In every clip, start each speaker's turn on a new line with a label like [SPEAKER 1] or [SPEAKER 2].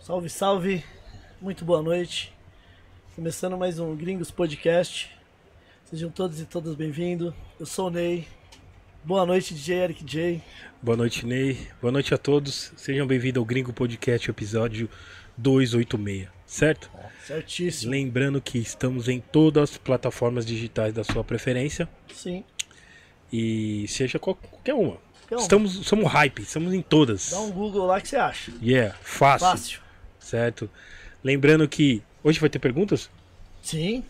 [SPEAKER 1] Salve, salve. Muito boa noite. Começando mais um Gringos Podcast. Sejam todos e todas bem-vindos. Eu sou o Ney. Boa noite, DJ Eric J.
[SPEAKER 2] Boa noite, Ney. Boa noite a todos. Sejam bem-vindos ao Gringo Podcast, episódio 286, certo?
[SPEAKER 1] Certíssimo.
[SPEAKER 2] Lembrando que estamos em todas as plataformas digitais da sua preferência
[SPEAKER 1] Sim.
[SPEAKER 2] e seja qual- qualquer uma.
[SPEAKER 1] Então,
[SPEAKER 2] Estamos, somos hype, estamos em todas.
[SPEAKER 1] dá um Google lá que você acha.
[SPEAKER 2] Yeah, fácil,
[SPEAKER 1] Fácil.
[SPEAKER 2] certo? Lembrando que hoje vai ter perguntas?
[SPEAKER 1] Sim.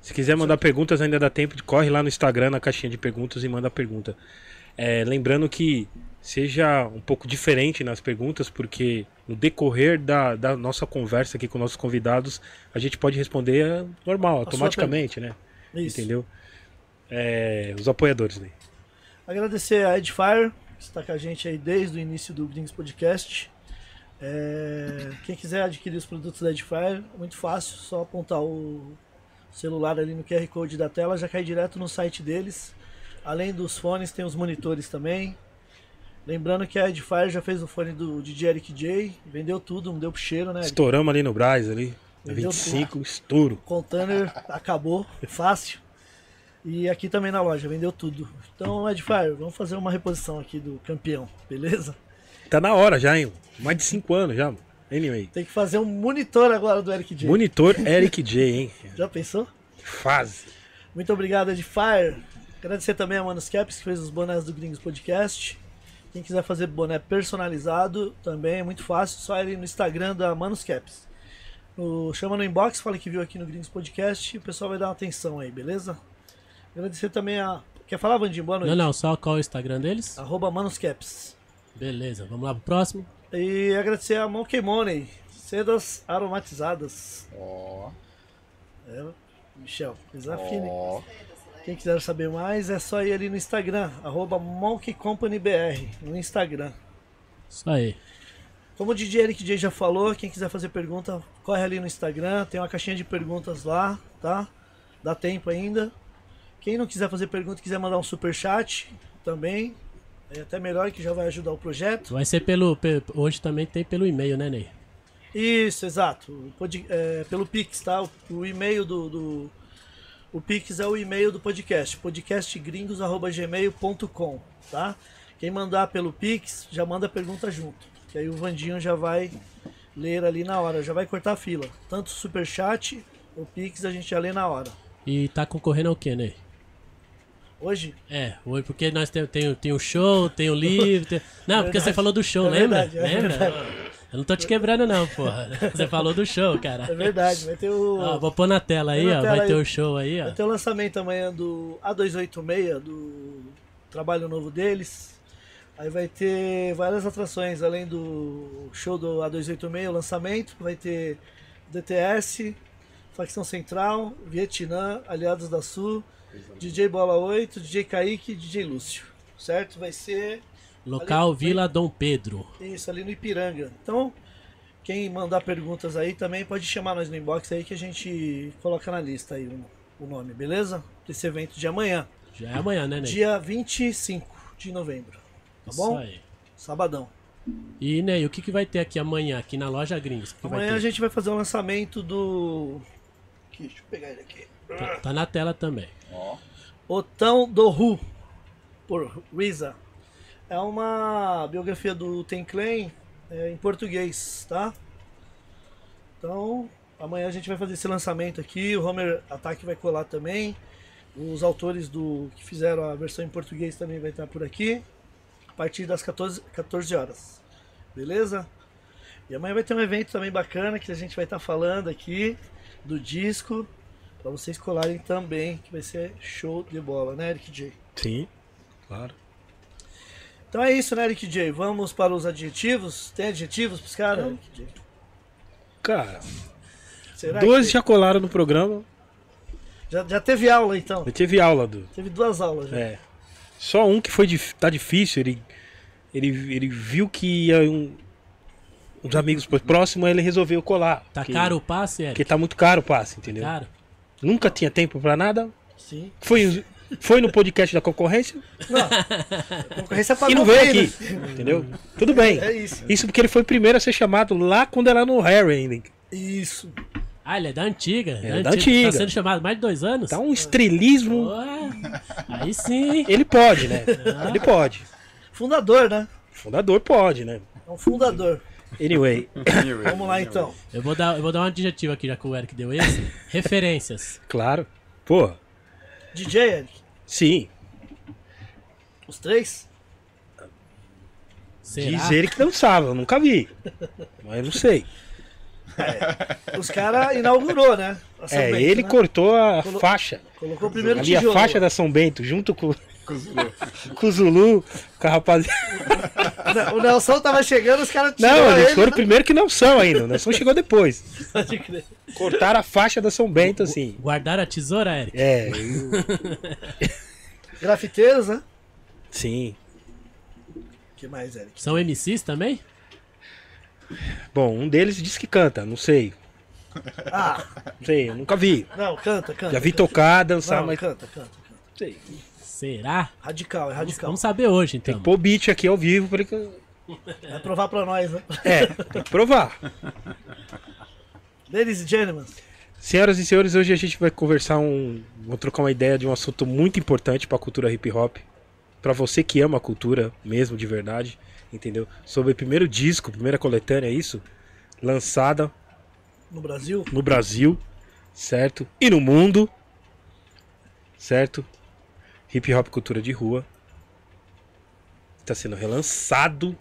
[SPEAKER 2] Se quiser mandar perguntas, ainda dá tempo. Corre lá no Instagram, na caixinha de perguntas e manda a pergunta. É, lembrando que seja um pouco diferente nas perguntas, porque no decorrer da, da nossa conversa aqui com nossos convidados, a gente pode responder normal, automaticamente, né?
[SPEAKER 1] Isso.
[SPEAKER 2] Entendeu? É, os apoiadores, né?
[SPEAKER 1] Agradecer a Edfire, que está com a gente aí desde o início do Gringos Podcast. É, quem quiser adquirir os produtos da Edfire, muito fácil, só apontar o celular ali no QR Code da tela, já cai direto no site deles. Além dos fones, tem os monitores também. Lembrando que a Edfire já fez o fone do DJ Eric J, vendeu tudo, não deu pro cheiro, né?
[SPEAKER 2] Estouramos ali no Braz, ali. Na
[SPEAKER 1] Entendeu?
[SPEAKER 2] 25, estouro.
[SPEAKER 1] Container acabou, fácil. E aqui também na loja, vendeu tudo. Então, Edfire, vamos fazer uma reposição aqui do campeão, beleza?
[SPEAKER 2] Tá na hora já, hein? Mais de 5 anos já. mano. Anyway.
[SPEAKER 1] Tem que fazer um monitor agora do Eric J.
[SPEAKER 2] Monitor Eric J, hein?
[SPEAKER 1] Já pensou?
[SPEAKER 2] Fase.
[SPEAKER 1] Muito obrigado, Edfire. Agradecer também a Manos Caps, que fez os bonés do Gringos Podcast. Quem quiser fazer boné personalizado também é muito fácil, só ir no Instagram da Manos Caps. No- chama no inbox, fala que viu aqui no Gringos Podcast e o pessoal vai dar uma atenção aí, beleza? Agradecer também a. Quer falar, Vandinho? Boa noite.
[SPEAKER 3] Não, não, só qual é o Instagram deles?
[SPEAKER 1] Arroba Manos Caps.
[SPEAKER 3] Beleza, vamos lá pro próximo.
[SPEAKER 1] E agradecer a Monkey Money, sedas aromatizadas.
[SPEAKER 4] Ó,
[SPEAKER 1] É, Michel, desafine.
[SPEAKER 4] ó.
[SPEAKER 1] Quem quiser saber mais é só ir ali no Instagram, arroba Monkey Company BR, no Instagram.
[SPEAKER 3] Isso aí.
[SPEAKER 1] Como o DJ Eric J já falou, quem quiser fazer pergunta, corre ali no Instagram, tem uma caixinha de perguntas lá, tá? Dá tempo ainda. Quem não quiser fazer pergunta, quiser mandar um super chat também, é até melhor que já vai ajudar o projeto.
[SPEAKER 3] Vai ser pelo. pe- Hoje também tem pelo e-mail, né, Ney?
[SPEAKER 1] Isso, exato. O pod- é, pelo Pix, tá? O, o e-mail do, do- O Pix é o e-mail do podcast, podcastgringos.gmail.com, tá? Quem mandar pelo Pix, já manda a pergunta junto. Que aí o Vandinho já vai ler ali na hora, já vai cortar a fila. Tanto o Superchat, o Pix a gente já lê na hora.
[SPEAKER 3] E tá concorrendo ao quê, Ney?
[SPEAKER 1] Hoje?
[SPEAKER 3] É, hoje porque nós tem, tem, tem o show, tem o livro. tem- Não, porque você falou do show,
[SPEAKER 1] É
[SPEAKER 3] lembra?
[SPEAKER 1] verdade, é
[SPEAKER 3] lembra?
[SPEAKER 1] verdade.
[SPEAKER 3] Eu não tô te quebrando, não, porra. Você falou do show, cara.
[SPEAKER 1] É verdade, vai ter o.
[SPEAKER 3] Ó, vou pôr na tela aí,
[SPEAKER 1] na
[SPEAKER 3] ó.
[SPEAKER 1] tela
[SPEAKER 3] Vai ter
[SPEAKER 1] aí.
[SPEAKER 3] o show aí, ó.
[SPEAKER 1] Vai ter o lançamento amanhã do A286, do trabalho novo deles. Aí vai ter várias atrações, além do show do A286, o lançamento. Vai ter DTS, Facção Central, Vietnã, Aliados da Sul, DJ Bola 8, DJ Kaique e DJ Lúcio. Certo? Vai ser
[SPEAKER 3] Local
[SPEAKER 1] ali-
[SPEAKER 3] Vila Dom Pedro.
[SPEAKER 1] isso, ali no Ipiranga. Então, quem mandar perguntas aí também pode chamar nós no inbox aí que a gente coloca na lista aí o, o nome, beleza? Desse evento de amanhã,
[SPEAKER 3] Já é amanhã, né, Ney?
[SPEAKER 1] dia 25 de novembro. Tá bom?
[SPEAKER 3] Isso aí.
[SPEAKER 1] Sabadão.
[SPEAKER 3] E, Ney, o que, que vai ter aqui amanhã, aqui na loja Gringos?
[SPEAKER 1] Amanhã
[SPEAKER 3] ter?
[SPEAKER 1] a gente vai fazer o lançamento do. Aqui, deixa eu pegar ele aqui.
[SPEAKER 3] Tá, tá na tela também.
[SPEAKER 4] Ó,
[SPEAKER 1] Otão do Ru, por Risa. É uma biografia do Ten Clan é, em português, tá? Então, amanhã a gente vai fazer esse lançamento aqui. O Homer Attack vai colar também. Os autores do que fizeram a versão em português também vai estar por aqui. A partir das 14, 14 horas. Beleza? E amanhã vai ter um evento também bacana que a gente vai estar falando aqui do disco. Pra vocês colarem também, que vai ser show de bola, né, Eric J?
[SPEAKER 2] Sim, claro.
[SPEAKER 1] Então é isso, né, Eric J? Vamos para os adjetivos. Tem adjetivos pros caras, Eric J?
[SPEAKER 2] Cara,
[SPEAKER 1] Será
[SPEAKER 2] dois
[SPEAKER 1] que
[SPEAKER 2] já colaram no programa.
[SPEAKER 1] já, já teve aula então?
[SPEAKER 2] Eu tive aula do.
[SPEAKER 1] Teve duas aulas já.
[SPEAKER 2] É. Só um que foi dif- tá difícil, ele, ele, ele viu que ia um, uns amigos próximos, aí ele resolveu colar.
[SPEAKER 3] Tá
[SPEAKER 2] porque-
[SPEAKER 3] caro o passe, Eric?
[SPEAKER 2] Porque tá muito caro o passe, entendeu?
[SPEAKER 3] Caro?
[SPEAKER 2] Nunca tinha tempo pra nada.
[SPEAKER 1] Sim.
[SPEAKER 2] Foi, foi no podcast da concorrência
[SPEAKER 1] A concorrência
[SPEAKER 2] e
[SPEAKER 1] pagou
[SPEAKER 2] não veio
[SPEAKER 1] bem,
[SPEAKER 2] aqui.
[SPEAKER 1] né?
[SPEAKER 2] Entendeu? Tudo bem.
[SPEAKER 1] É isso.
[SPEAKER 2] Isso porque ele foi o primeiro a ser chamado lá quando era no Harry ainda.
[SPEAKER 1] Isso.
[SPEAKER 3] Ah, ele é da antiga.
[SPEAKER 2] É, da antiga.
[SPEAKER 3] Tá sendo chamado mais de dois anos?
[SPEAKER 2] Tá um estrelismo.
[SPEAKER 3] Ué, aí sim.
[SPEAKER 2] Ele pode, né? Ele pode.
[SPEAKER 1] Fundador, né?
[SPEAKER 2] Fundador pode, né?
[SPEAKER 1] É um fundador.
[SPEAKER 2] Anyway,
[SPEAKER 1] Vamos lá então.
[SPEAKER 3] Eu vou dar, eu vou dar um adjetivo aqui, já que o Eric deu esse. Referências.
[SPEAKER 2] claro. Pô,
[SPEAKER 1] DJ, Eric.
[SPEAKER 2] Sim.
[SPEAKER 1] Os três?
[SPEAKER 3] Será?
[SPEAKER 2] Diz ele que dançava, eu nunca vi. Mas eu não sei.
[SPEAKER 1] Os caras inaugurou, né?
[SPEAKER 2] É,
[SPEAKER 1] Bento,
[SPEAKER 2] ele
[SPEAKER 1] né?
[SPEAKER 2] cortou a
[SPEAKER 1] Colo-
[SPEAKER 2] faixa.
[SPEAKER 1] Colocou o primeiro
[SPEAKER 2] Ali a faixa da São Bento, junto com, com o Zulu, com a rapaziada.
[SPEAKER 1] Não, O Nelson tava chegando, os caras
[SPEAKER 2] Não, eles
[SPEAKER 1] ele.
[SPEAKER 2] foram
[SPEAKER 1] né?
[SPEAKER 2] primeiro que não são ainda. O Nelson chegou depois.
[SPEAKER 1] Pode crer.
[SPEAKER 2] Cortaram a faixa da São Bento, assim.
[SPEAKER 3] Guardar a tesoura, Eric?
[SPEAKER 2] É, eu-
[SPEAKER 1] Grafiteiros, né?
[SPEAKER 2] sim.
[SPEAKER 1] O que mais, Eric?
[SPEAKER 3] São MCs também?
[SPEAKER 2] Bom, um deles diz que canta, não sei.
[SPEAKER 1] Ah,
[SPEAKER 2] Não sei, eu nunca vi.
[SPEAKER 1] não, canta, canta.
[SPEAKER 2] Já vi
[SPEAKER 1] canta.
[SPEAKER 2] tocar, dançar,
[SPEAKER 1] Não,
[SPEAKER 2] mas.
[SPEAKER 1] canta, canta, canta.
[SPEAKER 2] Não sei.
[SPEAKER 3] Será?
[SPEAKER 1] Radical, é radical.
[SPEAKER 3] Vamos saber hoje, então.
[SPEAKER 2] Pô, beat aqui ao vivo, pra ele...
[SPEAKER 1] Vai provar pra nós, né?
[SPEAKER 2] É, tem que provar.
[SPEAKER 1] Ladies and gentlemen,
[SPEAKER 2] Senhoras e senhores, hoje a gente vai conversar um. Vou trocar uma ideia de um assunto muito importante pra cultura hip hop. Pra você que ama a cultura mesmo, de verdade, entendeu? Sobre o primeiro disco, primeira coletânea, é isso? Lançada
[SPEAKER 1] no Brasil,
[SPEAKER 2] no Brasil, certo? E no mundo, certo? Hip hop cultura de rua. Está sendo relançado.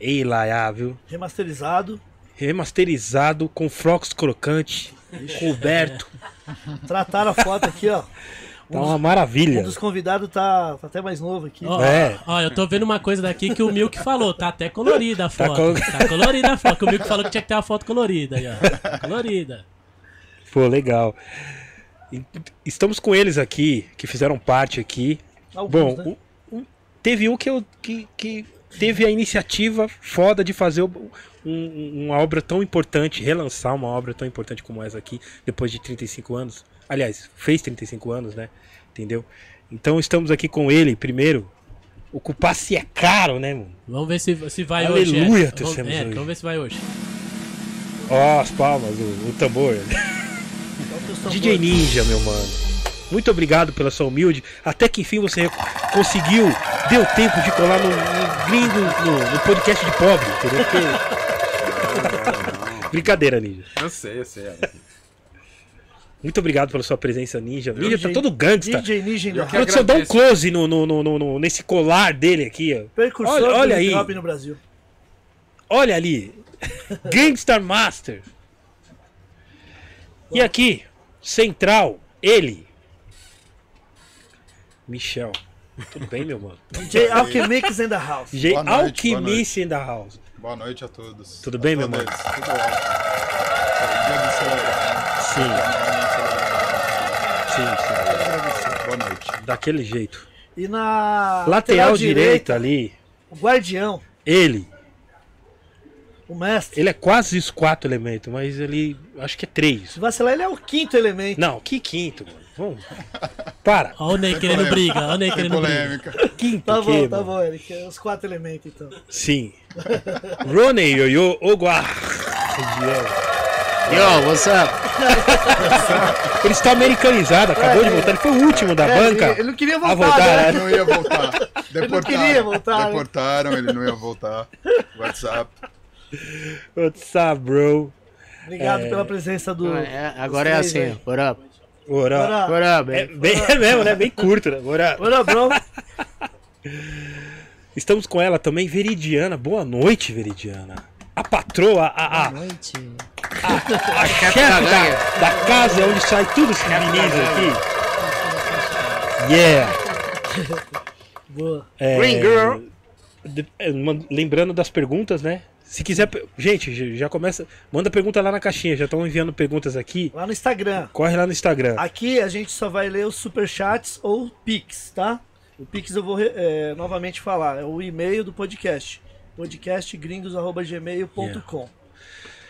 [SPEAKER 2] Ei, lá, viu?
[SPEAKER 1] remasterizado.
[SPEAKER 2] Remasterizado com frocos crocante, coberto.
[SPEAKER 1] Trataram a foto aqui, ó.
[SPEAKER 2] Tá uma maravilha.
[SPEAKER 1] Um dos convidados tá, tá até mais novo aqui.
[SPEAKER 3] Ó,
[SPEAKER 2] É.
[SPEAKER 3] ó, eu tô vendo uma coisa daqui que o Milk falou, tá até colorida a
[SPEAKER 2] Tá
[SPEAKER 3] foto.
[SPEAKER 2] col-
[SPEAKER 3] Tá, colorida a foto, que o Milk falou que tinha que ter uma foto colorida aí, ó. Colorida.
[SPEAKER 2] Pô, legal. Estamos com eles aqui, que fizeram parte aqui.
[SPEAKER 1] Alguns,
[SPEAKER 2] Bom,
[SPEAKER 1] né?
[SPEAKER 2] o- o- teve um que, eu, que, que teve a iniciativa foda de fazer um- uma obra tão importante, relançar uma obra tão importante como essa aqui, depois de 35 anos. Aliás, fez 35 anos, né? Entendeu? Então estamos aqui com ele, primeiro. Ocupar-se é caro, né, mano?
[SPEAKER 3] Vamos ver se, se vai
[SPEAKER 2] Aleluia,
[SPEAKER 3] hoje. Eric. Vamos,
[SPEAKER 2] trouxemos
[SPEAKER 3] Eric,
[SPEAKER 2] hoje.
[SPEAKER 3] vamos ver se vai hoje.
[SPEAKER 2] Ó, as palmas, o, o tambor. DJ Ninja, meu mano. Muito obrigado pela sua humilde. Até que enfim você conseguiu, deu tempo de colar no, no gringo, no, no podcast de pobre, entendeu? Porque- Brincadeira, Ninja.
[SPEAKER 4] Eu sei, eu sei.
[SPEAKER 2] Muito obrigado pela sua presença, Ninja. Ninja tá
[SPEAKER 1] DJ
[SPEAKER 2] todo gangsta.
[SPEAKER 1] DJ Ninja
[SPEAKER 4] Eu que
[SPEAKER 1] house.
[SPEAKER 2] Produção, dá um close no, no, no, no- no- nesse colar dele aqui, ó.
[SPEAKER 1] Precursor
[SPEAKER 2] Olha, olha aí.
[SPEAKER 1] no Brasil.
[SPEAKER 2] Olha ali. Gangstar Master. E aqui, central, ele. Michel. Tudo bem, meu mano?
[SPEAKER 1] DJ Alchemix in the house.
[SPEAKER 4] Boa
[SPEAKER 2] Alchemist in the house.
[SPEAKER 4] Boa noite a todos.
[SPEAKER 2] Tudo bem,
[SPEAKER 4] A
[SPEAKER 2] meu mano?
[SPEAKER 4] Tudo ótimo. Dia de celebrar.
[SPEAKER 2] Sim, sim, sim.
[SPEAKER 4] Boa noite.
[SPEAKER 2] Daquele jeito.
[SPEAKER 1] E na
[SPEAKER 2] Lateral direita ali,
[SPEAKER 1] o guardião,
[SPEAKER 2] ele.
[SPEAKER 1] O mestre.
[SPEAKER 2] Ele é quase os quatro elementos, mas ele. Acho que é três.
[SPEAKER 1] Se vacilar, ele é o quinto elemento.
[SPEAKER 2] Não, que quinto, mano. Vamos. Para.
[SPEAKER 3] Ó o Ney querendo
[SPEAKER 4] polêmica.
[SPEAKER 3] briga, ó o Ney
[SPEAKER 4] Sem
[SPEAKER 3] querendo briga.
[SPEAKER 4] polêmica.
[SPEAKER 2] Quinto
[SPEAKER 1] Tá bom, tá
[SPEAKER 2] mano?
[SPEAKER 1] bom, Eric. é Os quatro elementos, então.
[SPEAKER 2] Sim. Rony Yoyo Ogua.
[SPEAKER 5] Yo, what's up?
[SPEAKER 2] Ele está americanizado, acabou de voltar. Ele foi o último da
[SPEAKER 1] É,
[SPEAKER 2] banca.
[SPEAKER 1] Ele, ele não queria voltar,
[SPEAKER 2] voltar,
[SPEAKER 1] né?
[SPEAKER 4] Ele não ia voltar. Deportaram.
[SPEAKER 1] não queria voltar, né?
[SPEAKER 4] Deportaram, ele não ia voltar. WhatsApp.
[SPEAKER 2] What's up, bro?
[SPEAKER 1] Obrigado pela presença do.
[SPEAKER 5] É, agora é assim,
[SPEAKER 1] aí.
[SPEAKER 5] what up? What
[SPEAKER 2] É, bem, é mesmo, né? Bem curto, né?
[SPEAKER 1] Bora, bro.
[SPEAKER 2] Estamos com ela também, Veridiana. Boa noite, Veridiana. A patroa, a, a,
[SPEAKER 5] noite.
[SPEAKER 2] a chefe da, da casa onde sai tudo esses meninos aqui. Yeah.
[SPEAKER 1] Boa.
[SPEAKER 2] É,
[SPEAKER 5] Green girl.
[SPEAKER 2] de- é, lembrando das perguntas, né? Se quiser. Gente, já- começa. Manda pergunta lá na caixinha. Já estão enviando perguntas aqui.
[SPEAKER 1] Lá no Instagram.
[SPEAKER 2] Corre lá no Instagram.
[SPEAKER 1] Aqui a gente só vai ler os superchats ou Pix, tá? O Pix eu vou é, novamente falar. É o e-mail do podcast. podcastgringos.gmail.com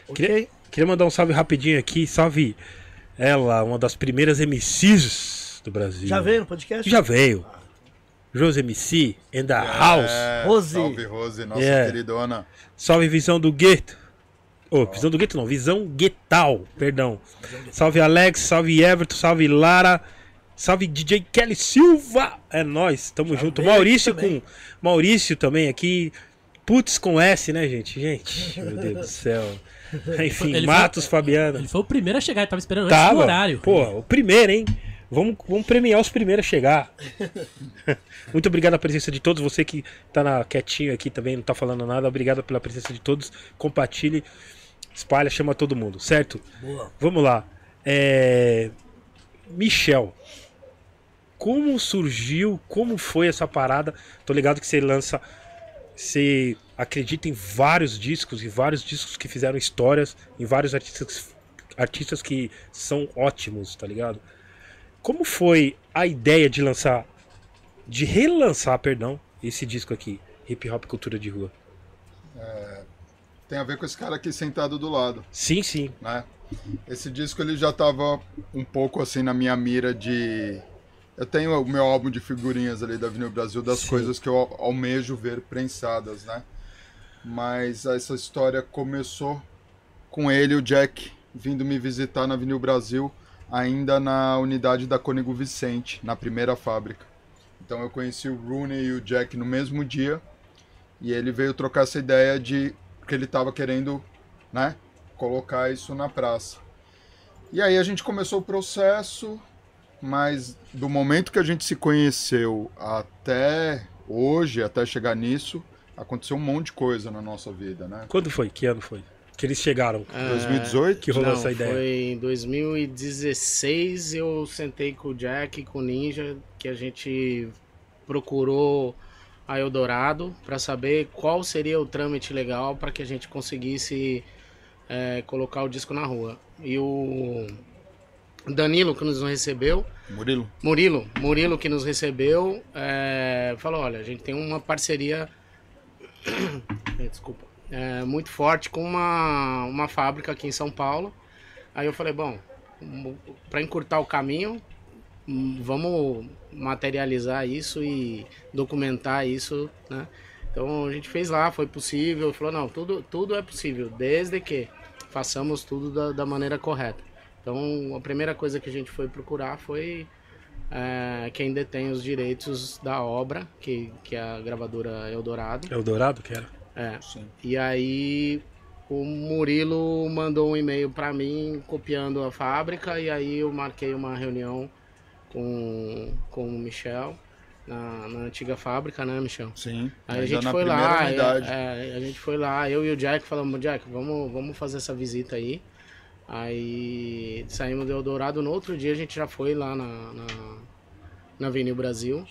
[SPEAKER 1] Ok?
[SPEAKER 2] Queria- Queria mandar um salve rapidinho aqui. Salve Ela, uma das primeiras MCs do Brasil.
[SPEAKER 1] Já veio no podcast?
[SPEAKER 2] Já veio. José MC and the house.
[SPEAKER 5] É,
[SPEAKER 1] Rose.
[SPEAKER 5] Salve, Rose, nossa
[SPEAKER 2] Yeah.
[SPEAKER 5] queridona.
[SPEAKER 2] Salve Visão do Gueto. Ô, Visão do Gueto não, Visão Guetal, perdão. Salve Alex, salve Everton, salve Lara. Salve DJ Kelly Silva. É nóis, tamo junto.
[SPEAKER 1] veio
[SPEAKER 2] Maurício
[SPEAKER 1] também.
[SPEAKER 2] com Maurício também aqui. Putz com S, né, gente? Gente, meu Deus do céu. Enfim,
[SPEAKER 3] Ele foi-
[SPEAKER 2] Matos, Fabiano.
[SPEAKER 3] Ele foi o primeiro a chegar, ele tava esperando antes do
[SPEAKER 2] Tava.
[SPEAKER 3] horário.
[SPEAKER 2] Pô, o primeiro, hein? Vamos, vamos premiar os primeiros a chegar. Muito obrigado pela presença de todos. Você que tá na, quietinho aqui também, não tá falando nada. Obrigado pela presença de todos. Compartilhe, espalha, chama todo mundo, certo?
[SPEAKER 1] Boa.
[SPEAKER 2] Vamos lá. É... Michel. Como surgiu, como foi essa parada? Tô ligado que você lança. Você acredita em vários discos, e vários discos que fizeram histórias, em vários artistas, artistas que são ótimos, tá ligado? Como foi a ideia de lançar, de relançar, perdão, esse disco aqui, Hip Hop Cultura de Rua?
[SPEAKER 5] Tem a ver com esse cara aqui sentado do lado,
[SPEAKER 2] Sim, sim.
[SPEAKER 5] né? Esse disco ele já tava um pouco assim na minha mira de. Eu tenho o meu álbum de figurinhas ali da Avenida Brasil, das
[SPEAKER 2] Sim.
[SPEAKER 5] coisas que eu al- almejo ver prensadas, né? Mas essa história começou com ele, o Jack, vindo me visitar na Avenida Brasil, ainda na unidade da Cônigo Vicente, na primeira fábrica. Então eu conheci o Rooney e o Jack no mesmo dia, e ele veio trocar essa ideia de que ele estava querendo, né, colocar isso na praça. E aí a gente começou o processo, mas do momento que a gente se conheceu até hoje, até chegar nisso, aconteceu um monte de coisa na nossa vida, né?
[SPEAKER 2] Quando foi? Que ano foi? Que eles chegaram.
[SPEAKER 3] É,
[SPEAKER 5] 2018?
[SPEAKER 2] Que rolou
[SPEAKER 6] Não,
[SPEAKER 2] essa ideia.
[SPEAKER 6] Foi em 2016 eu sentei com o Jack e com o Ninja que a gente procurou a Eldorado para saber qual seria o trâmite legal para que a gente conseguisse é, colocar o disco na rua. E o Danilo que nos recebeu,
[SPEAKER 5] Murilo?
[SPEAKER 6] Murilo, Murilo que nos recebeu, é, falou, olha, a gente tem uma parceria, eh, desculpa, é, muito forte com uma, uma fábrica aqui em São Paulo. Aí eu falei, bom, para encurtar o caminho, vamos materializar isso e documentar isso, né? Então a gente fez lá, foi possível, falou, não, tudo, tudo é possível, desde que façamos tudo da, da maneira correta. Então a primeira coisa que a gente foi procurar foi é, quem detém os direitos da obra, que, que é a gravadora Eldorado.
[SPEAKER 2] Eldorado, que era?
[SPEAKER 6] É.
[SPEAKER 5] Sim.
[SPEAKER 6] E aí o Murilo mandou um e-mail para mim copiando a fábrica e aí eu marquei uma reunião com, com o Michel na, na antiga fábrica, né, Michel?
[SPEAKER 5] Sim.
[SPEAKER 6] Aí a gente foi lá, é, é, a gente foi lá, eu e o Jack falamos, Jack, vamos, vamos fazer essa visita aí. Aí saímos do Eldorado, no outro dia a gente já foi lá na, na, na Avenida Brasil.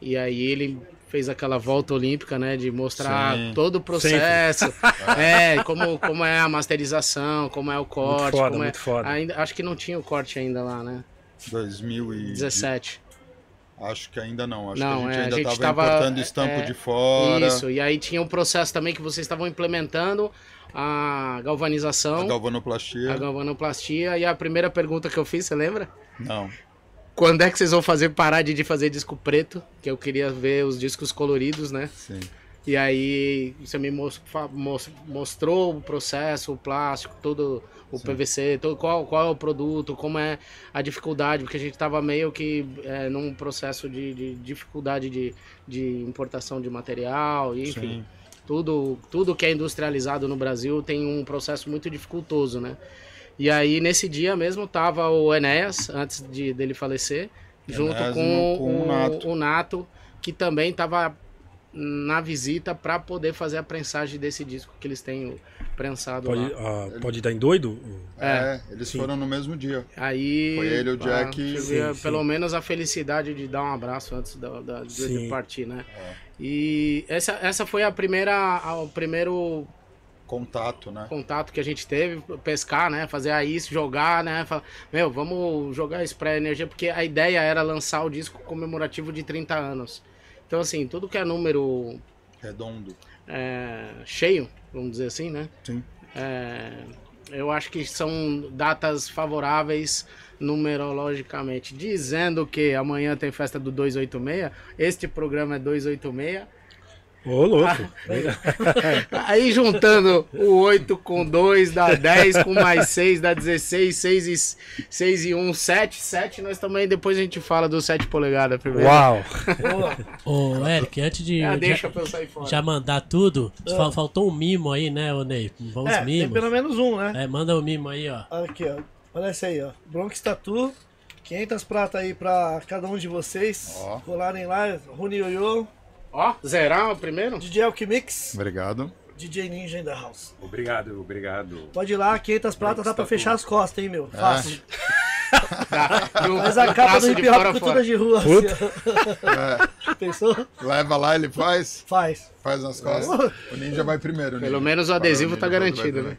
[SPEAKER 6] E aí ele fez aquela volta olímpica, né, de mostrar
[SPEAKER 5] Sim.
[SPEAKER 6] todo o processo, é, como, como é a masterização, como é o corte,
[SPEAKER 2] muito foda,
[SPEAKER 6] como é...
[SPEAKER 2] muito foda.
[SPEAKER 6] Ainda, acho que não tinha o corte ainda lá, né?
[SPEAKER 5] 2017.
[SPEAKER 6] 17.
[SPEAKER 5] Acho que ainda não. Acho
[SPEAKER 6] Não,
[SPEAKER 5] que a gente
[SPEAKER 6] é,
[SPEAKER 5] ainda estava
[SPEAKER 6] tava,
[SPEAKER 5] importando estampo
[SPEAKER 6] é,
[SPEAKER 5] de fora.
[SPEAKER 6] Isso, e aí tinha um processo também que vocês estavam implementando a galvanização,
[SPEAKER 5] A galvanoplastia.
[SPEAKER 6] a galvanoplastia, e a primeira pergunta que eu fiz, você lembra?
[SPEAKER 5] Não.
[SPEAKER 6] Quando é que vocês vão fazer parar de fazer disco preto? Que eu queria ver os discos coloridos, né?
[SPEAKER 5] Sim.
[SPEAKER 6] E aí você me mostrou o processo, o plástico, todo o PVC, todo, qual, qual é o produto, como é a dificuldade, porque a gente estava meio que é, num processo de, de dificuldade de, de importação de material, e, enfim.
[SPEAKER 5] Sim.
[SPEAKER 6] Tudo, tudo que é industrializado no Brasil tem um processo muito dificultoso, né? E aí, nesse dia mesmo, tava o Enéas, antes de, dele falecer, junto
[SPEAKER 5] Enéas
[SPEAKER 6] com,
[SPEAKER 5] e com
[SPEAKER 6] o,
[SPEAKER 5] Nato.
[SPEAKER 6] o Nato, que também tava na visita para poder fazer a prensagem desse disco que eles têm prensado
[SPEAKER 2] Pode,
[SPEAKER 6] lá.
[SPEAKER 2] ah, pode dar em doido?
[SPEAKER 5] É, eles
[SPEAKER 2] sim.
[SPEAKER 5] foram no mesmo dia.
[SPEAKER 6] Aí.
[SPEAKER 5] Foi ele, o Jack
[SPEAKER 6] ah,
[SPEAKER 5] e-
[SPEAKER 6] tive,
[SPEAKER 2] Sim,
[SPEAKER 6] pelo
[SPEAKER 2] sim.
[SPEAKER 6] menos a felicidade de dar um abraço antes da, da- de,
[SPEAKER 2] Sim.
[SPEAKER 6] de partir, né?
[SPEAKER 5] É.
[SPEAKER 6] E essa, essa foi a primeira, a- o primeiro
[SPEAKER 5] Contato, né?
[SPEAKER 6] contato que a gente teve, pescar, né? Fazer a isso, jogar, né? Falar, meu, vamos jogar isso pra energia, porque a ideia era lançar o disco comemorativo de 30 anos. Então, assim, tudo que é número
[SPEAKER 5] Redondo.
[SPEAKER 6] é, cheio, vamos dizer assim, né?
[SPEAKER 5] Sim.
[SPEAKER 6] É, eu acho que são datas favoráveis numerologicamente. Dizendo que amanhã tem festa do 286, este programa é 286.
[SPEAKER 2] Ô, louco.
[SPEAKER 6] Aí juntando o 8 com 2 dá 10, com mais 6 dá 16, 6 e, 6 e 1, 7, 7. Nós também, depois a gente fala do 7 polegadas primeiro.
[SPEAKER 2] Uau.
[SPEAKER 3] Ô, Eric, antes de.
[SPEAKER 6] Ah,
[SPEAKER 3] já-
[SPEAKER 6] deixa pra eu sair fora.
[SPEAKER 3] Já mandar tudo, fal- faltou um mimo aí, né, ô Ney? Vamos
[SPEAKER 1] É, tem
[SPEAKER 3] mimos.
[SPEAKER 1] pelo menos um, né?
[SPEAKER 3] É, manda o mimo aí, ó.
[SPEAKER 1] Aqui, ó. Olha esse aí, ó. Bronx Tattoo. 500 pratas aí pra cada um de vocês.
[SPEAKER 5] Ó.
[SPEAKER 1] Colarem lá. Rune Yoyo.
[SPEAKER 6] Ó, zerar o primeiro?
[SPEAKER 1] DJ Alchemix.
[SPEAKER 5] Obrigado.
[SPEAKER 1] DJ Ninja in the house.
[SPEAKER 4] Obrigado, obrigado.
[SPEAKER 1] Pode ir lá, 500 pratas dá pra fechar as costas, hein, meu. Fácil.
[SPEAKER 6] Tá. E o-
[SPEAKER 1] Mas a capa do
[SPEAKER 6] de
[SPEAKER 1] hip hop cultura
[SPEAKER 6] fora.
[SPEAKER 1] de rua. assim.
[SPEAKER 5] É,
[SPEAKER 1] Pensou?
[SPEAKER 5] leva lá, ele faz.
[SPEAKER 1] Faz.
[SPEAKER 5] Faz nas costas. O ninja vai primeiro.
[SPEAKER 6] Pelo
[SPEAKER 5] ninja.
[SPEAKER 6] menos o adesivo tá garantido, né?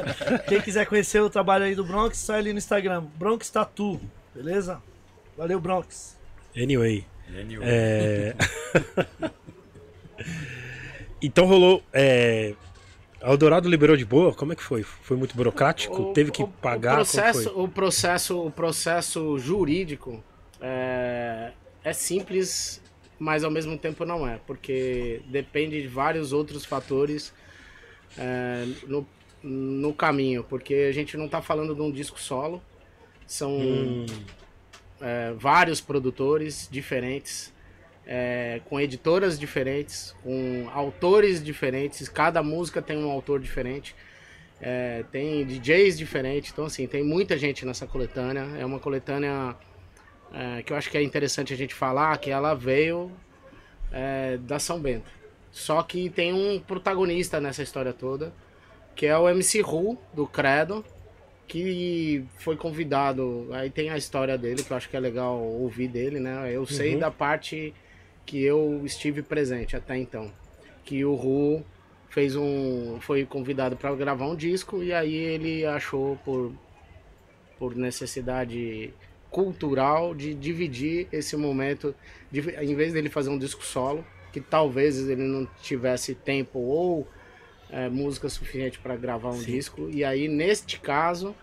[SPEAKER 1] Quem quiser conhecer o trabalho aí do Bronx, sai ali no Instagram. Bronx Tattoo. Beleza? Valeu, Bronx.
[SPEAKER 2] Anyway. É... então rolou. É... A Eldorado liberou de boa? Como é que foi? Foi muito burocrático?
[SPEAKER 6] O-
[SPEAKER 2] Teve que
[SPEAKER 6] o-
[SPEAKER 2] pagar?
[SPEAKER 6] O
[SPEAKER 2] Como
[SPEAKER 6] processo,
[SPEAKER 2] foi?
[SPEAKER 6] o processo, o processo jurídico é, é simples, mas ao mesmo tempo não é, porque depende de vários outros fatores é, no, no caminho, porque a gente não está falando de um disco solo, são
[SPEAKER 2] Hum,
[SPEAKER 6] é, vários produtores diferentes, é, com editoras diferentes, com autores diferentes, cada música tem um autor diferente, é, tem DJs diferentes, então assim, tem muita gente nessa coletânea, é uma coletânea é, que eu acho que é interessante a gente falar, que ela veio é, da São Bento. Só que tem um protagonista nessa história toda, que é o MC Ru, do Credo, que foi convidado. Aí tem a história dele, que eu acho que é legal ouvir dele, né? Eu sei
[SPEAKER 2] Uhum.
[SPEAKER 6] da parte que eu estive presente até então. Que o Ru fez um. foi convidado para gravar um disco e aí ele achou por, por necessidade cultural de dividir esse momento, de, em vez dele fazer um disco solo, que talvez ele não tivesse tempo ou é, música suficiente para gravar um disco. E aí, neste caso,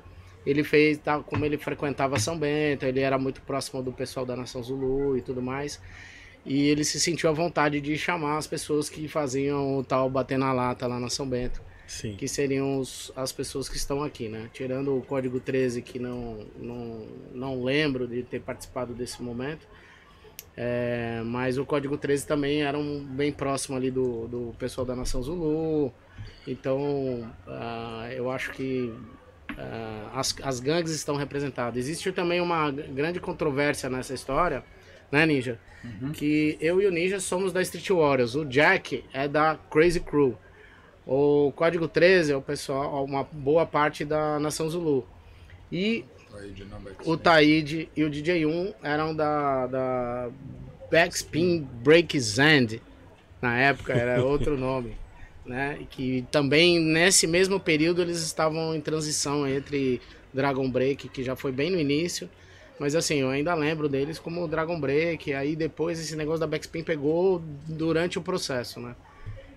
[SPEAKER 6] ele fez, tá, como ele frequentava São Bento, ele era muito próximo do pessoal da Nação Zulu e tudo mais. E ele se sentiu à vontade de chamar as pessoas que faziam o tal bater na lata lá na São Bento,
[SPEAKER 2] sim.
[SPEAKER 6] que seriam os- as pessoas que estão aqui, né? Tirando o Código 13, que não, não, não lembro de ter participado desse momento. É, mas o Código 13 também era um, bem próximo ali do, do pessoal da Nação Zulu. Então, ah, eu acho que ah, as, as gangues estão representadas. Existe também uma grande controvérsia nessa história, né, Ninja? Que eu e o Ninja somos da Street Warriors. O Jack é da Crazy Crew. O Código 13 é o pessoal, uma boa parte da Nação Zulu. E o Taíde e o DJ1 eram da, da Backspin Break Zand. Na época era outro nome. Né? Que também nesse mesmo período eles estavam em transição entre Dragon Break, que já foi bem no início. Mas assim, eu ainda lembro deles como Dragon Break. Aí depois esse negócio da Backspin pegou durante o processo, né?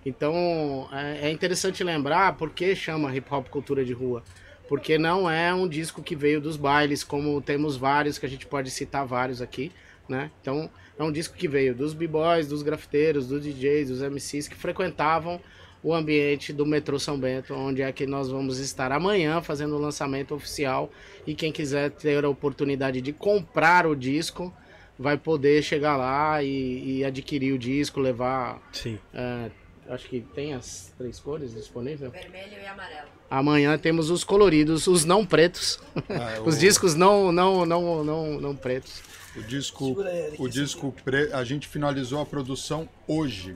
[SPEAKER 6] Então é, é interessante lembrar por que chama hip hop cultura de rua. Porque não é um disco que veio dos bailes, como temos vários, que a gente pode citar vários aqui, né? Então é um disco que veio dos b-boys, dos grafiteiros, dos DJs, dos MCs que frequentavam o ambiente do metrô São Bento, onde é que nós vamos estar amanhã fazendo o lançamento oficial. E quem quiser ter a oportunidade de comprar o disco, vai poder chegar lá e, e adquirir o disco, levar.
[SPEAKER 2] Sim.
[SPEAKER 6] é, acho que tem as três cores disponíveis.
[SPEAKER 7] Vermelho e amarelo.
[SPEAKER 6] Amanhã temos os coloridos, os não pretos.
[SPEAKER 5] Ah,
[SPEAKER 6] Os
[SPEAKER 5] o-
[SPEAKER 6] discos não, não, não, não, não pretos.
[SPEAKER 5] O disco, o disco pre... a gente finalizou a produção hoje,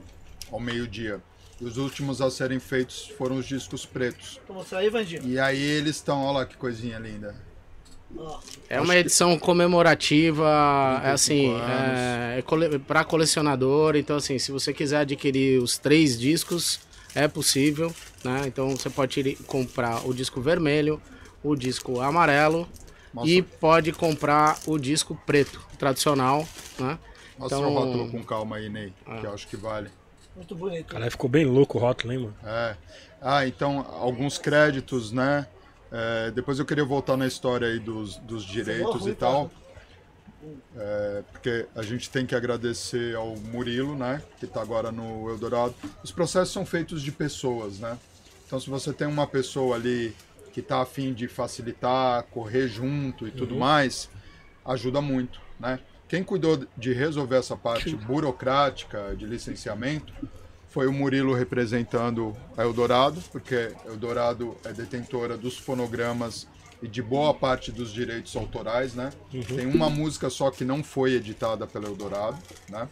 [SPEAKER 5] ao meio-dia. E os últimos a serem feitos foram os discos pretos.
[SPEAKER 1] Vou mostrar aí, Vandinho.
[SPEAKER 5] E aí eles estão, olha lá que coisinha linda.
[SPEAKER 6] É uma edição comemorativa, é
[SPEAKER 5] 35
[SPEAKER 6] assim,
[SPEAKER 5] anos.
[SPEAKER 6] é, cole, para colecionador. Então, assim, se você quiser adquirir os três discos, é possível, né? Então, você pode ir comprar o disco vermelho, o disco amarelo
[SPEAKER 5] Mostra,
[SPEAKER 6] e pode comprar o disco preto, tradicional, né?
[SPEAKER 5] mostra
[SPEAKER 6] então-
[SPEAKER 5] o rótulo com calma aí, Ney,
[SPEAKER 6] Ah.
[SPEAKER 5] que eu acho que vale.
[SPEAKER 1] Muito bonito.
[SPEAKER 2] Caralho, ficou bem louco o rótulo, hein, mano?
[SPEAKER 5] É. Ah, então, alguns créditos, né? É, depois eu queria voltar na história aí dos, dos direitos e tal. É, porque a gente tem que agradecer ao Murilo, né, que está agora no Eldorado. Os processos são feitos de pessoas, né? Então, se você tem uma pessoa ali que está afim de facilitar, correr junto e tudo mais, ajuda muito, né? Quem cuidou de resolver essa parte burocrática de licenciamento foi o Murilo representando a Eldorado, porque Eldorado é detentora dos fonogramas e de boa parte dos direitos autorais, né? Tem uma música só que não foi editada pela Eldorado, né?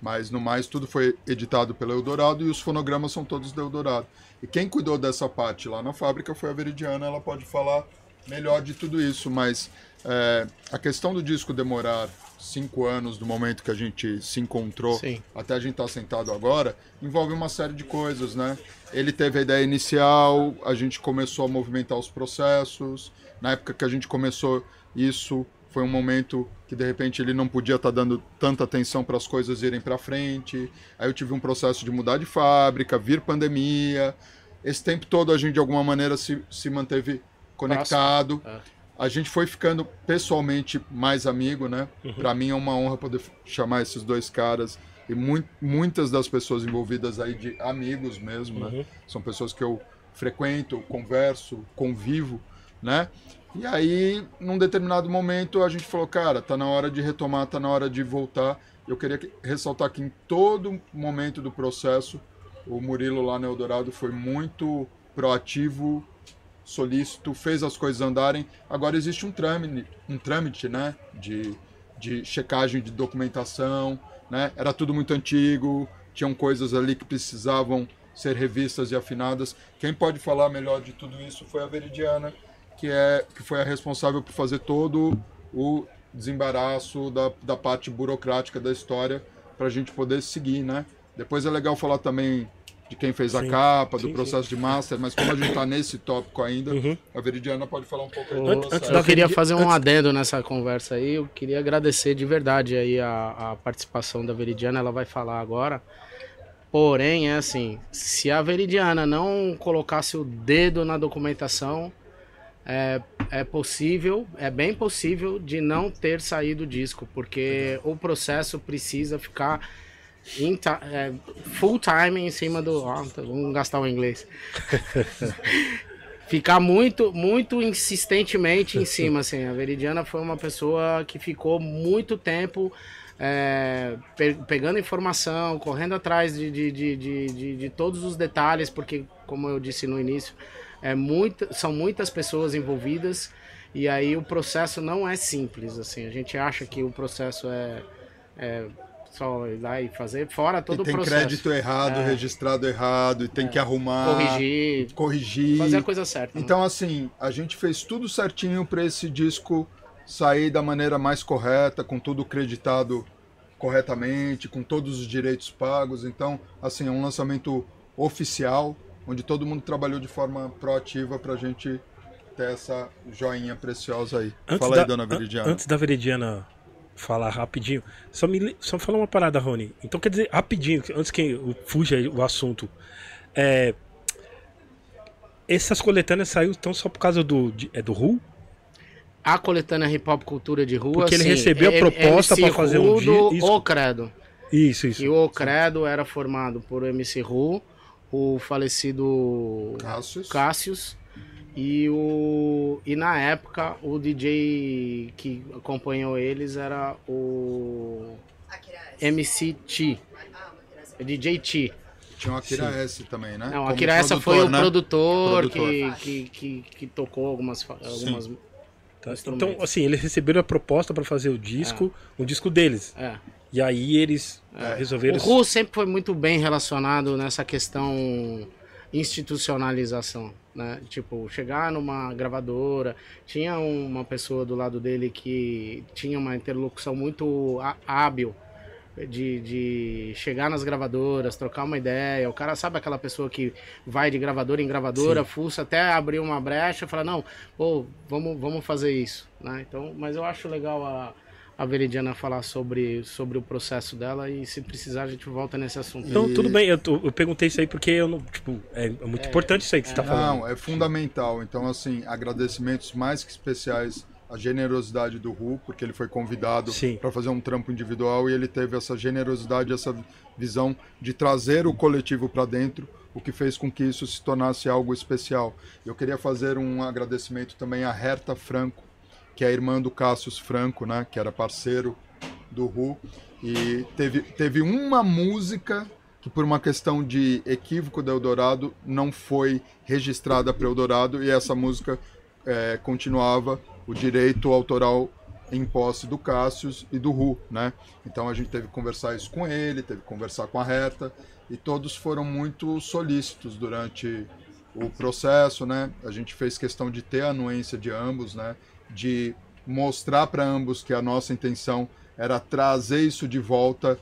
[SPEAKER 5] Mas no mais tudo foi editado pela Eldorado e os fonogramas são todos da Eldorado. E quem cuidou dessa parte lá na fábrica foi a Veridiana, ela pode falar melhor de tudo isso, mas é, a questão do disco demorar cinco anos do momento que a gente se encontrou
[SPEAKER 6] Sim.
[SPEAKER 5] até a gente estar sentado agora, envolve uma série de coisas, né? Ele teve a ideia inicial, a gente começou a movimentar os processos. Na época que a gente começou isso, foi um momento que de repente ele não podia estar dando tanta atenção para as coisas irem para frente. Aí eu tive um processo de mudar de fábrica, vir pandemia. Esse tempo todo a gente de alguma maneira se, se manteve conectado.
[SPEAKER 6] É.
[SPEAKER 5] A gente foi ficando pessoalmente mais amigo, né? Para mim é uma honra poder chamar esses dois caras e mui- muitas das pessoas envolvidas aí de amigos mesmo, né? São pessoas que eu frequento, converso, convivo, né? E aí, num determinado momento, a gente falou, cara, tá na hora de retomar, tá na hora de voltar. Eu queria que- ressaltar que em todo momento do processo, o Murilo lá no Eldorado foi muito proativo, solícito, fez as coisas andarem. Agora existe um trâmite, um trâmite né, de, de checagem de documentação, né? Era tudo muito antigo, tinham coisas ali que precisavam ser revistas e afinadas. Quem pode falar melhor de tudo isso foi a Veridiana, que é que foi a responsável por fazer todo o desembaraço da, da parte burocrática da história para a gente poder seguir, né? Depois é legal falar também de quem fez a
[SPEAKER 2] Sim.
[SPEAKER 5] capa, do
[SPEAKER 2] Sim,
[SPEAKER 5] processo de master, mas como a gente está nesse tópico ainda,
[SPEAKER 2] Uhum.
[SPEAKER 5] a Veridiana pode falar um pouco aí do
[SPEAKER 2] Antes-
[SPEAKER 5] processo.
[SPEAKER 6] Eu queria fazer um
[SPEAKER 2] antes-
[SPEAKER 6] adendo nessa conversa aí. Eu queria agradecer de verdade aí a, a participação da Veridiana. Ela vai falar agora. Porém, é assim: se a Veridiana não colocasse o dedo na documentação, é, é possível, é bem possível de não ter saído o disco, porque o processo precisa ficar full time em cima do. ó, vamos gastar o inglês ficar muito, muito insistentemente em cima, assim. A Veridiana foi uma pessoa que ficou muito tempo é, pe- pegando informação, correndo atrás de, de, de, de, todos os detalhes, porque, como eu disse no início, é muita, são muitas pessoas envolvidas e aí o processo não é simples, assim. A gente acha que o processo é, é só ir lá e fazer, fora todo
[SPEAKER 5] e
[SPEAKER 6] o
[SPEAKER 5] tem
[SPEAKER 6] processo.
[SPEAKER 5] crédito errado,
[SPEAKER 6] É.
[SPEAKER 5] registrado errado, e tem que arrumar,
[SPEAKER 6] Corrigir,
[SPEAKER 5] corrigir.
[SPEAKER 6] fazer a coisa certa. né?
[SPEAKER 5] Então, assim, a gente fez tudo certinho para esse disco sair da maneira mais correta, com tudo creditado corretamente, com todos os direitos pagos. Então, assim, é um lançamento oficial, onde todo mundo trabalhou de forma proativa para a gente ter essa joinha preciosa aí.
[SPEAKER 2] Antes
[SPEAKER 5] Fala
[SPEAKER 2] da,
[SPEAKER 5] aí, dona
[SPEAKER 2] an-
[SPEAKER 5] Veridiana.
[SPEAKER 2] Antes da Veridiana falar rapidinho, só me só fala uma parada, Rony. Então quer dizer, rapidinho, antes que eu fuja o assunto. É, essas coletâneas saíram tão só por causa do de- é do Ru?
[SPEAKER 6] A coletânea Hip Hop Cultura de Rua.
[SPEAKER 2] Porque ele
[SPEAKER 6] assim,
[SPEAKER 2] recebeu a proposta pra fazer um dia- isso.
[SPEAKER 6] O Credo.
[SPEAKER 2] Isso, isso.
[SPEAKER 6] E o O Credo era formado por MC Ru, o falecido
[SPEAKER 5] Cassius.
[SPEAKER 6] Cassius e o e na época o DJ que acompanhou eles era o MC T, DJ T.
[SPEAKER 5] Tinha o Akira S também, né?
[SPEAKER 6] Não,
[SPEAKER 5] Como
[SPEAKER 6] Akira essa foi o
[SPEAKER 5] né?
[SPEAKER 6] produtor,
[SPEAKER 5] Produtor.
[SPEAKER 6] Que, que, que, que tocou algumas algumas
[SPEAKER 2] Tá? Então, assim, eles receberam a proposta pra fazer o disco, um disco deles.
[SPEAKER 6] é.
[SPEAKER 2] E aí eles eh, resolveram.
[SPEAKER 6] O Ru sempre foi muito bem relacionado nessa questão institucionalização, né? Tipo, chegar numa gravadora, tinha uma pessoa do lado dele que tinha uma interlocução muito há- hábil de, de chegar nas gravadoras, trocar uma ideia. O cara sabe aquela pessoa que vai de gravadora em gravadora, fuça até abrir uma brecha e fala, não, pô, vamos, vamos fazer isso, né? Então, mas eu acho legal a, a Veridiana falar sobre, sobre o processo dela e se precisar a gente volta nesse assunto.
[SPEAKER 2] Então,
[SPEAKER 5] E-
[SPEAKER 2] tudo bem, eu, eu perguntei isso aí porque eu não. Tipo, é, é muito importante isso aí que você tá falando.
[SPEAKER 5] Não, é fundamental. Então, assim, agradecimentos mais que especiais à generosidade do Ru, porque ele foi convidado para fazer um trampo individual e ele teve essa generosidade, essa visão de trazer o coletivo para dentro, o que fez com que isso se tornasse algo especial. Eu queria fazer um agradecimento também à Herta Franco, que é a irmã do Cassius Franco, né, que era parceiro do Ru, e teve, teve uma música que por uma questão de equívoco da Eldorado não foi registrada para Eldorado e essa música eh, continuava o direito autoral em posse do Cassius e do Ru, né? Então a gente teve que conversar isso com ele, teve que conversar com a Reta e todos foram muito solícitos durante o processo, né? A gente fez questão de ter a anuência de ambos, né? De mostrar para ambos que a nossa intenção era trazer isso de volta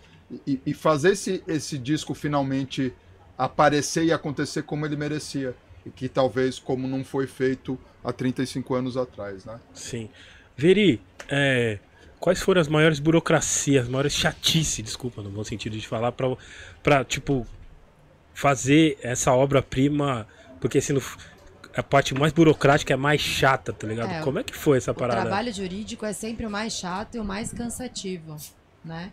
[SPEAKER 5] e, e fazer esse, esse disco finalmente aparecer e acontecer como ele merecia. E que talvez como não foi feito há 35 anos atrás, né?
[SPEAKER 2] Sim. Veri, é, quais foram as maiores burocracias, as maiores chatice, desculpa, no bom sentido de falar, pra tipo, fazer essa obra-prima, porque assim, no- a parte mais burocrática é mais chata, tá ligado?
[SPEAKER 7] É,
[SPEAKER 2] Como é que foi essa
[SPEAKER 7] O
[SPEAKER 2] parada?
[SPEAKER 7] trabalho jurídico é sempre o mais chato e o mais cansativo, né?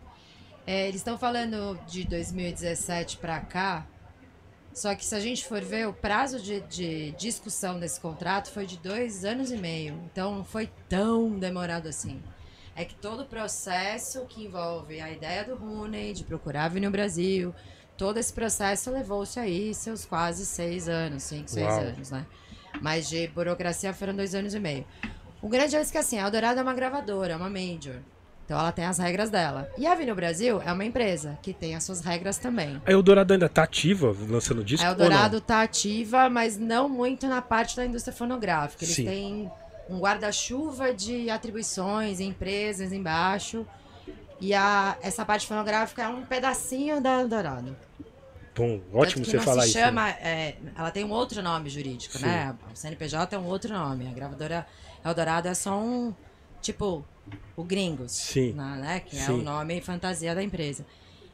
[SPEAKER 7] É, eles estão falando de 2017 para cá, só que se a gente for ver, o prazo de, de discussão desse contrato foi de dois anos e meio. Então não foi tão demorado assim. É que todo o processo que envolve a ideia do Rooney de procurar vir no Brasil, todo esse processo levou-se aí seus quase seis anos, cinco, seis
[SPEAKER 2] Uau.
[SPEAKER 7] anos, né? Mas de burocracia foram dois anos e meio. O grande é que assim, a Eldorado é uma gravadora, é uma major. Então ela tem as regras dela. E a Vino Brasil é uma empresa que tem as suas regras também.
[SPEAKER 2] A Eldorado ainda tá ativa lançando disco?
[SPEAKER 7] A? Eldorado tá ativa, mas não muito na parte da indústria fonográfica. Eles
[SPEAKER 2] Sim.
[SPEAKER 7] têm um guarda-chuva de atribuições, empresas embaixo. E a, essa parte fonográfica é um pedacinho da Eldorado. Tanto
[SPEAKER 2] ótimo
[SPEAKER 7] que
[SPEAKER 2] você falar isso.
[SPEAKER 7] chama, é, ela tem um outro nome jurídico,
[SPEAKER 2] Sim.
[SPEAKER 7] né? O CNPJ é um outro nome. A gravadora Eldorado é só um, tipo, o Gringos,
[SPEAKER 2] Sim.
[SPEAKER 7] né? né? Que é
[SPEAKER 2] Sim.
[SPEAKER 7] o nome fantasia da empresa.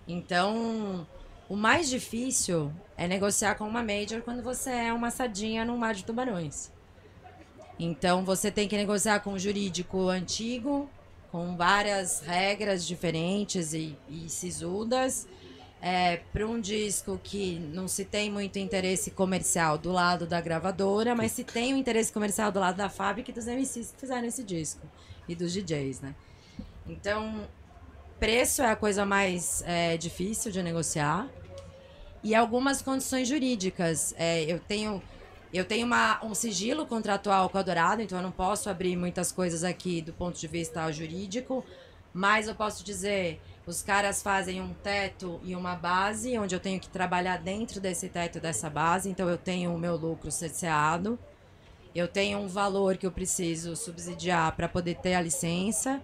[SPEAKER 7] Então, o mais difícil é negociar com uma major quando você é uma sardinha num mar de tubarões. Então, você tem que negociar com um jurídico antigo, com várias regras diferentes e, e sisudas, é, para um disco que não se tem muito interesse comercial do lado da gravadora, mas se tem um interesse comercial do lado da fábrica e dos MCs que fizeram esse disco e dos DJs, né? Então, preço é a coisa mais é, difícil de negociar e algumas condições jurídicas. É, eu tenho eu tenho uma, um sigilo contratual com a Dourado, então eu não posso abrir muitas coisas aqui do ponto de vista jurídico, mas eu posso dizer, os caras fazem um teto e uma base, onde eu tenho que trabalhar dentro desse teto dessa base, então eu tenho o meu lucro cerceado, eu tenho um valor que eu preciso subsidiar para poder ter a licença.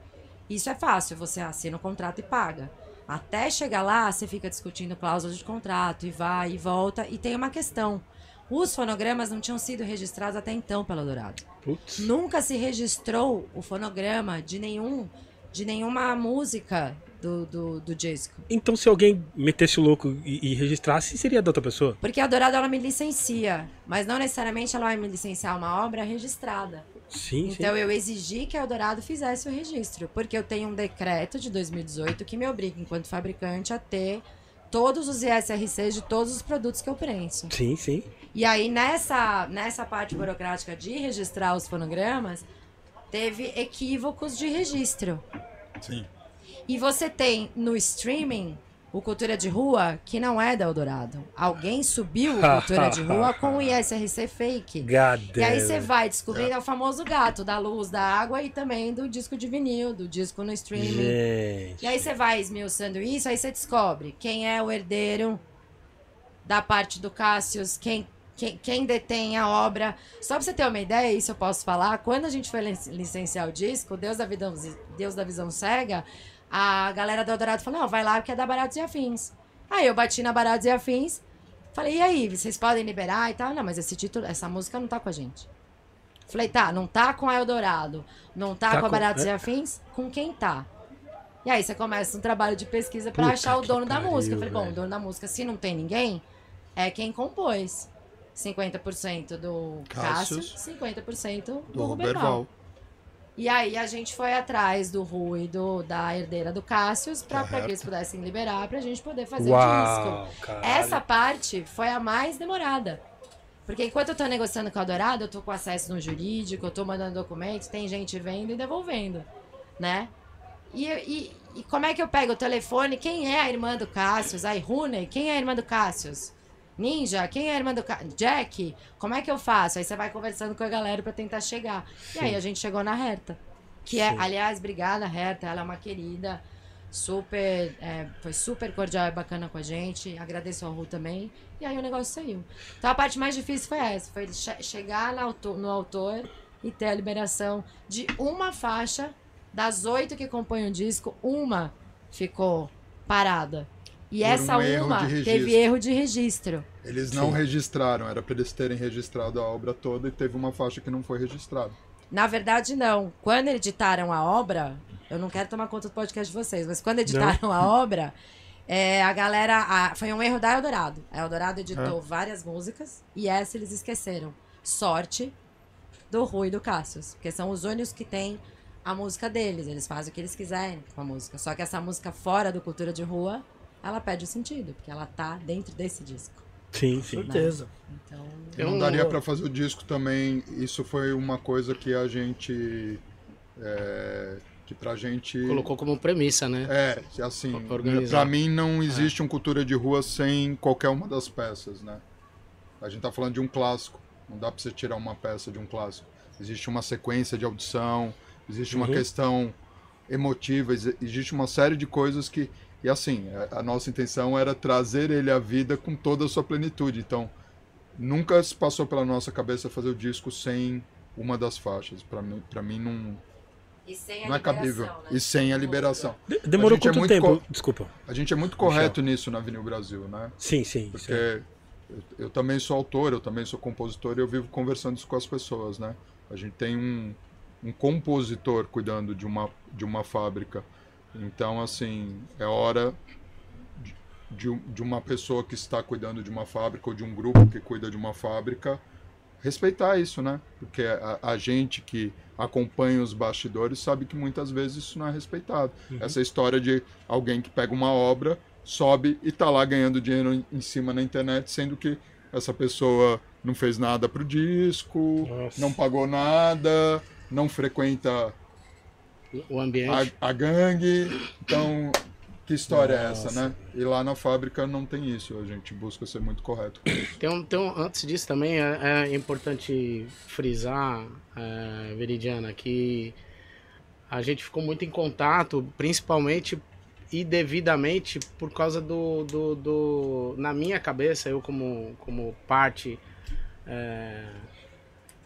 [SPEAKER 7] Isso é fácil, você assina o contrato e paga. Até chegar lá, você fica discutindo cláusulas de contrato e vai e volta. E tem uma questão: os fonogramas não tinham sido registrados até então pela Dourado.
[SPEAKER 2] Putz.
[SPEAKER 7] Nunca se registrou o fonograma de nenhum de nenhuma música do, do, do disco.
[SPEAKER 2] Então, se alguém metesse o louco e, e registrasse, seria da outra pessoa?
[SPEAKER 7] Porque a Dourado ela me licencia, mas não necessariamente ela vai me licenciar uma obra registrada.
[SPEAKER 2] Sim,
[SPEAKER 7] Então
[SPEAKER 2] sim.
[SPEAKER 7] eu exigi que a Eldorado fizesse o registro, porque eu tenho um decreto de 2018 que me obriga, enquanto fabricante, a ter todos os ISRCs de todos os produtos que eu prenso.
[SPEAKER 2] Sim, sim.
[SPEAKER 7] E aí, nessa, nessa parte burocrática de registrar os fonogramas, teve equívocos de registro.
[SPEAKER 5] Sim.
[SPEAKER 7] E você tem no streaming o Cultura de Rua, que não é da Eldorado. Alguém subiu o Cultura de Rua com o ISRC fake.
[SPEAKER 2] God
[SPEAKER 7] E aí você vai descobrindo é o famoso gato da luz, da água e também do disco de vinil, do disco no streaming.
[SPEAKER 2] Gente.
[SPEAKER 7] E aí você vai esmiuçando isso, aí você descobre quem é o herdeiro da parte do Cassius, quem, quem, quem detém a obra. Só pra você ter uma ideia, isso eu posso falar, quando a gente foi lic- licenciar o disco, Deus da, Vidão, Deus da Visão Cega, a galera do Eldorado falou, não, vai lá porque é da Baratos e Afins. Aí eu bati na Baratos e Afins, falei, e aí, vocês podem liberar e tal? Não, mas esse título, essa música não tá com a gente. Falei, tá, não tá com a Eldorado, não tá,
[SPEAKER 2] Tá
[SPEAKER 7] com a
[SPEAKER 2] com-
[SPEAKER 7] Baratos
[SPEAKER 2] é?
[SPEAKER 7] e Afins? Com quem tá? E aí você começa um trabalho de pesquisa pra
[SPEAKER 2] Puta
[SPEAKER 7] achar o
[SPEAKER 2] que
[SPEAKER 7] dono da
[SPEAKER 2] pariu,
[SPEAKER 7] música. Eu falei, bom, o dono da música, se não tem ninguém, é quem compôs. 50% do Cássio,
[SPEAKER 5] Cássius.
[SPEAKER 7] 50% do,
[SPEAKER 5] Do
[SPEAKER 7] Ruberval.
[SPEAKER 5] Roberval.
[SPEAKER 7] E aí a gente foi atrás do Ru e do, da herdeira do Cássius pra, pra que eles pudessem liberar pra gente poder fazer o
[SPEAKER 2] Uau,
[SPEAKER 7] disco.
[SPEAKER 2] caralho.
[SPEAKER 7] Essa parte foi a mais demorada. Porque enquanto eu tô negociando com a Dourado, eu tô com acesso no jurídico, eu tô mandando documentos, tem gente vendo e devolvendo, né? E, e, e como é que eu pego o telefone? Quem é a irmã do Cassius? Aí, Rooney, quem é a irmã do Cassius? Ninja, quem é a irmã do? Jack, como é que eu faço? Aí você vai conversando com a galera pra tentar chegar. E aí a gente chegou na Herta. Que é,
[SPEAKER 2] Sim.
[SPEAKER 7] aliás, obrigada, Herta, ela é uma querida, super, é, foi super cordial e bacana com a gente. Agradeço ao Ru também. E aí o negócio saiu. Então a parte mais difícil foi essa, foi che- chegar no autor, no autor e ter a liberação de uma faixa das oito que compõem o disco, uma ficou parada. E
[SPEAKER 5] Por
[SPEAKER 7] essa
[SPEAKER 5] um
[SPEAKER 7] uma teve erro de registro.
[SPEAKER 5] Eles não registraram, era pra eles terem registrado a obra toda e teve uma faixa que não foi registrada.
[SPEAKER 7] Na verdade, não. Quando editaram a obra, eu não quero tomar conta do podcast de vocês, mas quando editaram a obra, é, a galera. a- foi um erro da Eldorado. A Eldorado editou várias músicas e essa eles esqueceram. Sorte do Rui e do Cassius. Porque são os únicos que têm a música deles. Eles fazem o que eles quiserem com a música. Só que essa música fora do Cultura de Rua, ela perde o sentido, porque ela tá dentro desse disco.
[SPEAKER 2] Sim, sim.
[SPEAKER 1] Certeza.
[SPEAKER 7] Então.
[SPEAKER 6] Tem
[SPEAKER 5] não daria pra fazer o disco também. Isso foi uma coisa que a gente. É, que pra gente.
[SPEAKER 6] Colocou como premissa, né?
[SPEAKER 5] É, assim,
[SPEAKER 6] pra
[SPEAKER 5] mim não existe um cultura de rua sem qualquer uma das peças, né? A gente tá falando de um clássico, não dá pra você tirar uma peça de um clássico. Existe uma sequência de audição, existe uma
[SPEAKER 2] Uhum.
[SPEAKER 5] questão emotiva, exi- existe uma série de coisas que. E assim, a, a nossa intenção era trazer ele à vida com toda a sua plenitude. Então, nunca se passou pela nossa cabeça fazer o disco sem uma das faixas. Pra mim, pra mim não,
[SPEAKER 7] E sem a
[SPEAKER 5] não é cabível.
[SPEAKER 7] né?
[SPEAKER 5] E sem a liberação.
[SPEAKER 2] De- Demorou
[SPEAKER 5] A é
[SPEAKER 2] quanto
[SPEAKER 5] muito
[SPEAKER 2] tempo?
[SPEAKER 5] co-
[SPEAKER 2] Desculpa.
[SPEAKER 5] A gente é muito correto nisso na Avenida Brasil, né?
[SPEAKER 2] Sim, sim.
[SPEAKER 5] Porque
[SPEAKER 2] sim.
[SPEAKER 5] eu, eu também sou autor, eu também sou compositor e eu vivo conversando isso com as pessoas, né? A gente tem um, um compositor cuidando de uma, de uma fábrica. Então, assim, é hora de, de, um- uma pessoa que está cuidando de uma fábrica ou de um grupo que cuida de uma fábrica respeitar isso, né? Porque a, a gente que acompanha os bastidores sabe que muitas vezes isso não é respeitado. Essa história de alguém que pega uma obra, sobe e tá lá ganhando dinheiro em- em cima na internet, sendo que essa pessoa não fez nada pro disco,
[SPEAKER 2] Nossa.
[SPEAKER 5] não pagou nada, não frequenta
[SPEAKER 6] O ambiente.
[SPEAKER 5] a, a gangue. Então, que história é essa,
[SPEAKER 2] Nossa.
[SPEAKER 5] né? E lá na fábrica não tem isso, a gente busca ser muito correto
[SPEAKER 6] tem um- antes disso também é, é importante frisar, é, Veridiana, que a gente ficou muito em contato, principalmente e devidamente por causa do, do, do- na minha cabeça, eu como, como parte é,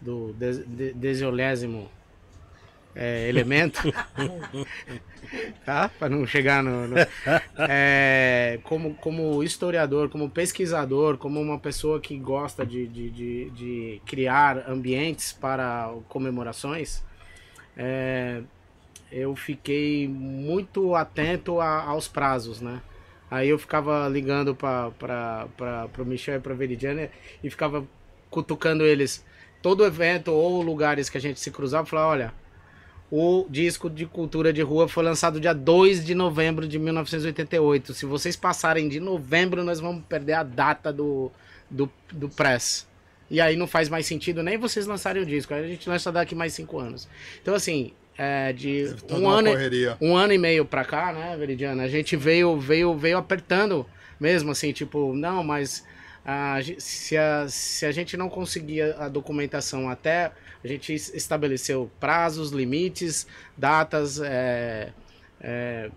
[SPEAKER 6] do de, de, desiolésimo é, elemento, tá? Para não chegar no, no- é, como, como historiador, como pesquisador, como uma pessoa que gosta de, de, de, de criar ambientes para comemorações, é, eu fiquei muito atento a- aos prazos, né? Aí eu ficava ligando para o Michel e para a Veridiana e ficava cutucando eles. Todo evento ou lugares que a gente se cruzava, falava, olha, o disco de cultura de rua foi lançado dia 2 de novembro de 1988. Se vocês passarem de novembro, nós vamos perder a data do, do, do press. E aí não faz mais sentido nem vocês lançarem o disco. Aí a gente lança daqui mais cinco anos. Então, assim, é, de
[SPEAKER 5] toda
[SPEAKER 6] um ano,
[SPEAKER 5] correria.
[SPEAKER 6] um ano e meio pra cá, né, Veridiana? A gente veio, veio, veio apertando mesmo, assim, tipo, não, mas a se, a, se a gente não conseguir a documentação até, a gente es- estabeleceu prazos, limites, datas, é, é,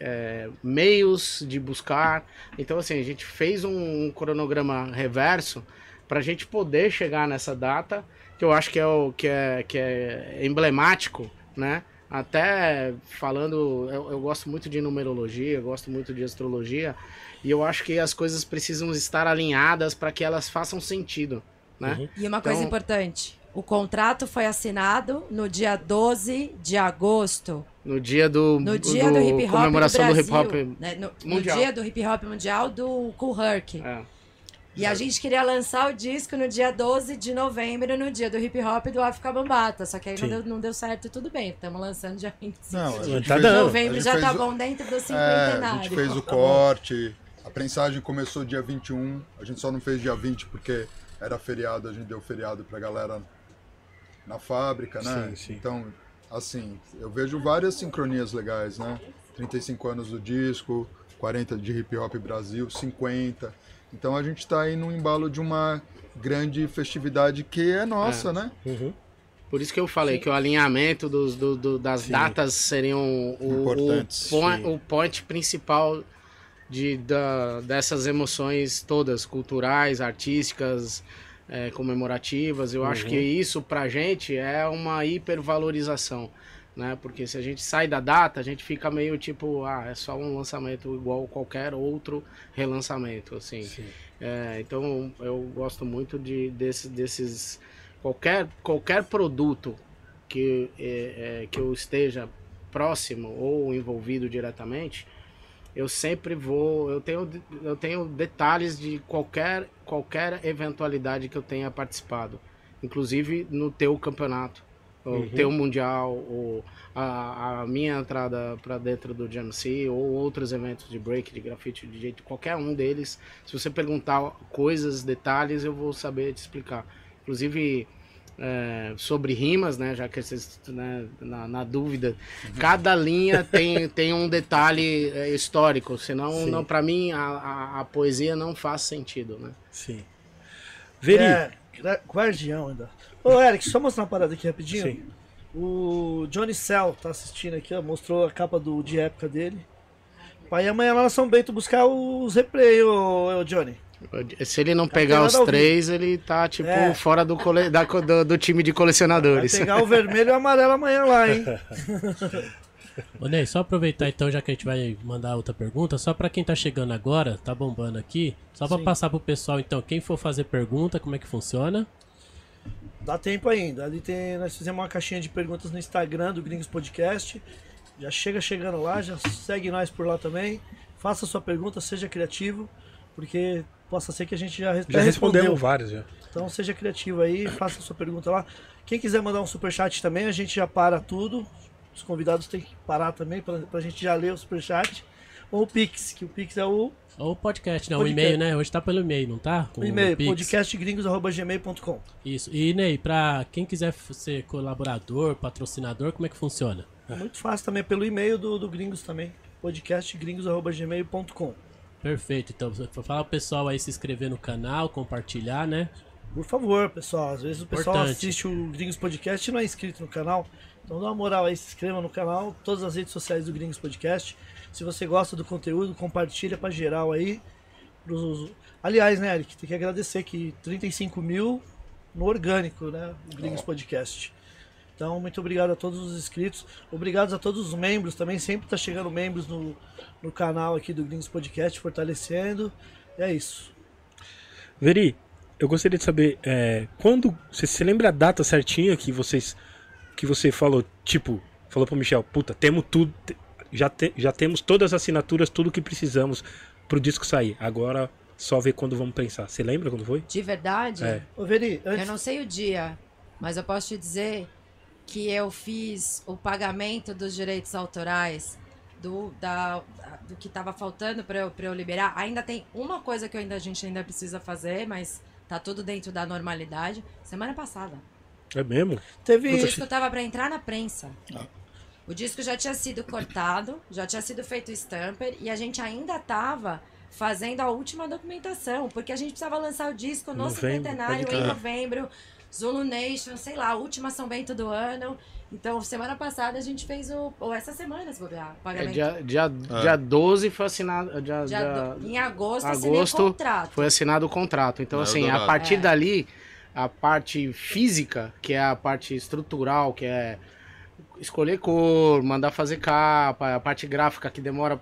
[SPEAKER 6] é, meios de buscar. Então, assim, a gente fez um, um cronograma reverso para a gente poder chegar nessa data, que eu acho que é o que é, que é emblemático, né? Até falando, eu, eu gosto muito de numerologia, eu gosto muito de astrologia, e eu acho que as coisas precisam estar alinhadas para que elas façam sentido, né?
[SPEAKER 7] E uma coisa
[SPEAKER 6] Então-
[SPEAKER 7] importante: o contrato foi assinado no dia 12 de agosto
[SPEAKER 6] No dia do,
[SPEAKER 7] No dia do, hip hop
[SPEAKER 6] comemoração
[SPEAKER 7] do
[SPEAKER 6] do hip
[SPEAKER 7] Brasil,
[SPEAKER 6] hop.
[SPEAKER 7] né, no, no
[SPEAKER 6] mundial.
[SPEAKER 7] dia do hip hop mundial do Cool Herc.
[SPEAKER 6] É.
[SPEAKER 7] E a gente queria lançar o disco no dia 12 de novembro, no dia do hip hop do África Bambata. Só que aí não deu, não deu certo, tudo bem. Estamos lançando dia 25
[SPEAKER 5] Não,
[SPEAKER 7] de
[SPEAKER 2] Tá
[SPEAKER 5] fez-
[SPEAKER 2] dando.
[SPEAKER 7] novembro, já tá
[SPEAKER 5] o-
[SPEAKER 7] bom dentro do
[SPEAKER 5] É,
[SPEAKER 7] cinquentenário.
[SPEAKER 5] a gente fez o
[SPEAKER 1] Tá
[SPEAKER 5] corte, a prensagem começou dia 21, a gente só não fez dia 20 porque era feriado, a gente deu feriado pra galera na fábrica, né?
[SPEAKER 2] Sim, sim.
[SPEAKER 5] Então, assim, eu vejo várias sincronias legais, né? 35 anos do disco, 40 de hip hop Brasil, 50. Então a gente tá aí no embalo de uma grande festividade que é nossa, né?
[SPEAKER 2] Uhum.
[SPEAKER 6] Por isso que eu falei que o alinhamento dos, do- do- das
[SPEAKER 2] Sim.
[SPEAKER 6] datas seriam o, o, point,
[SPEAKER 2] sim.
[SPEAKER 6] o point principal de, da, dessas emoções todas, culturais, artísticas, eh, comemorativas. Eu acho que isso pra gente é uma hipervalorização. Né? Porque se a gente sai da data, a gente fica meio tipo, ah, é só um lançamento igual qualquer outro relançamento, assim.
[SPEAKER 2] Sim.
[SPEAKER 6] É, então eu gosto muito de, desse- desses qualquer, qualquer produto que, é, é, que eu esteja próximo ou envolvido diretamente, eu sempre vou, eu tenho, eu tenho detalhes de qualquer, qualquer eventualidade que eu tenha participado, inclusive no teu campeonato, o
[SPEAKER 2] Uhum.
[SPEAKER 6] teu mundial, ou a, a minha entrada para dentro do GMC, ou outros eventos de break, de grafite, de jeito, qualquer um deles. Se você perguntar coisas, detalhes, eu vou saber te explicar. Inclusive é, sobre rimas, né? Já que vocês né, na, na dúvida, cada linha tem, tem um detalhe é, histórico. Senão,
[SPEAKER 2] Sim.
[SPEAKER 6] não, para mim, a, a, a poesia não faz sentido, né?
[SPEAKER 2] Sim. Veri,
[SPEAKER 1] É, gra- guardião ainda. Ô, Eric, só mostrar uma parada aqui rapidinho.
[SPEAKER 2] Sim.
[SPEAKER 1] O Johnny Cell tá assistindo aqui, ó, mostrou a capa do, de época dele. Pai e amanhã lá na São Bento buscar os replay, ô, ô Johnny.
[SPEAKER 6] Se ele não pegar os três, ele tá, tipo,
[SPEAKER 1] É.
[SPEAKER 6] fora do, cole... da do, do time de
[SPEAKER 1] Vai
[SPEAKER 6] colecionadores.
[SPEAKER 1] pegar o vermelho e o amarelo amanhã lá, hein?
[SPEAKER 3] Ô Ney, só aproveitar então, já que a gente vai mandar outra pergunta, só pra quem tá chegando agora, tá bombando aqui, só pra
[SPEAKER 1] Sim.
[SPEAKER 3] passar pro pessoal então, quem for fazer pergunta, como é que funciona?
[SPEAKER 1] Dá tempo ainda. Ali tem, nós fizemos uma caixinha de perguntas no Instagram do Gringos Podcast. Já chega chegando lá, já segue nós por lá também. Faça sua pergunta, seja criativo, porque possa ser que a gente já,
[SPEAKER 2] já
[SPEAKER 1] até
[SPEAKER 2] respondemos
[SPEAKER 1] respondeu.
[SPEAKER 2] vários já.
[SPEAKER 1] Então seja criativo aí, faça sua pergunta lá. Quem quiser mandar um superchat também, a gente já para tudo. Os convidados têm que parar também pra, pra gente já ler o superchat. Ou o Pix, que o Pix é o,
[SPEAKER 3] Ou o podcast, né? O
[SPEAKER 1] Podcast.
[SPEAKER 3] e-mail, né? Hoje tá pelo e-mail, não tá? Com
[SPEAKER 1] o e-mail, podcastgringos.gmail.com.
[SPEAKER 3] Isso. E Ney, pra quem quiser ser colaborador, patrocinador, como é que funciona?
[SPEAKER 1] É muito fácil também, pelo e-mail do, do Gringos também. podcastgringos.gmail.com.
[SPEAKER 3] Perfeito. Então, falar pro pessoal aí se inscrever no canal, compartilhar, né?
[SPEAKER 1] Por favor, pessoal. Às vezes o pessoal
[SPEAKER 3] Importante.
[SPEAKER 1] assiste o Gringos Podcast e não é inscrito no canal. Então dá uma moral aí, se inscreva no canal, todas as redes sociais do Gringos Podcast. Se você gosta do conteúdo, compartilha pra geral aí. Pros- Aliás, né, Eric, tem que agradecer que 35 mil no orgânico, né? O Gringos Podcast. Então, muito obrigado a todos os inscritos. Obrigado a todos os membros também. Sempre tá chegando membros no, no canal aqui do Gringos Podcast, fortalecendo. E é isso.
[SPEAKER 2] Veri, eu gostaria de saber é, quando. Você se lembra a data certinha que vocês. Que você falou, tipo, falou pro Michel, puta, temos tudo. Já, te- já temos todas as assinaturas, tudo que precisamos pro disco sair. Agora só ver quando vamos pensar. Você lembra quando foi?
[SPEAKER 7] De verdade,
[SPEAKER 2] É.
[SPEAKER 1] Ô, Veri,
[SPEAKER 7] eu
[SPEAKER 1] antes,
[SPEAKER 7] não sei o dia, mas eu posso te dizer que eu fiz o pagamento dos direitos autorais do, da, do que estava faltando para eu, pra eu liberar. Ainda tem uma coisa que eu ainda, a gente ainda precisa fazer, mas tá tudo dentro da normalidade. Semana passada.
[SPEAKER 2] É mesmo?
[SPEAKER 7] O
[SPEAKER 1] teve.
[SPEAKER 7] disco tava para entrar na prensa. O disco já tinha sido cortado, já tinha sido feito o stamper e a gente ainda tava fazendo a última documentação, porque a gente precisava lançar o disco no
[SPEAKER 2] Novembro,
[SPEAKER 7] cinquentenário em novembro, Zulu Nation, sei lá, a última São Bento do ano. Então, semana passada a gente fez o. Ou essa semana, se bobear, o
[SPEAKER 6] É,
[SPEAKER 7] pagamento.
[SPEAKER 6] dia, dia, dia 12 foi assinado. Dia,
[SPEAKER 7] Já
[SPEAKER 6] dia-
[SPEAKER 7] do- em agosto, assinei o
[SPEAKER 6] agosto
[SPEAKER 7] contrato.
[SPEAKER 6] foi assinado o contrato. Então,
[SPEAKER 5] Não,
[SPEAKER 6] assim, a partir
[SPEAKER 7] É.
[SPEAKER 6] dali, a parte física, que é a parte estrutural, que é escolher cor, mandar fazer capa, a parte gráfica que demora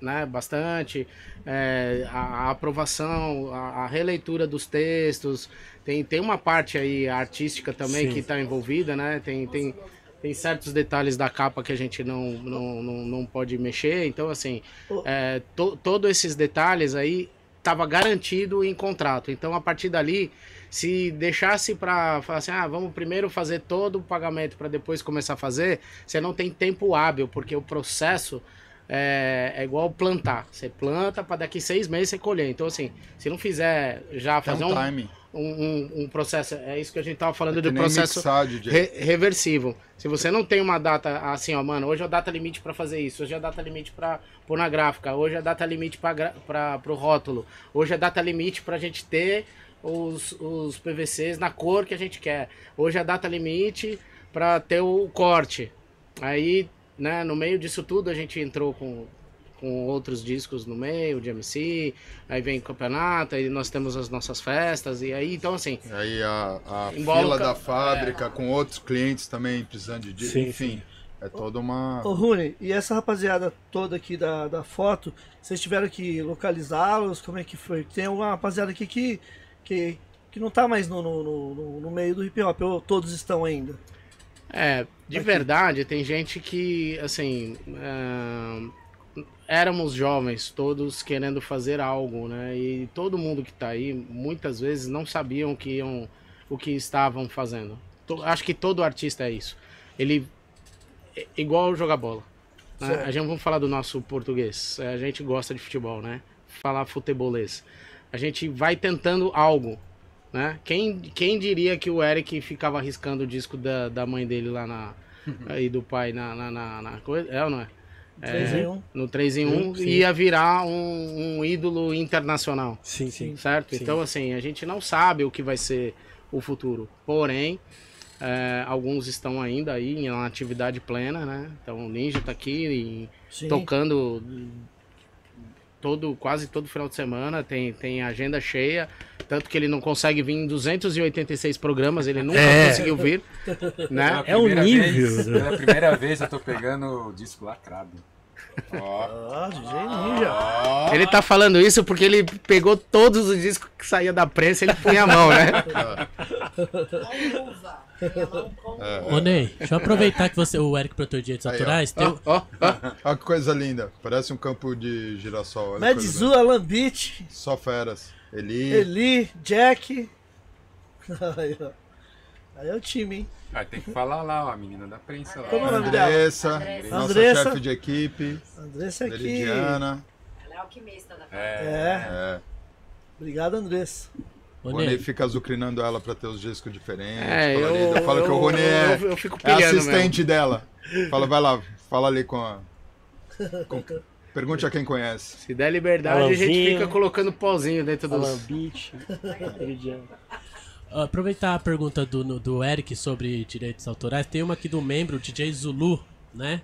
[SPEAKER 6] né, bastante, é, a, a aprovação, a, a releitura dos textos, tem, tem uma parte aí artística também
[SPEAKER 2] Sim.
[SPEAKER 6] que está envolvida, né? Tem, tem tem certos detalhes da capa que a gente não, não, não, não pode mexer. Então, assim, é, to, todos esses detalhes aí estava garantido em contrato. Então, a partir dali, se deixasse para falar assim, ah, vamos primeiro fazer todo o pagamento para depois começar a fazer, você não tem tempo hábil, porque o processo é, é igual plantar. Você planta para daqui seis meses você colher. Então, assim, se não fizer já fazer
[SPEAKER 5] um
[SPEAKER 6] um, um, um- processo, é isso que a gente tava falando
[SPEAKER 5] É
[SPEAKER 6] do processo
[SPEAKER 5] mixar,
[SPEAKER 6] re- reversível. Se você não tem uma data assim, ó, mano, hoje é a data limite para fazer isso, hoje é a data limite para pôr na gráfica, hoje é a data limite para o rótulo, hoje é a data limite pra gente ter os, os PVCs na cor que a gente quer, hoje é a data limite para ter o corte. Aí, né, no meio disso tudo a gente entrou com com outros discos no meio, de MC, aí vem campeonato, aí nós temos as nossas festas, e aí, então assim,
[SPEAKER 5] Aí a, a
[SPEAKER 6] Embola
[SPEAKER 5] fila
[SPEAKER 6] o
[SPEAKER 5] da fábrica com outros clientes também precisando de disco.
[SPEAKER 2] Sim,
[SPEAKER 5] Enfim, é toda uma.
[SPEAKER 1] Ô Rune, e essa rapaziada toda aqui da, da foto, vocês tiveram que localizá-los? Como é que foi? Tem uma rapaziada aqui que, que, que não tá mais no, no, no, no meio do hip hop, ou todos estão ainda?
[SPEAKER 6] É, de
[SPEAKER 1] Aqui.
[SPEAKER 6] verdade, tem gente que, assim, é, éramos jovens, todos querendo fazer algo, né? E todo mundo que tá aí, muitas vezes, não sabiam o que, iam, o que estavam fazendo. To- Acho que todo artista é isso. Ele, é igual jogar bola. né? A gente vamos falar do nosso português. É, A gente gosta de futebol, né? Falar futebolês. A gente vai tentando algo, né? Quem, quem diria que o Eric ficava arriscando o disco da, da mãe dele lá na. e do pai na, na, na, na coisa? É ou não é?
[SPEAKER 1] 3 em 1.
[SPEAKER 6] No 3 em 1
[SPEAKER 2] Sim, sim.
[SPEAKER 6] ia virar um, um ídolo internacional,
[SPEAKER 2] Sim, sim.
[SPEAKER 6] certo?
[SPEAKER 2] Sim.
[SPEAKER 6] Então, assim, a gente não sabe o que vai ser o futuro. Porém, é, alguns estão ainda aí em atividade plena, né? Então, o Ninja tá aqui e tocando todo quase todo final de semana, tem, tem agenda cheia, tanto que ele não consegue vir em 286 programas, ele nunca
[SPEAKER 2] É.
[SPEAKER 6] conseguiu vir, né?
[SPEAKER 2] É o nível,
[SPEAKER 8] Vez,
[SPEAKER 2] né?
[SPEAKER 8] pela primeira vez eu tô pegando o disco lacrado.
[SPEAKER 1] Ah, DJ Ninja.
[SPEAKER 6] Ele tá falando isso porque ele pegou todos os discos que saía da prensa e ele punha a mão, né?
[SPEAKER 7] Com
[SPEAKER 3] Ô Ney, deixa eu aproveitar que você, o Eric Produtor de Direitos
[SPEAKER 5] Aí, ó.
[SPEAKER 3] Autorais, tem,
[SPEAKER 6] Ó, ó, ó.
[SPEAKER 5] Olha que coisa linda. Parece um campo de girassol.
[SPEAKER 1] Zoo, Alan Beach.
[SPEAKER 5] Só feras. Eli.
[SPEAKER 1] Eli, Jack. Aí, ó. Aí é o time, hein?
[SPEAKER 8] Ah, tem que falar lá, ó, a menina da prensa lá.
[SPEAKER 1] Como é o nome dela?
[SPEAKER 5] Andressa.
[SPEAKER 7] Andressa.
[SPEAKER 5] Nossa
[SPEAKER 1] Andressa.
[SPEAKER 5] chefe de equipe.
[SPEAKER 1] Andressa aqui.
[SPEAKER 5] Meridiana.
[SPEAKER 7] Ela é alquimista da
[SPEAKER 8] É,
[SPEAKER 1] É,
[SPEAKER 5] É.
[SPEAKER 1] obrigado, Andressa.
[SPEAKER 5] O Rony fica azucrinando ela pra ter os discos diferentes.
[SPEAKER 6] É, eu,
[SPEAKER 5] coloridos. Fala que o
[SPEAKER 6] eu-
[SPEAKER 5] Rony é,
[SPEAKER 6] eu, eu fico
[SPEAKER 5] é assistente dela. Fala, vai lá, fala ali com a. com- Pergunte a quem conhece.
[SPEAKER 6] Se der liberdade, a gente
[SPEAKER 2] Alanzinho.
[SPEAKER 6] fica colocando pauzinho dentro
[SPEAKER 2] Alan
[SPEAKER 6] dos...
[SPEAKER 2] Beach, Meridiano.
[SPEAKER 3] aproveitar a pergunta do, do Eric sobre direitos autorais, tem uma aqui do membro, DJ Zulu, né?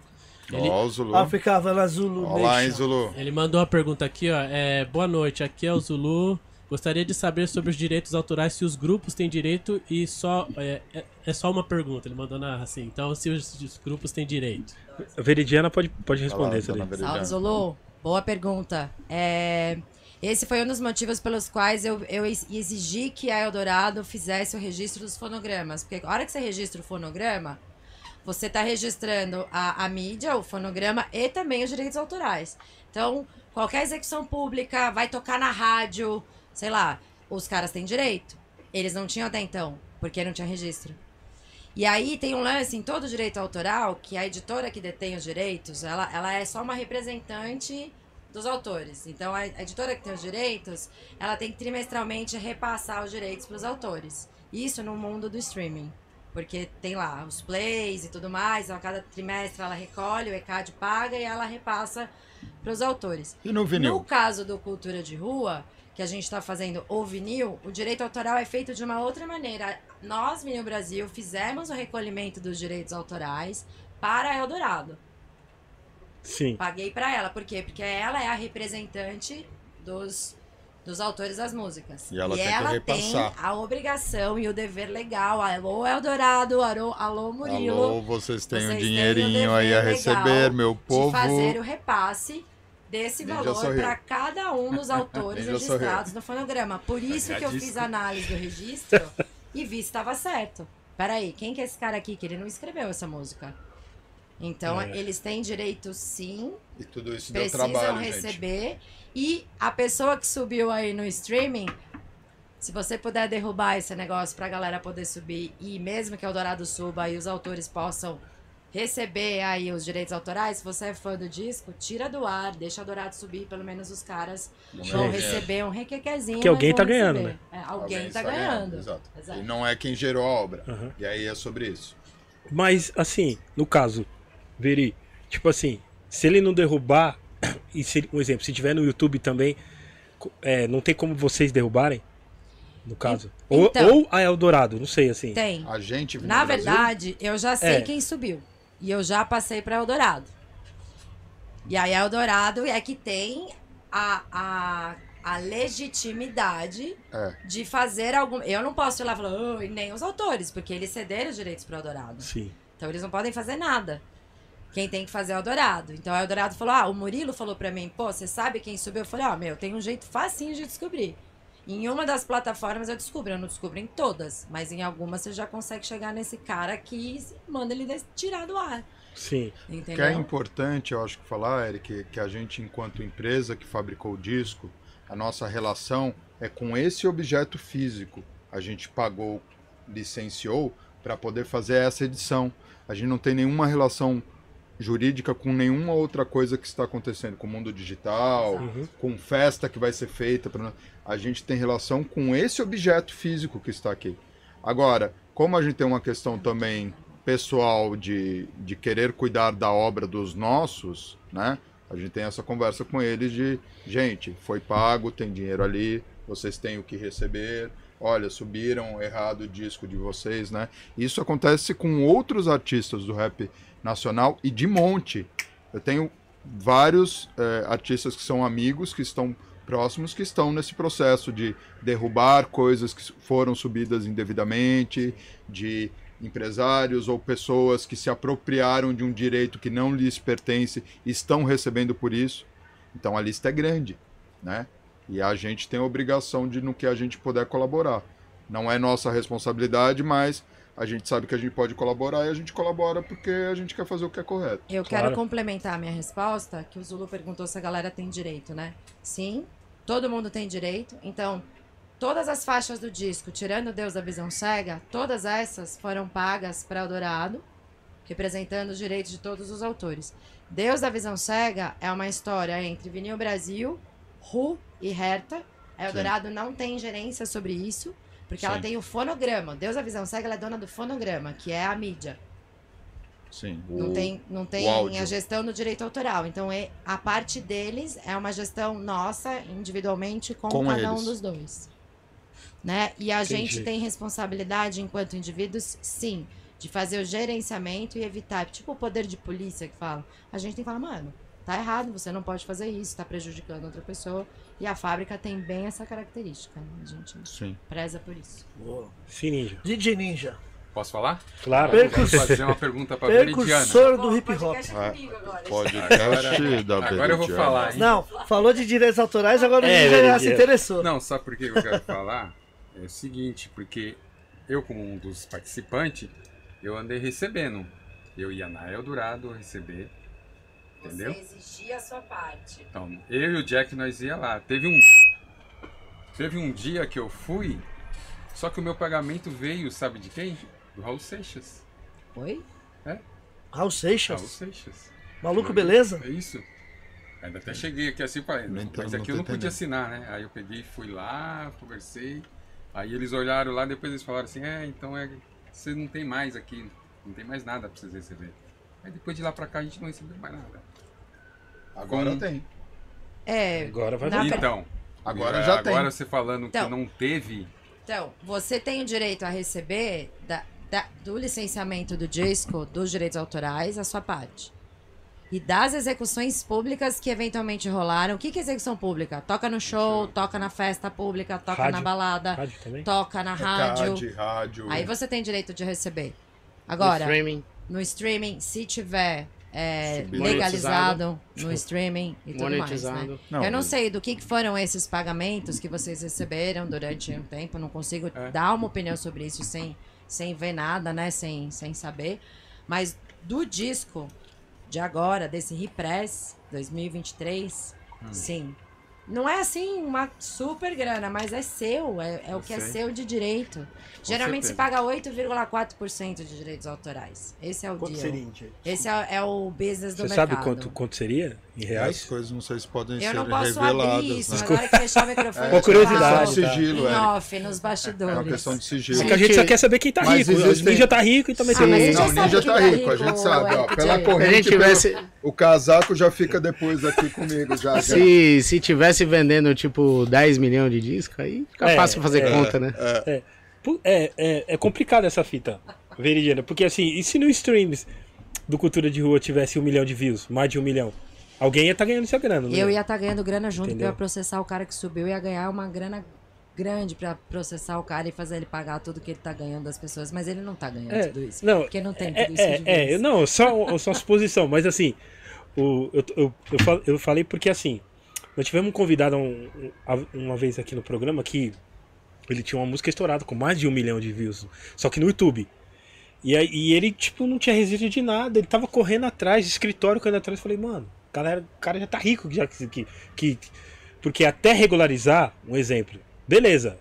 [SPEAKER 3] Ele,
[SPEAKER 5] Ó, o Zulu.
[SPEAKER 1] África Havana Zulu
[SPEAKER 5] Olá, hein. Zulu.
[SPEAKER 3] ele mandou uma pergunta aqui, ó. É, boa noite, aqui é o Zulu. Gostaria de saber sobre os direitos autorais, se os grupos têm direito e só. É, é, é só uma pergunta, ele mandou na, assim. Então, se os, os grupos têm direito.
[SPEAKER 2] A Veridiana pode, pode responder isso.
[SPEAKER 5] Veridiana.
[SPEAKER 7] Salve. Boa pergunta. É, Esse foi um dos motivos pelos quais eu, eu ex- exigi que a Eldorado fizesse o registro dos fonogramas. Porque a hora que você registra o fonograma, você está registrando a, a mídia, o fonograma e também os direitos autorais. Então, qualquer execução pública vai tocar na rádio, sei lá, os caras têm direito. Eles não tinham até então, porque não tinha registro. E aí tem um lance em todo direito autoral que a editora que detém os direitos, ela, ela é só uma representante dos autores. Então a, editora que tem os direitos, ela tem que trimestralmente repassar os direitos para os autores. Isso no mundo do streaming. Porque tem lá os plays e tudo mais, então a cada trimestre ela recolhe, o ECAD paga e ela repassa para os autores.
[SPEAKER 5] E no
[SPEAKER 7] No
[SPEAKER 5] vinil?
[SPEAKER 7] caso do Cultura de Rua, que a gente está fazendo o vinil, o direito autoral é feito de uma outra maneira. Nós, Vinil Brasil, fizemos o recolhimento dos direitos autorais para a Eldorado.
[SPEAKER 2] Sim.
[SPEAKER 7] Paguei para ela. Por quê? Porque ela é a representante dos, dos autores das músicas.
[SPEAKER 5] E ela tem que repassar.
[SPEAKER 7] tem a obrigação e o dever legal. Alô, Eldorado, alô, alô Murilo.
[SPEAKER 5] Alô, vocês têm um
[SPEAKER 7] Vocês têm o
[SPEAKER 5] dinheirinho aí a receber, meu
[SPEAKER 7] de
[SPEAKER 5] povo.
[SPEAKER 7] fazer o repasse desse
[SPEAKER 5] Ninja
[SPEAKER 7] valor para cada um dos autores
[SPEAKER 5] Ninja
[SPEAKER 7] registrados no fonograma. Por isso que eu fiz a análise do registro e vi se estava certo. peraí, quem que é esse cara aqui? Que ele não escreveu essa música. Então,
[SPEAKER 2] É.
[SPEAKER 7] eles têm direito, sim,
[SPEAKER 5] E tudo isso deu
[SPEAKER 7] precisam
[SPEAKER 5] trabalho, gente.
[SPEAKER 7] receber. E a pessoa que subiu aí no streaming, se você puder derrubar esse negócio pra galera poder subir e mesmo que o Eldorado suba e os autores possam receber aí os direitos autorais, se você é fã do disco, tira do ar, deixa o Eldorado subir, pelo menos os caras vão
[SPEAKER 5] É.
[SPEAKER 7] receber um requequezinho.
[SPEAKER 2] Que alguém tá
[SPEAKER 7] vão
[SPEAKER 2] ganhando,
[SPEAKER 7] receber. É, alguém, tá
[SPEAKER 5] está
[SPEAKER 7] ganhando.
[SPEAKER 5] Exato.
[SPEAKER 7] Exato.
[SPEAKER 5] E não é quem gerou a obra.
[SPEAKER 2] Aham.
[SPEAKER 5] E aí é sobre isso.
[SPEAKER 2] Mas, assim, no caso, Veri, tipo assim, se ele não derrubar, e se, um exemplo, se tiver no YouTube também, é, não tem como vocês derrubarem? No caso. Ou,
[SPEAKER 7] então-
[SPEAKER 2] ou a Eldorado, não sei, assim.
[SPEAKER 7] Tem.
[SPEAKER 5] A gente
[SPEAKER 7] Na
[SPEAKER 5] Brasil,
[SPEAKER 7] verdade, eu já sei
[SPEAKER 2] É.
[SPEAKER 7] quem subiu. E eu já passei pra Eldorado. E aí, Eldorado é que tem a, a, a legitimidade
[SPEAKER 5] É.
[SPEAKER 7] de fazer algum. Eu não posso ir lá e falar, "Oh", e nem os autores, porque eles cederam os direitos pro Eldorado.
[SPEAKER 2] Sim.
[SPEAKER 7] Então eles não podem fazer nada. Quem tem que fazer é o Eldorado. Então o Eldorado falou: Ah, o Murilo falou pra mim, pô, você sabe quem subiu? Eu falei, ó, meu, tem um jeito facinho de descobrir. Em uma das plataformas eu descubro, eu não descubro em todas, mas em algumas você já consegue chegar nesse cara que manda ele tirar do ar.
[SPEAKER 2] Sim.
[SPEAKER 5] O que é
[SPEAKER 7] Entendeu?
[SPEAKER 5] importante, eu acho que falar, Eric, que a gente, enquanto empresa que fabricou o disco, a nossa relação é com esse objeto físico. A gente pagou, licenciou para poder fazer essa edição. A gente não tem nenhuma relação jurídica com nenhuma outra coisa que está acontecendo, com o mundo digital,
[SPEAKER 2] Uhum.
[SPEAKER 5] com festa que vai ser feita. Pra... A gente tem relação com esse objeto físico que está aqui. Agora, como a gente tem uma questão também pessoal de, de querer cuidar da obra dos nossos, né? A gente tem essa conversa com eles de, gente, foi pago, tem dinheiro ali, vocês têm o que receber. Olha, subiram errado o disco de vocês, né? Isso acontece com outros artistas do rap nacional e de monte. Eu tenho vários eh, artistas que são amigos, que estão próximos, que estão nesse processo de derrubar coisas que foram subidas indevidamente, de empresários ou pessoas que se apropriaram de um direito que não lhes pertence e estão recebendo por isso. Então a lista é grande, né? E a gente tem a obrigação de, no que a gente puder, colaborar. Não é nossa responsabilidade, mas a gente sabe que a gente pode colaborar e a gente colabora porque a gente quer fazer o que é correto.
[SPEAKER 7] Eu
[SPEAKER 2] Claro.
[SPEAKER 7] quero complementar a minha resposta, que o Zulu perguntou se a galera tem direito, né? Sim, todo mundo tem direito. Então, todas as faixas do disco, tirando Deus da Visão Cega, todas essas foram pagas para Eldorado, representando os direitos de todos os autores. Deus da Visão Cega é uma história entre Vinil Brasil, Ru e Herta. A Eldorado não tem gerência sobre isso, porque ela
[SPEAKER 5] Sim.
[SPEAKER 7] tem o fonograma. Deus da Visão Cega ela é dona do fonograma, que é a mídia.
[SPEAKER 5] Sim.
[SPEAKER 7] Não
[SPEAKER 5] o-
[SPEAKER 7] tem, não tem a gestão do direito autoral. Então, é, a parte deles é uma gestão nossa, individualmente, com,
[SPEAKER 5] Com
[SPEAKER 7] cada um
[SPEAKER 5] eles.
[SPEAKER 7] dos dois. Né? E a
[SPEAKER 2] Entendi.
[SPEAKER 7] gente tem responsabilidade, enquanto indivíduos, sim, de fazer o gerenciamento e evitar. Tipo o poder de polícia que fala. A gente tem que falar, mano, tá errado, você não pode fazer isso, tá prejudicando outra pessoa. E a fábrica tem bem essa característica. né? A gente
[SPEAKER 5] Sim.
[SPEAKER 7] preza por isso.
[SPEAKER 1] Boa.
[SPEAKER 2] Sim, Ninja.
[SPEAKER 1] DJ Ninja,
[SPEAKER 8] Posso falar?
[SPEAKER 2] Claro.
[SPEAKER 8] Quero fazer uma pergunta pra Veridiana.
[SPEAKER 1] precursor do hip hop.
[SPEAKER 5] Podcast da
[SPEAKER 8] Agora eu vou falar, hein?
[SPEAKER 1] Não, falou de direitos autorais, agora o
[SPEAKER 2] É,
[SPEAKER 1] Ninja já
[SPEAKER 2] Veridiana.
[SPEAKER 1] se interessou.
[SPEAKER 8] Não, sabe por que eu quero falar? É o seguinte, porque eu, como um dos participantes, eu andei recebendo. Eu ia na Eldorado receber, entendeu?
[SPEAKER 7] Você exigia a sua parte.
[SPEAKER 8] Então, eu e o Jack, nós ia lá. Teve um, teve um dia que eu fui, só que o meu pagamento veio, sabe de quem? Do Raul Seixas.
[SPEAKER 7] Oi?
[SPEAKER 1] Raul
[SPEAKER 8] Raul
[SPEAKER 1] Seixas,
[SPEAKER 8] Seixas.
[SPEAKER 1] maluco, beleza?
[SPEAKER 8] É isso. Ainda até cheguei aqui assim,
[SPEAKER 5] Não tô-
[SPEAKER 8] mas aqui eu não podia
[SPEAKER 5] entendendo.
[SPEAKER 8] assinar, né? Aí eu peguei, fui lá, conversei. Aí eles olharam lá, depois eles falaram assim, é, então é, você não tem mais aqui, não tem mais nada pra vocês receber. Aí depois de lá pra cá a gente não recebeu mais nada.
[SPEAKER 5] Agora
[SPEAKER 8] Com-
[SPEAKER 5] tem.
[SPEAKER 7] É,
[SPEAKER 2] Agora vai
[SPEAKER 7] Na
[SPEAKER 8] Então,
[SPEAKER 5] Agora
[SPEAKER 8] é,
[SPEAKER 5] já tem.
[SPEAKER 8] Agora você falando
[SPEAKER 7] Então.
[SPEAKER 8] que não teve,
[SPEAKER 7] Então, você tem o direito a receber da- da- do licenciamento do disco, dos direitos autorais, a sua parte. E das execuções públicas que eventualmente rolaram. O que, que é execução pública? Toca no show, toca na festa pública, toca
[SPEAKER 2] Rádio.
[SPEAKER 7] na balada, toca na rádio.
[SPEAKER 5] Rádio.
[SPEAKER 7] Aí você tem direito de receber.
[SPEAKER 6] No
[SPEAKER 7] Agora,
[SPEAKER 6] streaming,
[SPEAKER 7] no streaming, se tiver é, legalizado no streaming e tudo mais, né?
[SPEAKER 5] Não,
[SPEAKER 7] eu não sei do que foram esses pagamentos que vocês receberam durante um tempo, não consigo
[SPEAKER 8] É.
[SPEAKER 7] dar uma opinião sobre isso sem, sem ver nada, né? Sem, sem saber. Mas do disco de agora, desse Repress 2023, sim. Não é assim uma super grana, mas é seu, é, é o que é seu de direito. Geralmente se paga 8,4% de direitos autorais. Esse é o
[SPEAKER 1] Quanto
[SPEAKER 7] deal.
[SPEAKER 1] seria?
[SPEAKER 7] Esse é, é o business do
[SPEAKER 2] Você
[SPEAKER 7] mercado.
[SPEAKER 2] sabe quanto, quanto seria em
[SPEAKER 5] As
[SPEAKER 2] reais?
[SPEAKER 5] coisas não sei se podem
[SPEAKER 7] Eu
[SPEAKER 5] ser
[SPEAKER 7] não posso
[SPEAKER 5] reveladas.
[SPEAKER 7] abrir isso,
[SPEAKER 5] né?
[SPEAKER 7] hora que fechar o microfone,
[SPEAKER 2] Uma
[SPEAKER 7] eu te
[SPEAKER 2] curiosidade,
[SPEAKER 5] de sigilo, Eric.
[SPEAKER 7] off, nos
[SPEAKER 5] É
[SPEAKER 7] bastidores.
[SPEAKER 5] uma questão de sigilo.
[SPEAKER 2] Porque a gente só quer saber quem tá
[SPEAKER 5] Mas
[SPEAKER 2] rico. O
[SPEAKER 5] existem-
[SPEAKER 2] ninja tá rico e tá
[SPEAKER 7] Ah,
[SPEAKER 2] metendo
[SPEAKER 7] mas você
[SPEAKER 2] louco.
[SPEAKER 7] já
[SPEAKER 5] Não, o
[SPEAKER 7] sabe
[SPEAKER 5] ninja tá
[SPEAKER 7] tá
[SPEAKER 5] rico, a gente sabe. Ó,
[SPEAKER 7] Eric
[SPEAKER 5] pela corrente,
[SPEAKER 6] gente tivesse,
[SPEAKER 5] pelo- o casaco já fica depois aqui comigo. Já, já.
[SPEAKER 6] se, se tivesse vendendo tipo 10 milhões de discos, aí fica
[SPEAKER 2] É,
[SPEAKER 6] fácil fazer
[SPEAKER 2] é.
[SPEAKER 6] conta, né?
[SPEAKER 2] É, é, é complicado essa fita, Veridiana. Porque assim, e se no streams do Cultura de Rua tivesse um milhão de views, mais de um milhão? Alguém ia estar ganhando essa grana, não
[SPEAKER 7] Eu
[SPEAKER 2] é?
[SPEAKER 7] ia estar ganhando grana junto, eu
[SPEAKER 2] Entendeu?
[SPEAKER 7] ia processar o cara que subiu, ia ganhar uma grana grande pra processar o cara e fazer ele pagar tudo que ele tá ganhando das pessoas, mas ele não tá ganhando
[SPEAKER 2] É,
[SPEAKER 7] tudo isso.
[SPEAKER 2] não,
[SPEAKER 7] porque não tem
[SPEAKER 2] É,
[SPEAKER 7] tudo isso
[SPEAKER 2] é,
[SPEAKER 7] de
[SPEAKER 2] é,
[SPEAKER 7] vez.
[SPEAKER 2] não, só, só suposição, mas assim, o, eu, eu, eu, eu falei porque assim, nós tivemos um convidado um- uma vez aqui no programa que ele tinha uma música estourada com mais de um milhão de views, só que no YouTube. E, aí, e ele, tipo, não tinha resíduo de nada, ele tava correndo atrás, escritório correndo atrás, eu falei, mano, galera, o cara já tá rico, já que, que, que- porque até regularizar, um exemplo, beleza,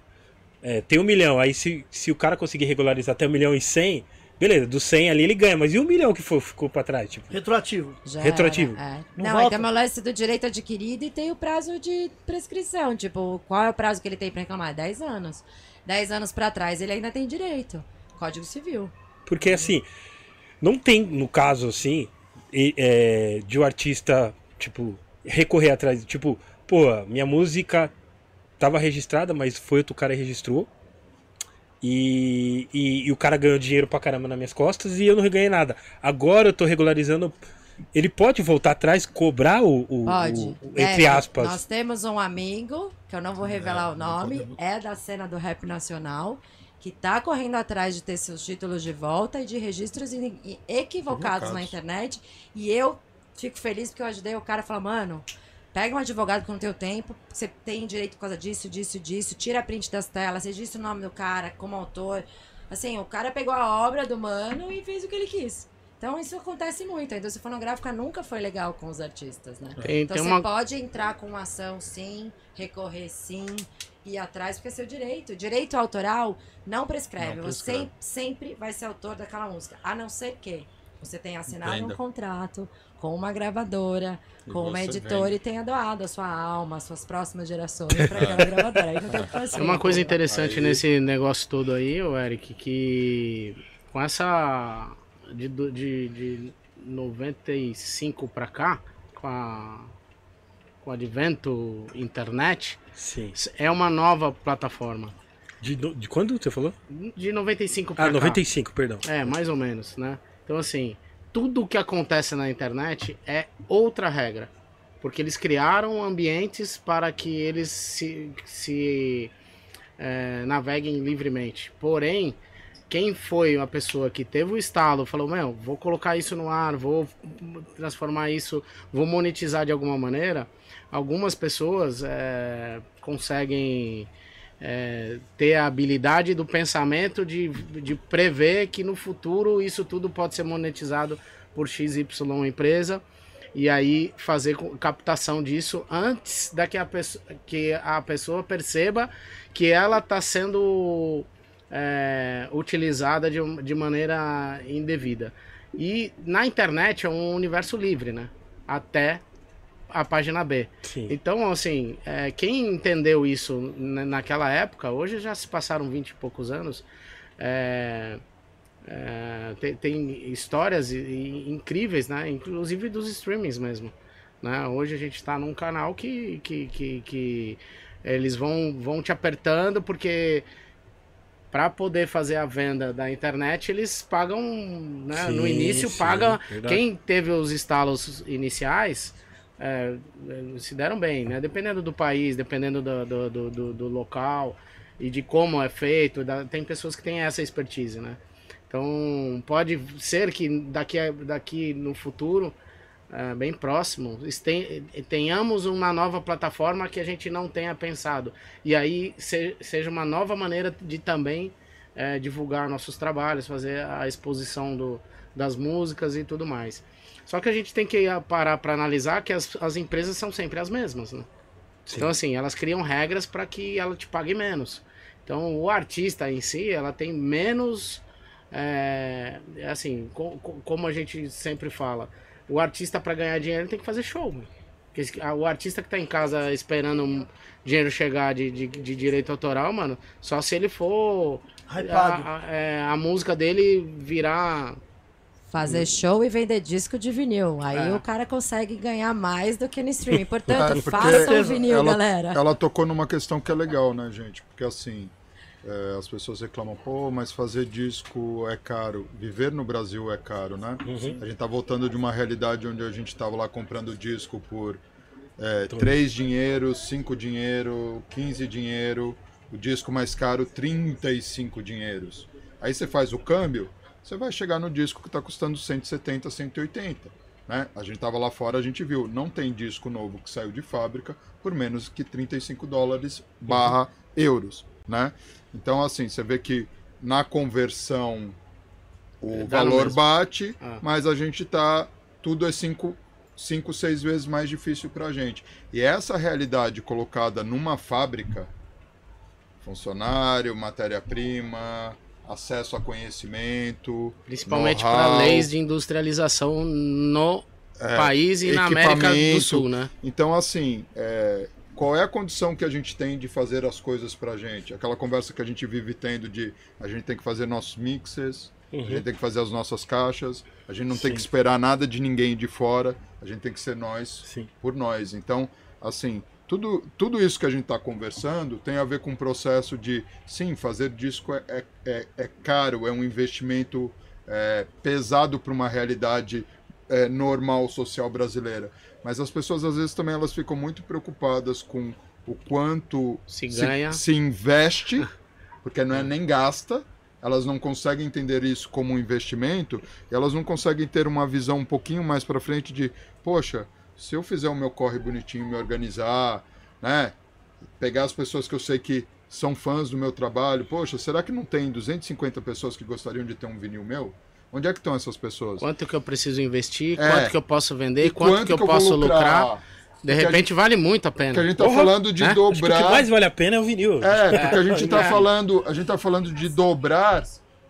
[SPEAKER 2] é, tem um milhão, aí se, se o cara conseguir regularizar até um milhão e cem, beleza, do 100 ali ele ganha, mas e um milhão que foi, ficou pra trás? Tipo,
[SPEAKER 1] Retroativo.
[SPEAKER 7] Já
[SPEAKER 2] retroativo.
[SPEAKER 7] era, é.
[SPEAKER 1] Não
[SPEAKER 7] Não,
[SPEAKER 1] volta?
[SPEAKER 7] aí tem o lance do direito adquirido e tem o prazo de prescrição. Tipo, qual é o prazo que ele tem pra reclamar? 10 anos. 10 anos pra trás ele ainda tem direito. Código Civil.
[SPEAKER 2] Porque assim, não tem, no caso assim, é, de o artista, tipo, recorrer atrás, tipo, pô, minha música tava registrada, mas foi outro cara que registrou. E, e, e o cara ganhou dinheiro pra caramba nas minhas costas e eu não ganhei nada. Agora eu tô regularizando. Ele pode voltar atrás, cobrar o. o-
[SPEAKER 7] Pode.
[SPEAKER 2] o- entre
[SPEAKER 7] Deve.
[SPEAKER 2] aspas.
[SPEAKER 7] Nós temos um amigo, que eu não vou revelar o
[SPEAKER 1] não
[SPEAKER 7] nome, é da cena do rap nacional, que tá correndo atrás de ter seus títulos de volta e de registros equivocados na internet. E eu fico feliz porque eu ajudei o cara a falar, mano. Pega um advogado que não tem o tempo, você tem direito por causa disso, disso, disso, tira print das telas, registra o nome do cara como autor. Assim, o cara pegou a obra do mano e fez o que ele quis. Então isso acontece muito. A indústria fonográfica nunca foi legal com os artistas, né?
[SPEAKER 6] Tem,
[SPEAKER 7] Então
[SPEAKER 6] tem
[SPEAKER 7] você
[SPEAKER 6] uma,
[SPEAKER 7] pode entrar com uma ação sim, recorrer sim, ir atrás, porque é seu direito. Direito autoral não prescreve.
[SPEAKER 9] Não
[SPEAKER 7] Você
[SPEAKER 9] prescreve.
[SPEAKER 7] sempre vai ser autor daquela música. A não ser que você tenha assinado
[SPEAKER 9] Venda.
[SPEAKER 7] um contrato com uma gravadora,
[SPEAKER 9] E
[SPEAKER 7] com uma
[SPEAKER 9] você
[SPEAKER 7] editora
[SPEAKER 9] vende.
[SPEAKER 7] e tenha doado a sua alma, as suas próximas gerações para aquela gravadora. Aí não tem que fazer.
[SPEAKER 6] Tem uma coisa interessante
[SPEAKER 5] Aí-
[SPEAKER 6] nesse negócio todo aí, Eric, que com essa. De, de, de 95 pra cá, com, a, com o advento internet,
[SPEAKER 2] Sim.
[SPEAKER 6] é uma nova plataforma.
[SPEAKER 2] De, de quando você falou?
[SPEAKER 6] De 95 pra
[SPEAKER 2] Ah,
[SPEAKER 6] cá.
[SPEAKER 2] 95, perdão.
[SPEAKER 6] É, mais ou menos, né? Então, assim, tudo que acontece na internet é outra regra. Porque eles criaram ambientes para que eles se, se é, naveguem livremente. Porém, quem foi a pessoa que teve o estalo, falou, meu, vou colocar isso no ar, vou transformar isso, vou monetizar de alguma maneira, algumas pessoas é, conseguem é, ter a habilidade do pensamento de, de prever que no futuro isso tudo pode ser monetizado por XY empresa e aí fazer captação disso antes da que a pessoa, que a pessoa perceba que ela está sendo é, utilizada de, de maneira indevida. E na internet é um universo livre, né? Até a página B.
[SPEAKER 2] Sim.
[SPEAKER 6] Então, assim, é, quem entendeu isso na- naquela época, hoje já se passaram 20 e poucos anos, é, é, tem, tem histórias incríveis, né? Inclusive dos streamings mesmo. Né? Hoje a gente está num canal que, que, que, que eles vão, vão te apertando porque para poder fazer a venda da internet eles pagam, né? no
[SPEAKER 2] Sim,
[SPEAKER 6] início
[SPEAKER 2] sim,
[SPEAKER 6] paga
[SPEAKER 2] verdade.
[SPEAKER 6] quem teve os estalos iniciais é, se deram bem, né? Dependendo do país, dependendo do, do, do, do- local e de como é feito, da- tem pessoas que têm essa expertise, né? Então pode ser que daqui, daqui no futuro, é, bem próximo, este- tenhamos uma nova plataforma que a gente não tenha pensado. E aí se- seja uma nova maneira de também é, divulgar nossos trabalhos, fazer a exposição do, das músicas e tudo mais. Só que a gente tem que parar para analisar que as, as empresas são sempre as mesmas, né? Então, assim, elas criam regras para que ela te pague menos. Então, o artista em si, ela tem menos. É, assim, co- co- como a gente sempre fala, o artista para ganhar dinheiro tem que fazer show. mano. Porque esse- a- o artista que tá em casa esperando um dinheiro chegar de, de, de direito autoral, mano, só se ele for. A, a- é, a música dele virar.
[SPEAKER 7] Fazer show e vender disco de vinil. Aí
[SPEAKER 6] É.
[SPEAKER 7] o cara consegue ganhar mais do que no streaming.
[SPEAKER 5] É,
[SPEAKER 7] Portanto,
[SPEAKER 5] porque
[SPEAKER 7] façam vinil,
[SPEAKER 5] ela,
[SPEAKER 7] galera.
[SPEAKER 5] Ela tocou numa questão que é legal, né, gente? Porque assim, é, as pessoas reclamam, pô, mas fazer disco é caro. Viver no Brasil é caro, né? A gente tá voltando de uma realidade onde a gente tava lá comprando disco por é, 3 dinheiro, 5 dinheiro, 15 dinheiro, o disco mais caro, 35 dinheiros. Aí você faz o câmbio, você vai chegar no disco que está custando 170, 180. Né? A gente tava lá fora, a gente viu, não tem disco novo que saiu de fábrica por menos que 35 dólares barra euros, né? Então, assim, você vê que na conversão o
[SPEAKER 6] no
[SPEAKER 5] valor bate,
[SPEAKER 6] Ah.
[SPEAKER 5] mas a gente tá, tudo é cinco, cinco seis vezes mais difícil pra gente. E essa realidade colocada numa fábrica, funcionário, matéria-prima, acesso a conhecimento,
[SPEAKER 6] Principalmente para leis de industrialização no país e na América do. Sul, né?
[SPEAKER 5] Então, assim, é, qual é a condição que a gente tem de fazer as coisas pra gente? Aquela conversa que a gente vive tendo de a gente tem que fazer nossos mixes, a gente tem que fazer as nossas caixas, a gente não tem
[SPEAKER 2] Sim.
[SPEAKER 5] que esperar nada de ninguém de fora, a gente tem que ser nós
[SPEAKER 2] Sim.
[SPEAKER 5] por nós. Então, assim, tudo, tudo isso que a gente está conversando tem a ver com um processo de, sim, fazer disco é, é, é, é caro, é um investimento é, pesado para uma realidade é, normal social brasileira. Mas as pessoas, às vezes, também elas ficam muito preocupadas com o quanto
[SPEAKER 6] Se ganha.
[SPEAKER 5] se investe, porque não é nem gasta, elas não conseguem entender isso como um investimento, e elas não conseguem ter uma visão um pouquinho mais para frente de, poxa, se eu fizer o meu corre bonitinho, me organizar, né, pegar as pessoas que eu sei que são fãs do meu trabalho, poxa, será que não tem 250 pessoas que gostariam de ter um vinil meu? Onde é que estão essas pessoas?
[SPEAKER 6] Quanto que eu preciso investir,
[SPEAKER 5] É.
[SPEAKER 6] quanto que eu posso vender,
[SPEAKER 5] E
[SPEAKER 6] quanto, que eu,
[SPEAKER 5] vou
[SPEAKER 6] posso lucrar. De
[SPEAKER 5] Porque
[SPEAKER 6] repente vale muito a pena.
[SPEAKER 5] Porque a gente tá
[SPEAKER 2] Porra,
[SPEAKER 5] falando de
[SPEAKER 6] né?
[SPEAKER 2] Acho que o que
[SPEAKER 5] dobrar.
[SPEAKER 2] mais vale a pena é o vinil.
[SPEAKER 5] É, porque a gente tá
[SPEAKER 6] É.
[SPEAKER 5] falando, a gente tá falando de dobrar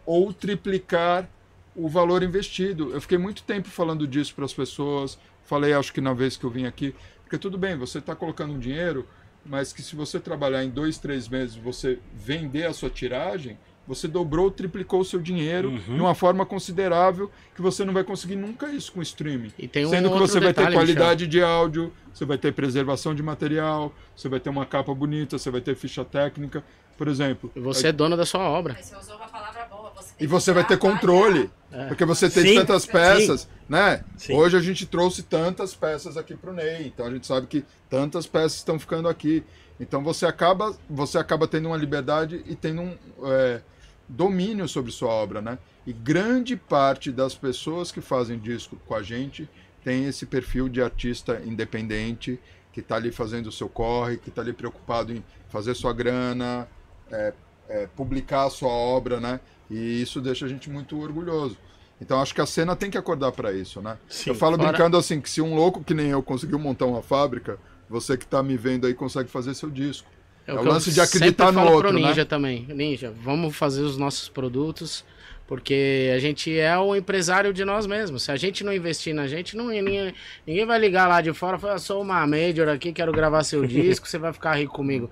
[SPEAKER 5] ou triplicar o valor investido. Eu fiquei muito tempo falando disso para as pessoas. Falei, acho que na vez que eu vim aqui, porque tudo bem, você está colocando um dinheiro, mas que se você trabalhar em dois, três meses, você vender a sua tiragem, você dobrou, triplicou o seu dinheiro de uma forma considerável que você não vai conseguir nunca isso com streaming.
[SPEAKER 6] E tem um
[SPEAKER 5] Sendo que você vai ter qualidade de áudio, você vai ter preservação de material, você vai ter uma capa bonita, você vai ter ficha técnica, por exemplo.
[SPEAKER 6] Você é dono da sua obra.
[SPEAKER 7] Você usou uma palavra. Você
[SPEAKER 5] E você vai ter controle, porque você tem
[SPEAKER 2] Sim,
[SPEAKER 5] tantas peças, né?
[SPEAKER 2] Sim.
[SPEAKER 5] Hoje a gente trouxe tantas peças aqui pro Ney, então a gente sabe que tantas peças estão ficando aqui. Então você acaba, você acaba tendo uma liberdade e tendo um é, domínio sobre sua obra, né? E grande parte das pessoas que fazem disco com a gente tem esse perfil de artista independente que está ali fazendo o seu corre, que está ali preocupado em fazer sua grana, é, é, publicar a sua obra, né? E isso deixa a gente muito orgulhoso. Então acho que a cena tem que acordar para isso, né?
[SPEAKER 2] Sim.
[SPEAKER 5] eu falo
[SPEAKER 6] Fora-
[SPEAKER 5] brincando assim que se um louco que nem eu conseguiu montar uma fábrica, você que está me vendo aí consegue fazer seu disco. É o
[SPEAKER 6] que eu
[SPEAKER 5] lance de acreditar no outro,
[SPEAKER 6] pro
[SPEAKER 5] né?
[SPEAKER 6] Ninja também. Ninja, vamos fazer os nossos produtos, porque a gente é o empresário de nós mesmos. Se a gente não investir na gente, não, ninguém, ninguém vai ligar lá de fora e falar, "Eu sou uma major aqui, quero gravar seu disco, você vai ficar rico comigo.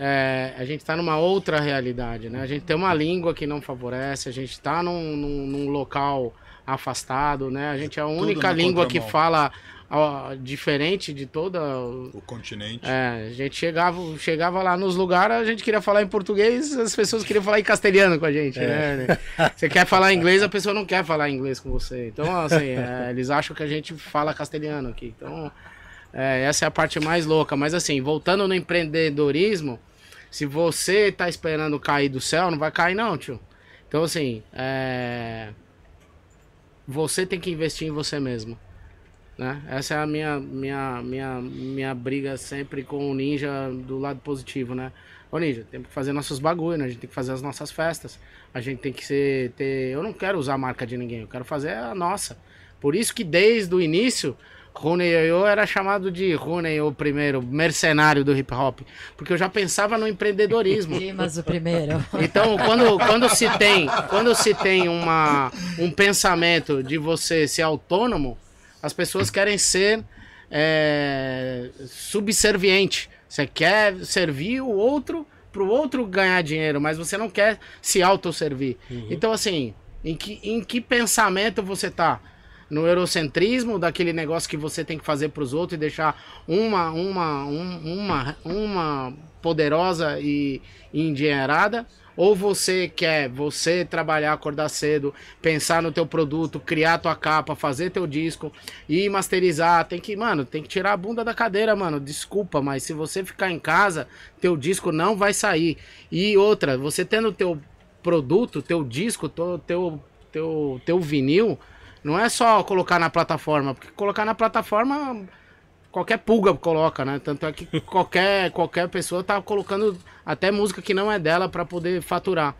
[SPEAKER 6] É, a gente tá numa outra realidade, né? A gente tem uma língua que não favorece, a gente tá num, num, num local afastado, né? A gente é a única língua que fala ó, diferente de toda
[SPEAKER 5] O continente.
[SPEAKER 6] é, a gente chegava, chegava lá nos lugares, a gente queria falar em português, as pessoas queriam falar em castelhano com a gente, né? Você quer falar inglês, a pessoa não quer falar inglês com você. Então, assim, é, eles acham que a gente fala castelhano aqui. Então, é, essa é a parte mais louca. Mas, assim, voltando no empreendedorismo, se você tá esperando cair do céu, não vai cair não, tio. Então, assim, é... você tem que investir em você mesmo. Né? Essa é a minha, minha, minha, minha briga sempre com o ninja do lado positivo, né? Ô, Ninja, temos que fazer nossos bagulho, né? A gente tem que fazer as nossas festas. A gente tem que ser. Ter... Eu não quero usar a marca de ninguém, eu quero fazer a nossa. Por isso que desde o início, Rune Yoyo era chamado de Rune o primeiro, mercenário do hip hop. Porque eu já pensava no empreendedorismo.
[SPEAKER 7] Dimas o primeiro.
[SPEAKER 6] Então, quando, quando se tem, quando se tem uma, um pensamento de você ser autônomo, as pessoas querem ser é, subserviente. Você quer servir o outro para o outro ganhar dinheiro, mas você não quer se autosservir. Então, assim, em que, em que pensamento você tá? No eurocentrismo, daquele negócio que você tem que fazer para os outros e deixar uma, uma, um- uma, uma poderosa e, e endinheirada? Ou você quer você trabalhar, acordar cedo, pensar no teu produto, criar tua capa, fazer teu disco e masterizar? Tem que, mano, tem que tirar a bunda da cadeira, mano. Desculpa, mas se você ficar em casa, teu disco não vai sair. E outra, você tendo teu produto, teu disco, teu, teu, teu, teu vinil, não é só colocar na plataforma, porque colocar na plataforma qualquer pulga coloca, né? Tanto é que qualquer, qualquer pessoa tá colocando até música que não é dela para poder faturar.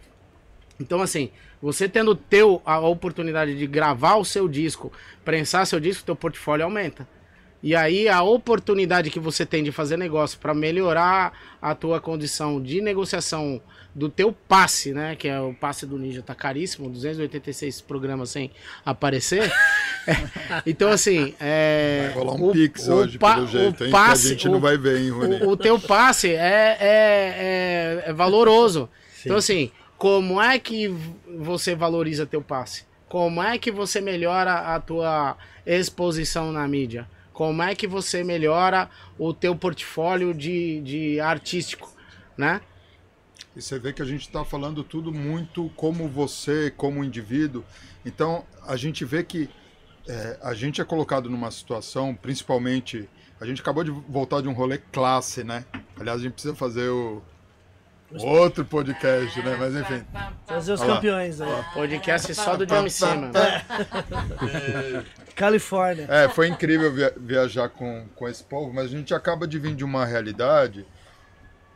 [SPEAKER 6] Então, assim, você tendo teu, a oportunidade de gravar o seu disco, prensar seu disco, teu portfólio aumenta. E aí a oportunidade que você tem de fazer negócio para melhorar a tua condição de negociação do teu passe, né? Que é o passe do Ninja, tá caríssimo, 286 programas sem aparecer. então, assim, é.
[SPEAKER 5] Vai rolar um
[SPEAKER 6] o-
[SPEAKER 5] pix
[SPEAKER 6] o
[SPEAKER 5] hoje,
[SPEAKER 6] pa-
[SPEAKER 5] pelo jeito, hein?
[SPEAKER 6] passe-
[SPEAKER 5] que a gente
[SPEAKER 6] o-
[SPEAKER 5] não vai ver, hein, Rony?
[SPEAKER 6] o, o teu passe é, é, é, é valoroso. Então, assim, como é que você valoriza teu passe? Como é que você melhora a tua exposição na mídia? Como é que você melhora o teu portfólio de, de artístico, né?
[SPEAKER 5] E você vê que a gente está falando tudo muito como você, como indivíduo. Então, a gente vê que é, a gente é colocado numa situação, principalmente. A gente acabou de voltar de um rolê classe, né? Aliás, a gente precisa fazer o outro podcast, né? Mas enfim.
[SPEAKER 1] Trazer os
[SPEAKER 5] Olha
[SPEAKER 1] campeões aí.
[SPEAKER 6] Podcast só do John Cena.
[SPEAKER 1] Califórnia.
[SPEAKER 5] É, foi incrível via- viajar com, com esse povo, mas a gente acaba de vir de uma realidade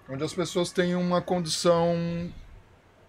[SPEAKER 5] onde as pessoas têm uma condição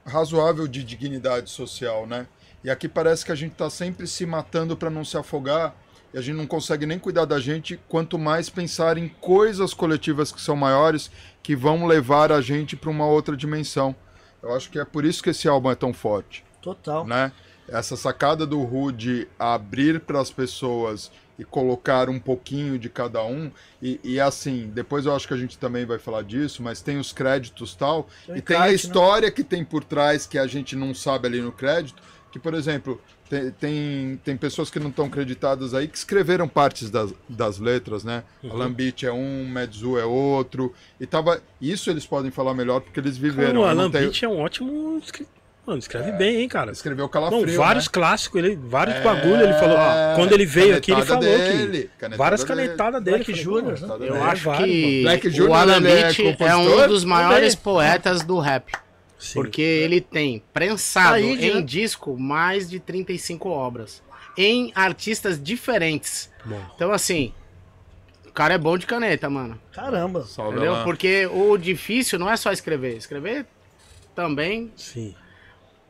[SPEAKER 5] razoável de dignidade social, né? E aqui parece que a gente está sempre se matando para não se afogar e a gente não consegue nem cuidar da gente, quanto mais pensar em coisas coletivas que são maiores que vão levar a gente para uma outra dimensão. Eu acho que é por isso que esse álbum é tão forte
[SPEAKER 1] Total.
[SPEAKER 5] né? Essa sacada do Ru de abrir para as pessoas e colocar um pouquinho de cada um e, e assim, depois eu acho que a gente também vai falar disso, mas tem os créditos tal
[SPEAKER 1] Tem o
[SPEAKER 5] e tem a
[SPEAKER 1] né?
[SPEAKER 5] história que tem por trás que a gente não sabe ali no crédito, que por exemplo tem, tem, tem pessoas que não estão creditadas aí que escreveram partes das, das letras, né?
[SPEAKER 2] Uhum.
[SPEAKER 5] Beach é um, Medzu é outro e tava isso eles podem falar melhor porque eles viveram.
[SPEAKER 2] Cara, o
[SPEAKER 5] tenho-
[SPEAKER 2] Beach é um ótimo. escri- Mano, escreve bem, hein, cara.
[SPEAKER 5] escreveu
[SPEAKER 2] Não,
[SPEAKER 5] Calafrio,
[SPEAKER 2] vários
[SPEAKER 5] né?
[SPEAKER 2] clássicos, ele, vários bagulho, ele falou.
[SPEAKER 5] É,
[SPEAKER 2] quando ele veio aqui, ele falou
[SPEAKER 5] dele,
[SPEAKER 2] que.
[SPEAKER 5] canetada
[SPEAKER 2] Várias canetadas dele.
[SPEAKER 1] Black
[SPEAKER 2] pô,
[SPEAKER 1] né?
[SPEAKER 5] Tá
[SPEAKER 6] Eu acho que
[SPEAKER 5] Black
[SPEAKER 6] o
[SPEAKER 5] Junior,
[SPEAKER 6] Alan
[SPEAKER 5] ele é
[SPEAKER 6] Beach é, um dos maiores
[SPEAKER 1] Também.
[SPEAKER 6] poetas do rap.
[SPEAKER 2] Sim.
[SPEAKER 6] Porque ele tem prensado
[SPEAKER 1] Aí,
[SPEAKER 6] em
[SPEAKER 1] né?
[SPEAKER 6] disco mais de 35 obras. Em artistas diferentes.
[SPEAKER 2] Bom.
[SPEAKER 6] Então, assim, o cara é bom de caneta, mano.
[SPEAKER 1] Caramba.
[SPEAKER 5] Salve,
[SPEAKER 6] Entendeu? Porque o difícil não é só escrever. Escrever também.
[SPEAKER 2] Sim.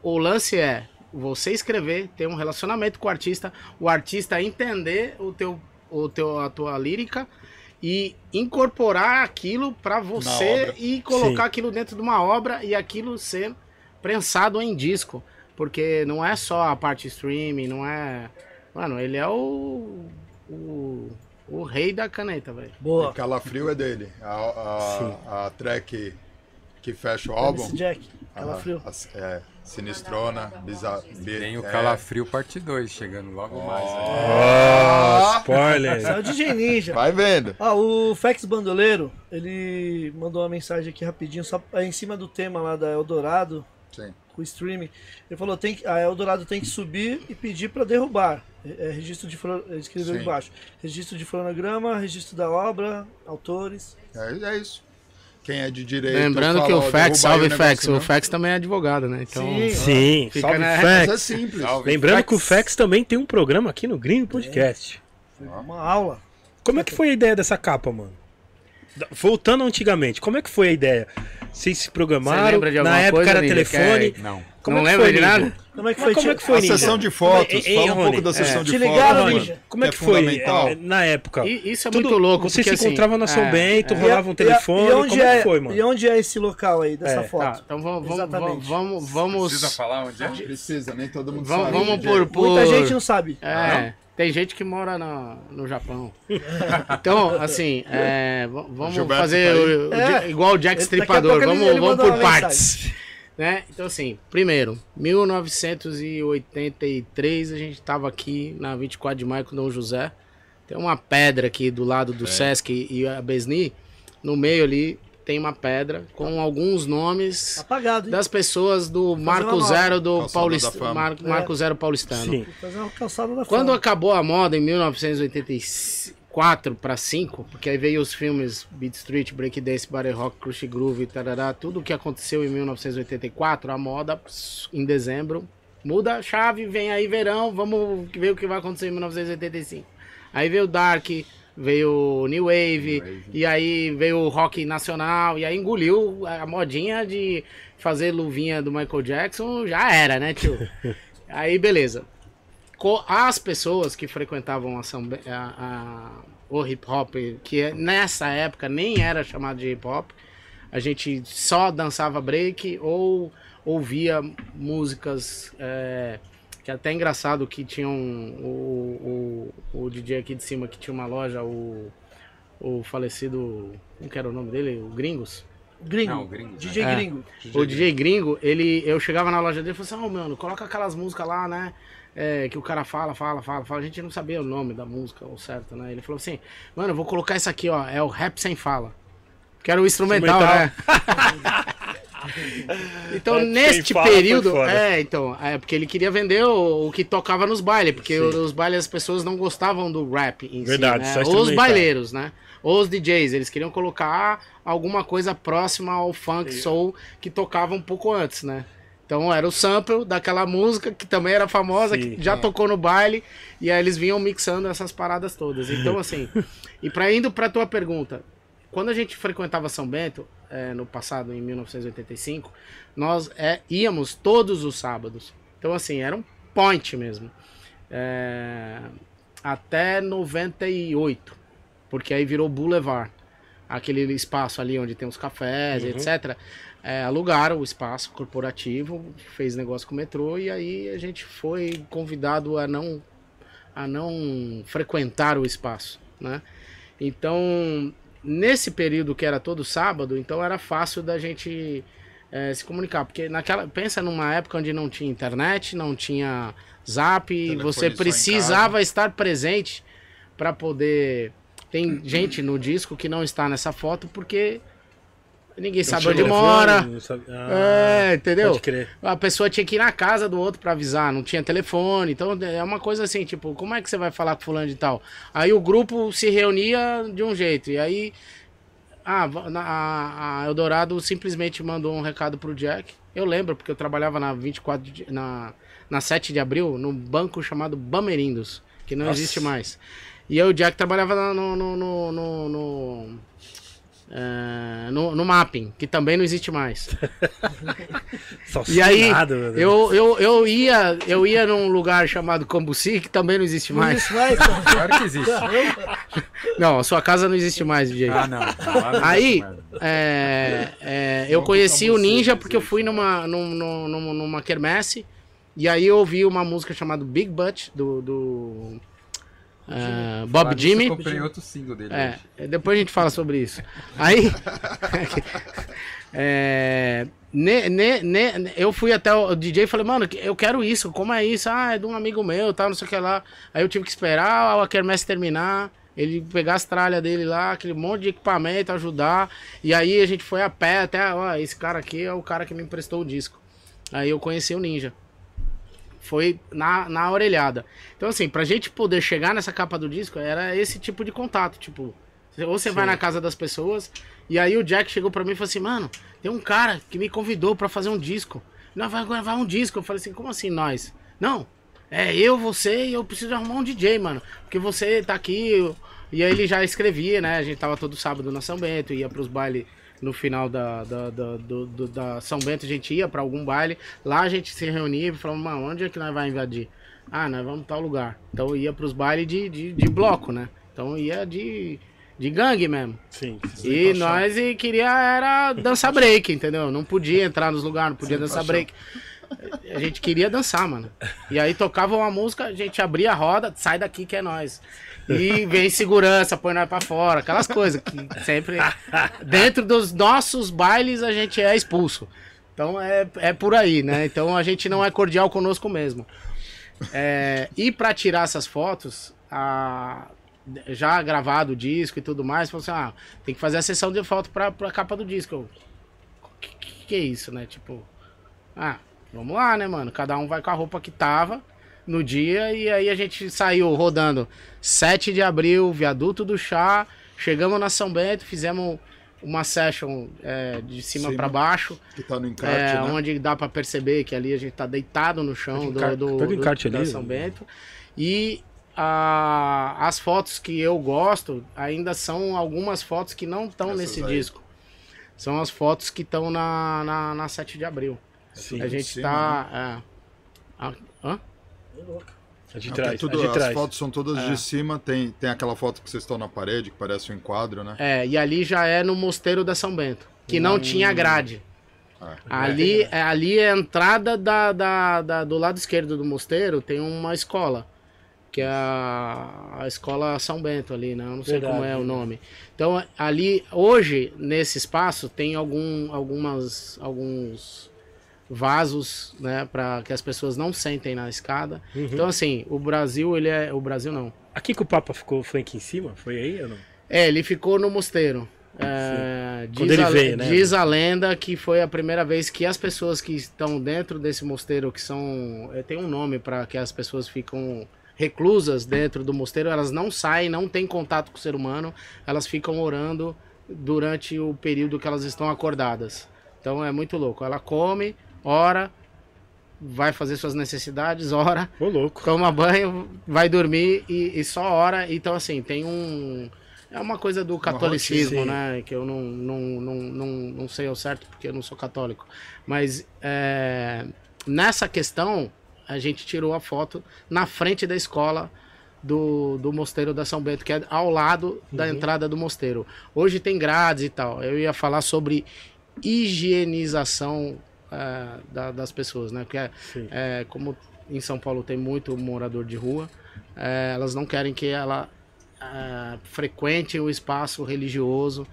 [SPEAKER 6] O lance é você escrever, ter um relacionamento com o artista, o artista entender o teu, o teu, a tua lírica e incorporar aquilo pra você e colocar
[SPEAKER 2] Sim.
[SPEAKER 6] aquilo dentro de uma obra e aquilo ser prensado em disco. Porque não é só a parte streaming, não é. Mano, ele é o. O, o rei da caneta, velho.
[SPEAKER 1] Boa.
[SPEAKER 5] Calafrio é dele. A, a, a track que fecha o álbum.
[SPEAKER 1] Jack. Calafrio.
[SPEAKER 5] a- é, Sinistrona, bizarro.
[SPEAKER 8] Tem o
[SPEAKER 5] é,
[SPEAKER 8] Calafrio parte 2 chegando logo mais. né?
[SPEAKER 2] Oh, spoiler.
[SPEAKER 1] É o DJ Ninja.
[SPEAKER 5] Vai vendo.
[SPEAKER 1] Ah, o Fex Bandoleiro, ele mandou uma mensagem aqui rapidinho, só é em cima do tema lá da Eldorado,
[SPEAKER 5] Sim.
[SPEAKER 1] com o streaming. Ele falou, tem que, a Eldorado tem que subir e pedir para derrubar. É, é registro de escreveu embaixo. Registro de fonograma, registro da obra, autores.
[SPEAKER 5] É, é isso. Quem é de direito.
[SPEAKER 6] Lembrando
[SPEAKER 5] fala,
[SPEAKER 6] que o Fex,
[SPEAKER 5] aí
[SPEAKER 6] salve Fex, o
[SPEAKER 5] não.
[SPEAKER 6] Fex também é advogado, né? Então,
[SPEAKER 1] Sim.
[SPEAKER 2] Sim,
[SPEAKER 6] Fica
[SPEAKER 2] salve
[SPEAKER 6] na-
[SPEAKER 5] Mas é
[SPEAKER 2] Fex.
[SPEAKER 5] simples.
[SPEAKER 8] Salve.
[SPEAKER 2] Lembrando que o
[SPEAKER 8] Fex.
[SPEAKER 2] Fex também tem um programa aqui no Gringo Podcast.
[SPEAKER 1] Foi uma aula.
[SPEAKER 2] Como é que foi a ideia dessa capa, mano? Voltando antigamente, como é que foi a ideia? Vocês se
[SPEAKER 6] Você
[SPEAKER 2] programaram?
[SPEAKER 6] lembra de
[SPEAKER 2] Na época
[SPEAKER 6] coisa,
[SPEAKER 2] era telefone.
[SPEAKER 6] que
[SPEAKER 8] Não.
[SPEAKER 2] Como
[SPEAKER 6] Não
[SPEAKER 2] é que
[SPEAKER 6] lembra
[SPEAKER 2] foi,
[SPEAKER 6] de nada?
[SPEAKER 1] Como é que
[SPEAKER 2] Mas
[SPEAKER 1] foi?
[SPEAKER 2] como é que foi,
[SPEAKER 5] a
[SPEAKER 2] Ninja?
[SPEAKER 5] sessão de fotos,
[SPEAKER 2] Ei, ei,
[SPEAKER 5] fala um
[SPEAKER 2] Rony,
[SPEAKER 5] pouco da sessão de
[SPEAKER 1] Te
[SPEAKER 5] fotos.
[SPEAKER 1] ligaram,
[SPEAKER 5] Rony,
[SPEAKER 1] Ninja?
[SPEAKER 2] Como é
[SPEAKER 5] que
[SPEAKER 2] que
[SPEAKER 5] é
[SPEAKER 2] foi eh, na época?
[SPEAKER 6] E isso é
[SPEAKER 2] Tudo-
[SPEAKER 6] muito louco.
[SPEAKER 2] Você
[SPEAKER 6] porque,
[SPEAKER 2] se
[SPEAKER 6] assim,
[SPEAKER 2] encontrava na São
[SPEAKER 6] é,
[SPEAKER 2] Bento,
[SPEAKER 6] é.
[SPEAKER 2] rolava um
[SPEAKER 1] E-
[SPEAKER 2] telefone.
[SPEAKER 1] E, onde
[SPEAKER 2] como
[SPEAKER 1] é,
[SPEAKER 2] é que foi, mano?
[SPEAKER 1] E onde é esse local aí dessa
[SPEAKER 2] É,
[SPEAKER 1] foto?
[SPEAKER 6] Tá, então vamos, vamos,
[SPEAKER 1] Exatamente.
[SPEAKER 6] vamos, vamos,
[SPEAKER 8] Precisa falar onde é?
[SPEAKER 5] Precisa, nem todo mundo
[SPEAKER 6] vamos,
[SPEAKER 5] sabe.
[SPEAKER 6] vamos por,
[SPEAKER 5] é.
[SPEAKER 6] por...
[SPEAKER 1] Muita gente não sabe.
[SPEAKER 6] É, tem gente que mora no, no Japão. Então, assim, é, vamos
[SPEAKER 5] Gilberto
[SPEAKER 6] fazer
[SPEAKER 5] tá
[SPEAKER 1] É.
[SPEAKER 6] Igual o Jack Stripador. Vamos, por partes. Né? Então, assim, primeiro, 1983, a gente tava aqui na 24 de maio com Dom José. Tem uma pedra aqui do lado do Sesc e a Besni. No meio ali tem uma pedra com alguns nomes
[SPEAKER 1] Apagado,
[SPEAKER 6] das pessoas do Marco Zero do
[SPEAKER 5] Calçada
[SPEAKER 6] Paulista,
[SPEAKER 5] Fama.
[SPEAKER 6] Mar- Marco Zero Paulistano. Quando acabou a moda em 1984 para 5, porque aí veio os filmes Beat Street, Breakdance, Body Rock, Crush Groove, tarará, tudo o que aconteceu em 1984, a moda em dezembro muda a chave, vem aí verão, vamos ver o que vai acontecer em 1985. Aí veio o Dark, veio o New Wave,
[SPEAKER 8] Wave.
[SPEAKER 6] e aí veio o rock nacional, e aí engoliu a modinha de fazer luvinha do Michael Jackson, já era, né, tio? aí beleza as pessoas que frequentavam a, samba- a- a- o hip hop, que é- nessa época nem era chamado de hip hop, a gente só dançava break ou ouvia músicas é, que é até engraçado que tinham o, o, o DJ aqui de cima que tinha uma loja, o, o falecido, como que era o nome dele? O Gringos?
[SPEAKER 1] Gringo.
[SPEAKER 8] Não, gringo.
[SPEAKER 1] DJ
[SPEAKER 6] É.
[SPEAKER 1] Gringo.
[SPEAKER 6] O DJ Gringo, ele, eu chegava na loja dele e falava assim, ô mano, coloca aquelas músicas lá, né? É, que o cara fala, fala, fala, fala. A gente não sabia o nome da música, ou certo, né? Ele falou assim, mano, eu vou colocar isso aqui, ó. É o rap sem fala. Que era o instrumental, né? então,
[SPEAKER 2] sem
[SPEAKER 6] neste período. É, então, é porque ele queria vender o, o que tocava nos bailes, porque
[SPEAKER 2] Sim.
[SPEAKER 6] os bailes as pessoas não gostavam do rap em
[SPEAKER 2] Verdade,
[SPEAKER 6] si. Né? Os
[SPEAKER 2] instrumental.
[SPEAKER 6] baileiros, né? Os DJs, eles queriam colocar alguma coisa próxima ao funk soul que tocava um pouco antes, né? Então era o sample daquela música que também era famosa,
[SPEAKER 2] Sim.
[SPEAKER 6] que já tocou no baile, e aí eles vinham mixando essas paradas todas. Então, assim, e para indo pra tua pergunta, quando a gente frequentava São Bento, é, no passado, em 1985, nós é, íamos todos os sábados. Então, assim, era um point mesmo. É, até 98, porque aí virou Boulevard. Aquele espaço ali onde tem os cafés,
[SPEAKER 2] Uhum.
[SPEAKER 6] etc. É, alugaram o espaço corporativo, fez negócio com o metrô e aí a gente foi convidado a não, a não frequentar o espaço, né? Então, nesse período que era todo sábado, então era fácil da gente eh, se comunicar, porque naquela pensa numa época onde não tinha internet, não tinha zap,
[SPEAKER 5] Telefone
[SPEAKER 6] você precisava estar presente para poder tem gente no disco que não está nessa foto porque ninguém sabe onde mora.
[SPEAKER 2] sabe- Ah,
[SPEAKER 6] É, entendeu?
[SPEAKER 2] Pode crer.
[SPEAKER 6] A pessoa tinha que ir na casa do outro pra avisar, não tinha telefone. Então é uma coisa assim, tipo, como é que você vai falar com fulano de tal? Aí o grupo se reunia de um jeito. E aí ah, a, a Eldorado simplesmente mandou um recado pro Jack. Eu lembro, porque eu trabalhava na 24 de, na, na 7 de abril, num banco chamado Bamerindos, que não
[SPEAKER 2] Nossa.
[SPEAKER 6] existe mais. E eu, o Jack, trabalhava no, no, no, no, no, é, no- no Mapping, que também não existe mais. E aí,
[SPEAKER 2] Salsinado, meu Deus.
[SPEAKER 6] eu, eu, eu, ia, eu ia num lugar chamado Cambuci, que também não existe mais.
[SPEAKER 1] Isso vai, então.
[SPEAKER 8] Claro que existe.
[SPEAKER 6] Não, a sua casa não existe mais, DJ.
[SPEAKER 8] Ah, não. Não
[SPEAKER 6] Aí,
[SPEAKER 8] existe mais.
[SPEAKER 6] é, é, eu conheci o Ninja porque eu fui numa, num- num- num- numa quermesse e aí eu ouvi uma música chamada Big Butt do, do é, Bob
[SPEAKER 8] Falar
[SPEAKER 6] Jimmy.
[SPEAKER 8] Eu comprei outro single dele.
[SPEAKER 6] É,
[SPEAKER 8] hoje.
[SPEAKER 6] depois a gente fala sobre isso. Aí. é, ne- ne- ne- eu fui até o DJ e falei, mano, eu quero isso, como é isso? Ah, é de um amigo meu, tal, não sei o que lá. Aí eu tive que esperar a quermesse terminar, ele pegar as tralhas dele lá, aquele monte de equipamento, ajudar. E aí a gente foi a pé até, ó, esse cara aqui é o cara que me emprestou o disco. Aí eu conheci o Ninja. Foi na, na orelhada. Então, assim, pra gente poder chegar nessa capa do disco, era esse tipo de contato. Tipo, ou você vai na casa das pessoas, e aí o Jack chegou pra mim e falou assim: Mano, tem um cara que me convidou pra fazer um disco. Nós vamos gravar um disco. Eu falei assim: Como assim nós? Não, é eu, você e eu preciso arrumar um DJ, mano. Porque você tá aqui. eu- E aí ele já escrevia, né? A gente tava todo sábado na São Bento, ia pros bailes no final da, da, da, do- do- da São Bento a gente ia pra algum baile, lá a gente se reunia e falava, mano, onde é que nós vamos invadir? Ah, nós vamos tal lugar. Então ia pros bailes de, de, de bloco, né? Então ia de, de gangue mesmo.
[SPEAKER 2] Sim.
[SPEAKER 6] E nós e queria era dançar break, entendeu? Não podia entrar nos lugares, não podia dançar break. A gente queria dançar, mano. E aí tocava uma música, a gente abria a roda, sai daqui que é nós. E vem segurança, põe nós pra fora, aquelas coisas que sempre. Dentro dos nossos bailes a gente é expulso. Então é, é por aí, né? Então a gente não é cordial conosco mesmo. É, e pra tirar essas fotos, a- já gravado o disco e tudo mais, falou assim: ah, tem que fazer a sessão de foto pra, pra capa do disco. Eu, que, que, que é isso, né? Tipo, ah, vamos lá, né, mano? Cada um vai com a roupa que tava no dia e aí a gente saiu rodando 7 de abril, viaduto do chá, chegamos na São Bento, fizemos uma session é, de cima
[SPEAKER 5] Cima.
[SPEAKER 6] pra baixo,
[SPEAKER 5] Que tá no encarte,
[SPEAKER 6] é,
[SPEAKER 5] né?
[SPEAKER 6] onde dá pra perceber que ali a gente tá deitado no chão do,
[SPEAKER 2] o
[SPEAKER 6] do, do-
[SPEAKER 2] encarte ali,
[SPEAKER 6] São
[SPEAKER 2] né?
[SPEAKER 6] Bento. E a- as fotos que eu gosto ainda são algumas fotos que não estão nesse
[SPEAKER 5] aí.
[SPEAKER 6] disco. São as fotos que estão na, na, na 7 de abril.
[SPEAKER 2] Sim.
[SPEAKER 6] a gente
[SPEAKER 5] cima,
[SPEAKER 6] tá. é. Ah, hã?
[SPEAKER 2] A de trás.
[SPEAKER 5] tudo-
[SPEAKER 2] a de
[SPEAKER 5] as
[SPEAKER 2] trás.
[SPEAKER 5] fotos são todas
[SPEAKER 6] É.
[SPEAKER 5] de cima, tem, tem aquela foto que vocês estão na parede, que parece um enquadro, né?
[SPEAKER 6] É, e ali já é no Mosteiro da São Bento, que não tinha grade.
[SPEAKER 5] Ah,
[SPEAKER 6] Ali, é, ali é a entrada da, da, da- do lado esquerdo do mosteiro, tem uma escola. Que é a, a escola São Bento ali, né? Eu não sei
[SPEAKER 2] Verdade.
[SPEAKER 6] como é o nome. Então, ali, hoje, nesse espaço, tem algum, algumas, alguns vasos, né? Para que as pessoas não sentem na escada.
[SPEAKER 2] Uhum.
[SPEAKER 6] Então, assim, o Brasil, ele é... O Brasil não.
[SPEAKER 2] Aqui que o Papa ficou foi aqui em cima? Foi aí ou não?
[SPEAKER 6] É, ele ficou no mosteiro. É,
[SPEAKER 2] Quando
[SPEAKER 6] diz,
[SPEAKER 2] ele
[SPEAKER 6] a,
[SPEAKER 2] veio, né?
[SPEAKER 6] diz a lenda que foi a primeira vez que as pessoas que estão dentro desse mosteiro, que são. é, Tem um nome para que as pessoas ficam reclusas dentro do mosteiro, elas não saem, não têm contato com o ser humano, elas ficam orando durante o período que elas estão acordadas. Então é muito louco. Ela come, ora, vai fazer suas necessidades, ora,
[SPEAKER 2] Ô, louco.
[SPEAKER 6] toma banho, vai dormir e, e só ora. Então, assim, tem um. É uma coisa do catolicismo,
[SPEAKER 2] rotina.
[SPEAKER 6] né? Que eu não, não, não, não, não sei ao certo porque eu não sou católico. Mas é, nessa questão, a gente tirou a foto na frente da escola do, do Mosteiro da São Bento, que é ao lado da entrada do mosteiro. Hoje tem grades e tal. Eu ia falar sobre higienização é, da- das pessoas, né? Porque é, como em São Paulo tem muito morador de rua, é, elas não querem que ela é, frequente o espaço religioso,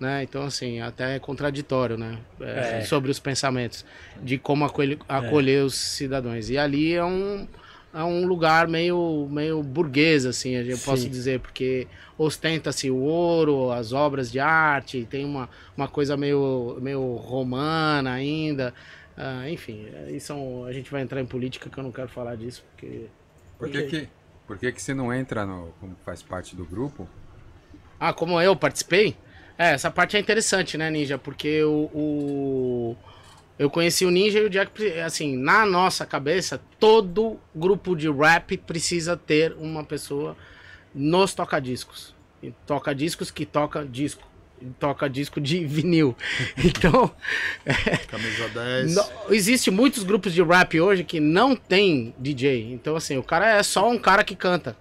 [SPEAKER 6] né? Então, assim, até é contraditório, né? É. Sobre os pensamentos de como acolher, acolher os cidadãos. E ali é um, é um lugar meio, meio burguês, assim, eu posso
[SPEAKER 2] Sim.
[SPEAKER 6] dizer, porque ostenta-se o ouro, as obras de arte, tem uma, uma coisa meio, meio romana ainda. Ah, enfim, aí são, a gente vai entrar em política que eu não quero falar disso, porque.
[SPEAKER 8] Por que que, por que que você não entra no, como faz parte do grupo?
[SPEAKER 6] Ah, como eu participei? É, essa parte é interessante, né, Ninja? Porque o, o- eu conheci o Ninja e o Jack, assim, na nossa cabeça, todo grupo de rap precisa ter uma pessoa nos toca-discos. E Toca-discos que toca disco. E Toca disco de vinil. Então,
[SPEAKER 5] Camisa 10.
[SPEAKER 6] não- existe muitos grupos de rap hoje que não tem DJ. Então, assim, o cara é só um cara que canta.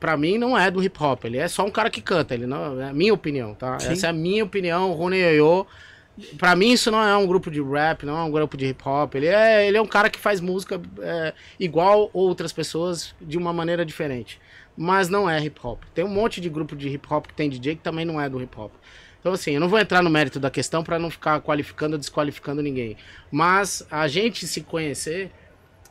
[SPEAKER 6] Pra mim, não é do hip hop. Ele é só um cara que canta. Ele não, é a minha opinião, tá?
[SPEAKER 2] Sim.
[SPEAKER 6] Essa é a minha opinião. O Rony Yoyo. Pra mim, isso não é um grupo de rap, não é um grupo de hip hop. Ele é, ele é um cara que faz música é, igual outras pessoas de uma maneira diferente. Mas não é hip hop. Tem um monte de grupo de hip hop que tem DJ que também não é do hip hop. Então, assim, eu não vou entrar no mérito da questão pra não ficar qualificando ou desqualificando ninguém. Mas a gente se conhecer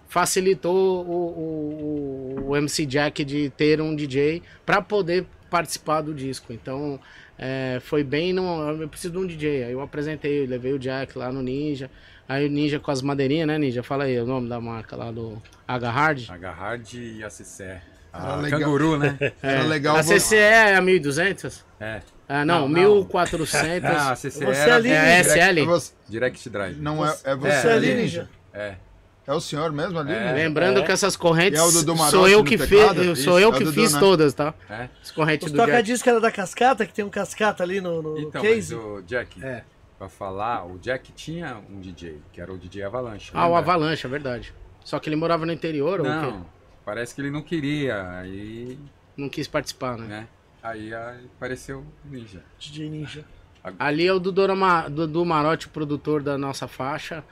[SPEAKER 6] facilitou o, o, o MC Jack de ter um DJ pra poder participar do disco. Então, é, foi bem. No, eu preciso de um DJ. Aí eu apresentei, eu levei o Jack lá no Ninja. Aí o Ninja com as madeirinhas, né, Ninja? Fala aí o nome da marca lá do H-Hard.
[SPEAKER 8] Agarhard e a CCE.
[SPEAKER 5] Era
[SPEAKER 8] A
[SPEAKER 5] legal.
[SPEAKER 8] Canguru, né?
[SPEAKER 5] Era legal.
[SPEAKER 6] A CCE é a 1200?
[SPEAKER 8] É.
[SPEAKER 6] Ah, não,
[SPEAKER 8] Não, não.
[SPEAKER 6] 1400.
[SPEAKER 8] Ah, a CCE
[SPEAKER 1] Você
[SPEAKER 8] era
[SPEAKER 1] ali,
[SPEAKER 6] é
[SPEAKER 5] É
[SPEAKER 6] SL?
[SPEAKER 5] você-
[SPEAKER 8] Direct Drive.
[SPEAKER 5] Não é, é você
[SPEAKER 8] É,
[SPEAKER 5] ali,
[SPEAKER 1] ali,
[SPEAKER 5] Ninja.
[SPEAKER 8] É.
[SPEAKER 5] É o senhor mesmo ali? né?
[SPEAKER 6] Lembrando
[SPEAKER 2] É.
[SPEAKER 6] que essas correntes
[SPEAKER 5] é o Dudu
[SPEAKER 6] sou
[SPEAKER 5] Marotti
[SPEAKER 6] eu que fiz,
[SPEAKER 5] Isso,
[SPEAKER 6] sou eu
[SPEAKER 5] é
[SPEAKER 6] que fiz
[SPEAKER 5] né?
[SPEAKER 6] todas, tá?
[SPEAKER 8] É?
[SPEAKER 6] As correntes
[SPEAKER 1] Os
[SPEAKER 6] do Jack.
[SPEAKER 1] toca-discos era da cascata, que tem um cascata ali no, no
[SPEAKER 8] Então,
[SPEAKER 1] case.
[SPEAKER 8] mas o Jack,
[SPEAKER 6] É.
[SPEAKER 8] pra falar, o Jack tinha um DJ, que era o DJ Avalanche.
[SPEAKER 6] Ah, o? Avalanche, é verdade. Só que ele morava no interior, ou o quê?
[SPEAKER 8] Não, parece que ele não queria, aí,
[SPEAKER 6] Não quis participar, né?
[SPEAKER 8] né? Aí, aí apareceu o Ninja.
[SPEAKER 1] DJ Ninja.
[SPEAKER 6] Ali é o Dudu, Ma- Dudu Marotti, o produtor da nossa faixa,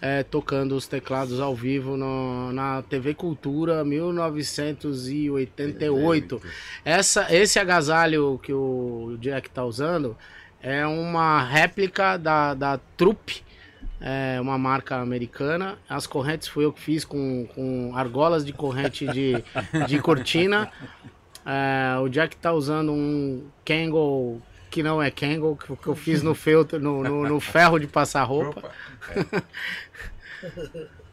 [SPEAKER 6] é, tocando os teclados ao vivo no- na TV Cultura 1988. Essa, esse agasalho que o Jack tá usando é uma réplica da, da Trupe, é uma marca americana. As correntes foi eu que fiz com, com argolas de corrente de, de cortina. É, o Jack tá usando um Kangol que não é Kangol, que, que eu fiz no feltro, no, no, no ferro de passar roupa.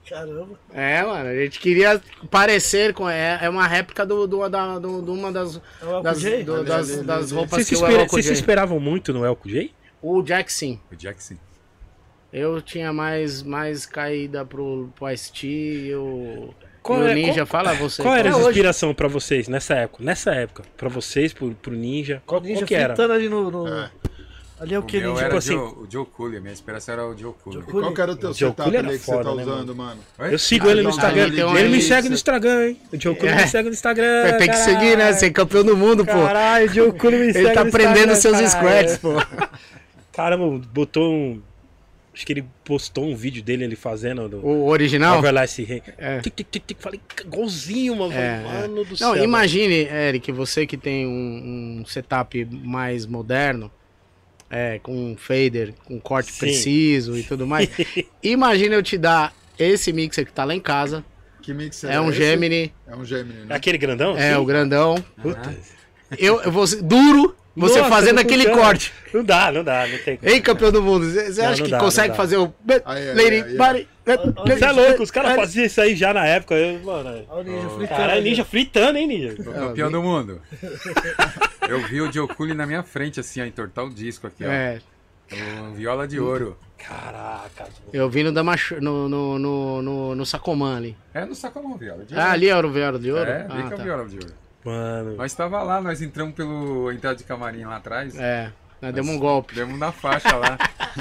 [SPEAKER 1] Caramba.
[SPEAKER 6] É, mano, a gente queria parecer com. É, é uma réplica do, do, da, do, de uma das,
[SPEAKER 1] É
[SPEAKER 6] das, do- das, das roupas
[SPEAKER 2] se,
[SPEAKER 6] que o
[SPEAKER 2] espera-
[SPEAKER 6] Elco
[SPEAKER 2] vocês se esperavam muito no Elco J?
[SPEAKER 6] O Jack sim.
[SPEAKER 8] o Jack sim.
[SPEAKER 6] Eu tinha mais, mais caída pro, pro Ice-T e o,
[SPEAKER 2] Qual
[SPEAKER 6] o
[SPEAKER 2] é-
[SPEAKER 6] Ninja.
[SPEAKER 2] qual-
[SPEAKER 6] Fala você.
[SPEAKER 2] Qual era a
[SPEAKER 6] Até hoje.
[SPEAKER 2] inspiração pra vocês nessa época? Nessa época, pra vocês, pro, pro Ninja, qual,
[SPEAKER 1] Ninja
[SPEAKER 2] qual que era?
[SPEAKER 1] ali no. no-
[SPEAKER 5] É.
[SPEAKER 1] Ali é o
[SPEAKER 8] O
[SPEAKER 1] que, Ninja?
[SPEAKER 8] era
[SPEAKER 2] assim-
[SPEAKER 8] o, Joe, Cooley, a minha esperança era o Joe Cooley.
[SPEAKER 1] Joe
[SPEAKER 5] Qual que era o teu
[SPEAKER 2] O
[SPEAKER 5] setup ali que
[SPEAKER 2] foda,
[SPEAKER 5] você tá
[SPEAKER 2] né,
[SPEAKER 5] usando, mano?
[SPEAKER 2] Eu sigo
[SPEAKER 5] Ah,
[SPEAKER 2] ele no
[SPEAKER 5] então,
[SPEAKER 2] Instagram.
[SPEAKER 6] um-
[SPEAKER 2] ele me segue no Instagram, hein? O Joe Cooley
[SPEAKER 6] É.
[SPEAKER 2] me segue no Instagram.
[SPEAKER 6] Tem que seguir, né? Ser campeão do mundo, pô.
[SPEAKER 2] Caralho, o Joe Cooley me segue
[SPEAKER 6] Ele tá
[SPEAKER 2] no
[SPEAKER 6] aprendendo
[SPEAKER 2] Instagram,
[SPEAKER 6] seus
[SPEAKER 2] caralho.
[SPEAKER 6] scratches, pô.
[SPEAKER 2] Caramba, botou um... Acho que ele postou um vídeo dele ele fazendo do
[SPEAKER 6] O original?
[SPEAKER 2] Everlast Rain.
[SPEAKER 6] É.
[SPEAKER 2] Tic, tic, tic, tic. Falei, igualzinho, mano.
[SPEAKER 6] É,
[SPEAKER 2] mano do céu.
[SPEAKER 6] Não,
[SPEAKER 2] mano.
[SPEAKER 6] imagine, Eric, você que tem um, um setup mais moderno, é, com um fader, com corte
[SPEAKER 2] Sim.
[SPEAKER 6] preciso e tudo mais. Imagina eu te dar esse mixer que tá lá em casa.
[SPEAKER 5] Que mixer
[SPEAKER 6] É um
[SPEAKER 5] esse?
[SPEAKER 6] Gemini,
[SPEAKER 5] É um Gemini,
[SPEAKER 2] É
[SPEAKER 5] né?
[SPEAKER 2] aquele grandão?
[SPEAKER 6] é
[SPEAKER 2] assim?
[SPEAKER 6] o grandão.
[SPEAKER 2] Puta.
[SPEAKER 6] Eu, eu vou, duro, você
[SPEAKER 2] Nossa,
[SPEAKER 6] fazendo aquele
[SPEAKER 2] funciona.
[SPEAKER 6] corte.
[SPEAKER 2] Não dá, não dá, não tem como.
[SPEAKER 6] Ei, campeão do mundo, você acha
[SPEAKER 2] não
[SPEAKER 6] que
[SPEAKER 2] dá,
[SPEAKER 6] consegue fazer o. Lady, body,
[SPEAKER 2] Você é louco, os caras faziam isso aí já na época. Eu, mano,
[SPEAKER 1] Olha o Ninja fritando.
[SPEAKER 2] caralho,
[SPEAKER 1] ali.
[SPEAKER 2] ninja fritando, hein, ninja?
[SPEAKER 8] O campeão do mundo. Eu vi o Cooley na minha frente, assim, ó, entortar o disco aqui, ó.
[SPEAKER 6] É,
[SPEAKER 8] Um viola de ouro.
[SPEAKER 2] Caraca.
[SPEAKER 6] eu vi no, Damacho, no, no, no, no, no Sacomã ali.
[SPEAKER 8] É no Sacomão, viola de
[SPEAKER 6] Ah,
[SPEAKER 8] ouro.
[SPEAKER 6] ali era o viola de ouro?
[SPEAKER 8] É, vi
[SPEAKER 6] ah,
[SPEAKER 8] que é o
[SPEAKER 6] tá.
[SPEAKER 8] viola de ouro.
[SPEAKER 2] Mano.
[SPEAKER 8] Nós tava lá, nós entramos pelo entrada de camarim lá atrás.
[SPEAKER 6] É, nós demos um golpe.
[SPEAKER 8] Demos na faixa lá.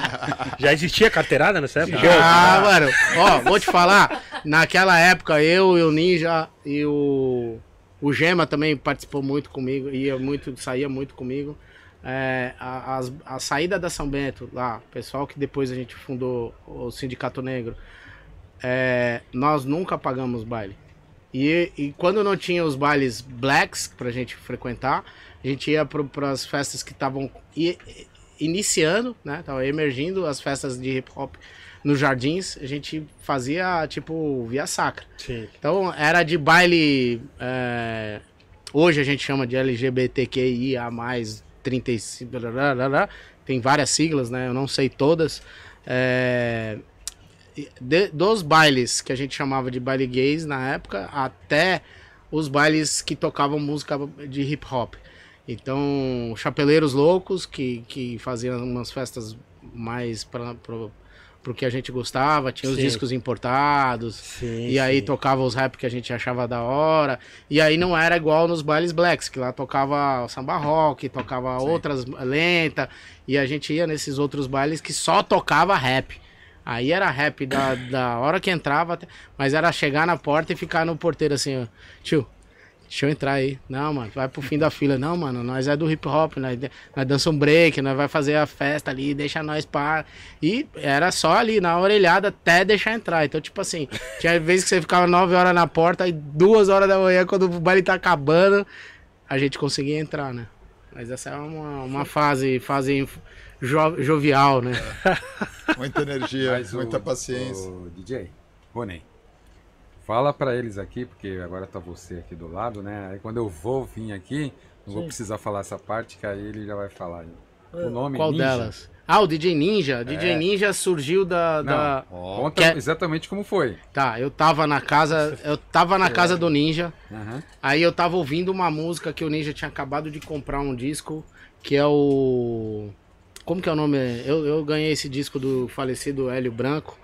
[SPEAKER 2] Já existia carteirada nessa época?
[SPEAKER 6] Ah, mano, ó, vou te falar, naquela época eu e o Ninja e o, o Gema também participou muito comigo, ia muito, saía muito comigo. É, a, as- a saída da São Bento, lá, pessoal que depois a gente fundou o Sindicato Negro, é, nós nunca pagamos baile. E, e quando não tinha os bailes blacks pra gente frequentar, a gente ia para as festas que estavam iniciando, né? Tava emergindo as festas de hip hop nos jardins, a gente fazia tipo via sacra.
[SPEAKER 2] Sim.
[SPEAKER 6] Então era de baile. é, hoje a gente chama de LGBTQIA, 35. blá, blá, blá, blá. Tem várias siglas, né? Eu não sei todas. É, de- dos bailes que a gente chamava de baile gays na época, até os bailes que tocavam música de hip hop. Então, Chapeleiros Loucos, que, que faziam umas festas mais para pro que a gente gostava, tinha os
[SPEAKER 2] Sim.
[SPEAKER 6] discos importados.
[SPEAKER 2] Sim.
[SPEAKER 6] E aí
[SPEAKER 2] sim.
[SPEAKER 6] tocava os rap que a gente achava da hora. E aí não era igual nos bailes blacks, que lá tocava samba rock, tocava outras lenta. E a gente ia nesses outros bailes que só tocava rap. Aí era rap da, da hora que entrava, mas era chegar na porta e ficar no porteiro assim, ó. Tio, deixa eu entrar aí. Não, mano, vai pro fim da fila. Não, mano, nós é do hip hop, nós, nós dança um break, nós vai fazer a festa ali, deixa nós par. E era só ali, na orelhada, até deixar entrar. Então, tipo assim, tinha vezes que você ficava 9 horas na porta e duas horas da manhã, quando o baile tá acabando, a gente conseguia entrar, né? Mas essa é uma, uma fase, fase jo- jovial, né?
[SPEAKER 5] Muita energia,
[SPEAKER 8] Mas o-
[SPEAKER 5] muita paciência.
[SPEAKER 8] O DJ, Rony, fala pra eles aqui, porque agora tá você aqui do lado, né? Aí quando eu vou vir aqui, não vou
[SPEAKER 1] Sim.
[SPEAKER 8] precisar falar essa parte, que aí ele já vai falar. O nome
[SPEAKER 6] Qual
[SPEAKER 8] Ninja.
[SPEAKER 6] delas? Ah, o DJ Ninja. DJ
[SPEAKER 8] É.
[SPEAKER 6] Ninja surgiu da.
[SPEAKER 8] Não,
[SPEAKER 6] da...
[SPEAKER 8] conta exatamente como foi.
[SPEAKER 6] Tá, eu tava na casa. Eu tava na casa do Ninja.
[SPEAKER 8] Aham.
[SPEAKER 6] Aí eu tava ouvindo uma música que o Ninja tinha acabado de comprar um disco, que é o. Como que é o nome? Eu, eu ganhei esse disco do falecido Hélio Branco.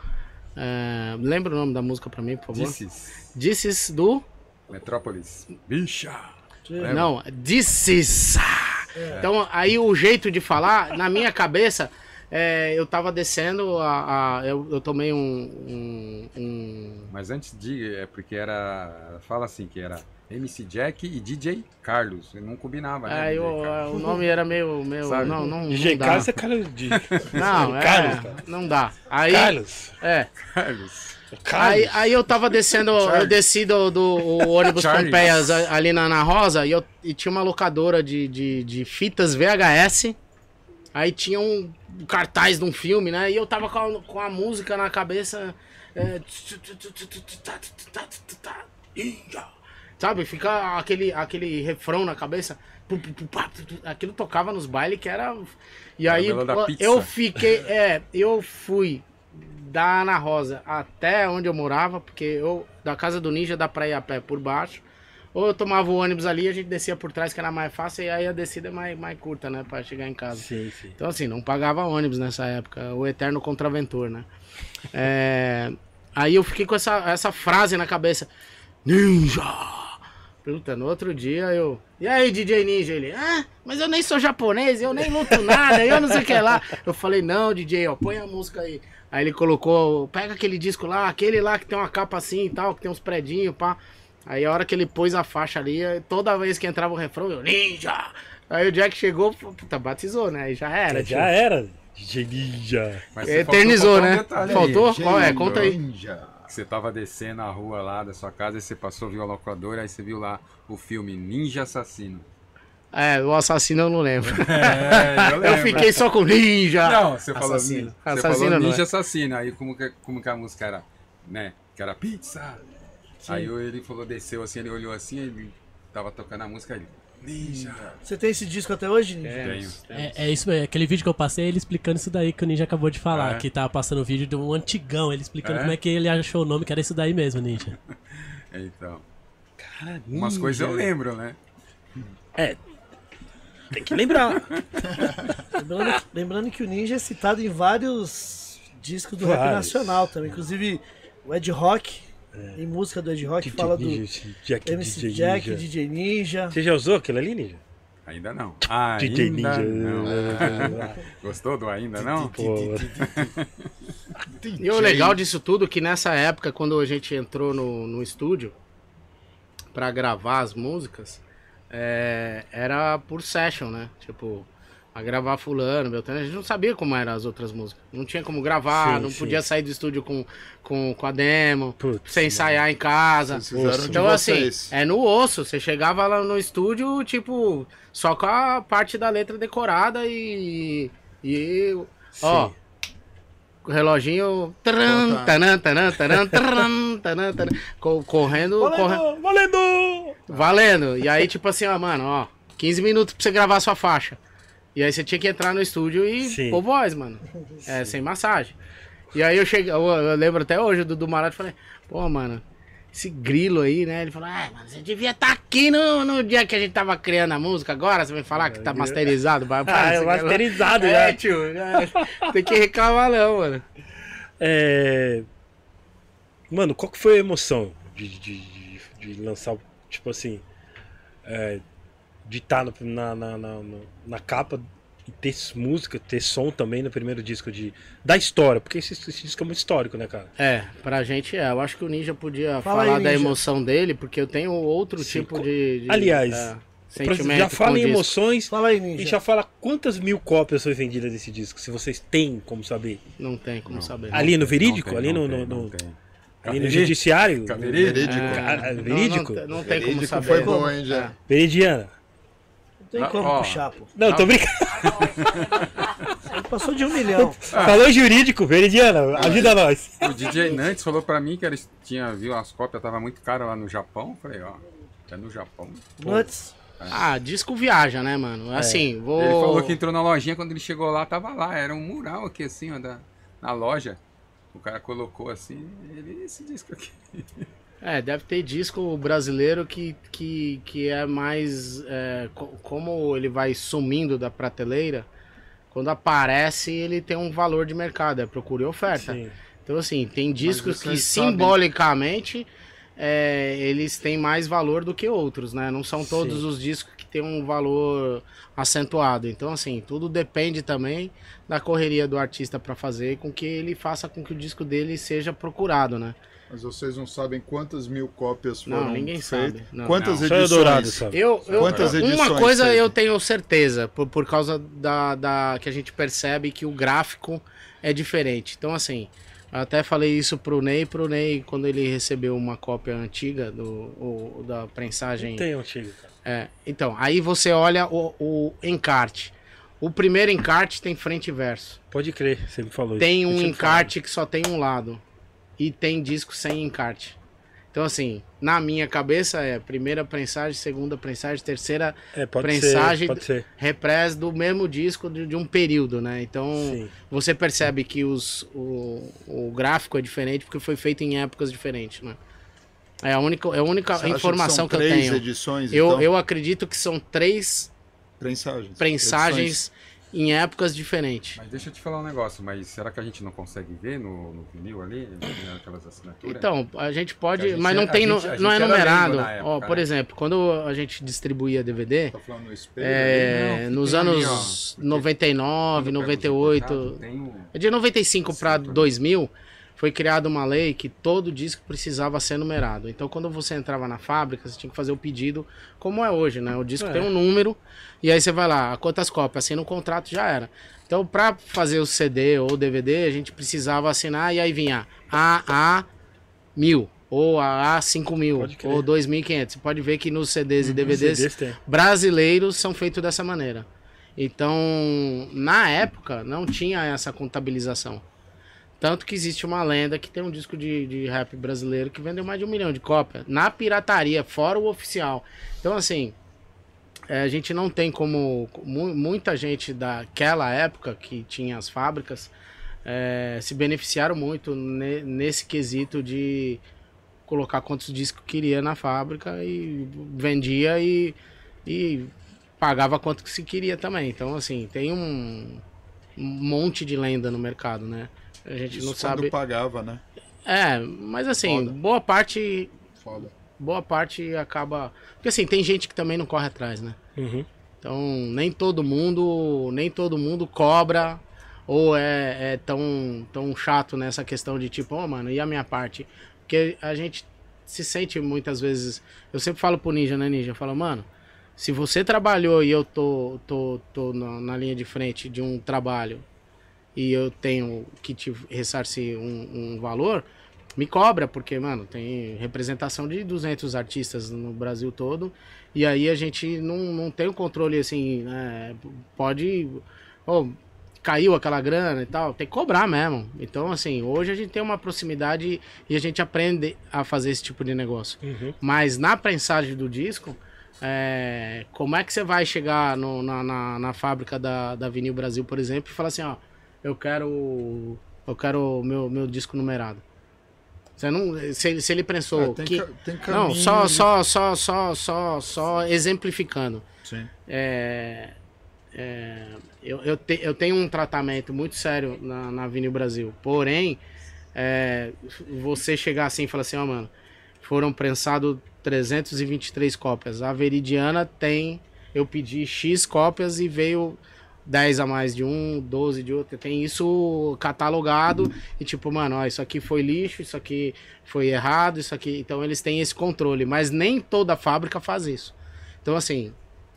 [SPEAKER 6] É, lembra o nome da música pra mim, por favor?
[SPEAKER 8] Disses.
[SPEAKER 6] Disses do.
[SPEAKER 8] Metrópolis. Bicha.
[SPEAKER 6] Não, Disses. Então, aí o jeito de falar, na minha cabeça, é, eu tava descendo, a, a- eu, eu tomei um, um- um-
[SPEAKER 8] Mas antes de, é porque era. Fala assim, que era MC Jack e DJ Carlos. Não combinava, né?
[SPEAKER 6] Aí
[SPEAKER 8] DJ
[SPEAKER 6] o, nome era meio. meio
[SPEAKER 8] Sabe?
[SPEAKER 6] não, não,
[SPEAKER 2] DJ
[SPEAKER 6] não.
[SPEAKER 2] Carlos é cara de.
[SPEAKER 6] Não, é,
[SPEAKER 2] Carlos, cara.
[SPEAKER 6] não dá. Aí,
[SPEAKER 2] Carlos.
[SPEAKER 6] é.
[SPEAKER 8] Carlos.
[SPEAKER 2] Carlos.
[SPEAKER 6] Aí, aí eu tava descendo, eu
[SPEAKER 8] Charles.
[SPEAKER 6] desci do, do o ônibus
[SPEAKER 8] Charles.
[SPEAKER 6] Pompeias ali na, na Rosa e, eu, e tinha uma locadora de, de, de fitas VHS. Aí tinha um cartaz de um filme, né? E eu tava com a, com a música na cabeça. é, Sabe? Fica aquele, aquele refrão na cabeça. Aquilo tocava nos bailes que era. E aí eu fiquei. É, eu fui da Ana Rosa até onde eu morava, porque eu, da casa do Ninja dá pra ir a pé por baixo. Ou eu tomava o ônibus ali, a gente descia por trás, que era mais fácil, e aí a descida é mais, mais curta, né? Pra chegar em casa.
[SPEAKER 2] Sim, sim.
[SPEAKER 6] Então, assim, não pagava ônibus nessa época. O eterno contraventor, né? É, Aí eu fiquei com essa, essa frase na cabeça. Ninja! Puta, no outro dia eu. E aí, DJ Ninja? Ele, ah, mas eu nem sou japonês, eu nem luto nada, eu não sei o que lá. Eu falei, não, DJ, ó, põe a música aí. Aí ele colocou, pega aquele disco lá, aquele lá que tem uma capa assim e tal, que tem uns predinhos, pá. Aí a hora que ele pôs a faixa ali, toda vez que entrava o refrão, eu, Ninja! Aí o Jack chegou, puta, batizou, né? Aí já era.
[SPEAKER 2] Já
[SPEAKER 6] tio.
[SPEAKER 2] era. DJ Ninja.
[SPEAKER 8] Mas
[SPEAKER 6] Eternizou,
[SPEAKER 8] faltou
[SPEAKER 6] né?
[SPEAKER 8] um.
[SPEAKER 6] Faltou? Qual é? Conta aí.
[SPEAKER 5] Ninja.
[SPEAKER 8] Você tava descendo a rua lá da sua casa e você passou, viu a locadora, aí você viu lá o filme Ninja Assassino.
[SPEAKER 6] É, o assassino eu não lembro.
[SPEAKER 8] É,
[SPEAKER 6] Eu
[SPEAKER 8] lembro.
[SPEAKER 6] fiquei só com Ninja!
[SPEAKER 8] Não, você falou,
[SPEAKER 6] Assassino.
[SPEAKER 8] Você
[SPEAKER 6] Assassino
[SPEAKER 8] falou
[SPEAKER 6] não
[SPEAKER 8] Ninja
[SPEAKER 6] é.
[SPEAKER 8] Assassino. Aí como que, como que a música era? Né? Que era pizza. Aí ele falou, desceu assim, ele olhou assim, ele tava tocando a música ele. Ninja.
[SPEAKER 1] Você tem esse disco até hoje, Ninja?
[SPEAKER 8] Tenho.
[SPEAKER 3] É, é isso mesmo, aquele vídeo que eu passei, ele explicando isso daí que o Ninja acabou de falar,
[SPEAKER 8] É.
[SPEAKER 3] que tava passando o vídeo de um antigão, ele explicando
[SPEAKER 8] É?
[SPEAKER 3] como é que ele achou o nome, que era isso daí mesmo, Ninja.
[SPEAKER 8] Então.
[SPEAKER 2] Cara,
[SPEAKER 8] Umas coisas eu lembro, né?
[SPEAKER 2] Tem que lembrar.
[SPEAKER 1] Lembrando, lembrando que o Ninja é citado em vários discos do rap
[SPEAKER 2] Vários.
[SPEAKER 1] nacional também. Inclusive, o Ed Rock, em música do Ed Rock,
[SPEAKER 2] DJ
[SPEAKER 1] fala do
[SPEAKER 2] Ninja, Jack,
[SPEAKER 1] MC
[SPEAKER 2] DJ
[SPEAKER 1] Jack,
[SPEAKER 2] Ninja.
[SPEAKER 1] DJ Ninja.
[SPEAKER 2] Você já usou aquilo ali, Ninja?
[SPEAKER 8] Ainda não. Ainda
[SPEAKER 2] DJ Ninja.
[SPEAKER 8] não. Ah, Gostou do ainda não?
[SPEAKER 6] E o legal disso tudo é que nessa época, quando a gente entrou no, no estúdio pra gravar as músicas, é, era por session, né? Tipo, a gravar fulano, Beltrano, a gente não sabia como eram as outras músicas. Não tinha como gravar,
[SPEAKER 2] Sim,
[SPEAKER 6] não
[SPEAKER 2] sim.
[SPEAKER 6] podia sair do estúdio com, com, com a demo,
[SPEAKER 2] Putz,
[SPEAKER 6] sem ensaiar em casa.
[SPEAKER 5] De
[SPEAKER 6] Então, assim, é no osso. Você chegava lá no estúdio, tipo, só com a parte da letra decorada e. E. Ó. O reloginho. taran, taran, taran, taran, taran, taran, taran, co- correndo, correndo.
[SPEAKER 2] Valendo! Valendo!
[SPEAKER 6] Valendo. E aí, tipo assim, ó, mano, ó. 15 minutos pra você gravar a sua faixa. E aí você tinha que entrar no estúdio e
[SPEAKER 2] Sim.
[SPEAKER 6] pôr voz, mano. É, sem massagem. E aí eu cheguei, eu, eu lembro até hoje do Dudu Marato, falei, pô, mano, esse grilo aí, né? Ele falou, ah, mano, você devia estar aqui no, no dia que a gente tava criando a música, agora você vai falar que tá masterizado. Vai,
[SPEAKER 2] Ah, é masterizado
[SPEAKER 6] É,
[SPEAKER 2] já.
[SPEAKER 6] tio, é, tem que reclamar não, mano.
[SPEAKER 2] É... Mano, qual que foi a emoção de, de, de, de lançar, tipo assim, é, de estar na, na, na, na- na capa e ter música, ter som também no primeiro disco de, da história, porque esse, esse disco é muito histórico, né, cara?
[SPEAKER 6] É, pra gente é. Eu acho que o Ninja podia
[SPEAKER 1] Fala
[SPEAKER 6] falar
[SPEAKER 1] aí,
[SPEAKER 6] da
[SPEAKER 1] Ninja.
[SPEAKER 6] emoção dele, porque eu tenho outro
[SPEAKER 2] Sim,
[SPEAKER 6] tipo de, de-
[SPEAKER 2] Aliás,
[SPEAKER 6] é, sentimento.
[SPEAKER 2] já fala em
[SPEAKER 6] disco.
[SPEAKER 2] emoções
[SPEAKER 1] Fala aí,
[SPEAKER 2] e
[SPEAKER 1] Ninja.
[SPEAKER 2] já fala quantas mil cópias foi vendidas desse disco, se vocês têm como saber.
[SPEAKER 6] Não tem como saber.
[SPEAKER 2] Ali no verídico?
[SPEAKER 8] Não tem,
[SPEAKER 2] ali
[SPEAKER 8] não
[SPEAKER 2] no,
[SPEAKER 8] tem,
[SPEAKER 2] no-
[SPEAKER 8] não
[SPEAKER 2] ali no
[SPEAKER 8] Verídico?
[SPEAKER 2] judiciário?
[SPEAKER 5] Verídico.
[SPEAKER 2] Cara,
[SPEAKER 6] Não,
[SPEAKER 2] verídico?
[SPEAKER 6] Não, não tem como
[SPEAKER 5] Verídico
[SPEAKER 6] saber.
[SPEAKER 5] foi bom, hein, já.
[SPEAKER 2] Veridiana?
[SPEAKER 1] Não tem
[SPEAKER 8] Ah,
[SPEAKER 1] como
[SPEAKER 8] ó.
[SPEAKER 1] puxar, pô.
[SPEAKER 2] Não, tô brincando.
[SPEAKER 1] Ele passou de um milhão.
[SPEAKER 2] Falou jurídico, Veridiana, ajuda nós.
[SPEAKER 8] O DJ Nantes falou pra mim que eles tinha, viu as cópias, tava muito caro lá no Japão. Falei, ó, é no Japão. Pô.
[SPEAKER 1] Nuts.
[SPEAKER 6] Ah, disco viaja, né, mano? Assim, vou.
[SPEAKER 8] Ele falou que entrou na lojinha, quando ele chegou lá, tava lá. Era um mural aqui, assim, ó, da, na loja. O cara colocou assim, ele, esse disco aqui.
[SPEAKER 6] É, deve ter disco brasileiro que, que, que é mais. é, co- como ele vai sumindo da prateleira, quando aparece ele tem um valor de mercado, é procura e oferta.
[SPEAKER 2] Sim.
[SPEAKER 6] Então, assim, tem discos que simbolicamente é, eles têm mais valor do que outros, né? Não são todos
[SPEAKER 2] Sim.
[SPEAKER 6] os discos que têm um valor acentuado. Então, assim, tudo depende também da correria do artista para fazer com que ele faça com que o disco dele seja procurado, né?
[SPEAKER 5] Mas vocês não sabem quantas mil cópias
[SPEAKER 6] Não,
[SPEAKER 5] foram
[SPEAKER 6] ninguém
[SPEAKER 5] feitas?
[SPEAKER 6] sabe. Não.
[SPEAKER 5] Quantas
[SPEAKER 2] Só
[SPEAKER 5] edições?
[SPEAKER 2] Eldorado, sabe?
[SPEAKER 6] Eu, eu,
[SPEAKER 5] Quantas
[SPEAKER 6] uma
[SPEAKER 5] edições
[SPEAKER 6] coisa
[SPEAKER 5] teve?
[SPEAKER 6] eu tenho certeza, por, por causa da, da que a gente percebe que o gráfico é diferente. Então, assim, eu até falei isso pro Ney, pro Ney, quando ele recebeu uma cópia antiga do, o- da prensagem.
[SPEAKER 2] Tem antigo, cara.
[SPEAKER 6] É, então, aí você olha o, o encarte. O primeiro encarte tem frente e verso.
[SPEAKER 2] Pode crer, você me falou
[SPEAKER 6] Tem
[SPEAKER 2] isso.
[SPEAKER 6] um
[SPEAKER 2] Eu tinha
[SPEAKER 6] encarte que só tem um lado. E tem disco sem encarte. Então, assim, na minha cabeça é primeira prensagem, segunda prensagem, terceira.
[SPEAKER 2] É, pode
[SPEAKER 6] prensagem-
[SPEAKER 2] ser, pode ser.
[SPEAKER 6] repress do mesmo disco de, de um período, né? Então
[SPEAKER 2] Sim.
[SPEAKER 6] você percebe que os, o, o gráfico é diferente porque foi feito em épocas diferentes, né? É a única, é a única
[SPEAKER 5] Você
[SPEAKER 6] informação
[SPEAKER 5] são
[SPEAKER 6] que, eu tenho.
[SPEAKER 5] edições,
[SPEAKER 6] Eu,
[SPEAKER 5] então?
[SPEAKER 6] eu acredito que são três
[SPEAKER 5] Prensagens.
[SPEAKER 6] prensagens em épocas diferentes.
[SPEAKER 8] Mas deixa eu te falar um negócio, mas será que a gente não consegue ver no, no vinil ali? Aquelas assinaturas?
[SPEAKER 6] Então, a gente pode,
[SPEAKER 8] A gente
[SPEAKER 6] mas não tem,
[SPEAKER 8] gente- a
[SPEAKER 6] não é numerado.
[SPEAKER 8] época,
[SPEAKER 6] Ó, por
[SPEAKER 8] né?
[SPEAKER 6] exemplo, quando a gente distribuía DVD,
[SPEAKER 5] Tá falando no espelho?
[SPEAKER 6] é,
[SPEAKER 8] Não,
[SPEAKER 6] nos
[SPEAKER 8] tem ali,
[SPEAKER 6] anos
[SPEAKER 8] ó, porque
[SPEAKER 6] 99,
[SPEAKER 8] Quando pega os
[SPEAKER 6] 98,
[SPEAKER 8] recortados, tem o-
[SPEAKER 6] É De 95 para
[SPEAKER 8] Certo.
[SPEAKER 6] 2000, foi criada uma lei que todo disco precisava ser numerado. Então, quando você entrava na fábrica, você tinha que fazer o pedido, como é hoje, né? O disco
[SPEAKER 2] É.
[SPEAKER 6] tem um número, e aí você vai lá, quantas cópias? Assina o contrato, já era. Então, para fazer o CD ou DVD, a gente precisava assinar, e aí vinha AA 1000, ou AA 5000,
[SPEAKER 2] Pode crer.
[SPEAKER 6] ou 2500. Você pode ver que nos CDs e DVDs
[SPEAKER 2] CDs
[SPEAKER 6] brasileiros são feitos dessa maneira. Então, na época, não tinha essa contabilização. Tanto que existe uma lenda que tem um disco de, de rap brasileiro que vendeu mais de um milhão de cópias. Na pirataria, fora o oficial. Então, assim, é, a gente não tem como. mu- Muita gente daquela época que tinha as fábricas é, se beneficiaram muito ne- nesse quesito de colocar quantos discos queria na fábrica e vendia e, e pagava quanto que se queria também. Então, assim, tem um, um monte de lenda no mercado, né? A gente
[SPEAKER 5] Isso
[SPEAKER 6] não
[SPEAKER 5] quando
[SPEAKER 6] sabe.
[SPEAKER 5] pagava, né?
[SPEAKER 6] É, mas assim,
[SPEAKER 5] Foda.
[SPEAKER 6] boa parte.
[SPEAKER 5] Foda.
[SPEAKER 6] Boa parte acaba. Porque assim, tem gente que também não corre atrás, né?
[SPEAKER 2] Uhum.
[SPEAKER 6] Então, nem todo mundo, nem todo mundo cobra ou é, é tão, tão chato nessa questão de tipo, ô mano, e a minha parte? Porque a gente se sente muitas vezes. Eu sempre falo pro Ninja, né, Ninja? Eu falo, mano, se você trabalhou e eu tô, tô, tô na, na linha de frente de um trabalho e eu tenho que te ressarcir um, um valor, me cobra, porque, mano, tem representação de 200 artistas no Brasil todo. E aí a gente não, não tem o controle assim, né? Pode. Ô, caiu aquela grana e tal, tem que cobrar mesmo. Então, assim, hoje a gente tem uma proximidade e a gente aprende a fazer esse tipo de negócio.
[SPEAKER 2] Uhum.
[SPEAKER 6] Mas na prensagem do disco, é, como é que você vai chegar no- na, na, na fábrica da, da Vinil Brasil, por exemplo, e falar assim, ó, eu quero. Eu quero meu, meu disco numerado. Você não. Se, se ele prensou.
[SPEAKER 5] É, tem,
[SPEAKER 6] que,
[SPEAKER 5] ca- tem
[SPEAKER 6] não, só, só, só, só, só, só exemplificando.
[SPEAKER 5] Sim.
[SPEAKER 6] É, é, eu, eu, te- eu tenho um tratamento muito sério na, na Vinil Brasil. Porém, é, você chegar assim e falar assim, ó, mano, foram prensados 323 cópias. A Veridiana tem, eu pedi X cópias e veio 10 a mais de um, 12 de outro. Tem isso catalogado e tipo, mano, ó, isso aqui foi lixo, isso aqui foi errado, isso aqui. Então eles têm esse controle, mas nem toda fábrica faz isso. Então, assim,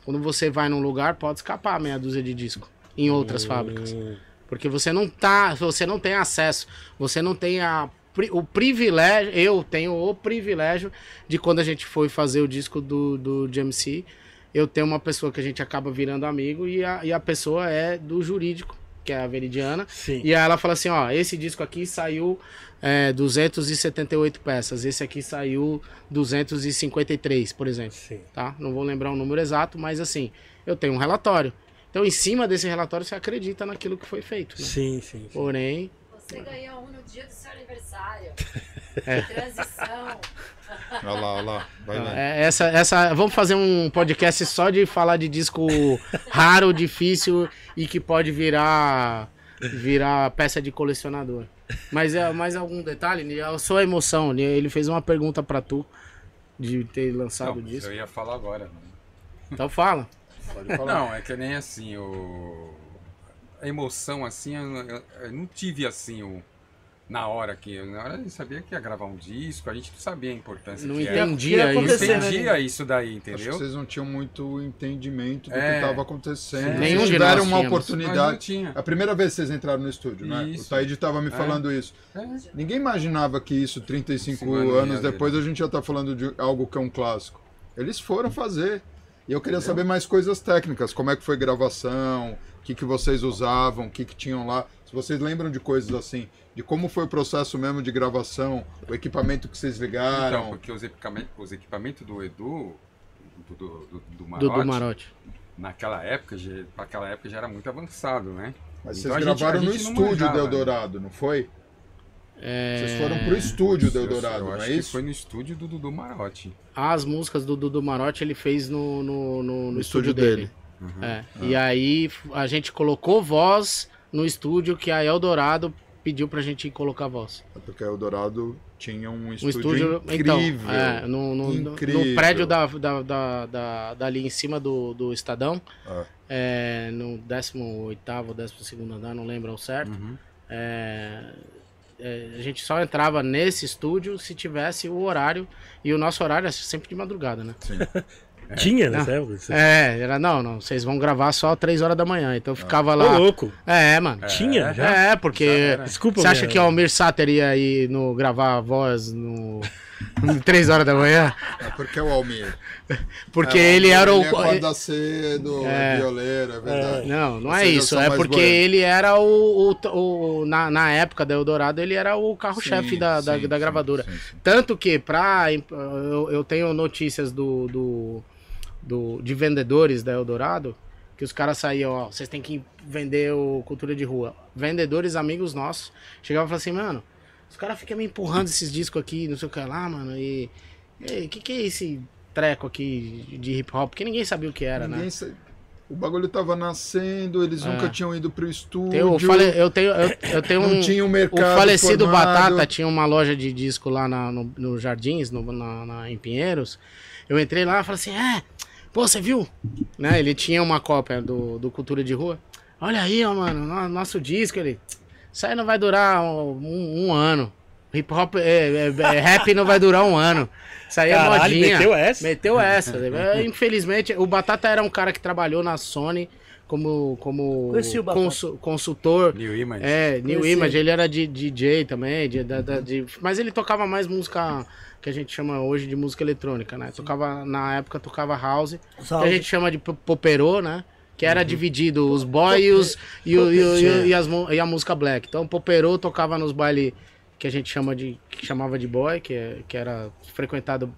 [SPEAKER 6] quando você vai num lugar, pode escapar meia dúzia de disco em outras fábricas.
[SPEAKER 2] Hum,
[SPEAKER 6] Porque você não tá, você não tem acesso, você não tem a, o privilégio, eu tenho o privilégio de quando a gente foi fazer o disco do, do GMC, eu tenho uma pessoa que a gente acaba virando amigo e a, e a pessoa é do jurídico, que é a Veridiana,
[SPEAKER 2] Sim.
[SPEAKER 6] e aí ela fala assim, ó, esse disco aqui saiu é, 278 peças, esse aqui saiu 253, por exemplo
[SPEAKER 2] Sim.
[SPEAKER 6] tá? Não vou lembrar o número exato, mas assim, eu tenho um relatório. Então, em cima desse relatório, você acredita naquilo que foi feito. né?
[SPEAKER 2] Sim, sim. sim.
[SPEAKER 6] Porém,
[SPEAKER 7] Você ganhou um no dia do seu aniversário.
[SPEAKER 6] É.
[SPEAKER 7] Transição.
[SPEAKER 5] Olha lá, olha lá. Vai lá.
[SPEAKER 6] é, essa, essa, vamos fazer um podcast só de falar de disco raro, difícil e que pode virar virar peça de colecionador. Mas é mais algum detalhe? A sua emoção, ele- fez uma pergunta pra tu de ter lançado
[SPEAKER 8] Não,
[SPEAKER 6] o disco.
[SPEAKER 8] eu ia falar agora.
[SPEAKER 6] Então fala.
[SPEAKER 5] Pode falar.
[SPEAKER 8] Não, é que nem assim, o... a emoção assim, eu, eu- eu não tive assim o... na hora que. Na hora eu sabia que ia gravar um disco, a gente não sabia a importância
[SPEAKER 6] Não
[SPEAKER 8] que era.
[SPEAKER 6] entendia
[SPEAKER 1] ia
[SPEAKER 6] isso.
[SPEAKER 8] Não
[SPEAKER 1] acontecer, né?
[SPEAKER 8] entendia isso daí,
[SPEAKER 5] Acho que
[SPEAKER 8] entendeu?
[SPEAKER 5] vocês não tinham muito entendimento do
[SPEAKER 8] É.
[SPEAKER 5] que estava acontecendo.
[SPEAKER 6] Nenhum
[SPEAKER 5] vocês tiveram uma
[SPEAKER 6] tínhamos.
[SPEAKER 5] Oportunidade.
[SPEAKER 8] tinha.
[SPEAKER 5] A primeira vez que vocês entraram no estúdio, né?
[SPEAKER 8] Isso.
[SPEAKER 5] O Taíde estava me
[SPEAKER 8] É.
[SPEAKER 5] falando isso.
[SPEAKER 8] É.
[SPEAKER 5] Ninguém imaginava que isso, 35
[SPEAKER 8] Cinco anos
[SPEAKER 5] depois, a gente já tá falando de algo que é um clássico. Eles foram fazer. E eu queria saber mais coisas técnicas. Como é que foi gravação, o que, que vocês usavam, o que, que tinham lá. Se vocês lembram de coisas assim, de como foi o processo mesmo de gravação, o equipamento que vocês
[SPEAKER 8] Então,
[SPEAKER 5] ligaram.
[SPEAKER 8] porque os equipamentos, os equipamentos do Edu, do, do, do, do
[SPEAKER 6] Do,
[SPEAKER 8] Marote,
[SPEAKER 6] do Marote.
[SPEAKER 8] naquela época, já, naquela época já era muito avançado, né?
[SPEAKER 5] Mas
[SPEAKER 8] Então
[SPEAKER 5] vocês
[SPEAKER 8] gente-
[SPEAKER 5] gravaram no
[SPEAKER 8] gente não
[SPEAKER 5] estúdio
[SPEAKER 8] manjava,
[SPEAKER 5] do
[SPEAKER 8] né?
[SPEAKER 5] Eldorado, não foi?
[SPEAKER 6] É,
[SPEAKER 5] Vocês foram pro estúdio do Eldorado, não
[SPEAKER 8] acho
[SPEAKER 5] é isso?
[SPEAKER 8] foi no estúdio do Dudu Marote.
[SPEAKER 6] As músicas do Dudu Marote ele fez no, no, no- no
[SPEAKER 5] No
[SPEAKER 6] estúdio
[SPEAKER 5] estúdio
[SPEAKER 6] dele.
[SPEAKER 8] Uhum.
[SPEAKER 6] É. E aí a gente colocou voz no estúdio que a Eldorado pediu pra gente colocar voz.
[SPEAKER 5] É Porque o Eldorado tinha um
[SPEAKER 6] Um
[SPEAKER 5] estúdio,
[SPEAKER 6] estúdio,
[SPEAKER 5] incrível.
[SPEAKER 6] então, é, no, no,
[SPEAKER 5] Incrível.
[SPEAKER 6] no prédio da, da, da, da- dali em cima do, do Estadão,
[SPEAKER 5] Ah.
[SPEAKER 6] é, no 18º, 12º andar, não lembro ao certo.
[SPEAKER 8] Uhum.
[SPEAKER 6] É, é, a gente só entrava nesse estúdio se tivesse o horário, e o nosso horário é sempre de madrugada, né?
[SPEAKER 5] Sim.
[SPEAKER 2] Tinha nessa época? Você-
[SPEAKER 6] É, era, não, não, vocês vão gravar só 3 horas da manhã, então eu ficava
[SPEAKER 2] Ô,
[SPEAKER 6] lá.
[SPEAKER 2] louco.
[SPEAKER 6] É, mano.
[SPEAKER 2] Tinha já?
[SPEAKER 6] É, porque.
[SPEAKER 2] Desculpa,
[SPEAKER 6] Você acha
[SPEAKER 2] minha-
[SPEAKER 6] que o Almir Sater ia ir no, gravar a voz no. 3 horas da manhã?
[SPEAKER 5] É porque o Almir.
[SPEAKER 6] Porque
[SPEAKER 5] É,
[SPEAKER 6] ele era o.
[SPEAKER 5] Ele acorda cedo, é,
[SPEAKER 6] É.
[SPEAKER 5] violeiro, é verdade.
[SPEAKER 6] Não, não é isso. É porque
[SPEAKER 5] boêmios.
[SPEAKER 6] ele era o. o, o- na, na época da Eldorado, ele era o carro-chefe
[SPEAKER 5] Sim,
[SPEAKER 6] da, da,
[SPEAKER 5] sim,
[SPEAKER 6] da
[SPEAKER 5] sim,
[SPEAKER 6] gravadora.
[SPEAKER 5] sim, sim.
[SPEAKER 6] Tanto que, pra. Eu, eu tenho notícias do, do, do- de vendedores da Eldorado, que os caras saíam, ó, vocês têm que vender o Cultura de Rua. Vendedores, amigos nossos, chegavam e falavam assim, mano, os caras ficam me empurrando esses discos aqui, não sei o que lá, mano, e. O que, que é esse treco aqui de hip hop? Porque ninguém sabia o que era,
[SPEAKER 5] Ninguém
[SPEAKER 6] né?
[SPEAKER 5] sa- O bagulho tava nascendo, eles
[SPEAKER 6] É.
[SPEAKER 5] nunca tinham ido pro estúdio.
[SPEAKER 6] Tem o fale- eu tenho, eu, eu tenho
[SPEAKER 5] não
[SPEAKER 6] um.
[SPEAKER 5] tinha um
[SPEAKER 6] O
[SPEAKER 5] mercado
[SPEAKER 6] falecido
[SPEAKER 5] formado.
[SPEAKER 6] Batata tinha uma loja de disco lá na- no, no Jardins, no, na, na- em Pinheiros. Eu entrei lá e falei assim: é, pô, você viu? Né? Ele tinha uma cópia do, do Cultura de Rua. Olha aí, ó, mano, no- nosso disco. Ele, isso aí não vai durar um, um ano. Hip hop, é, é- é, rap não vai durar um ano. Isso aí é
[SPEAKER 2] Caralho,
[SPEAKER 6] modinha.
[SPEAKER 2] meteu essa?
[SPEAKER 6] Meteu essa. É, Infelizmente, o Batata era um cara que trabalhou na Sony como, como consultor.
[SPEAKER 8] New Image.
[SPEAKER 6] É, New
[SPEAKER 1] Conheci.
[SPEAKER 6] Image, ele era de DJ também, de, da- de- mas ele tocava mais música que a gente chama hoje de música eletrônica, né? Tocava, na época tocava house, que a gente chama de po- poperô, né? Que era dividido os boys e, e, o- e e a música black. Então, poperô tocava nos bailes que a gente chama de, que chamava de boy, que, é- que era frequentado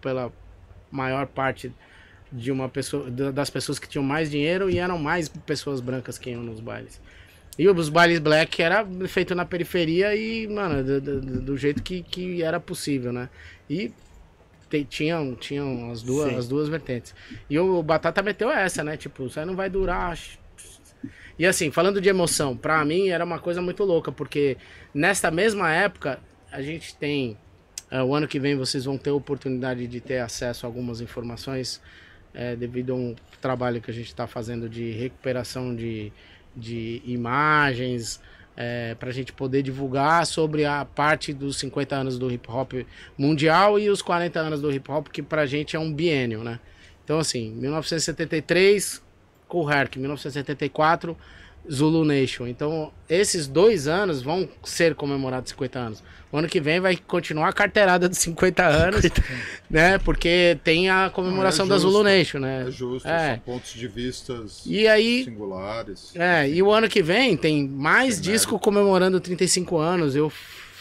[SPEAKER 6] pela maior parte de uma pessoa da- das pessoas que tinham mais dinheiro e eram mais pessoas brancas que iam nos bailes. E os bailes black era feito na periferia e, mano, do, do- do jeito que, que era possível, né? E te- tinham, tinham as, duas,
[SPEAKER 1] Sim.
[SPEAKER 6] as duas vertentes. E o Batata meteu essa, né? Tipo, isso aí não vai durar. E assim, falando de emoção, pra mim era uma coisa muito louca, porque nesta mesma época a gente tem. eh, o ano que vem vocês vão ter a oportunidade de ter acesso a algumas informações eh, devido a um trabalho que a gente está fazendo de recuperação de, de imagens para a gente poder divulgar sobre a parte dos 50 anos do hip hop mundial e os 40 anos do hip hop, que pra gente é um biênio, né? Então, assim, 1973, Cool Herc, 1974, Zulu Nation. Então, esses dois anos vão ser comemorados 50 anos. O ano que vem vai continuar a carteirada dos 50 anos, né? Porque tem a comemoração
[SPEAKER 5] é
[SPEAKER 6] da Zulu
[SPEAKER 5] justo.
[SPEAKER 6] Nation, né?
[SPEAKER 5] É justo,
[SPEAKER 6] É.
[SPEAKER 5] são pontos de vistas
[SPEAKER 6] E aí,
[SPEAKER 5] singulares.
[SPEAKER 6] é, e o ano que vem tem mais
[SPEAKER 5] Tem
[SPEAKER 6] disco
[SPEAKER 5] mérito.
[SPEAKER 6] comemorando 35 anos. Eu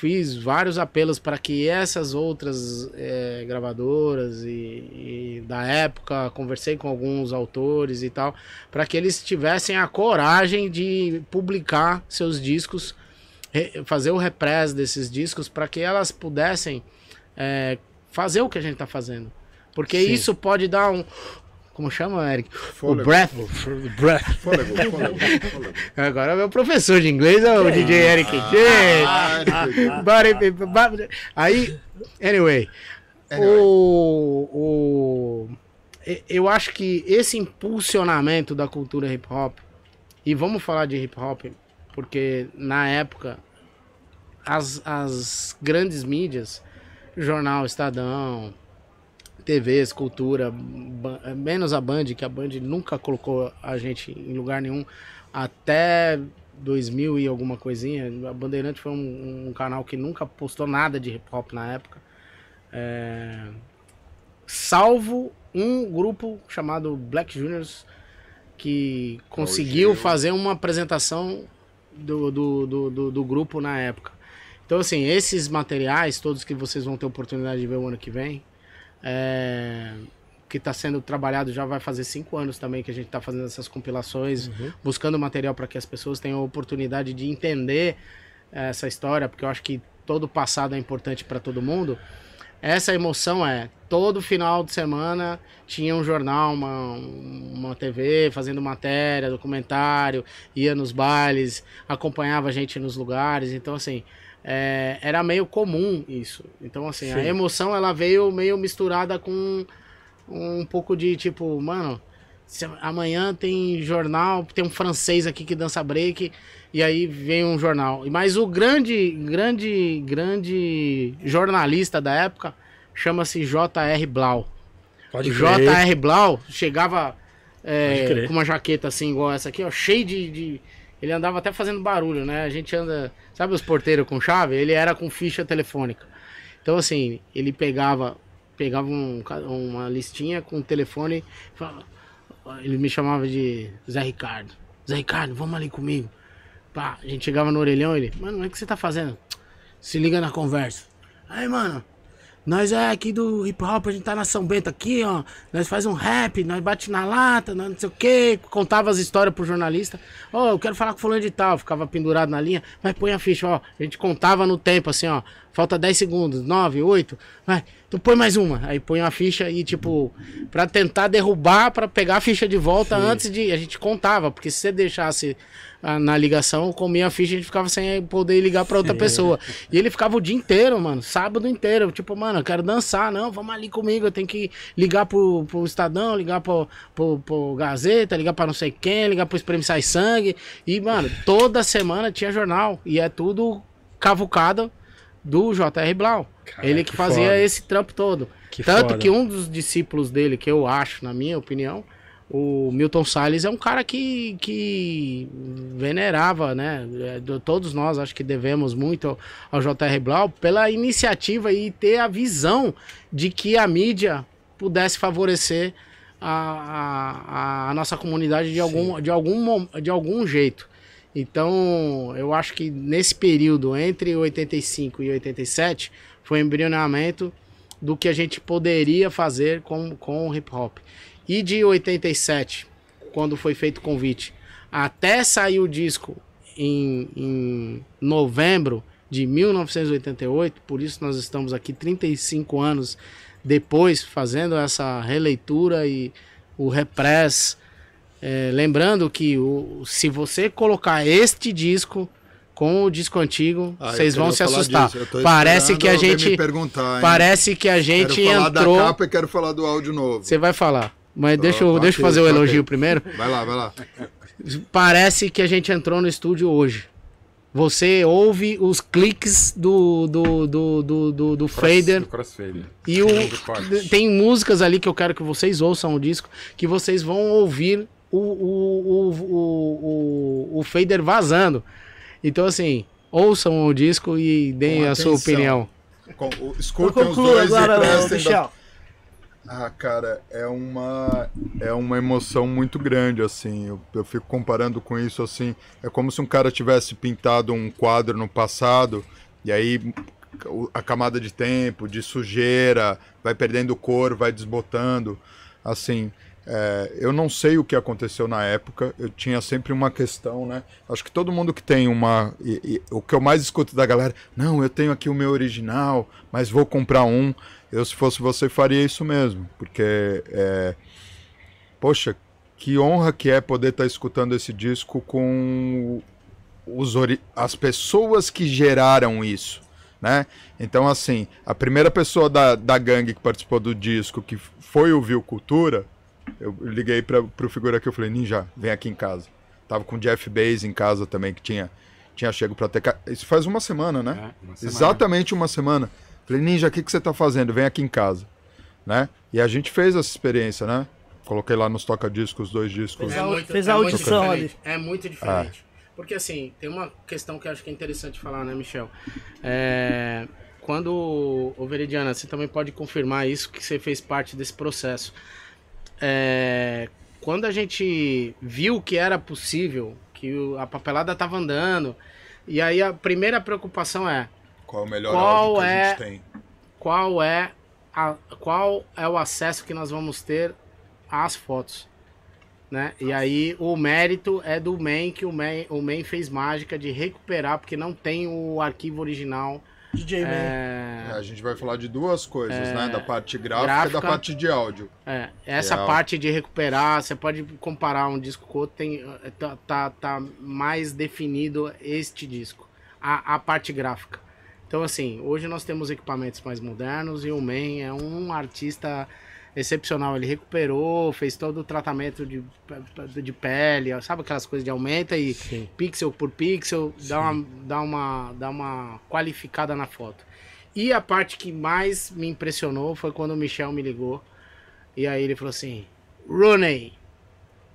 [SPEAKER 6] fiz vários apelos para que essas outras é, gravadoras e, e da época, conversei com alguns autores e tal, para que eles tivessem a coragem de publicar seus discos, fazer o repress desses discos, para que elas pudessem é, fazer o que a gente está fazendo. Porque
[SPEAKER 2] Sim.
[SPEAKER 6] isso pode dar um, Como chama, Eric?
[SPEAKER 5] Fôlego.
[SPEAKER 6] O breath.
[SPEAKER 2] Breath.
[SPEAKER 5] Fôlego, fôlego, fôlego.
[SPEAKER 6] Agora é meu professor de inglês é o DJ Eric.
[SPEAKER 5] Ah,
[SPEAKER 6] body- Aí, anyway, o, o, e- eu acho que esse impulsionamento da cultura hip hop, e vamos falar de hip hop, porque na época as, as grandes mídias, jornal, Estadão, TVs, cultura, menos a Band, que a Band nunca colocou a gente em lugar nenhum até 2000 e alguma coisinha. A Bandeirante foi um, um canal que nunca postou nada de hip hop na época. É, Salvo um grupo chamado Black Juniors que conseguiu fazer uma apresentação do, do, do, do, do grupo na época. Então, assim, esses materiais, todos que vocês vão ter oportunidade de ver o ano que vem, é, que está sendo trabalhado já vai fazer cinco anos também que a gente está fazendo essas compilações, buscando material para que as pessoas tenham a oportunidade de entender eh, essa história, porque eu acho que todo o passado é importante para todo mundo. Essa emoção é todo final de semana tinha um jornal, uma, uma TV fazendo matéria, documentário, ia nos bailes, acompanhava a gente nos lugares. Então, assim, é, era meio comum isso. Então, assim, a
[SPEAKER 2] Sim.
[SPEAKER 6] emoção ela veio meio misturada com um pouco de tipo, mano, amanhã tem jornal, tem um francês aqui que dança break, e aí vem um jornal. Mas o grande, grande, grande jornalista da época chama-se J.R. Blau. J.R. Blau chegava é, com uma jaqueta assim, igual essa aqui, ó, cheio de, de- Ele andava até fazendo barulho, né? A gente anda. Sabe os porteiros com chave? Ele era com ficha telefônica. Então, assim, ele pegava pegava um uma listinha com o telefone. Ele me chamava de Zé Ricardo. Zé Ricardo, vamos ali comigo. Pá, a gente chegava no orelhão ele, mano, o que você tá fazendo? Se liga na conversa. Aí, mano, nós é aqui do hip hop, a gente tá na São Bento aqui, ó. Nós faz um rap, nós bate na lata, nós não sei o quê. Contava as histórias pro jornalista. Ó, eu quero falar com fulano de tal. Ficava pendurado na linha. Vai, põe a ficha, ó. A gente contava no tempo, assim, ó. Falta 10 segundos, 9, 8. Vai, tu põe mais uma. Aí põe a ficha e, tipo, pra tentar derrubar, pra pegar a ficha de volta antes de. A gente contava, porque se você deixasse ah, na ligação, comia a ficha, a gente ficava sem poder ligar pra outra pessoa. E ele ficava o dia inteiro, mano, sábado inteiro. Tipo, mano, eu quero dançar, não, vamos ali comigo, eu tenho que ligar pro, pro Estadão, ligar pro, pro, pro Gazeta, ligar pra não sei quem, ligar pro Espreme Sai Sangue. E, mano, toda semana tinha jornal. E é tudo cavucado do J.R. Blau.
[SPEAKER 2] Cara,
[SPEAKER 6] ele que,
[SPEAKER 2] que
[SPEAKER 6] fazia
[SPEAKER 2] foda.
[SPEAKER 6] esse trampo todo.
[SPEAKER 2] Que
[SPEAKER 6] Tanto
[SPEAKER 2] foda.
[SPEAKER 6] que um dos discípulos dele, que eu acho, na minha opinião, o Milton Salles é um cara que, que venerava, né? É, do- Todos nós acho que devemos muito ao, J.R. Blau pela iniciativa e ter a visão de que a mídia pudesse favorecer a, a, a nossa comunidade de algum, de, algum, de algum jeito. Então, eu acho que nesse período entre 85 e 87 foi o embrionamento do que a gente poderia fazer com, com o hip hop. E de 87, quando foi feito o convite, até sair o disco em, em novembro de 1988, por isso nós estamos aqui 35 anos depois fazendo essa releitura e o repress. É, lembrando que o, se você colocar este disco com o disco antigo,
[SPEAKER 5] Ah,
[SPEAKER 6] vocês vão se assustar. Parece que a gente parece que a gente
[SPEAKER 5] quero falar
[SPEAKER 6] entrou.
[SPEAKER 5] da capa e quero falar do áudio novo.
[SPEAKER 6] Você vai falar. Mas deixa, eu, deixa eu fazer o elogio primeiro.
[SPEAKER 5] Vai lá, vai lá.
[SPEAKER 6] Parece que a gente entrou no estúdio hoje. Você ouve os cliques do, do, do, do, do, do fader
[SPEAKER 8] Do crossfader.
[SPEAKER 6] e o, tem músicas ali que eu quero que vocês ouçam o disco, que vocês vão ouvir o, o, o, o, o, o fader vazando. Então, assim, ouçam o disco e deem
[SPEAKER 5] Com
[SPEAKER 6] a sua opinião.
[SPEAKER 5] Com- Escutem os
[SPEAKER 1] concluo
[SPEAKER 5] dois
[SPEAKER 1] agora,
[SPEAKER 5] e prestem da-. Ah, cara, é uma é uma emoção muito grande assim. Eu, eu fico comparando com isso assim. É como se um cara tivesse pintado um quadro no passado e aí a camada de tempo, de sujeira, vai perdendo cor, vai desbotando. Assim, é, eu não sei o que aconteceu na época. Eu tinha sempre uma questão, né? Acho que todo mundo que tem uma. e- e o que eu mais escuto da galera, não, eu tenho aqui o meu original, mas vou comprar um. Eu, se fosse você, faria isso mesmo. Porque é, poxa, que honra que é poder estar escutando esse disco com os as pessoas que geraram isso, né? Então, assim, a primeira pessoa da, da gangue que participou do disco, que foi o Cultura, eu liguei para pro figura aqui, eu falei, Ninja, vem aqui em casa. Tava com o Jeff Bezos em casa também, que tinha, tinha chego para ter... Isso faz uma semana, né?
[SPEAKER 8] É, uma semana.
[SPEAKER 5] Exatamente uma semana. Falei, Ninja, o que, que você tá fazendo? Vem aqui em casa. Né? E a gente fez essa experiência, né? Coloquei lá nos toca-discos, dois discos.
[SPEAKER 1] Fez a- fez a
[SPEAKER 6] muito
[SPEAKER 1] audição
[SPEAKER 6] diferente. É muito diferente. Porque assim, tem uma questão que eu acho que é interessante falar, né, Michel? É, quando, o Veridiana, você também pode confirmar isso, que você fez parte desse processo. É, quando a gente viu que era possível, que a papelada tava andando, e aí a primeira preocupação é,
[SPEAKER 5] Qual é o melhor
[SPEAKER 6] Qual é-
[SPEAKER 5] a gente tem?
[SPEAKER 6] qual é a, qual é o acesso que nós vamos ter às fotos, né? E aí o mérito é do Man que o Man, o Man fez mágica de recuperar porque não tem o arquivo original.
[SPEAKER 1] DJ Man.
[SPEAKER 5] É,
[SPEAKER 6] É,
[SPEAKER 5] a gente vai falar de duas coisas,
[SPEAKER 6] É,
[SPEAKER 5] né? Da parte gráfica, e
[SPEAKER 6] gráfica.
[SPEAKER 5] da parte de áudio.
[SPEAKER 6] é, essa
[SPEAKER 5] Real.
[SPEAKER 6] parte de recuperar, você pode comparar um disco com outro, tem, é, tá, tá, tá mais definido este disco, a, a parte gráfica. Então, assim, hoje nós temos equipamentos mais modernos e o Man é um artista excepcional. Ele recuperou, fez todo o tratamento de, de pele, sabe aquelas coisas de aumenta e
[SPEAKER 2] Sim.
[SPEAKER 6] pixel por pixel, dá uma, dá, uma, dá uma qualificada na foto. E a parte que mais me impressionou foi quando o Michel me ligou. E aí ele falou assim: Rooney,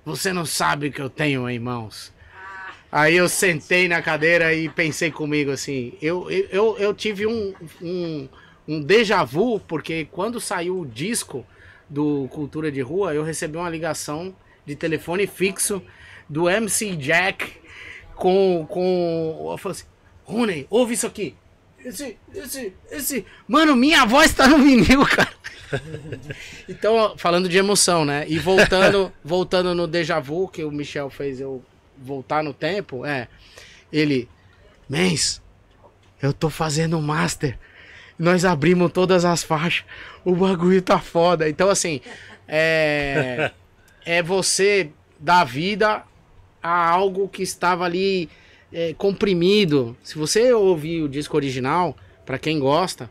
[SPEAKER 6] você não sabe o que eu tenho em mãos. Aí eu sentei na cadeira e pensei comigo assim: eu, eu, eu, eu tive um, um, um déjà vu, porque quando saiu o disco do Cultura de Rua, eu recebi uma ligação de telefone fixo do MC Jack com. com eu falei assim: Rooney, ouve isso aqui. Esse, esse, esse. Mano, minha voz tá no vinil, cara. Então, falando de emoção, né? E voltando, voltando no déjà vu que o Michel fez eu voltar no tempo, é. Ele. Mens, eu tô fazendo um master. Nós abrimos todas as faixas. O bagulho tá foda. Então, assim, é. É você dar vida a algo que estava ali é, comprimido. Se você ouvir o disco original, pra quem gosta,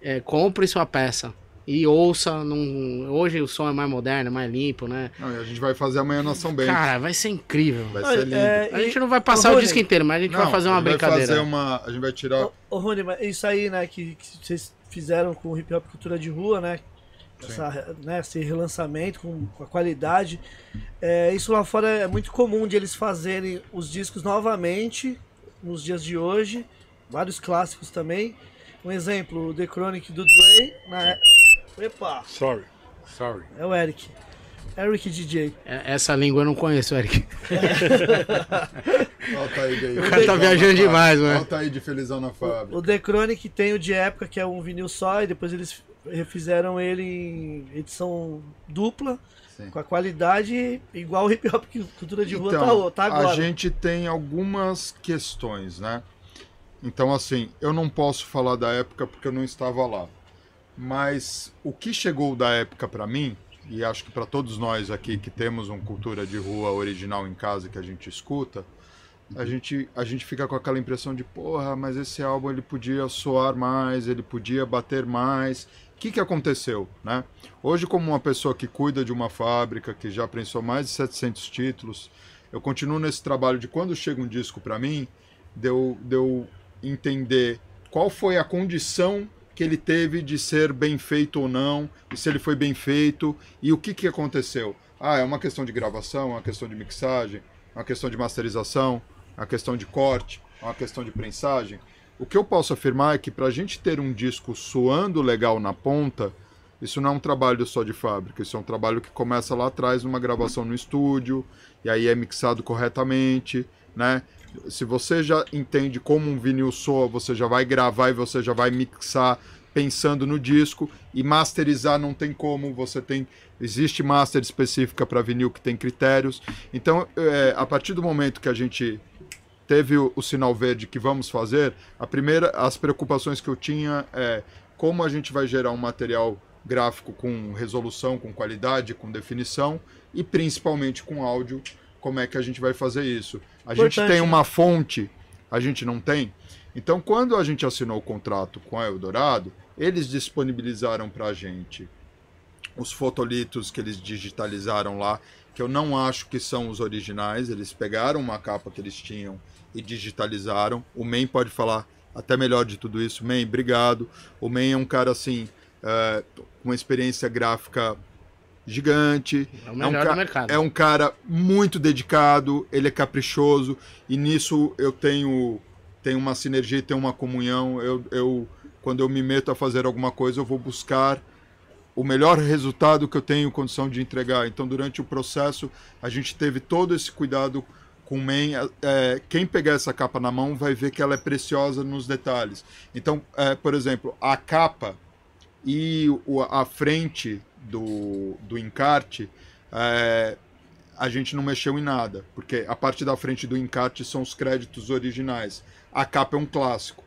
[SPEAKER 6] é, compre sua peça. E ouça. Num... Hoje o som é mais moderno, é mais limpo, né?
[SPEAKER 5] Não, e a gente vai fazer amanhã na São Bento.
[SPEAKER 6] Cara, vai ser incrível.
[SPEAKER 5] vai ser lindo.
[SPEAKER 1] é,
[SPEAKER 6] A gente não vai passar
[SPEAKER 1] Ô,
[SPEAKER 6] o
[SPEAKER 1] Rony,
[SPEAKER 6] disco inteiro, mas a gente vai
[SPEAKER 5] Não,
[SPEAKER 6] fazer uma
[SPEAKER 5] a gente vai
[SPEAKER 6] brincadeira.
[SPEAKER 5] fazer uma. A gente vai tirar.
[SPEAKER 1] Ô, ô Rony, mas isso aí, né, que, que vocês fizeram com o hip hop cultura de rua, né? Essa, né, esse relançamento com, com a qualidade. É, isso lá fora é muito comum de eles fazerem os discos novamente nos dias de hoje. Vários clássicos também. Um exemplo, o The Chronic do Dre. Na... Epa,
[SPEAKER 2] Sorry.
[SPEAKER 8] Sorry.
[SPEAKER 1] é o Eric. Eric DJ.
[SPEAKER 6] É, Essa língua eu não conheço, Eric.
[SPEAKER 5] Ó, tá aí, aí.
[SPEAKER 6] O cara tá viajando demais, né?
[SPEAKER 5] Ó, tá aí de felizão na fábrica.
[SPEAKER 1] O The Chronic tem o de época, que é um vinil só, e depois eles refizeram ele em edição dupla,
[SPEAKER 5] Sim.
[SPEAKER 1] com a qualidade igual o hip hop que cultura de rua
[SPEAKER 5] Então,
[SPEAKER 1] tá, tá agora.
[SPEAKER 5] a gente tem algumas questões, né? Então, assim, eu não posso falar da época porque eu não estava lá. Mas o que chegou da época pra mim, e acho que pra todos nós aqui que temos um cultura de rua original em casa que a gente escuta, a gente, a gente fica com aquela impressão de, porra, mas esse álbum ele podia soar mais, ele podia bater mais. O que, que aconteceu, né? Hoje, como uma pessoa que cuida de uma fábrica, que já prensou mais de 700 títulos, eu continuo nesse trabalho de quando chega um disco para mim, de eu, de eu entender qual foi a condição que ele teve de ser bem feito ou não, e se ele foi bem feito, e o que, que aconteceu. Ah, é uma questão de gravação, é uma questão de mixagem, é uma questão de masterização, é uma questão de corte, é uma questão de prensagem. O que eu posso afirmar é que para a gente ter um disco soando legal na ponta, isso não é um trabalho só de fábrica, isso é um trabalho que começa lá atrás numa gravação no estúdio, e aí é mixado corretamente, né? Se você já entende como um vinil soa, você já vai gravar e você já vai mixar pensando no disco e masterizar não tem como, você tem existe master específica para vinil que tem critérios. Então, é, a partir do momento que a gente teve o, o sinal verde que vamos fazer, a primeira, as preocupações que eu tinha é como a gente vai gerar um material gráfico com resolução, com qualidade, com definição e principalmente com áudio, como é que a gente vai fazer isso. A gente
[SPEAKER 1] Importante,
[SPEAKER 5] tem
[SPEAKER 1] né?
[SPEAKER 5] uma fonte, a gente não tem. Então, quando a gente assinou o contrato com a Eldorado, eles disponibilizaram para a gente os fotolitos que eles digitalizaram lá, que eu não acho que são os originais. Eles pegaram uma capa que eles tinham e digitalizaram. O Men pode falar até melhor de tudo isso. Men, obrigado. O Men é um cara assim, é, com uma experiência gráfica gigante.
[SPEAKER 6] É o
[SPEAKER 5] um
[SPEAKER 6] melhor
[SPEAKER 5] ca-
[SPEAKER 6] do mercado.
[SPEAKER 5] é um cara muito dedicado, ele é caprichoso e nisso eu tenho, tenho uma sinergia, tenho uma comunhão. Eu, eu, quando eu me meto a fazer alguma coisa, eu vou buscar o melhor resultado que eu tenho condição de entregar. Então, durante o processo, a gente teve todo esse cuidado com o Men. É, quem pegar essa capa na mão vai ver que ela é preciosa nos detalhes. Então, é, por exemplo, a capa e a frente do, do encarte, é, a gente não mexeu em nada, porque a parte da frente do encarte são os créditos originais. A capa é um clássico.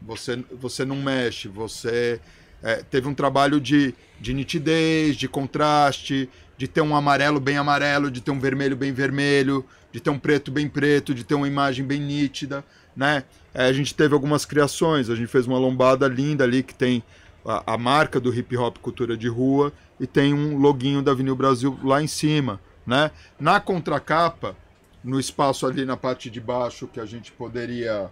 [SPEAKER 5] Você, você não mexe, você é, teve um trabalho de, de nitidez, de contraste, de ter um amarelo bem amarelo, de ter um vermelho bem vermelho, de ter um preto bem preto, de ter uma imagem bem nítida, né? É, a gente teve algumas criações, a gente fez uma lombada linda ali que tem a, marca do hip hop cultura de rua e tem um loguinho da Avenida Brasil lá em cima, né? Na contracapa, no espaço ali na parte de baixo que a gente poderia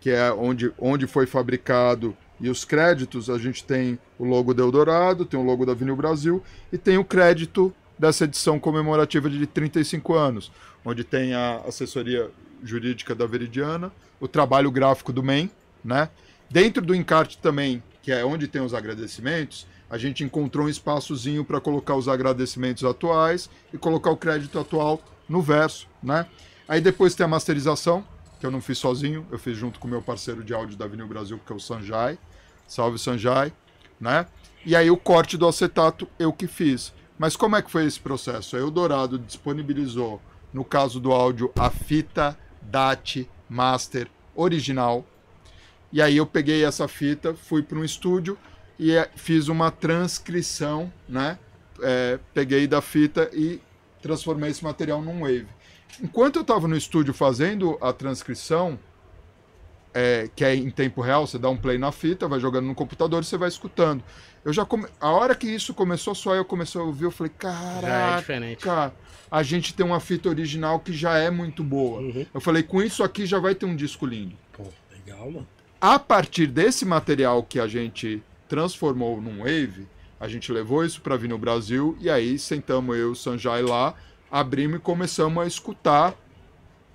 [SPEAKER 5] que é onde, onde foi fabricado e os créditos, a gente tem o logo do Eldorado, tem o logo da Avenida Brasil e tem o crédito dessa edição comemorativa de 35 anos, onde tem a assessoria jurídica da Veridiana, o trabalho gráfico do MEN, né? Dentro do encarte também, que é onde tem os agradecimentos, a gente encontrou um espaçozinho para colocar os agradecimentos atuais e colocar o crédito atual no verso, né? Aí depois tem a masterização, que eu não fiz sozinho, eu fiz junto com o meu parceiro de áudio da Avenida Brasil, que é o Sanjay. Salve Sanjay, né? E aí o corte do acetato eu que fiz. Mas como é que foi esse processo? A Eldorado disponibilizou, no caso do áudio, a fita DAT Master original. E aí eu peguei essa fita, fui para um estúdio e eh, fiz uma transcrição, né? É, peguei da fita e transformei esse material num wave. Enquanto eu estava no estúdio fazendo a transcrição, é, que é em tempo real, você dá um play na fita, vai jogando no computador e você vai escutando. Eu já come... A hora que isso começou soar, eu comecei a ouvir, eu falei,
[SPEAKER 6] é
[SPEAKER 5] caraca,
[SPEAKER 6] diferente.
[SPEAKER 5] a gente tem uma fita original que já é muito boa.
[SPEAKER 2] Uhum.
[SPEAKER 5] Eu falei, com isso aqui já vai ter um disco lindo.
[SPEAKER 2] Pô, legal, mano.
[SPEAKER 5] A partir desse material que a gente transformou num wave, a gente levou isso para vir no Brasil e aí sentamos eu e o Sanjay lá, abrimos e começamos a escutar.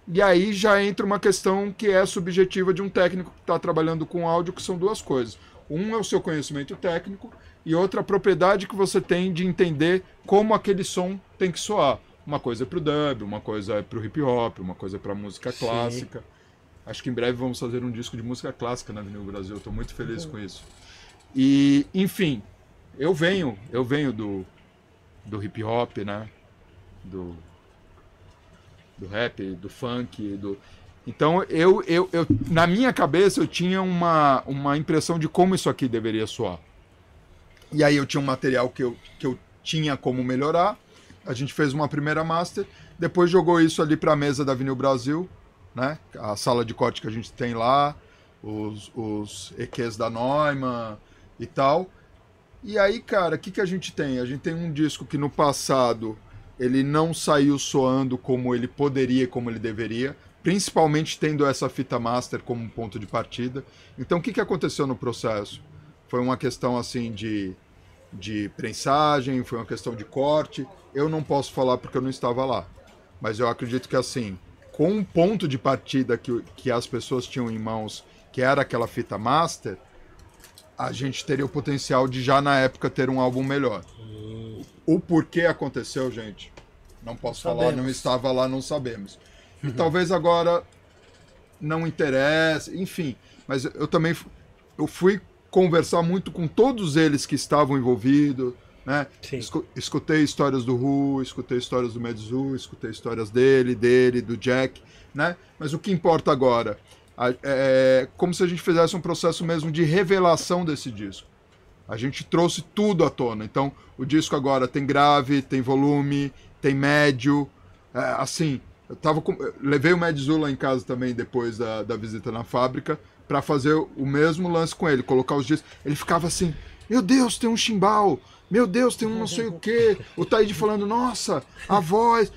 [SPEAKER 5] E aí já entra uma questão que é subjetiva de um técnico que está trabalhando com áudio, que são duas coisas. Um é o seu conhecimento técnico e outra a propriedade que você tem de entender como aquele som tem que soar. Uma coisa é pro dub, uma coisa é pro hip hop, uma coisa é pra música
[SPEAKER 2] Sim.
[SPEAKER 5] Acho que em breve vamos fazer um disco de música clássica na Avenida Brasil. Estou muito feliz com isso. E, enfim, eu venho, eu venho do, do hip hop, né? Do, do rap, do funk, do. Então eu, eu, eu na minha cabeça eu tinha uma, uma impressão de como isso aqui deveria soar. E aí eu tinha um material que eu, que eu tinha como melhorar. A gente fez uma primeira master, depois jogou isso ali para a mesa da Avenida Brasil, né? A sala de corte que a gente tem lá, os, os EQs da Neumann e tal. E aí, cara, o que, que a gente tem? A gente tem um disco que no passado ele não saiu soando como ele poderia, como ele deveria, principalmente tendo essa fita master como ponto de partida. Então, o que, que aconteceu no processo? Foi uma questão assim de, de prensagem, foi uma questão de corte. Eu não posso falar porque eu não estava lá, mas eu acredito que assim, com um ponto de partida que, que as pessoas tinham em mãos, que era aquela fita master, a gente teria o potencial de já na época ter um álbum melhor. O porquê aconteceu, gente, não posso falar, não
[SPEAKER 1] Sabemos.
[SPEAKER 5] estava lá, não sabemos. E talvez agora não interesse, enfim. Mas eu também eu fui conversar muito com todos eles que estavam envolvidos, né? Escu- Escutei histórias do Ru, escutei histórias do Medzu, escutei histórias dele, dele, do Jack, né? Mas o que importa agora é como se a gente fizesse um processo mesmo de revelação desse disco. A gente trouxe tudo à tona. Então, o disco agora tem grave, tem volume, tem médio. É, assim, eu tava com... eu levei o Medzu lá em casa também depois da, da visita na fábrica para fazer o mesmo lance com ele, colocar os discos. Ele ficava assim: Meu Deus, tem um chimbal. Meu Deus, tem um não sei o quê. O Taíde falando: Nossa, a voz.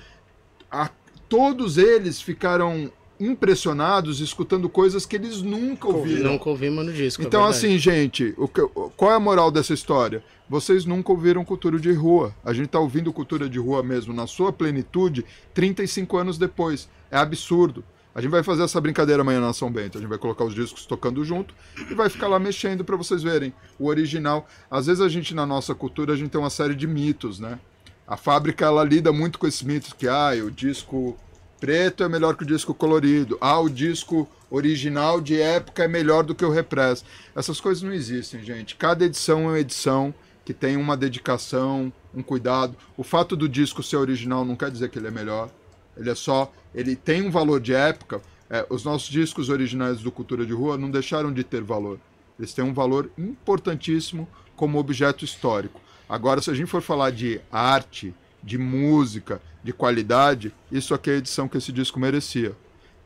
[SPEAKER 5] A- todos eles ficaram impressionados escutando coisas que eles nunca ouviram.
[SPEAKER 6] Nunca ouvimos no disco. é
[SPEAKER 5] Então,
[SPEAKER 6] verdade.
[SPEAKER 5] assim, gente, o que- qual é a moral dessa história? Vocês nunca ouviram cultura de rua. A gente tá ouvindo cultura de rua mesmo na sua plenitude 35 anos depois. É absurdo. A gente vai fazer essa brincadeira amanhã na São Bento. A gente vai colocar os discos tocando junto e vai ficar lá mexendo para vocês verem o original. Às vezes a gente na nossa cultura a gente tem uma série de mitos, né? A fábrica ela lida muito com esses mitos que ah, o disco preto é melhor que o disco colorido. Ah, o disco original de época é melhor do que o repress. Essas coisas não existem, gente. Cada edição é uma edição que tem uma dedicação, um cuidado. O fato do disco ser original não quer dizer que ele é melhor. Ele é só, ele tem um valor de época. É, os nossos discos originais do Cultura de Rua não deixaram de ter valor. Eles têm um valor importantíssimo como objeto histórico. Agora, se a gente for falar de arte, de música, de qualidade, isso aqui é a edição que esse disco merecia.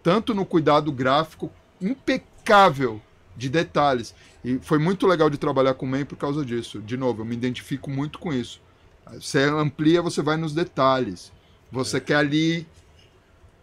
[SPEAKER 5] Tanto no cuidado gráfico impecável de detalhes. E foi muito legal de trabalhar com o Man por causa disso. De novo, eu me identifico muito com isso. Você amplia, você vai nos detalhes. Você quer ali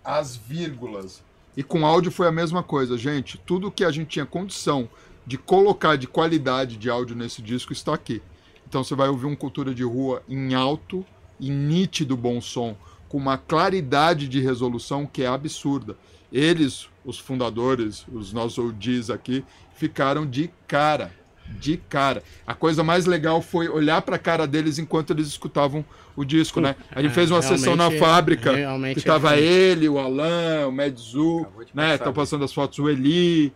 [SPEAKER 5] as vírgulas. E com áudio foi a mesma coisa, gente. Tudo que a gente tinha condição de colocar de qualidade de áudio nesse disco está aqui. Então você vai ouvir um cultura de rua em alto e nítido bom som, com uma claridade de resolução que é absurda. Eles, os fundadores, os nossos OGs aqui, ficaram de cara. De cara. A coisa mais legal foi olhar para a cara deles enquanto eles escutavam o disco, né? A gente
[SPEAKER 6] É,
[SPEAKER 5] fez uma sessão na
[SPEAKER 6] realmente-
[SPEAKER 5] fábrica
[SPEAKER 6] realmente
[SPEAKER 5] que
[SPEAKER 6] é
[SPEAKER 5] tava
[SPEAKER 6] diferente.
[SPEAKER 5] ele, o Alan, o Medzu, né? Estão
[SPEAKER 8] né?
[SPEAKER 5] passando as fotos, o Eli,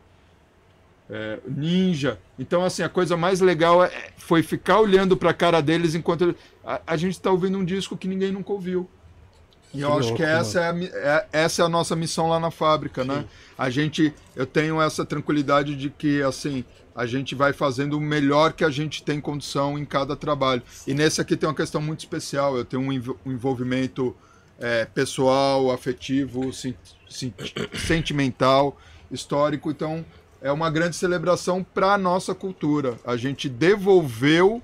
[SPEAKER 5] é, o Ninja. Então, assim, a coisa mais legal é- foi ficar olhando pra cara deles enquanto a, a gente tá ouvindo um disco que ninguém nunca ouviu. E eu
[SPEAKER 2] Que
[SPEAKER 5] acho
[SPEAKER 2] louco,
[SPEAKER 5] que essa é, a é- essa é a nossa missão lá na fábrica, né? A gente, eu tenho essa tranquilidade de que, assim, a gente vai fazendo o melhor que a gente tem condição em cada trabalho. E nesse aqui tem uma questão muito especial. Eu tenho um um envolvimento é, pessoal, afetivo, sen- sen- sentimental, histórico. Então, é uma grande celebração para a nossa cultura. A gente devolveu,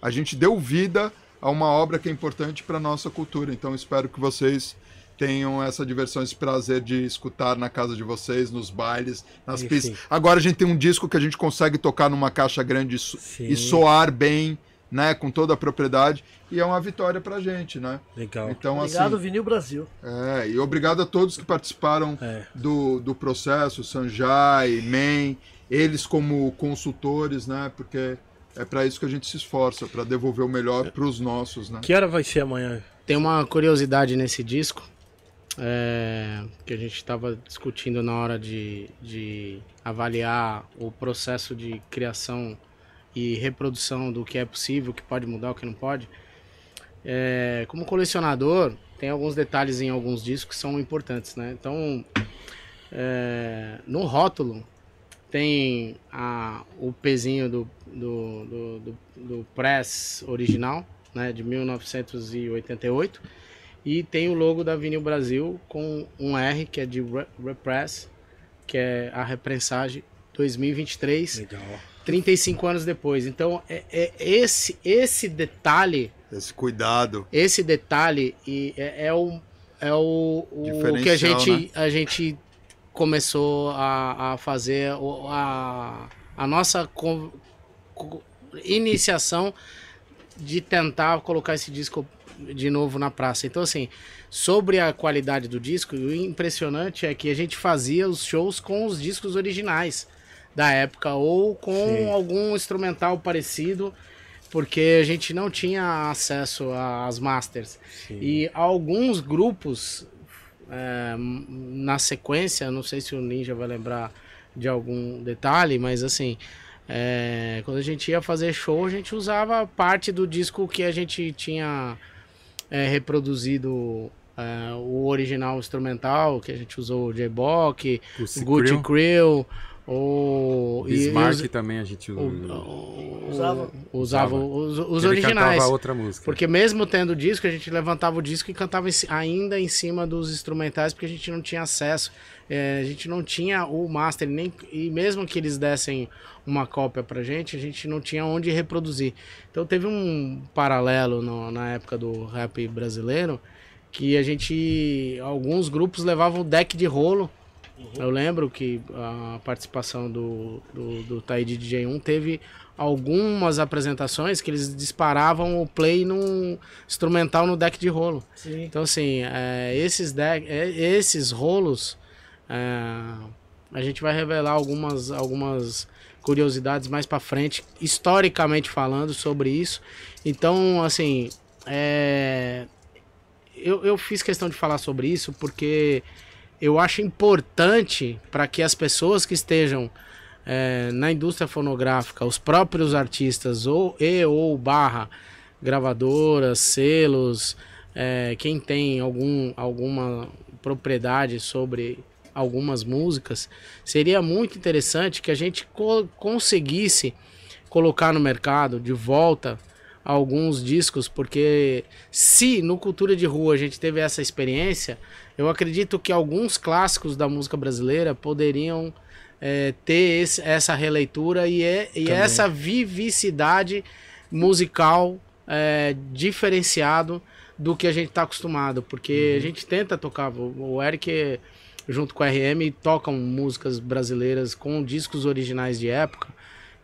[SPEAKER 5] a gente deu vida a uma obra que é importante para a nossa cultura. Então, espero que vocês tenham essa diversão, esse prazer de escutar na casa de vocês, nos bailes, nas
[SPEAKER 2] Sim,
[SPEAKER 5] pistas. Agora a gente tem um disco que a gente consegue tocar numa caixa grande e so-
[SPEAKER 2] Sim.
[SPEAKER 5] e soar bem, né, com toda a propriedade, e é uma vitória pra gente, né?
[SPEAKER 2] Legal.
[SPEAKER 5] Então,
[SPEAKER 1] Obrigado,
[SPEAKER 5] assim,
[SPEAKER 1] Vinil Brasil.
[SPEAKER 5] é, e obrigado a todos que participaram
[SPEAKER 2] É.
[SPEAKER 5] do, do processo, Sanjay, Men, eles como consultores, né? Porque é para isso que a gente se esforça, para devolver o melhor para os nossos, né?
[SPEAKER 2] Que hora vai ser amanhã?
[SPEAKER 6] Tem uma curiosidade nesse disco é, que a gente estava discutindo na hora de, de avaliar o processo de criação e reprodução do que é possível, o que pode mudar, o que não pode. É, como colecionador, tem alguns detalhes em alguns discos que são importantes, né? Então, é, no rótulo tem a, o pezinho do, do, do, do, do press original, né, de 1988, e tem o logo da Vinil Brasil com um R, que é de Re- Repress, que é a reprensagem 2023,
[SPEAKER 2] Legal.
[SPEAKER 6] 35 anos depois. Então, é, é esse, esse detalhe
[SPEAKER 5] Esse cuidado.
[SPEAKER 6] esse detalhe e é, é o é o, o que a gente
[SPEAKER 5] né?
[SPEAKER 6] a gente começou a, a fazer a, a nossa co- co- iniciação de tentar colocar esse disco de novo na praça. Então assim, sobre a qualidade do disco, o impressionante é que a gente fazia os shows com os discos originais da época ou com
[SPEAKER 2] Sim.
[SPEAKER 6] algum instrumental parecido porque a gente não tinha acesso às masters.
[SPEAKER 2] Sim.
[SPEAKER 6] E alguns grupos, é, na sequência, não sei se o Ninja vai lembrar de algum detalhe, mas assim, é, quando a gente ia fazer show, a gente usava parte do disco que a gente tinha é, reproduzido. é, o original instrumental, que a gente usou o J-Bock, Gucci
[SPEAKER 2] Crew.
[SPEAKER 6] O,
[SPEAKER 8] Bismarck
[SPEAKER 6] os-
[SPEAKER 8] também a gente
[SPEAKER 6] o-
[SPEAKER 1] Usava.
[SPEAKER 6] usava os, os
[SPEAKER 8] ele
[SPEAKER 6] originais.
[SPEAKER 8] cantava outra música.
[SPEAKER 6] Porque mesmo tendo disco, a gente levantava o disco e cantava em ainda em cima dos instrumentais, porque a gente não tinha acesso. É, a gente não tinha o master, nem, e mesmo que eles dessem uma cópia pra gente, a gente não tinha onde reproduzir. Então teve um paralelo no- na época do rap brasileiro, que a gente. Alguns grupos levavam deck de rolo. Eu lembro que a participação do, do, do Taíde DJ1 teve algumas apresentações que eles disparavam o play num instrumental no deck de rolo.
[SPEAKER 1] Sim.
[SPEAKER 6] Então, assim, é, esses, deck, é, esses rolos, é, a gente vai revelar algumas, algumas curiosidades mais pra frente, historicamente falando sobre isso. Então, assim, é, eu, eu fiz questão de falar sobre isso porque eu acho importante para que as pessoas que estejam é, na indústria fonográfica, os próprios artistas ou e ou barra gravadoras, selos, é, quem tem algum, alguma propriedade sobre algumas músicas, seria muito interessante que a gente co- conseguisse colocar no mercado de volta alguns discos, porque se no Cultura de Rua a gente teve essa experiência, eu acredito que alguns clássicos da música brasileira poderiam é, ter esse- essa releitura e, é- e essa vivicidade musical é, diferenciado do que a gente está acostumado, porque a gente tenta tocar, o o Eric junto com a RM tocam músicas brasileiras com discos originais de época.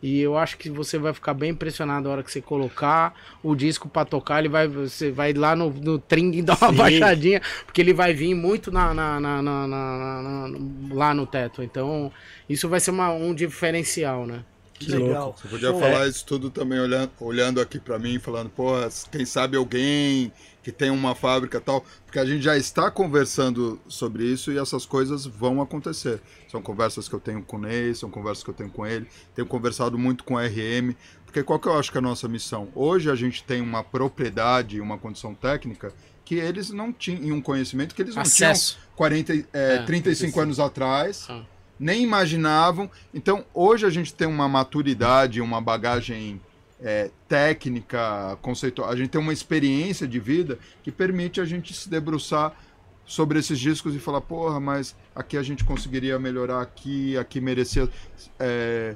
[SPEAKER 6] E eu acho que você vai ficar bem impressionado na hora que você colocar o disco pra tocar. Ele vai, você vai lá no, no tring e dar uma
[SPEAKER 1] Sim.
[SPEAKER 6] baixadinha, porque ele vai vir muito na, na- na- na- na- na- na- lá no teto. Então, isso vai ser uma- um diferencial, né?
[SPEAKER 1] Que legal.
[SPEAKER 5] Você podia
[SPEAKER 1] Show.
[SPEAKER 5] falar isso tudo também olhando, olhando aqui pra mim, falando, pô, quem sabe alguém que tem uma fábrica e tal, porque a gente já está conversando sobre isso e essas coisas vão acontecer. São conversas que eu tenho com o Ney, são conversas que eu tenho com ele, tenho conversado muito com a RM, porque qual que eu acho que é a nossa missão? Hoje a gente tem uma propriedade, uma condição técnica que eles não tinham, e um conhecimento que eles não
[SPEAKER 6] Acesso.
[SPEAKER 5] tinham 40, é,
[SPEAKER 6] É,
[SPEAKER 5] 35 anos atrás
[SPEAKER 6] Ah.
[SPEAKER 5] nem imaginavam. Então, hoje a gente tem uma maturidade, uma bagagem é, técnica, conceitual. A gente tem uma experiência de vida que permite a gente se debruçar sobre esses discos e falar, porra, mas aqui a gente conseguiria melhorar aqui, aqui merecia é,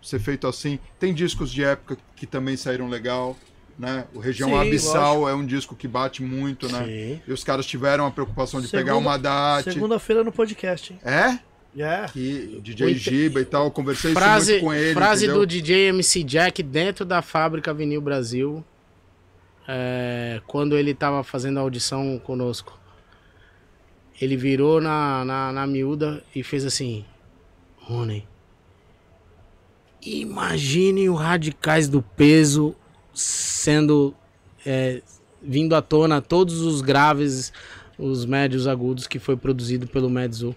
[SPEAKER 5] ser feito assim. Tem discos de época que também saíram legal, né? O Região
[SPEAKER 1] Sim,
[SPEAKER 5] Abissal é um disco que bate muito, né?
[SPEAKER 2] Sim.
[SPEAKER 5] E os caras tiveram a preocupação de
[SPEAKER 1] Segunda-
[SPEAKER 5] pegar uma date.
[SPEAKER 1] Segunda-feira no podcast, hein?
[SPEAKER 5] É?
[SPEAKER 1] Yeah.
[SPEAKER 5] que DJ Giba e tal, conversei
[SPEAKER 6] Frase,
[SPEAKER 5] muito com ele,
[SPEAKER 6] frase
[SPEAKER 5] entendeu?
[SPEAKER 6] do DJ MC Jack dentro da fábrica Vinil Brasil, é, quando ele tava fazendo a audição conosco. Ele virou na, na, na miúda e fez assim: Rony, imagine o Radicais do Peso sendo. é, vindo à tona todos os graves, os médios agudos que foi produzido pelo Medzu.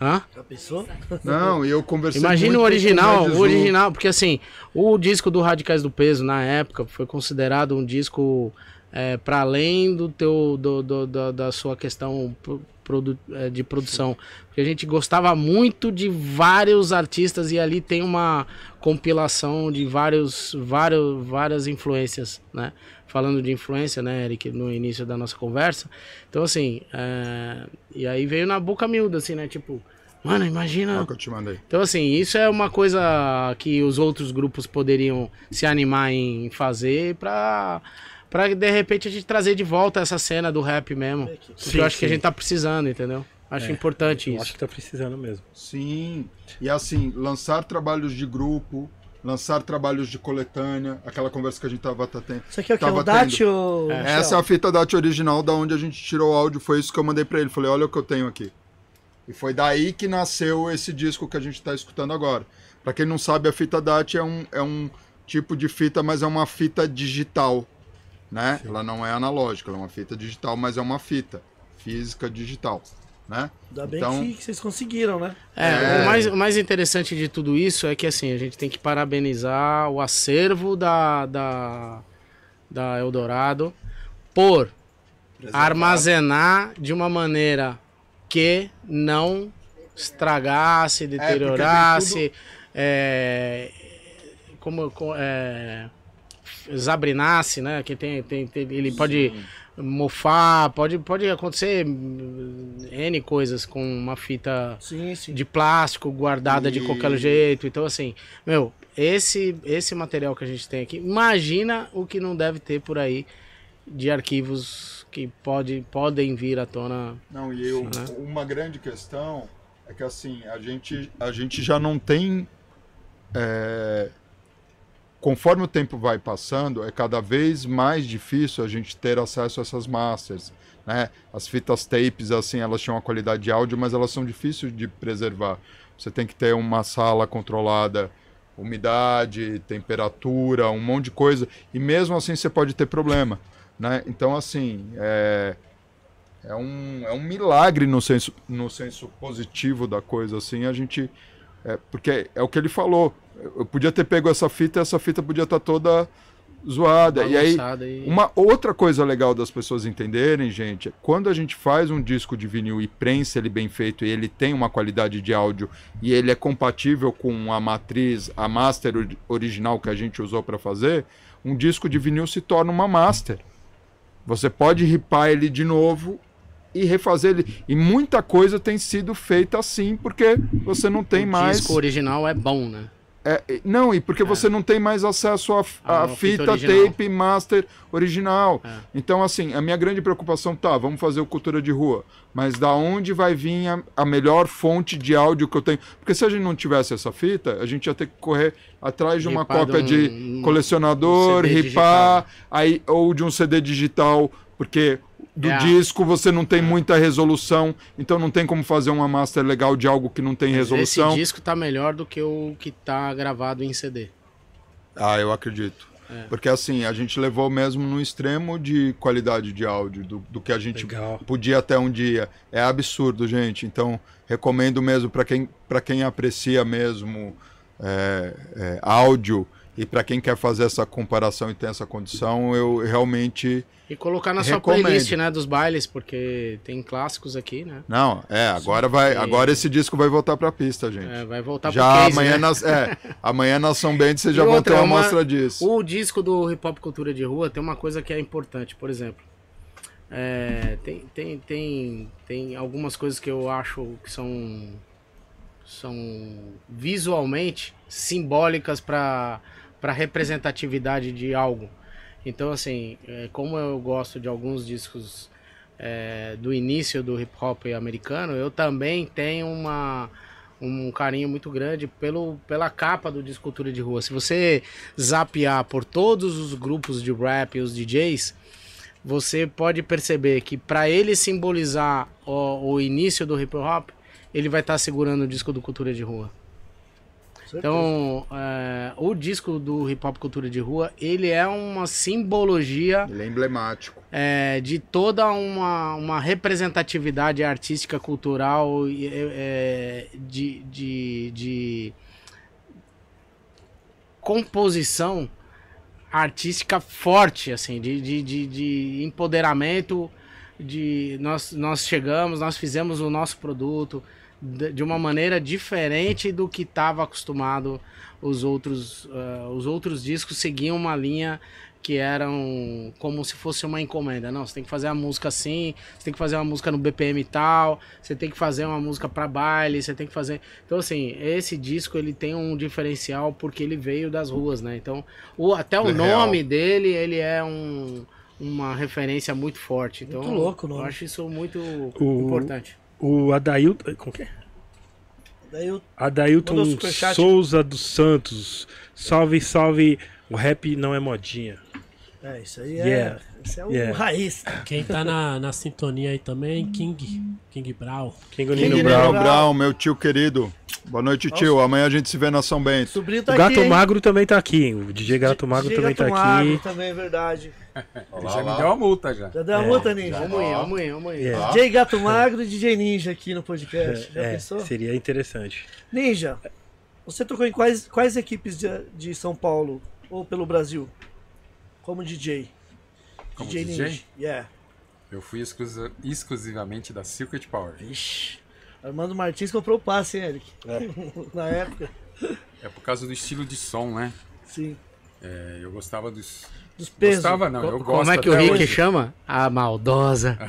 [SPEAKER 6] Hã?
[SPEAKER 1] Já pensou?
[SPEAKER 5] Não, e eu conversei
[SPEAKER 6] Imagina o
[SPEAKER 5] com
[SPEAKER 6] original, o original, porque assim, o disco do Radicais do Peso na época foi considerado um disco é, para além do teu do, do- da- da sua questão é, de produção, porque a gente gostava muito de vários artistas e ali tem uma compilação de vários, vários várias influências, né? Falando de influência, né, Eric, no início da nossa conversa. Então assim, é, e aí veio na boca miúda, assim, né? Tipo, mano, imagina
[SPEAKER 5] Olha o que eu te mandei.
[SPEAKER 6] então, assim, isso é uma coisa que os outros grupos poderiam se animar em fazer pra, pra de repente a gente trazer de volta essa cena do rap mesmo. Porque
[SPEAKER 2] Sim,
[SPEAKER 6] eu acho que a
[SPEAKER 2] sim.
[SPEAKER 6] gente tá precisando, entendeu? Acho
[SPEAKER 2] É,
[SPEAKER 6] importante
[SPEAKER 2] Eu
[SPEAKER 6] isso.
[SPEAKER 2] acho que tá precisando mesmo.
[SPEAKER 5] Sim. E assim, lançar trabalhos de grupo, lançar trabalhos de coletânea, aquela conversa que a gente tava tá tendo.
[SPEAKER 1] Isso aqui é o que? O ou...
[SPEAKER 5] Essa é a fita DAT original da onde a gente tirou o áudio, foi isso que eu mandei pra ele. Falei, olha o que eu tenho aqui. E foi daí que nasceu esse disco que a gente tá escutando agora. Pra quem não sabe, a fita DAT é um, é um tipo de fita, mas é uma fita digital, né? Ela não é analógica, ela é uma fita digital, mas é uma fita física digital, né?
[SPEAKER 1] Ainda bem
[SPEAKER 5] Então-
[SPEAKER 1] que, que vocês conseguiram, né?
[SPEAKER 6] É,
[SPEAKER 5] É.
[SPEAKER 6] O, mais, o mais interessante de tudo isso é que assim, a gente tem que parabenizar o acervo da, da, da Eldorado por armazenar de uma maneira que não estragasse, deteriorasse, é, como, co- é, zabrinasse, né? Que tem, tem, tem- ele pode mofar, pode, pode acontecer N coisas com uma fita
[SPEAKER 1] Sim, sim.
[SPEAKER 6] de plástico guardada de
[SPEAKER 5] E-
[SPEAKER 6] qualquer jeito. Então, assim, meu, esse, esse material que a gente tem aqui, imagina o que não deve ter por aí de arquivos que pode, podem vir à tona.
[SPEAKER 5] Não, e eu,
[SPEAKER 6] Né?
[SPEAKER 5] uma grande questão é que assim, a gente, a gente já não tem. é, conforme o tempo vai passando, é cada vez mais difícil a gente ter acesso a essas masters. Né? As fitas tapes, assim, elas tinham uma qualidade de áudio, mas elas são difíceis de preservar. Você tem que ter uma sala controlada, umidade, temperatura, um monte de coisa, e mesmo assim você pode ter problema. Né? Então, assim, é, é um, é um milagre no senso, no senso positivo da coisa, assim, a gente. É, porque é o que ele falou. Eu podia ter pego essa fita e essa fita podia estar toda zoada. E aí,
[SPEAKER 6] e-
[SPEAKER 5] uma outra coisa legal das pessoas entenderem, gente, é quando a gente faz um disco de vinil e prensa ele bem feito e ele tem uma qualidade de áudio e ele é compatível com a matriz, a master ori- original que a gente usou para fazer, um disco de vinil se torna uma master. Você pode ripar ele de novo e refazer ele. E muita coisa tem sido feita assim, porque você não tem
[SPEAKER 6] o
[SPEAKER 5] mais.
[SPEAKER 6] disco original é bom, né?
[SPEAKER 5] É, é, não, e porque você não tem mais acesso à
[SPEAKER 6] Ah, fita
[SPEAKER 5] fita, tape master original.
[SPEAKER 6] É.
[SPEAKER 5] Então, assim, a minha grande preocupação, tá, vamos fazer o cultura de rua, mas da onde vai vir a, a melhor fonte de áudio que eu tenho? Porque se a gente não tivesse essa fita, a gente ia ter que correr atrás de uma
[SPEAKER 6] Ripar
[SPEAKER 5] cópia
[SPEAKER 6] de
[SPEAKER 5] de
[SPEAKER 6] um-
[SPEAKER 5] colecionador,
[SPEAKER 6] um
[SPEAKER 5] ripar, aí, ou de um CD digital, porque do
[SPEAKER 6] É
[SPEAKER 5] disco você não tem muita resolução, então não tem como fazer uma master legal de algo que não tem
[SPEAKER 6] Mas
[SPEAKER 5] resolução.
[SPEAKER 6] Esse disco tá melhor do que o que tá gravado em CD.
[SPEAKER 5] Ah, eu acredito.
[SPEAKER 6] É.
[SPEAKER 5] Porque assim, a gente levou mesmo no extremo de qualidade de áudio, do, do que a gente
[SPEAKER 2] Legal.
[SPEAKER 5] podia até um dia. É absurdo, gente. Então, recomendo mesmo para quem, pra quem aprecia mesmo é, é, áudio e para quem quer fazer essa comparação e tem essa condição, eu realmente.
[SPEAKER 6] E colocar na sua
[SPEAKER 5] Recomendo.
[SPEAKER 6] playlist, né, dos bailes, porque tem clássicos aqui, né?
[SPEAKER 5] Não, é, agora vai. Agora esse disco vai voltar pra pista, gente.
[SPEAKER 6] É, vai voltar
[SPEAKER 5] Já
[SPEAKER 6] pro case,
[SPEAKER 5] amanhã,
[SPEAKER 6] né?
[SPEAKER 5] nas, é, amanhã na São Bento vocês
[SPEAKER 6] E
[SPEAKER 5] já vão
[SPEAKER 6] outra,
[SPEAKER 5] ter uma
[SPEAKER 6] uma-
[SPEAKER 5] mostra disso.
[SPEAKER 6] O disco do Hip Hop Cultura de Rua tem uma coisa que é importante, por exemplo. é, tem, tem, tem, tem algumas coisas que eu acho que são, são visualmente simbólicas para para representatividade de algo. Então, assim, é, como eu gosto de alguns discos é, do início do hip hop americano, eu também tenho uma, um carinho muito grande pelo, pela capa do disco Cultura de Rua. Se você zapear por todos os grupos de rap e os DJs, você pode perceber que para ele simbolizar o, o início do hip hop, ele vai estar segurando o disco do Cultura de Rua. Então, é, o disco do Hip Hop Cultura de Rua, ele é uma simbologia
[SPEAKER 5] Ele é emblemático.
[SPEAKER 6] é, de toda uma, uma representatividade artística, cultural, e, é, de, de, de composição artística forte, assim, de, de, de, de empoderamento, de nós, nós chegamos, nós fizemos o nosso produto de, uma maneira diferente do que estava acostumado os outros, ah, os outros discos seguiam uma linha que eram como se fosse uma encomenda. Não, você tem que fazer a música assim, você tem que fazer uma música no BPM tal, você tem que fazer uma música para baile, você tem que fazer. Então assim, esse disco ele tem um diferencial porque ele veio das ruas, né? Então, o, até o
[SPEAKER 5] É
[SPEAKER 6] nome
[SPEAKER 5] real.
[SPEAKER 6] dele, ele é um uma referência muito forte. Então,
[SPEAKER 1] Muito louco
[SPEAKER 6] eu acho isso muito
[SPEAKER 2] O-
[SPEAKER 6] importante.
[SPEAKER 2] O Adailton. Como que é? Adailton
[SPEAKER 1] superchat.
[SPEAKER 2] Souza dos Santos. Salve, salve. O rap não é modinha.
[SPEAKER 1] É, isso aí é.
[SPEAKER 2] Yeah.
[SPEAKER 1] Isso é o
[SPEAKER 2] Yeah.
[SPEAKER 1] raiz.
[SPEAKER 3] Quem tá na, na sintonia aí também, King. King Brown.
[SPEAKER 2] King
[SPEAKER 1] King
[SPEAKER 2] Nino. Brown,
[SPEAKER 5] Brown, meu tio querido. Boa noite, tio. Amanhã a gente se vê na São Bento.
[SPEAKER 1] Tá
[SPEAKER 2] O Gato
[SPEAKER 1] aqui, hein?
[SPEAKER 2] Magro também tá aqui. O DJ Gato Magro
[SPEAKER 1] DJ
[SPEAKER 2] também
[SPEAKER 1] Gato
[SPEAKER 2] tá
[SPEAKER 1] Magro
[SPEAKER 2] aqui.
[SPEAKER 1] também, é verdade.
[SPEAKER 8] Ele já me deu uma multa já.
[SPEAKER 1] Já deu a multa, Ninja?
[SPEAKER 6] Vamos aí, vamos aí, vamos aí.
[SPEAKER 2] É.
[SPEAKER 1] DJ Gato Magro e DJ Ninja aqui no podcast. Já
[SPEAKER 2] É,
[SPEAKER 1] pensou?
[SPEAKER 2] seria interessante.
[SPEAKER 1] Ninja, você tocou em quais, quais equipes de, de São Paulo ou pelo Brasil? Como DJ?
[SPEAKER 8] Como
[SPEAKER 1] DJ
[SPEAKER 8] DJ?
[SPEAKER 1] Ninja. Yeah.
[SPEAKER 8] Eu fui exclusi- exclusivamente da Circuit Power.
[SPEAKER 1] Vixe. Armando Martins comprou o passe, hein, Eric?
[SPEAKER 2] É.
[SPEAKER 1] Na época.
[SPEAKER 8] É por causa do estilo de som, né?
[SPEAKER 1] Sim.
[SPEAKER 8] É, eu gostava dos.
[SPEAKER 1] Dos pesos.
[SPEAKER 8] Gostava, não. Eu gosto
[SPEAKER 6] Como é que o Rick
[SPEAKER 8] hoje.
[SPEAKER 6] chama? A maldosa.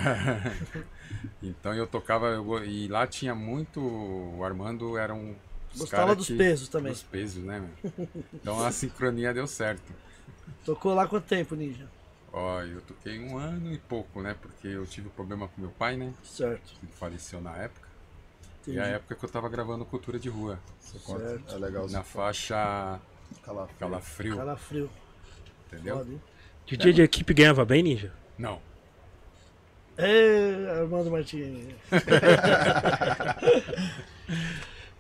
[SPEAKER 8] Então eu tocava. eu e lá tinha muito. O Armando era um.
[SPEAKER 1] Gostava dos
[SPEAKER 8] que-
[SPEAKER 1] pesos também.
[SPEAKER 8] Dos pesos, né, meu? Então a sincronia deu certo.
[SPEAKER 1] Tocou lá quanto tempo, Ninja?
[SPEAKER 8] Ó, eu toquei um ano e pouco, né? Porque eu tive problema com meu pai, né?
[SPEAKER 1] Certo.
[SPEAKER 8] Ele faleceu na época.
[SPEAKER 1] Entendi.
[SPEAKER 8] E a época que eu tava gravando Cultura de Rua.
[SPEAKER 1] Certo.
[SPEAKER 5] É legal.
[SPEAKER 8] Na faixa
[SPEAKER 5] Calafrio.
[SPEAKER 8] Calafrio,
[SPEAKER 1] Cara frio.
[SPEAKER 8] Entendeu?
[SPEAKER 1] Foda?
[SPEAKER 2] DJ de equipe ganhava bem, Ninja?
[SPEAKER 8] Não.
[SPEAKER 1] Ê, Armando Martins.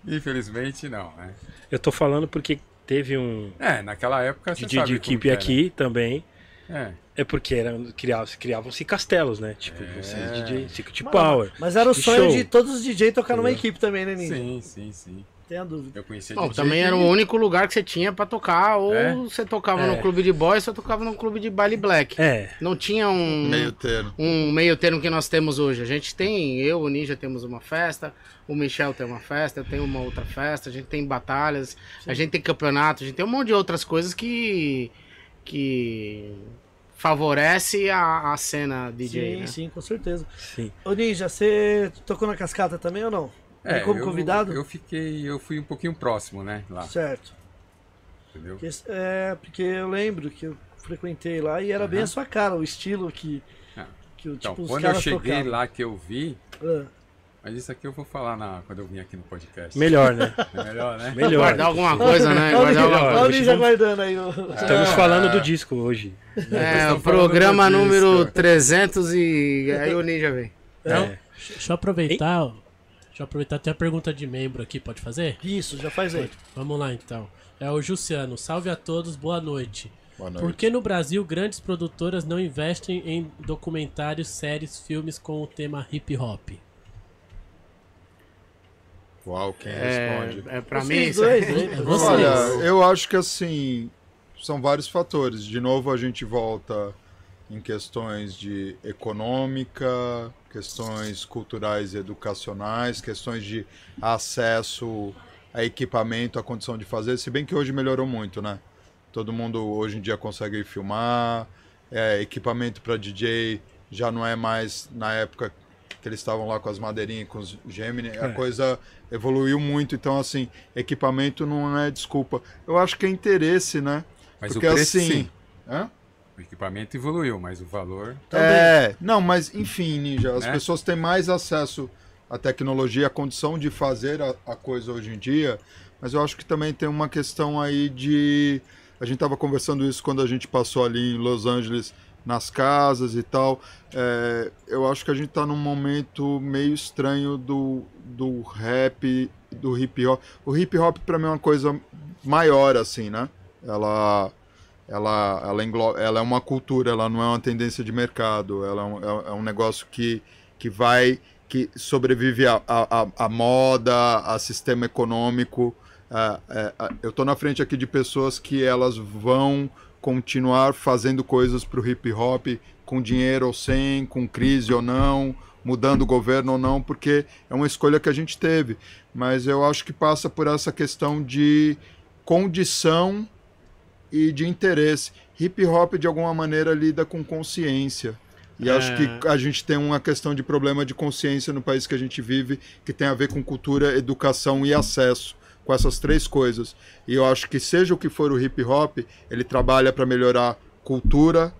[SPEAKER 8] Infelizmente não, né?
[SPEAKER 2] Eu tô falando porque teve um
[SPEAKER 8] É, naquela época você
[SPEAKER 2] DJ de equipe
[SPEAKER 8] era.
[SPEAKER 2] aqui também.
[SPEAKER 8] É.
[SPEAKER 2] É porque era, criavam- criavam-se castelos, né? Tipo,
[SPEAKER 8] É.
[SPEAKER 2] vocês DJ Secret Power.
[SPEAKER 1] Mas era o sonho
[SPEAKER 2] show.
[SPEAKER 1] de todos os DJs tocar numa equipe também, né, Ninja?
[SPEAKER 8] Sim, sim, sim.
[SPEAKER 1] Tenha dúvida.
[SPEAKER 8] Eu conhecia
[SPEAKER 6] Bom,
[SPEAKER 8] DJ
[SPEAKER 6] também era o único lugar que você tinha pra tocar, ou
[SPEAKER 8] É?
[SPEAKER 6] você tocava
[SPEAKER 2] É.
[SPEAKER 6] no clube de boys, ou tocava no clube de baile black.
[SPEAKER 2] É,
[SPEAKER 6] Não tinha um
[SPEAKER 5] Meio termo.
[SPEAKER 6] um meio termo que nós temos hoje. A gente tem, eu, o Ninja temos uma festa, o Michel tem uma festa, eu tenho uma outra festa, a gente tem batalhas, a gente tem campeonato, a gente tem um monte de outras coisas que que favorece a, a cena DJ,
[SPEAKER 1] sim,
[SPEAKER 6] né?
[SPEAKER 1] sim, com certeza.
[SPEAKER 2] sim.
[SPEAKER 1] Ô Ninja, você tocou na cascata também ou não?
[SPEAKER 8] É,
[SPEAKER 1] como
[SPEAKER 8] eu-
[SPEAKER 1] convidado?
[SPEAKER 8] Eu fiquei, eu fui um pouquinho próximo, né, lá,
[SPEAKER 1] Certo.
[SPEAKER 8] entendeu?
[SPEAKER 1] Porque, é, porque eu lembro que eu frequentei lá e era bem
[SPEAKER 8] Aham.
[SPEAKER 1] a sua cara, o estilo que,
[SPEAKER 8] Ah.
[SPEAKER 1] que o-
[SPEAKER 8] Então,
[SPEAKER 1] tipo, os
[SPEAKER 8] quando eu cheguei
[SPEAKER 1] tocavam.
[SPEAKER 8] lá que eu vi,
[SPEAKER 1] Ah,
[SPEAKER 8] mas isso aqui eu vou falar na, quando eu vim aqui no podcast.
[SPEAKER 2] Melhor, né?
[SPEAKER 8] É melhor, né?
[SPEAKER 2] Melhor.
[SPEAKER 6] Guardar alguma coisa, né?
[SPEAKER 1] Olha o
[SPEAKER 6] Guardar
[SPEAKER 1] Ninja,
[SPEAKER 6] alguma
[SPEAKER 1] olha
[SPEAKER 6] coisa.
[SPEAKER 1] o Ninja guardando aí.
[SPEAKER 2] Estamos falando do disco hoje.
[SPEAKER 6] É,
[SPEAKER 8] estamos
[SPEAKER 6] o programa número
[SPEAKER 8] cara.
[SPEAKER 6] 300 e aí o Ninja vem.
[SPEAKER 2] É.
[SPEAKER 3] Deixa eu aproveitar. Deixa eu aproveitar, tem a pergunta de membro aqui, pode fazer?
[SPEAKER 1] Isso, já faz aí.
[SPEAKER 3] Vamos lá então. É o Jussiano. Salve a todos, boa noite.
[SPEAKER 5] Boa
[SPEAKER 3] Por
[SPEAKER 5] noite.
[SPEAKER 3] que no Brasil grandes produtoras não investem em documentários, séries, filmes com o tema hip hop?
[SPEAKER 5] Uau, quem
[SPEAKER 6] É,
[SPEAKER 5] responde?
[SPEAKER 6] é pra
[SPEAKER 1] Vocês
[SPEAKER 6] mim isso
[SPEAKER 1] dois,
[SPEAKER 6] é-
[SPEAKER 1] né?
[SPEAKER 3] É vocês.
[SPEAKER 5] Olha, eu acho que assim, são vários fatores. De novo, a gente volta em questões de econômica, questões culturais e educacionais, questões de acesso a equipamento, a condição de fazer, se bem que hoje melhorou muito, né? Todo mundo hoje em dia consegue filmar, é, equipamento para DJ já não é mais na época que eles estavam lá com as madeirinhas, e com os Gemini, a
[SPEAKER 2] É.
[SPEAKER 5] coisa evoluiu muito, então assim, equipamento não é desculpa. Eu acho que é interesse, né?
[SPEAKER 8] Mas
[SPEAKER 5] Porque
[SPEAKER 8] o preço
[SPEAKER 5] assim,
[SPEAKER 8] sim.
[SPEAKER 5] Hã?
[SPEAKER 8] O equipamento evoluiu, mas o valor.
[SPEAKER 5] É, não, mas enfim, Ninja, as
[SPEAKER 8] Né?
[SPEAKER 5] pessoas têm mais acesso à tecnologia, à condição de fazer a, a coisa hoje em dia, mas eu acho que também tem uma questão aí de. A gente estava conversando isso quando a gente passou ali em Los Angeles nas casas e tal. É, eu acho que a gente está num momento meio estranho do, do rap, do hip hop. O hip hop para mim é uma coisa maior, assim, né? Ela ela, ela, englo... ela é uma cultura, ela não é uma tendência de mercado, ela é um, é- é um negócio que, que vai, que sobrevive a, a, a- a moda, a sistema econômico. É, ah, eu estou na frente aqui de pessoas que elas vão continuar fazendo coisas para o hip hop, com dinheiro ou sem, com crise ou não, mudando o governo ou não, porque é uma escolha que a gente teve. Mas eu acho que passa por essa questão de condição e de interesse. Hip hop, de alguma maneira, lida com consciência. E acho que a gente tem uma questão de problema de consciência no país que a gente vive, que tem a ver com cultura, educação e acesso, com essas três coisas. E eu acho que, seja o que for o hip hop, ele trabalha para melhorar cultura,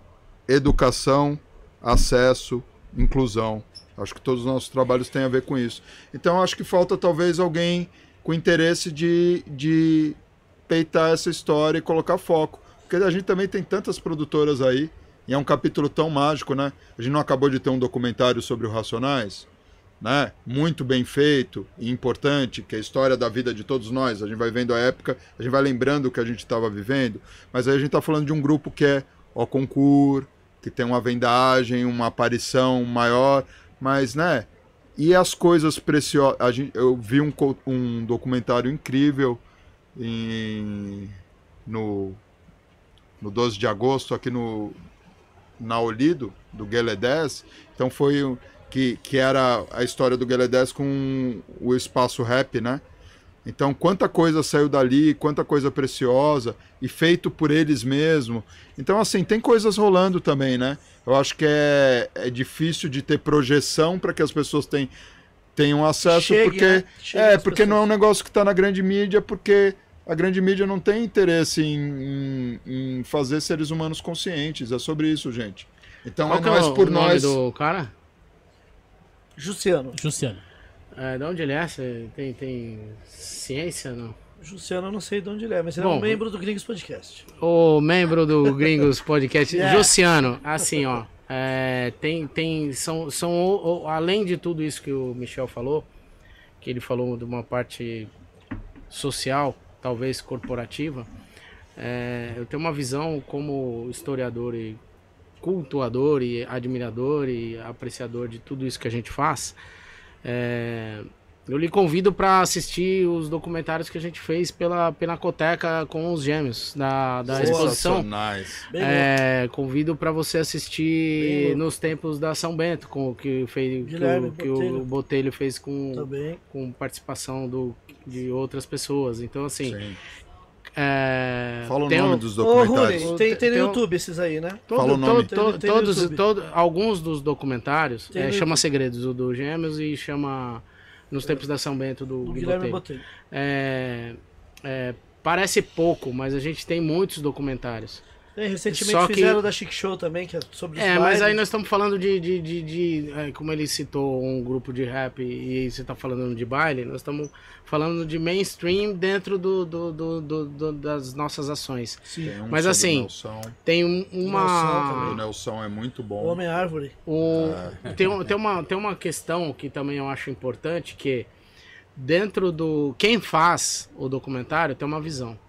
[SPEAKER 5] educação, acesso, inclusão. Acho que todos os nossos trabalhos têm a ver com isso. Então, acho que falta talvez alguém com interesse de, de peitar essa história e colocar foco. Porque a gente também tem tantas produtoras aí, e é um capítulo tão mágico, né? A gente não acabou de ter um documentário sobre o Racionais, né? Muito bem feito e importante, que é a história da vida de todos nós. A gente vai vendo a época, a gente vai lembrando o que a gente estava vivendo, mas aí a gente está falando de um grupo que é o concurso, que tem uma vendagem, uma aparição maior, mas, né? E as coisas preciosas. Gente, eu vi um, um documentário incrível em, no, no 12 de agosto, aqui no, na Olido, do Guelé 10. Então foi. que, que era a história do Guelé 10 com o espaço rap, né? Então, quanta coisa saiu dali, quanta coisa preciosa e feito por eles mesmo. Então, assim, tem coisas rolando também, né? Eu acho que é, é difícil de ter projeção para que as pessoas tenham, tenham acesso,
[SPEAKER 1] Chegue,
[SPEAKER 5] porque
[SPEAKER 1] né?
[SPEAKER 5] É porque não é um
[SPEAKER 1] pessoas.
[SPEAKER 5] negócio que está na grande mídia, porque a grande mídia não tem interesse em, em, em fazer seres humanos conscientes. É sobre isso, gente. Então
[SPEAKER 6] Qual
[SPEAKER 5] é
[SPEAKER 6] que é
[SPEAKER 5] nós
[SPEAKER 6] o
[SPEAKER 5] por
[SPEAKER 6] nome
[SPEAKER 5] nós.
[SPEAKER 6] do cara?
[SPEAKER 1] Juciano.
[SPEAKER 3] Jussiano.
[SPEAKER 6] É, de onde ele é? Você tem, tem ciência, não?
[SPEAKER 1] Juciano eu não sei de onde ele é, mas ele é
[SPEAKER 6] Bom,
[SPEAKER 1] um membro do Gringos Podcast.
[SPEAKER 6] O membro do Gringos Podcast,
[SPEAKER 1] Yeah.
[SPEAKER 6] Josiano, assim, ó. é, tem, tem, são, são o- o- além de tudo isso que o Michel falou, que ele falou de uma parte social, talvez corporativa, é, eu tenho uma visão como historiador e cultuador e admirador e apreciador de tudo isso que a gente faz. É, eu lhe convido para assistir os documentários que a gente fez pela Pinacoteca com os gêmeos da, da exposição. É, convido para você assistir nos tempos da São Bento, com o que fez que o, que
[SPEAKER 1] Botelho.
[SPEAKER 6] o Botelho fez com,
[SPEAKER 1] Também.
[SPEAKER 6] com participação do, de outras pessoas. Então assim,
[SPEAKER 5] Sim.
[SPEAKER 6] é,
[SPEAKER 5] Fala o nome
[SPEAKER 6] um-
[SPEAKER 5] dos
[SPEAKER 1] Ô,
[SPEAKER 5] documentários.
[SPEAKER 1] Rony, tem, tem no
[SPEAKER 6] Tem um-
[SPEAKER 1] YouTube esses aí, né?
[SPEAKER 6] Todo,
[SPEAKER 5] Fala o nome.
[SPEAKER 6] todo- todo- todos, todo- alguns dos documentários é, chama
[SPEAKER 1] YouTube.
[SPEAKER 6] Segredos o do Gêmeos e chama Nos Tempos da São Bento do,
[SPEAKER 1] Do
[SPEAKER 6] Gui
[SPEAKER 1] Guilherme
[SPEAKER 6] Botelho.
[SPEAKER 1] Botelho.
[SPEAKER 6] É, é, parece pouco, mas a gente tem muitos documentários.
[SPEAKER 1] Tem, recentemente
[SPEAKER 6] Só que-
[SPEAKER 1] fizeram da Chic Show também, que é sobre os
[SPEAKER 6] É, mas aí nós estamos falando de, de, de, de, é, como ele citou um grupo de rap e você está falando de baile, nós estamos falando de mainstream dentro do, do, do, do- do- das nossas ações.
[SPEAKER 1] Sim.
[SPEAKER 5] Tem um
[SPEAKER 6] Mas assim,
[SPEAKER 5] o Nelson.
[SPEAKER 6] Tem um- uma
[SPEAKER 5] O Nelson é muito
[SPEAKER 1] O
[SPEAKER 5] bom.
[SPEAKER 1] Homem Árvore.
[SPEAKER 6] O- tem, um- tem, uma, tem uma questão que também eu acho importante, que dentro do... Quem faz o documentário tem uma visão.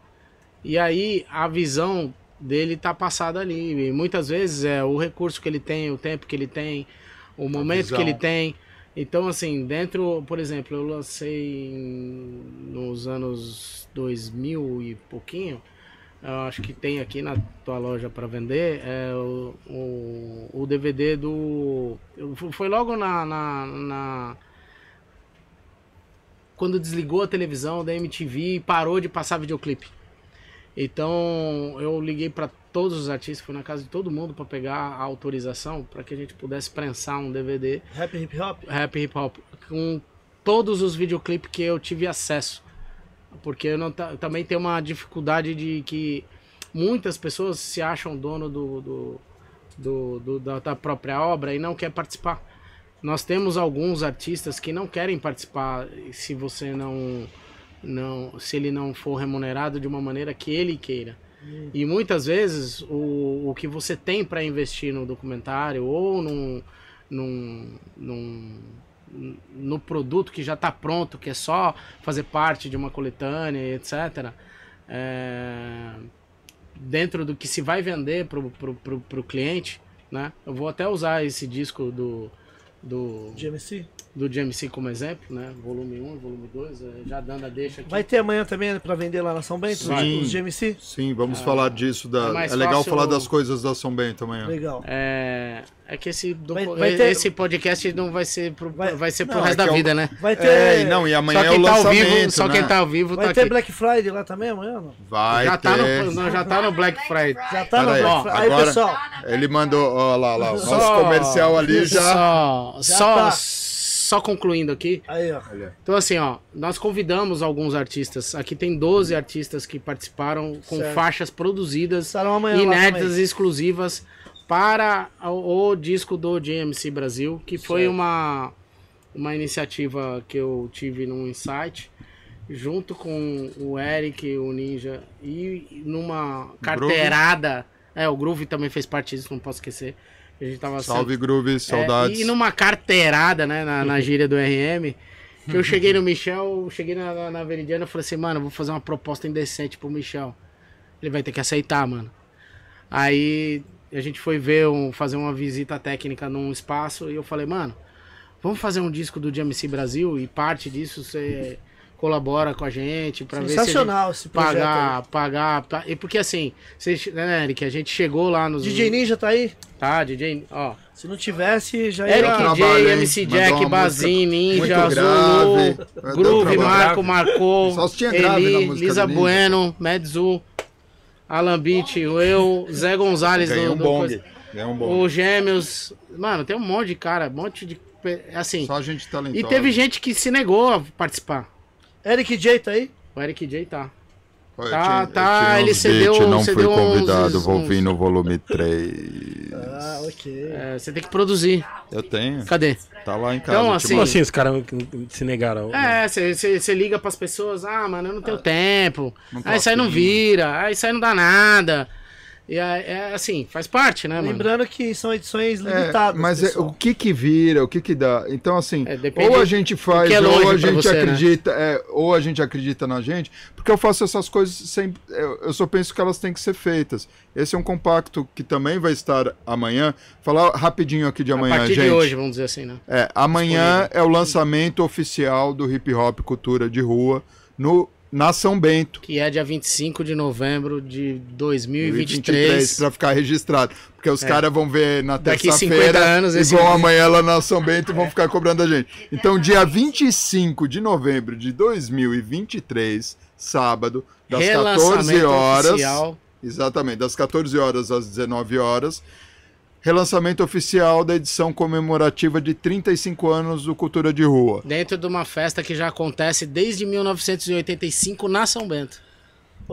[SPEAKER 6] E aí a visão dele tá passada ali. E muitas vezes é o recurso que ele tem, o tempo que ele tem, o momento
[SPEAKER 5] visão.
[SPEAKER 6] que ele tem. Então, assim, dentro, por exemplo, eu lancei nos anos 2000 e pouquinho, eu acho que tem aqui na tua loja para vender, é o, o, o DVD do. Foi logo na, na, na- Quando desligou a televisão da MTV e parou de passar videoclipe. Então eu liguei para todos os artistas, fui na casa de todo mundo para pegar a autorização para que a gente pudesse prensar um DVD
[SPEAKER 1] Rap Hip Hop.
[SPEAKER 6] rap hip hop com todos os videoclipes que eu tive acesso. Porque eu não ta- também tenho uma dificuldade de que muitas pessoas se acham dono do, do, do- do- da, da própria obra e não quer participar. Nós temos alguns artistas que não querem participar se você não não se ele não for remunerado de uma maneira que ele queira. E muitas vezes o, o que você tem para investir no documentário ou num, num, num, no produto que já está pronto, que é só fazer parte de uma coletânea, etc. é, dentro do que se vai vender pro, pro cliente, né? Eu vou até usar esse disco do do,
[SPEAKER 1] GMC.
[SPEAKER 6] Do GMC como exemplo, né? Volume 1 e volume 2, é, já dando a deixa aqui.
[SPEAKER 1] Vai ter amanhã também pra vender lá na São Bento,
[SPEAKER 5] Sim.
[SPEAKER 1] os GMC?
[SPEAKER 5] Sim, vamos falar disso. Da...
[SPEAKER 6] é
[SPEAKER 5] É, legal
[SPEAKER 6] fácil-
[SPEAKER 5] falar das coisas da São Bento amanhã.
[SPEAKER 1] Legal.
[SPEAKER 6] É, é que esse, do-
[SPEAKER 1] Vai- vai ter-
[SPEAKER 6] esse podcast não vai ser pro, vai,
[SPEAKER 1] Vai-
[SPEAKER 6] ser pro
[SPEAKER 5] Não,
[SPEAKER 6] resto
[SPEAKER 5] é
[SPEAKER 6] da
[SPEAKER 5] é
[SPEAKER 6] vida, né?
[SPEAKER 1] Vai ter,
[SPEAKER 5] É, e não, e amanhã é o
[SPEAKER 6] quem tá ao
[SPEAKER 5] lançamento,
[SPEAKER 6] vivo, só
[SPEAKER 5] né?
[SPEAKER 6] quem tá ao vivo
[SPEAKER 1] vai
[SPEAKER 6] tá
[SPEAKER 1] ter
[SPEAKER 6] aqui.
[SPEAKER 1] Black Friday lá também amanhã? Não?
[SPEAKER 5] Vai
[SPEAKER 6] já,
[SPEAKER 5] ter.
[SPEAKER 6] tá no, não, já tá no Black Friday.
[SPEAKER 1] Já tá no Black Friday. Aí,
[SPEAKER 5] agora-
[SPEAKER 1] pessoal.
[SPEAKER 5] Ele mandou, ó lá, lá, o nosso comercial ali já.
[SPEAKER 6] Só, só,
[SPEAKER 1] tá.
[SPEAKER 6] Só concluindo aqui.
[SPEAKER 1] Aí, ó.
[SPEAKER 6] Então, assim, ó, nós convidamos alguns artistas. Aqui tem 12 artistas que participaram com
[SPEAKER 1] Certo.
[SPEAKER 6] faixas produzidas, inéditas e exclusivas para o, o disco do GMC Brasil, que foi
[SPEAKER 1] Certo.
[SPEAKER 6] uma, uma iniciativa que eu tive num insight, junto com o Eric, o Ninja, e numa carteirada. É, o Groove também fez parte disso, não posso esquecer. A gente tava
[SPEAKER 5] Salve, Groove, saudades.
[SPEAKER 6] é, e numa carteirada, né, na, na gíria do RM, que eu cheguei no Michel, cheguei na, na, na Veridiana e falei assim, mano, vou fazer uma proposta indecente pro Michel. Ele vai ter que aceitar, mano. Aí a gente foi ver, um, fazer uma visita técnica num espaço e eu falei, mano, vamos fazer um disco do GMC Brasil e parte disso ser colabora com a gente para ver se a gente
[SPEAKER 1] Sensacional esse projeto.
[SPEAKER 6] pagar, pagar, pa- e porque assim, vocês, né, Eric, a gente chegou lá nos
[SPEAKER 1] aí. DJ Ninja tá aí?
[SPEAKER 6] tá, DJ, ó,
[SPEAKER 1] Se não tivesse, já ia.
[SPEAKER 6] Eric J,
[SPEAKER 5] hein?
[SPEAKER 6] MC Jack, Bazin, Ninja, Zulu.
[SPEAKER 5] Deu
[SPEAKER 6] Groove. Marco, Marcou, Eli, Lisa. Bueno, Medzu, Alan Beat, eu, Zé Gonzalez
[SPEAKER 5] Ganhei
[SPEAKER 6] do,
[SPEAKER 5] um
[SPEAKER 6] do
[SPEAKER 5] bong.
[SPEAKER 6] coisa-
[SPEAKER 5] Ganhei um bong.
[SPEAKER 6] o Gêmeos, mano, tem um monte de cara, um monte de assim.
[SPEAKER 5] Só gente talentosa.
[SPEAKER 6] E teve gente que se negou a participar.
[SPEAKER 1] Eric J tá aí?
[SPEAKER 6] O Eric J tá.
[SPEAKER 5] Eu
[SPEAKER 6] Tá,
[SPEAKER 5] tinha- eu
[SPEAKER 6] tá,
[SPEAKER 5] tinha
[SPEAKER 6] ele
[SPEAKER 5] uns
[SPEAKER 6] cedeu-
[SPEAKER 5] beat, não
[SPEAKER 6] cedeu
[SPEAKER 5] fui convidado,
[SPEAKER 6] uns-
[SPEAKER 5] vou
[SPEAKER 6] uns-
[SPEAKER 5] vir no volume 3.
[SPEAKER 1] Ah, ok.
[SPEAKER 6] É, você tem que produzir.
[SPEAKER 5] Eu tenho,
[SPEAKER 6] Cadê?
[SPEAKER 5] tá lá em casa.
[SPEAKER 6] Então, assim,
[SPEAKER 2] Como
[SPEAKER 5] mando.
[SPEAKER 2] assim os caras se negaram?
[SPEAKER 6] É, você liga pras pessoas, ah, mano, eu não tenho tempo.
[SPEAKER 5] Não
[SPEAKER 6] Aí isso aí não vira, aí isso aí não dá nada. E é, é assim, faz parte, né, mano?
[SPEAKER 1] Lembrando que são edições
[SPEAKER 5] É,
[SPEAKER 1] limitadas.
[SPEAKER 5] mas é, o que que vira, o que que dá? Então, assim,
[SPEAKER 6] É,
[SPEAKER 5] ou a gente faz,
[SPEAKER 6] é
[SPEAKER 5] ou a gente
[SPEAKER 6] você, né?
[SPEAKER 5] acredita, é, ou a gente acredita na gente, porque eu faço essas coisas sempre, eu, eu só penso que elas têm que ser feitas. Esse é um compacto que também vai estar amanhã. Falar rapidinho aqui de
[SPEAKER 6] A
[SPEAKER 5] amanhã,
[SPEAKER 6] partir
[SPEAKER 5] gente.
[SPEAKER 6] de hoje, vamos dizer assim, né?
[SPEAKER 5] É, amanhã é o lançamento oficial do Hip Hop Cultura de Rua no na São Bento.
[SPEAKER 6] Que é dia 25 de novembro de 2023.
[SPEAKER 5] para ficar registrado. Porque os caras vão ver na
[SPEAKER 6] É.
[SPEAKER 5] Terça-feira
[SPEAKER 6] 50 anos
[SPEAKER 5] e vão
[SPEAKER 6] vídeo.
[SPEAKER 5] amanhã lá na São Bento e vão ficar cobrando a gente. Então, dia 25 de novembro de 2023, sábado, das 14
[SPEAKER 6] Relançamento
[SPEAKER 5] horas.
[SPEAKER 6] oficial.
[SPEAKER 5] Exatamente, das 14 horas às 19 horas. Relançamento oficial da edição comemorativa de 35 anos do Cultura de Rua.
[SPEAKER 6] Dentro de uma festa que já acontece desde 1985 na São Bento.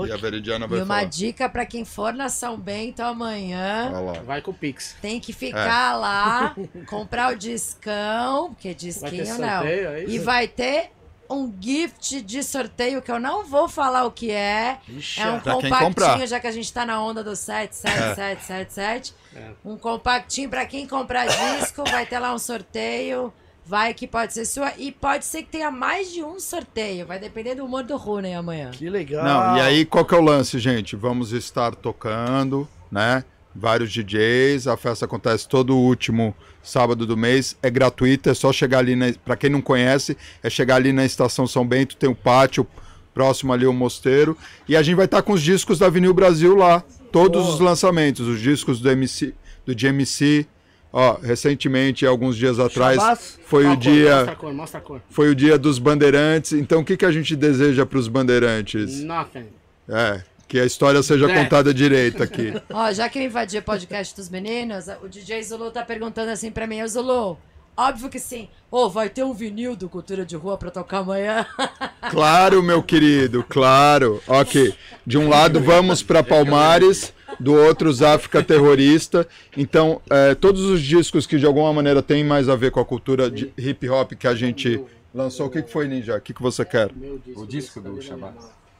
[SPEAKER 5] E a Veridiana vai
[SPEAKER 7] E uma
[SPEAKER 5] falar.
[SPEAKER 7] dica pra quem for na São Bento amanhã.
[SPEAKER 6] Vai com o Pix.
[SPEAKER 7] tem que ficar lá, comprar o discão, porque
[SPEAKER 6] Vai ter
[SPEAKER 7] disquinho não.
[SPEAKER 6] sorteio, é
[SPEAKER 7] E vai ter um gift de sorteio que eu não vou falar o que é.
[SPEAKER 1] Ixi,
[SPEAKER 7] É um
[SPEAKER 5] quem
[SPEAKER 7] compactinho, já que a gente tá na onda do 77777.
[SPEAKER 6] É.
[SPEAKER 7] Um compactinho pra quem comprar disco, vai ter lá um sorteio. Vai que pode ser sua. E pode ser que tenha mais de um sorteio. Vai depender do humor do Rooney amanhã.
[SPEAKER 1] Que legal.
[SPEAKER 5] Não, e aí qual que é o lance, gente? Vamos estar tocando, né? Vários DJs, a festa acontece todo último sábado do mês, é gratuita, é só chegar ali, na, pra quem não conhece, é chegar ali na Estação São Bento, tem o pátio, próximo ali o mosteiro, e a gente vai estar com os discos da Vinil Brasil lá, todos os lançamentos, os discos do MC, do GMC, ó, recentemente, alguns dias atrás,
[SPEAKER 1] Shabazz?
[SPEAKER 5] foi o
[SPEAKER 6] cor?
[SPEAKER 5] dia,
[SPEAKER 6] Mostra a cor, mostra a cor.
[SPEAKER 5] foi o dia dos bandeirantes, então o que que a gente deseja para os bandeirantes?
[SPEAKER 6] Nothing.
[SPEAKER 5] É, que a história seja
[SPEAKER 6] É.
[SPEAKER 5] contada direito aqui.
[SPEAKER 7] Ó, já que eu invadi o podcast dos meninos, o DJ Zulu tá perguntando assim pra mim, ô Zulu, óbvio que sim. Ô, vai ter um vinil do Cultura de Rua pra tocar amanhã?
[SPEAKER 5] Claro, meu querido, claro. Ok. De um lado vamos para Palmares, do outro os África Terrorista. Então, é, todos os discos que de alguma maneira têm mais a ver com a cultura de hip hop que a gente lançou. O que, que foi, Ninja? O que, que você quer?
[SPEAKER 8] O disco do Shabazz.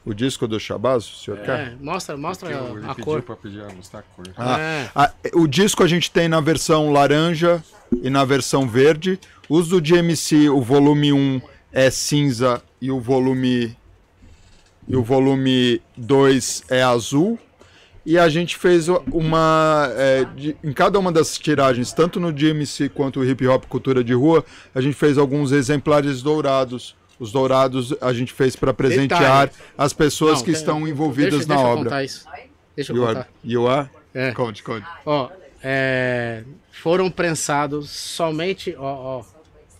[SPEAKER 5] O disco do Shabazz, o senhor quer?
[SPEAKER 6] É, mostra, mostra
[SPEAKER 8] Que eu- ele
[SPEAKER 6] a
[SPEAKER 8] pediu
[SPEAKER 6] cor.
[SPEAKER 8] pra pedir, mostrar a cor.
[SPEAKER 5] Ah,
[SPEAKER 6] É.
[SPEAKER 5] a- o disco a gente tem na versão laranja e na versão verde. Os do DMC, o volume 1 é cinza e o volume e o volume 2 é azul. E a gente fez uma. é, de- em cada uma das tiragens, tanto no DMC quanto o Hip Hop Cultura de Rua, a gente fez alguns exemplares dourados. Os dourados a gente fez para presentear as pessoas
[SPEAKER 6] Não,
[SPEAKER 5] que
[SPEAKER 6] tem-
[SPEAKER 5] estão envolvidas
[SPEAKER 6] deixa,
[SPEAKER 5] na
[SPEAKER 6] deixa Eu
[SPEAKER 5] obra.
[SPEAKER 6] contar isso. Deixa eu
[SPEAKER 5] You
[SPEAKER 6] contar.
[SPEAKER 5] you are?
[SPEAKER 6] É.
[SPEAKER 5] Conte, conte.
[SPEAKER 6] Ó, é, foram prensados somente, ó, ó.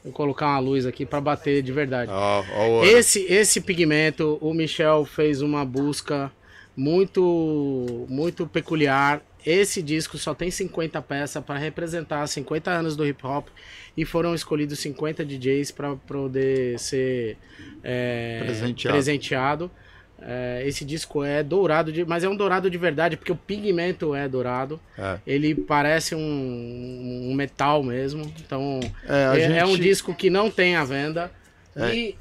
[SPEAKER 6] Vou colocar uma luz aqui pra bater de verdade.
[SPEAKER 5] Ó, ó o ouro.
[SPEAKER 6] Esse, esse pigmento, o Michel fez uma busca muito, muito peculiar. Esse disco só tem 50 peças para representar 50 anos do hip hop e foram escolhidos 50 DJs para poder ser é,
[SPEAKER 5] Presenteado.
[SPEAKER 6] presenteado. É, esse disco é dourado, de, mas é um dourado de verdade, porque o pigmento é dourado.
[SPEAKER 5] É.
[SPEAKER 6] Ele parece um, um metal mesmo. Então,
[SPEAKER 5] É,
[SPEAKER 6] é, é um
[SPEAKER 5] gente-
[SPEAKER 6] disco que não tem à venda.
[SPEAKER 5] É.
[SPEAKER 6] E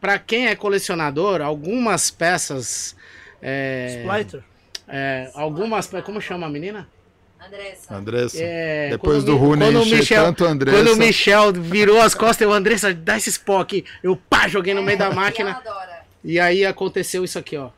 [SPEAKER 6] para quem é colecionador, algumas peças. É,
[SPEAKER 1] Splitter.
[SPEAKER 6] É, algumas. Como chama a menina?
[SPEAKER 7] Andressa.
[SPEAKER 5] Andressa.
[SPEAKER 6] É,
[SPEAKER 5] Depois do Rooney
[SPEAKER 6] o
[SPEAKER 5] encher
[SPEAKER 6] Michel-
[SPEAKER 5] tanto Andressa.
[SPEAKER 6] Quando o Michel virou as costas, eu, Andressa, dá esse pó aqui. Eu pá, joguei no meio da
[SPEAKER 7] E ela
[SPEAKER 6] máquina.
[SPEAKER 7] adora.
[SPEAKER 6] E aí aconteceu isso aqui, ó.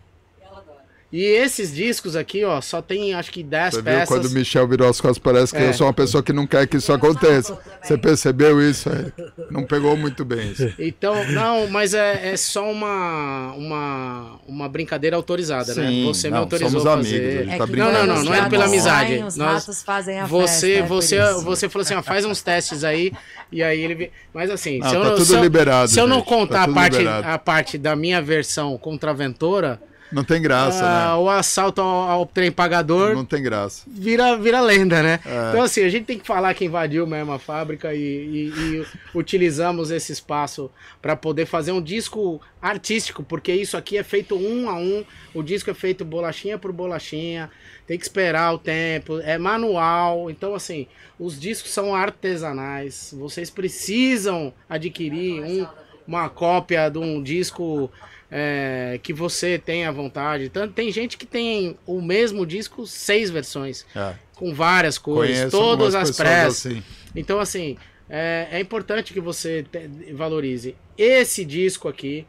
[SPEAKER 6] E esses discos aqui, ó, só tem acho que 10
[SPEAKER 5] Você viu
[SPEAKER 6] peças.
[SPEAKER 5] quando o Michel virou as costas, parece que
[SPEAKER 6] É.
[SPEAKER 5] eu sou uma pessoa que não quer que isso aconteça. Você percebeu isso? Eric? Não pegou muito bem isso.
[SPEAKER 6] Então, não, mas é, é só uma, uma, uma brincadeira autorizada, né?
[SPEAKER 5] Sim,
[SPEAKER 6] Você me
[SPEAKER 5] não,
[SPEAKER 6] autorizou
[SPEAKER 5] somos
[SPEAKER 6] a
[SPEAKER 5] amigos,
[SPEAKER 6] fazer.
[SPEAKER 5] a gente
[SPEAKER 7] É
[SPEAKER 5] tá brincando.
[SPEAKER 6] Não, não, não, não é pela amizade.
[SPEAKER 7] os
[SPEAKER 6] Nós-
[SPEAKER 7] ratos fazem a
[SPEAKER 6] Você,
[SPEAKER 7] festa, é
[SPEAKER 6] você,
[SPEAKER 7] isso.
[SPEAKER 6] você falou assim, ó, faz uns testes aí, e aí ele. Mas assim,
[SPEAKER 5] Não,
[SPEAKER 6] se eu
[SPEAKER 5] tá
[SPEAKER 6] não,
[SPEAKER 5] tudo
[SPEAKER 6] se eu-
[SPEAKER 5] liberado,
[SPEAKER 6] se eu não
[SPEAKER 5] gente,
[SPEAKER 6] contar
[SPEAKER 5] tá
[SPEAKER 6] a parte,
[SPEAKER 5] liberado.
[SPEAKER 6] a parte da minha versão contra a Ventura,
[SPEAKER 5] Não tem graça,
[SPEAKER 6] ah,
[SPEAKER 5] né?
[SPEAKER 6] o assalto ao, ao trem pagador
[SPEAKER 5] Não tem graça.
[SPEAKER 6] vira, vira lenda, né?
[SPEAKER 5] É.
[SPEAKER 6] Então, assim, a gente tem que falar que invadiu mesmo a fábrica e, e- e utilizamos esse espaço para poder fazer um disco artístico, porque isso aqui é feito um a um, o disco é feito bolachinha por bolachinha, tem que esperar o tempo, é manual. Então, assim, os discos são artesanais, vocês precisam adquirir um- uma cópia de um disco é, que você tenha vontade. Tanto, tem gente que tem o mesmo disco, seis versões,
[SPEAKER 5] É.
[SPEAKER 6] com várias cores,
[SPEAKER 5] Conheço
[SPEAKER 6] todas as pressas.
[SPEAKER 5] assim.
[SPEAKER 6] Então, assim, é, é importante que você te- valorize. Esse disco aqui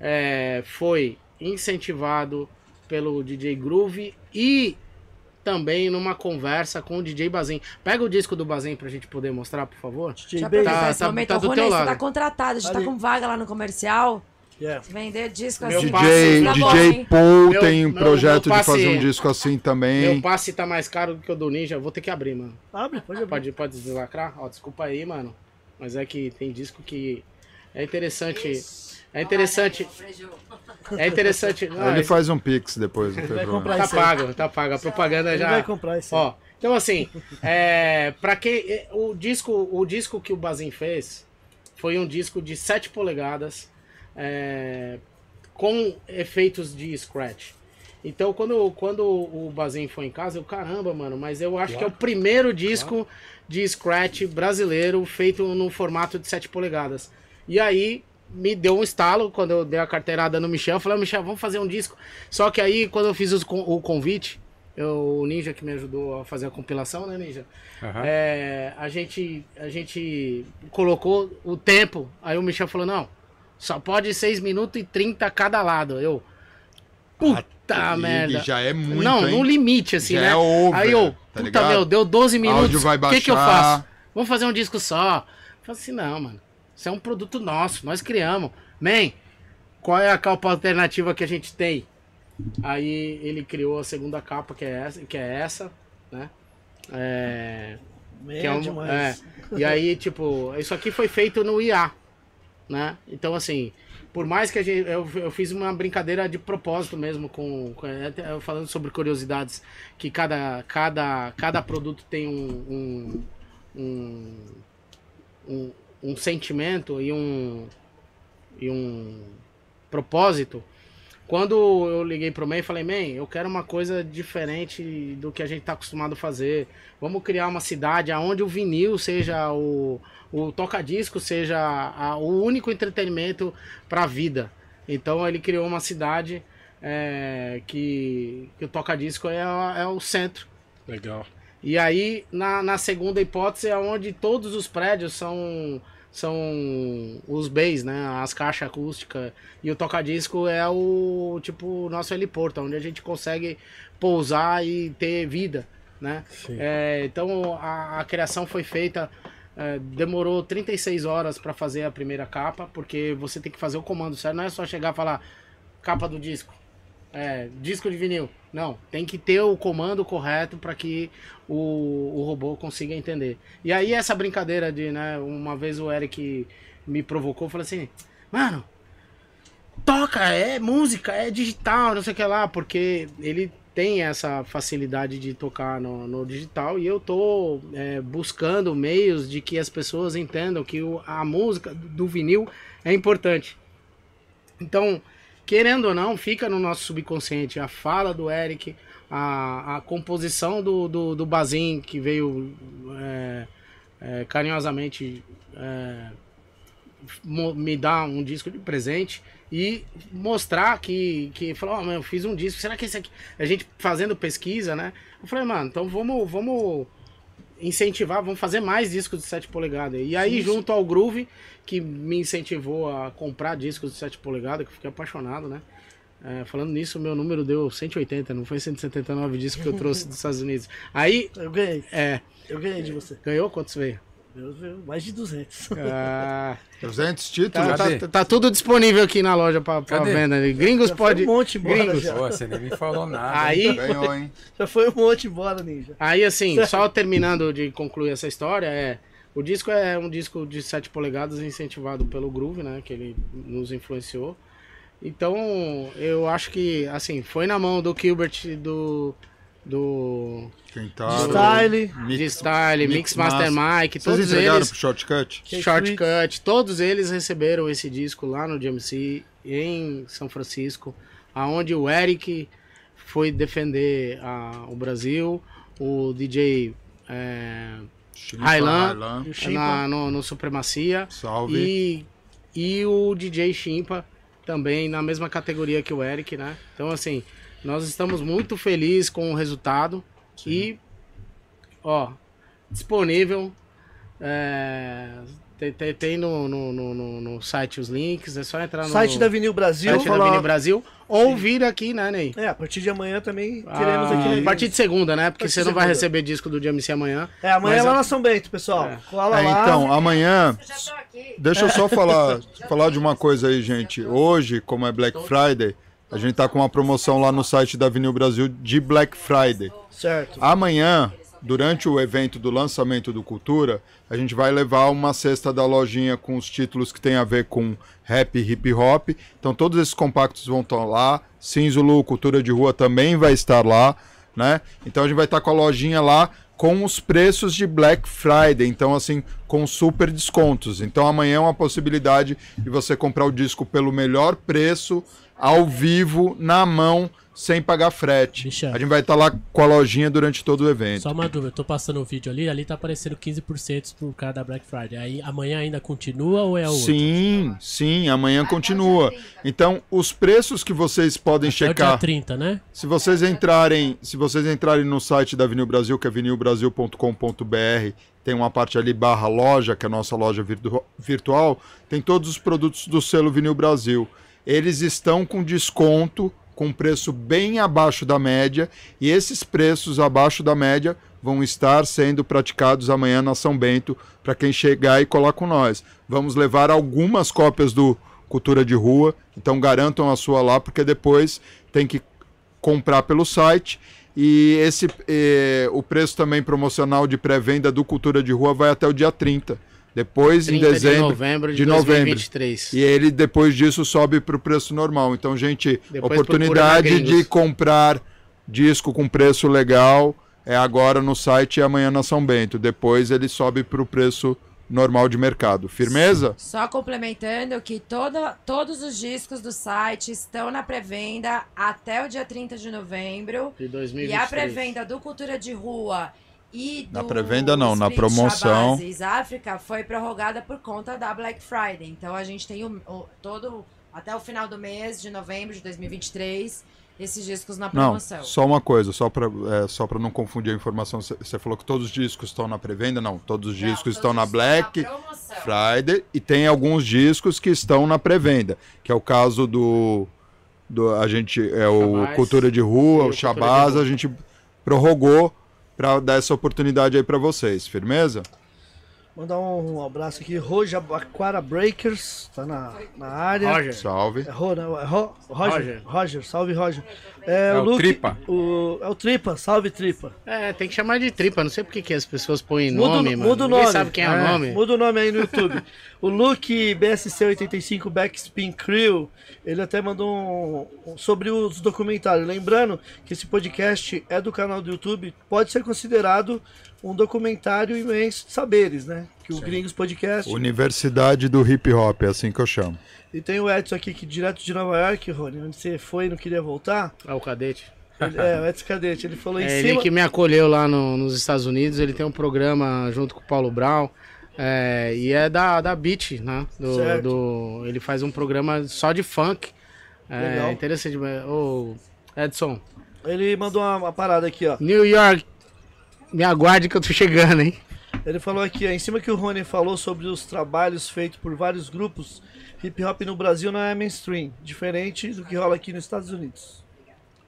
[SPEAKER 6] é, foi incentivado pelo DJ Groove e também numa conversa com o DJ Bazin. Pega o disco do Bazin pra gente poder mostrar, por favor.
[SPEAKER 1] DJ
[SPEAKER 7] Deixa eu
[SPEAKER 1] Bass.
[SPEAKER 7] aproveitar
[SPEAKER 6] Tá-
[SPEAKER 7] esse
[SPEAKER 6] tá-
[SPEAKER 7] momento.
[SPEAKER 6] tá do teu
[SPEAKER 7] você
[SPEAKER 6] lado.
[SPEAKER 7] tá contratado, a gente tá
[SPEAKER 1] Ali.
[SPEAKER 7] com vaga lá no comercial.
[SPEAKER 1] Yeah.
[SPEAKER 7] Vender disco
[SPEAKER 6] Meu
[SPEAKER 7] assim.
[SPEAKER 5] DJ,
[SPEAKER 6] passe-
[SPEAKER 7] tá bom,
[SPEAKER 5] DJ
[SPEAKER 7] hein?
[SPEAKER 5] Paul
[SPEAKER 6] Meu-
[SPEAKER 5] tem um
[SPEAKER 6] meu-
[SPEAKER 5] projeto
[SPEAKER 6] meu
[SPEAKER 5] de fazer
[SPEAKER 6] passe-
[SPEAKER 5] um disco assim
[SPEAKER 6] Meu
[SPEAKER 5] também.
[SPEAKER 6] passe tá mais caro do que o do Ninja. Vou ter que abrir, mano.
[SPEAKER 1] Abre, pode abrir.
[SPEAKER 6] Pode, pode deslacrar? Ó, desculpa aí, mano. Mas é que tem disco que é interessante. É interessante. É interessante. Não,
[SPEAKER 5] Ele
[SPEAKER 6] é-
[SPEAKER 5] faz um pix depois, não tem
[SPEAKER 1] vai
[SPEAKER 5] problema.
[SPEAKER 1] comprar
[SPEAKER 6] Tá
[SPEAKER 1] isso aí.
[SPEAKER 6] pago, tá pago. A propaganda
[SPEAKER 1] Ele
[SPEAKER 6] já.
[SPEAKER 1] vai comprar isso.
[SPEAKER 6] Ó, então assim, é, para quem é, o disco, o disco que o Bazin fez foi um disco de 7 polegadas é, com efeitos de scratch. Então, quando, quando o Bazin foi em casa, eu, caramba, mano, mas eu acho que é o primeiro disco de scratch brasileiro feito no formato de 7 polegadas. E aí me deu um estalo quando eu dei a carteirada no Michel. Eu falei, Michel, vamos fazer um disco. Só que aí, quando eu fiz os o convite, eu- o Ninja que me ajudou a fazer a compilação, né, Ninja?
[SPEAKER 8] Aham.
[SPEAKER 6] É, a, gente, a gente colocou o tempo. Aí o Michel falou: não, só pode 6 minutos e 30 cada lado. Eu. Puta
[SPEAKER 5] E-
[SPEAKER 6] merda.
[SPEAKER 5] já é muito,
[SPEAKER 6] Não,
[SPEAKER 5] hein?
[SPEAKER 6] no limite, assim,
[SPEAKER 5] Já
[SPEAKER 6] né?
[SPEAKER 5] é over,
[SPEAKER 6] Aí eu,
[SPEAKER 5] tá
[SPEAKER 6] puta
[SPEAKER 5] ligado?
[SPEAKER 6] meu, deu 12 minutos. O que, que eu
[SPEAKER 5] baixar.
[SPEAKER 6] faço? Vamos fazer um disco só. Eu falei assim: não, mano. Isso é um produto nosso, nós criamos. Man, qual é a capa alternativa que a gente tem? Aí ele criou a segunda capa, que é essa, que é essa né? É, que é
[SPEAKER 1] É
[SPEAKER 6] um-
[SPEAKER 1] demais.
[SPEAKER 6] é. E aí, tipo, isso aqui foi feito no IA, né? Então, assim, por mais que a gente. Eu, eu fiz uma brincadeira de propósito mesmo com. com falando sobre curiosidades, que cada, cada, cada produto tem um. um, um, um, um sentimento e um. e um propósito. Quando eu liguei pro e falei, Man, eu quero uma coisa diferente do que a gente tá acostumado a fazer. Vamos criar uma cidade onde o vinil seja o, o toca-disco, seja a- o único entretenimento para a vida. Então ele criou uma cidade é, que, que o toca-disco é, é o centro.
[SPEAKER 2] Legal.
[SPEAKER 6] E aí, na, na segunda hipótese, é onde todos os prédios são, são os bays, né? As caixas acústicas. E o toca-disco é o tipo nosso heliporto, onde a gente consegue pousar e ter vida, né? É, então a, a criação foi feita. é, demorou 36 horas para fazer a primeira capa, porque você tem que fazer o comando certo. Não é só chegar e falar capa do disco. É, disco de vinil. Não, tem que ter o comando correto para que o, o robô consiga entender. E aí essa brincadeira de, né, uma vez o Eric me provocou, falou assim, mano, toca, é música, é digital, não sei o que lá, porque ele tem essa facilidade de tocar no, no digital e eu tô é, buscando meios de que as pessoas entendam que o- a música do vinil é importante. Então, querendo ou não, fica no nosso subconsciente a fala do Eric, a, a composição do, do, do Bazin, que veio é, é, carinhosamente é, me dar um disco de presente e mostrar que, que falou, ó, eu fiz um disco, será que esse aqui. A gente fazendo pesquisa, né? Eu falei, mano, então vamos, vamos incentivar, vamos fazer mais discos de 7 polegadas. E aí, junto ao Groove, que me incentivou a comprar discos de 7 polegadas, que eu fiquei apaixonado, né? É, falando nisso, meu número deu 180, não foi 179 discos que eu trouxe dos Estados Unidos. Aí,
[SPEAKER 1] Eu ganhei.
[SPEAKER 6] é,
[SPEAKER 1] Eu ganhei de você.
[SPEAKER 6] ganhou quantos veio?
[SPEAKER 1] Eu, eu, mais de 200.
[SPEAKER 6] Ah,
[SPEAKER 5] 300 títulos?
[SPEAKER 6] tá, tá- tá tudo disponível aqui na loja pra, pra venda. Gringos
[SPEAKER 1] Já foi
[SPEAKER 6] pode.
[SPEAKER 1] um monte embora
[SPEAKER 6] Gringos.
[SPEAKER 1] já.
[SPEAKER 8] Pô, você nem me falou nada.
[SPEAKER 6] Aí,
[SPEAKER 5] Ganhou, hein?
[SPEAKER 1] Já foi um monte embora, Ninja.
[SPEAKER 6] Aí, assim, só terminando de concluir essa história, é. O disco é um disco de 7 polegadas incentivado pelo Groove, né? Que ele nos influenciou. Então, eu acho que, assim, foi na mão do Gilbert e do. Do.
[SPEAKER 5] Quem tá.
[SPEAKER 1] Style.
[SPEAKER 6] de Style, Mix,
[SPEAKER 5] Mix
[SPEAKER 6] Master
[SPEAKER 5] Master.
[SPEAKER 6] Mike,
[SPEAKER 5] Vocês
[SPEAKER 6] todos
[SPEAKER 5] entregaram
[SPEAKER 6] eles.
[SPEAKER 5] pro Shortcut?
[SPEAKER 6] Shortcut, todos eles receberam esse disco lá no GMC em São Francisco, aonde o Eric foi defender a- o Brasil, o DJ é,
[SPEAKER 5] Chimpa.
[SPEAKER 6] na, no, no Supremacia
[SPEAKER 5] Salve.
[SPEAKER 6] e, e o DJ Chimpa também na mesma categoria que o Eric, né? Então assim, nós estamos muito felizes com o resultado e ó, disponível é, tem, tem, tem no, no, no, no- no site os links, é só entrar no
[SPEAKER 1] Site da Vinil Brasil.
[SPEAKER 6] site da
[SPEAKER 1] falar-
[SPEAKER 6] Vini Brasil ou vir aqui, né, Ney?
[SPEAKER 1] É, a partir de amanhã também
[SPEAKER 6] Ah,
[SPEAKER 1] teremos aqui.
[SPEAKER 6] a partir de segunda, né? Porque você não vai receber disco do GMC amanhã.
[SPEAKER 1] É, amanhã
[SPEAKER 6] Mas
[SPEAKER 1] é lá na São Bento, pessoal.
[SPEAKER 6] É.
[SPEAKER 1] Cola
[SPEAKER 5] É,
[SPEAKER 1] lá.
[SPEAKER 5] então, amanhã.
[SPEAKER 7] Já tô aqui.
[SPEAKER 5] Deixa eu só falar, falar de uma coisa aí, gente. Hoje, como é Black Friday, a gente tá com uma promoção lá no site da Vinil Brasil de Black Friday.
[SPEAKER 1] Certo.
[SPEAKER 5] Amanhã, durante o evento do lançamento do Cultura, a gente vai levar uma cesta da lojinha com os títulos que tem a ver com rap e hip hop. Então todos esses compactos vão estar lá. Cinzulu, Cultura de Rua também vai estar lá, né? Então a gente vai estar com a lojinha lá com os preços de Black Friday, então assim, com super descontos. Então amanhã é uma possibilidade de você comprar o disco pelo melhor preço, ao vivo, na mão, sem pagar frete.
[SPEAKER 3] Michel.
[SPEAKER 5] A gente vai estar lá com a lojinha durante todo o evento.
[SPEAKER 3] Só uma dúvida, eu tô passando o vídeo ali, ali tá aparecendo 15% por causa da Black Friday. Aí amanhã ainda continua ou é o outro?
[SPEAKER 5] Sim, sim, amanhã continua. Então, os preços que vocês podem
[SPEAKER 3] É o dia
[SPEAKER 5] checar,
[SPEAKER 3] 30, né?
[SPEAKER 5] se vocês entrarem, se vocês entrarem no site da Vinil Brasil, que é vinilbrasil.com.br, tem uma parte ali barra loja, que é a nossa loja virtu- virtual, tem todos os produtos do selo Vinil Brasil. Eles estão com desconto, com preço bem abaixo da média, e esses preços abaixo da média vão estar sendo praticados amanhã na São Bento para quem chegar e colar com nós. Vamos levar algumas cópias do Cultura de Rua, então garantam a sua lá, porque depois tem que comprar pelo site. E esse eh, o preço também promocional de pré-venda do Cultura de Rua vai até o dia 30. Depois,
[SPEAKER 6] 30
[SPEAKER 5] em dezembro,
[SPEAKER 6] de novembro de,
[SPEAKER 5] de novembro.
[SPEAKER 6] 2023.
[SPEAKER 5] e ele depois disso sobe para o preço normal. Então, gente,
[SPEAKER 6] Depois
[SPEAKER 5] oportunidade de comprar disco com preço legal é agora no site e amanhã na São Bento. Depois ele sobe para o preço normal de mercado. Firmeza?
[SPEAKER 7] Só complementando que toda, todos os discos do site estão na pré-venda até o dia 30 de novembro.
[SPEAKER 6] De
[SPEAKER 7] E
[SPEAKER 6] 2023.
[SPEAKER 7] a pré-venda do Cultura de Rua e do
[SPEAKER 5] Na pré-venda não, na promoção.
[SPEAKER 7] Shabazz África foi prorrogada por conta da Black Friday. Então a gente tem o, o- todo até o final do mês de novembro de 2023 esses discos na
[SPEAKER 5] Não,
[SPEAKER 7] promoção.
[SPEAKER 5] só uma coisa, só para é, só para não confundir a informação. Você falou que todos os discos estão na pré-venda? Não, todos os
[SPEAKER 7] Não,
[SPEAKER 5] discos
[SPEAKER 7] todos
[SPEAKER 5] estão na Black
[SPEAKER 7] promoção.
[SPEAKER 5] Friday e tem alguns discos que estão na pré-venda, que é o caso do, do a gente é o
[SPEAKER 6] Shabazz.
[SPEAKER 5] Cultura de Rua,
[SPEAKER 6] o
[SPEAKER 5] Shabazz, a gente prorrogou para dar essa oportunidade aí para vocês. Firmeza?
[SPEAKER 1] Mandar um abraço aqui. Roja Aquara Breakers, tá na, na área.
[SPEAKER 6] Roger.
[SPEAKER 5] Salve.
[SPEAKER 1] É Ro, não, é Ro- Roger.
[SPEAKER 6] Roger.
[SPEAKER 1] Roger. salve Roger. É,
[SPEAKER 8] É o
[SPEAKER 1] Luke-
[SPEAKER 8] Tripa.
[SPEAKER 1] o- é o Tripa, salve Tripa.
[SPEAKER 6] É, tem que chamar de tripa. Não sei porque que as pessoas põem
[SPEAKER 1] Muda, o-
[SPEAKER 6] nome, mano.
[SPEAKER 1] muda o
[SPEAKER 6] Ninguém
[SPEAKER 1] nome.
[SPEAKER 6] sabe quem é, o
[SPEAKER 1] É,
[SPEAKER 6] nome.
[SPEAKER 1] Muda o nome aí no YouTube. o Luke BSC85 Backspin Crew, ele até mandou um, um- sobre os documentários. Lembrando que esse podcast é do canal do YouTube, pode ser considerado um documentário imenso de saberes, né? Que o Gringos Podcast.
[SPEAKER 5] Universidade do Hip Hop, é assim que eu chamo.
[SPEAKER 1] E tem o Edson aqui, que direto de Nova York, Rony, onde você foi e não queria voltar.
[SPEAKER 6] É o cadete.
[SPEAKER 1] Ele- é, o Edson Cadete, ele falou em
[SPEAKER 6] É, ele
[SPEAKER 1] cima.
[SPEAKER 6] que me acolheu lá no- nos Estados Unidos, ele tem um programa junto com o Paulo Brown. é, e é da, da Beat, né? Do,
[SPEAKER 1] Certo.
[SPEAKER 6] do- ele faz um programa só de funk. É
[SPEAKER 1] Legal.
[SPEAKER 6] interessante. Ô, Edson,
[SPEAKER 1] Ele mandou uma, uma parada aqui, ó.
[SPEAKER 6] New York, me aguarde que eu tô chegando, hein?
[SPEAKER 1] Ele falou aqui, em cima que o Rony falou sobre os trabalhos feitos por vários grupos, hip hop no Brasil não é mainstream, diferente do que rola aqui nos Estados Unidos.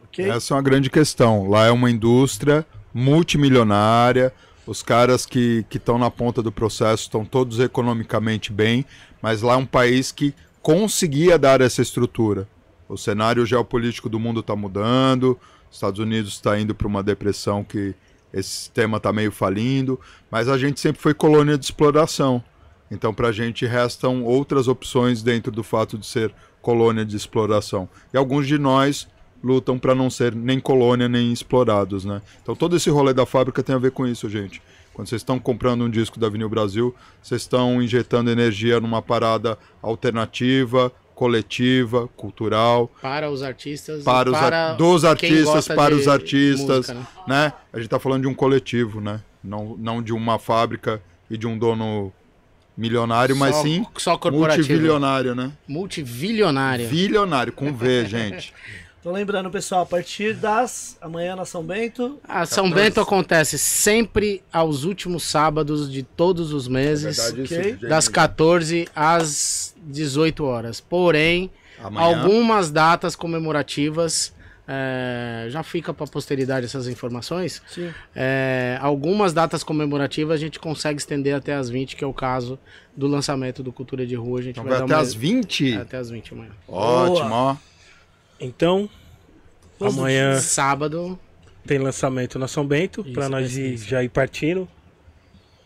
[SPEAKER 1] Ok?
[SPEAKER 5] Essa é uma grande questão. Lá é uma indústria multimilionária. Os caras que estão na ponta do processo estão todos economicamente bem, mas lá é um país que conseguia dar essa estrutura. O cenário geopolítico do mundo está mudando, os Estados Unidos está indo para uma depressão que esse sistema está meio falindo, mas a gente sempre foi colônia de exploração. Então, para a gente restam outras opções dentro do fato de ser colônia de exploração. E alguns de nós lutam para não ser nem colônia nem explorados, né? Então, todo esse rolê da fábrica tem a ver com isso, gente. Quando vocês estão comprando um disco da Vinil Brasil, vocês estão injetando energia numa parada alternativa, coletiva, cultural,
[SPEAKER 6] Para os artistas.
[SPEAKER 5] para os
[SPEAKER 6] para
[SPEAKER 5] ar- dos artistas para os artistas,
[SPEAKER 6] música, né?
[SPEAKER 5] né? A gente tá falando de um coletivo, né? Não, não de uma fábrica e de um dono milionário, mas
[SPEAKER 6] Só-
[SPEAKER 5] sim
[SPEAKER 6] Só corporativo.
[SPEAKER 5] multibilionário, né?
[SPEAKER 6] Multivilionário.
[SPEAKER 5] Bilionário, com V, gente.
[SPEAKER 1] Então lembrando, pessoal, a partir das amanhã na São Bento,
[SPEAKER 6] A São Bento acontece sempre aos últimos sábados de todos os meses,
[SPEAKER 1] ok?
[SPEAKER 6] das 14 às 18 horas. Porém,
[SPEAKER 5] Amanhã.
[SPEAKER 6] algumas datas comemorativas. é, já fica para posteridade essas informações.
[SPEAKER 1] Sim.
[SPEAKER 6] É, algumas datas comemorativas a gente consegue estender até as 20, que é o caso do lançamento do Cultura de Rua. A gente
[SPEAKER 5] Então
[SPEAKER 6] vai
[SPEAKER 5] até
[SPEAKER 6] uma...
[SPEAKER 5] às 20?
[SPEAKER 6] Até as 20 amanhã.
[SPEAKER 5] Ótimo, ó.
[SPEAKER 2] Então, amanhã
[SPEAKER 6] Sábado,
[SPEAKER 2] tem lançamento na São Bento,
[SPEAKER 3] Isso,
[SPEAKER 2] pra nós ir- já ir partindo.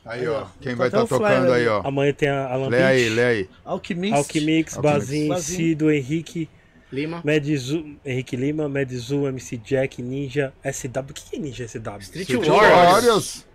[SPEAKER 5] Aí, ó. Quem
[SPEAKER 1] Tá
[SPEAKER 5] vai estar
[SPEAKER 1] flyer
[SPEAKER 5] tocando aí, ó.
[SPEAKER 2] Amanhã tem a Alan
[SPEAKER 5] Lê aí,
[SPEAKER 2] Beach,
[SPEAKER 5] lê aí.
[SPEAKER 2] Alquimix,
[SPEAKER 5] Alquimix.
[SPEAKER 2] Bazin,
[SPEAKER 1] Bazin.
[SPEAKER 2] Cido, Henrique,
[SPEAKER 6] Lima.
[SPEAKER 2] Medizu, Henrique Lima, Medizu, MC Jack, Ninja, SW. O que que é Ninja SW?
[SPEAKER 6] Street
[SPEAKER 5] Street
[SPEAKER 6] Warriors.
[SPEAKER 5] Warriors.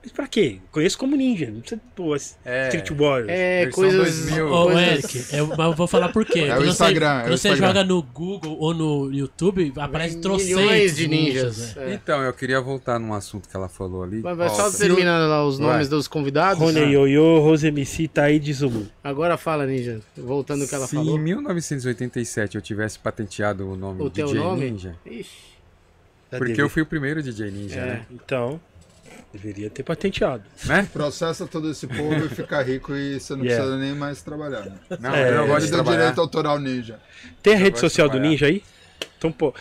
[SPEAKER 2] Mas pra quê? Conheço como Ninja. Não precisa pô,
[SPEAKER 8] É.
[SPEAKER 2] Street Warriors.
[SPEAKER 6] É,
[SPEAKER 8] Versão
[SPEAKER 6] coisas.
[SPEAKER 8] 2000.
[SPEAKER 3] Ô,
[SPEAKER 6] coisas-
[SPEAKER 3] Eric, eu, mas eu vou falar por quê.
[SPEAKER 5] É o
[SPEAKER 3] Quando você-
[SPEAKER 5] Instagram, é o
[SPEAKER 3] Quando você
[SPEAKER 5] Instagram.
[SPEAKER 3] joga no Google ou no YouTube, aparece trocentos
[SPEAKER 6] de ninjas.
[SPEAKER 3] né?
[SPEAKER 6] É.
[SPEAKER 8] Então, eu queria voltar num assunto que ela falou ali.
[SPEAKER 6] Vai, vai
[SPEAKER 8] Ó,
[SPEAKER 6] só
[SPEAKER 8] se-
[SPEAKER 6] terminando lá os nomes
[SPEAKER 8] Vai.
[SPEAKER 6] dos convidados.
[SPEAKER 2] Rony Yoyo, Rose MC, Taíde Zulu.
[SPEAKER 6] Agora fala, Ninja. Voltando ao que ela
[SPEAKER 8] Se
[SPEAKER 6] falou.
[SPEAKER 8] em 1987 eu tivesse patenteado o nome
[SPEAKER 6] O teu
[SPEAKER 8] DJ
[SPEAKER 6] nome?
[SPEAKER 8] Ninja,
[SPEAKER 6] Ixi,
[SPEAKER 8] porque eu fui o primeiro DJ Ninja,
[SPEAKER 6] É.
[SPEAKER 8] né?
[SPEAKER 2] Então, deveria ter patenteado.
[SPEAKER 8] né?
[SPEAKER 5] Processa todo esse povo e fica rico e você não
[SPEAKER 2] Yeah.
[SPEAKER 5] precisa nem mais trabalhar. Né?
[SPEAKER 8] Não,
[SPEAKER 2] É,
[SPEAKER 8] eu gosto de
[SPEAKER 5] deu
[SPEAKER 8] trabalhar.
[SPEAKER 5] direito autoral ninja.
[SPEAKER 2] Tem a
[SPEAKER 8] Eu
[SPEAKER 2] rede social do. Ninja aí? Então, pô,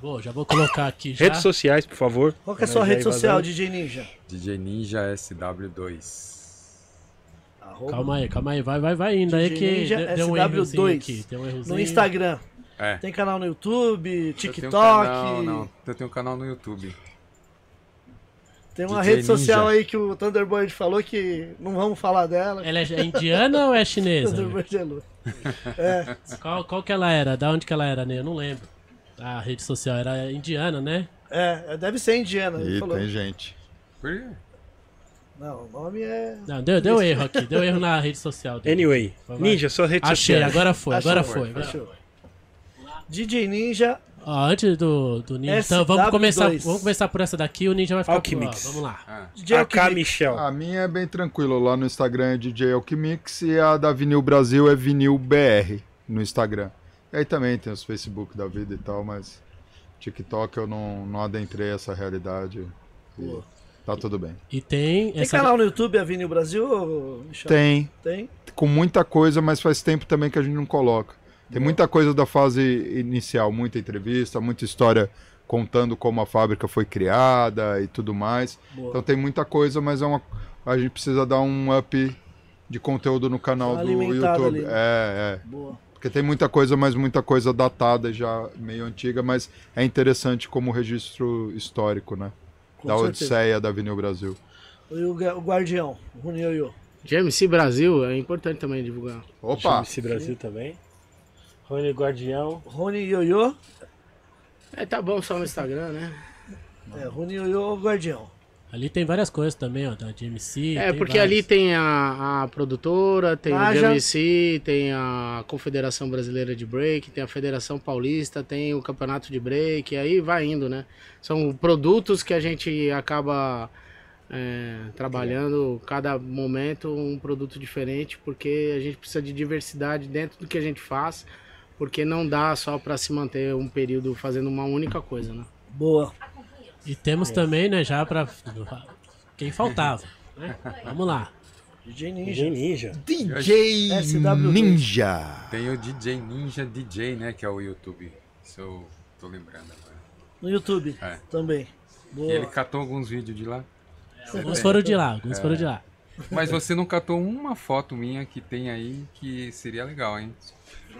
[SPEAKER 3] Bom, já vou colocar aqui já.
[SPEAKER 2] redes sociais, por favor.
[SPEAKER 1] Qual que é a sua rede
[SPEAKER 2] aí
[SPEAKER 1] social,
[SPEAKER 2] vazando.
[SPEAKER 1] DJ Ninja?
[SPEAKER 8] DJ Ninja SW2.
[SPEAKER 1] Arroba
[SPEAKER 3] Calma aí, calma aí. Vai, vai, vai indo aí
[SPEAKER 1] DJ
[SPEAKER 3] que
[SPEAKER 1] Ninja
[SPEAKER 3] deu, deu um
[SPEAKER 1] SW2.
[SPEAKER 3] errozinho aqui. Tem um errozinho.
[SPEAKER 1] No Instagram.
[SPEAKER 8] É.
[SPEAKER 1] Tem canal no YouTube,
[SPEAKER 8] Eu tenho um
[SPEAKER 1] TikTok.
[SPEAKER 8] canal- não, eu tenho um canal no YouTube.
[SPEAKER 1] Tem uma
[SPEAKER 8] DJ
[SPEAKER 1] rede social
[SPEAKER 8] Ninja.
[SPEAKER 1] aí que o Thunderbird falou que não vamos falar dela.
[SPEAKER 3] Ela é indiana ou é chinesa?
[SPEAKER 1] Thunderbird é louco. É,
[SPEAKER 3] Qual, qual que ela era? Da onde que ela era, né? Eu não lembro. A rede social era indiana, né?
[SPEAKER 1] é, deve ser indiana. Ele
[SPEAKER 5] E
[SPEAKER 1] falou.
[SPEAKER 5] tem gente.
[SPEAKER 8] Por quê?
[SPEAKER 1] Não, o nome é.
[SPEAKER 3] Não, deu, deu erro aqui. Deu erro na rede social dele.
[SPEAKER 2] Anyway. Ninja, sua rede
[SPEAKER 3] Achei,
[SPEAKER 2] social.
[SPEAKER 3] agora foi,
[SPEAKER 1] Achou,
[SPEAKER 3] agora
[SPEAKER 1] foi,
[SPEAKER 3] foi. agora
[SPEAKER 1] achou. DJ Ninja.
[SPEAKER 3] Ó, antes do, do Ninja,
[SPEAKER 1] SW2.
[SPEAKER 3] então vamos começar, vamos começar por essa daqui, o Ninja vai ficar
[SPEAKER 2] Alchemix.
[SPEAKER 3] Ó, vamos lá.
[SPEAKER 8] Ah,
[SPEAKER 1] DJ
[SPEAKER 2] AK
[SPEAKER 1] Alquimix.
[SPEAKER 2] Michel.
[SPEAKER 5] A minha é bem tranquilo. Lá no Instagram é DJ Alquimix e a da Vinil Brasil é Vinil BR no Instagram. E aí também tem os Facebook da vida e tal, mas TikTok eu não, não adentrei essa realidade. E tá tudo bem.
[SPEAKER 3] E tem,
[SPEAKER 1] Tem
[SPEAKER 3] essa
[SPEAKER 1] canal no YouTube, Avenida Brasil? ô, Michel?
[SPEAKER 5] Tem,
[SPEAKER 1] Tem.
[SPEAKER 5] com muita coisa, mas faz tempo também que a gente não coloca. Tem muita coisa da fase inicial, muita entrevista, muita história contando como a fábrica foi criada e tudo mais.
[SPEAKER 1] Boa.
[SPEAKER 5] Então tem muita coisa, mas é uma a gente precisa dar um up de conteúdo no canal do YouTube.
[SPEAKER 1] ali, né?
[SPEAKER 5] É, é.
[SPEAKER 1] Boa.
[SPEAKER 5] Porque tem muita coisa, mas muita coisa datada já meio antiga, mas é interessante como registro histórico, né?
[SPEAKER 1] Com
[SPEAKER 5] da
[SPEAKER 1] certeza.
[SPEAKER 5] Odisseia da Avenida Brasil.
[SPEAKER 1] E o, Guardião, o Yoyo.
[SPEAKER 6] GMC Brasil é importante também divulgar.
[SPEAKER 5] Opa!
[SPEAKER 2] esse Brasil também. Rony Guardião.
[SPEAKER 1] Rony Yoyo.
[SPEAKER 6] É, tá bom só no Instagram, né?
[SPEAKER 1] É, Rony Yoyo, o Guardião.
[SPEAKER 3] Ali tem várias coisas também, ó, da GMC.
[SPEAKER 6] É,
[SPEAKER 3] tem
[SPEAKER 6] porque
[SPEAKER 3] várias.
[SPEAKER 6] ali tem a, a produtora, tem o GMC, tem a Confederação Brasileira de Break, tem a Federação Paulista, tem o Campeonato de Break, e aí vai indo, né? São produtos que a gente acaba é, trabalhando cada momento um produto diferente, porque a gente precisa de diversidade dentro do que a gente faz, porque não dá só para se manter um período fazendo uma única coisa, né?
[SPEAKER 1] Boa.
[SPEAKER 3] E temos também, né, já pra. Quem faltava. Vamos lá.
[SPEAKER 1] DJ Ninja.
[SPEAKER 2] DJ Ninja.
[SPEAKER 5] DJ
[SPEAKER 1] SW2.
[SPEAKER 5] Ninja.
[SPEAKER 8] Tem o DJ Ninja DJ, né? Que é o YouTube. Se eu tô lembrando agora.
[SPEAKER 1] No YouTube
[SPEAKER 8] É.
[SPEAKER 1] também.
[SPEAKER 8] E
[SPEAKER 1] Boa.
[SPEAKER 8] ele catou alguns vídeos de lá.
[SPEAKER 3] Alguns foram de lá, alguns foram de lá.
[SPEAKER 8] Mas você não catou uma foto minha que tem aí que seria legal, hein?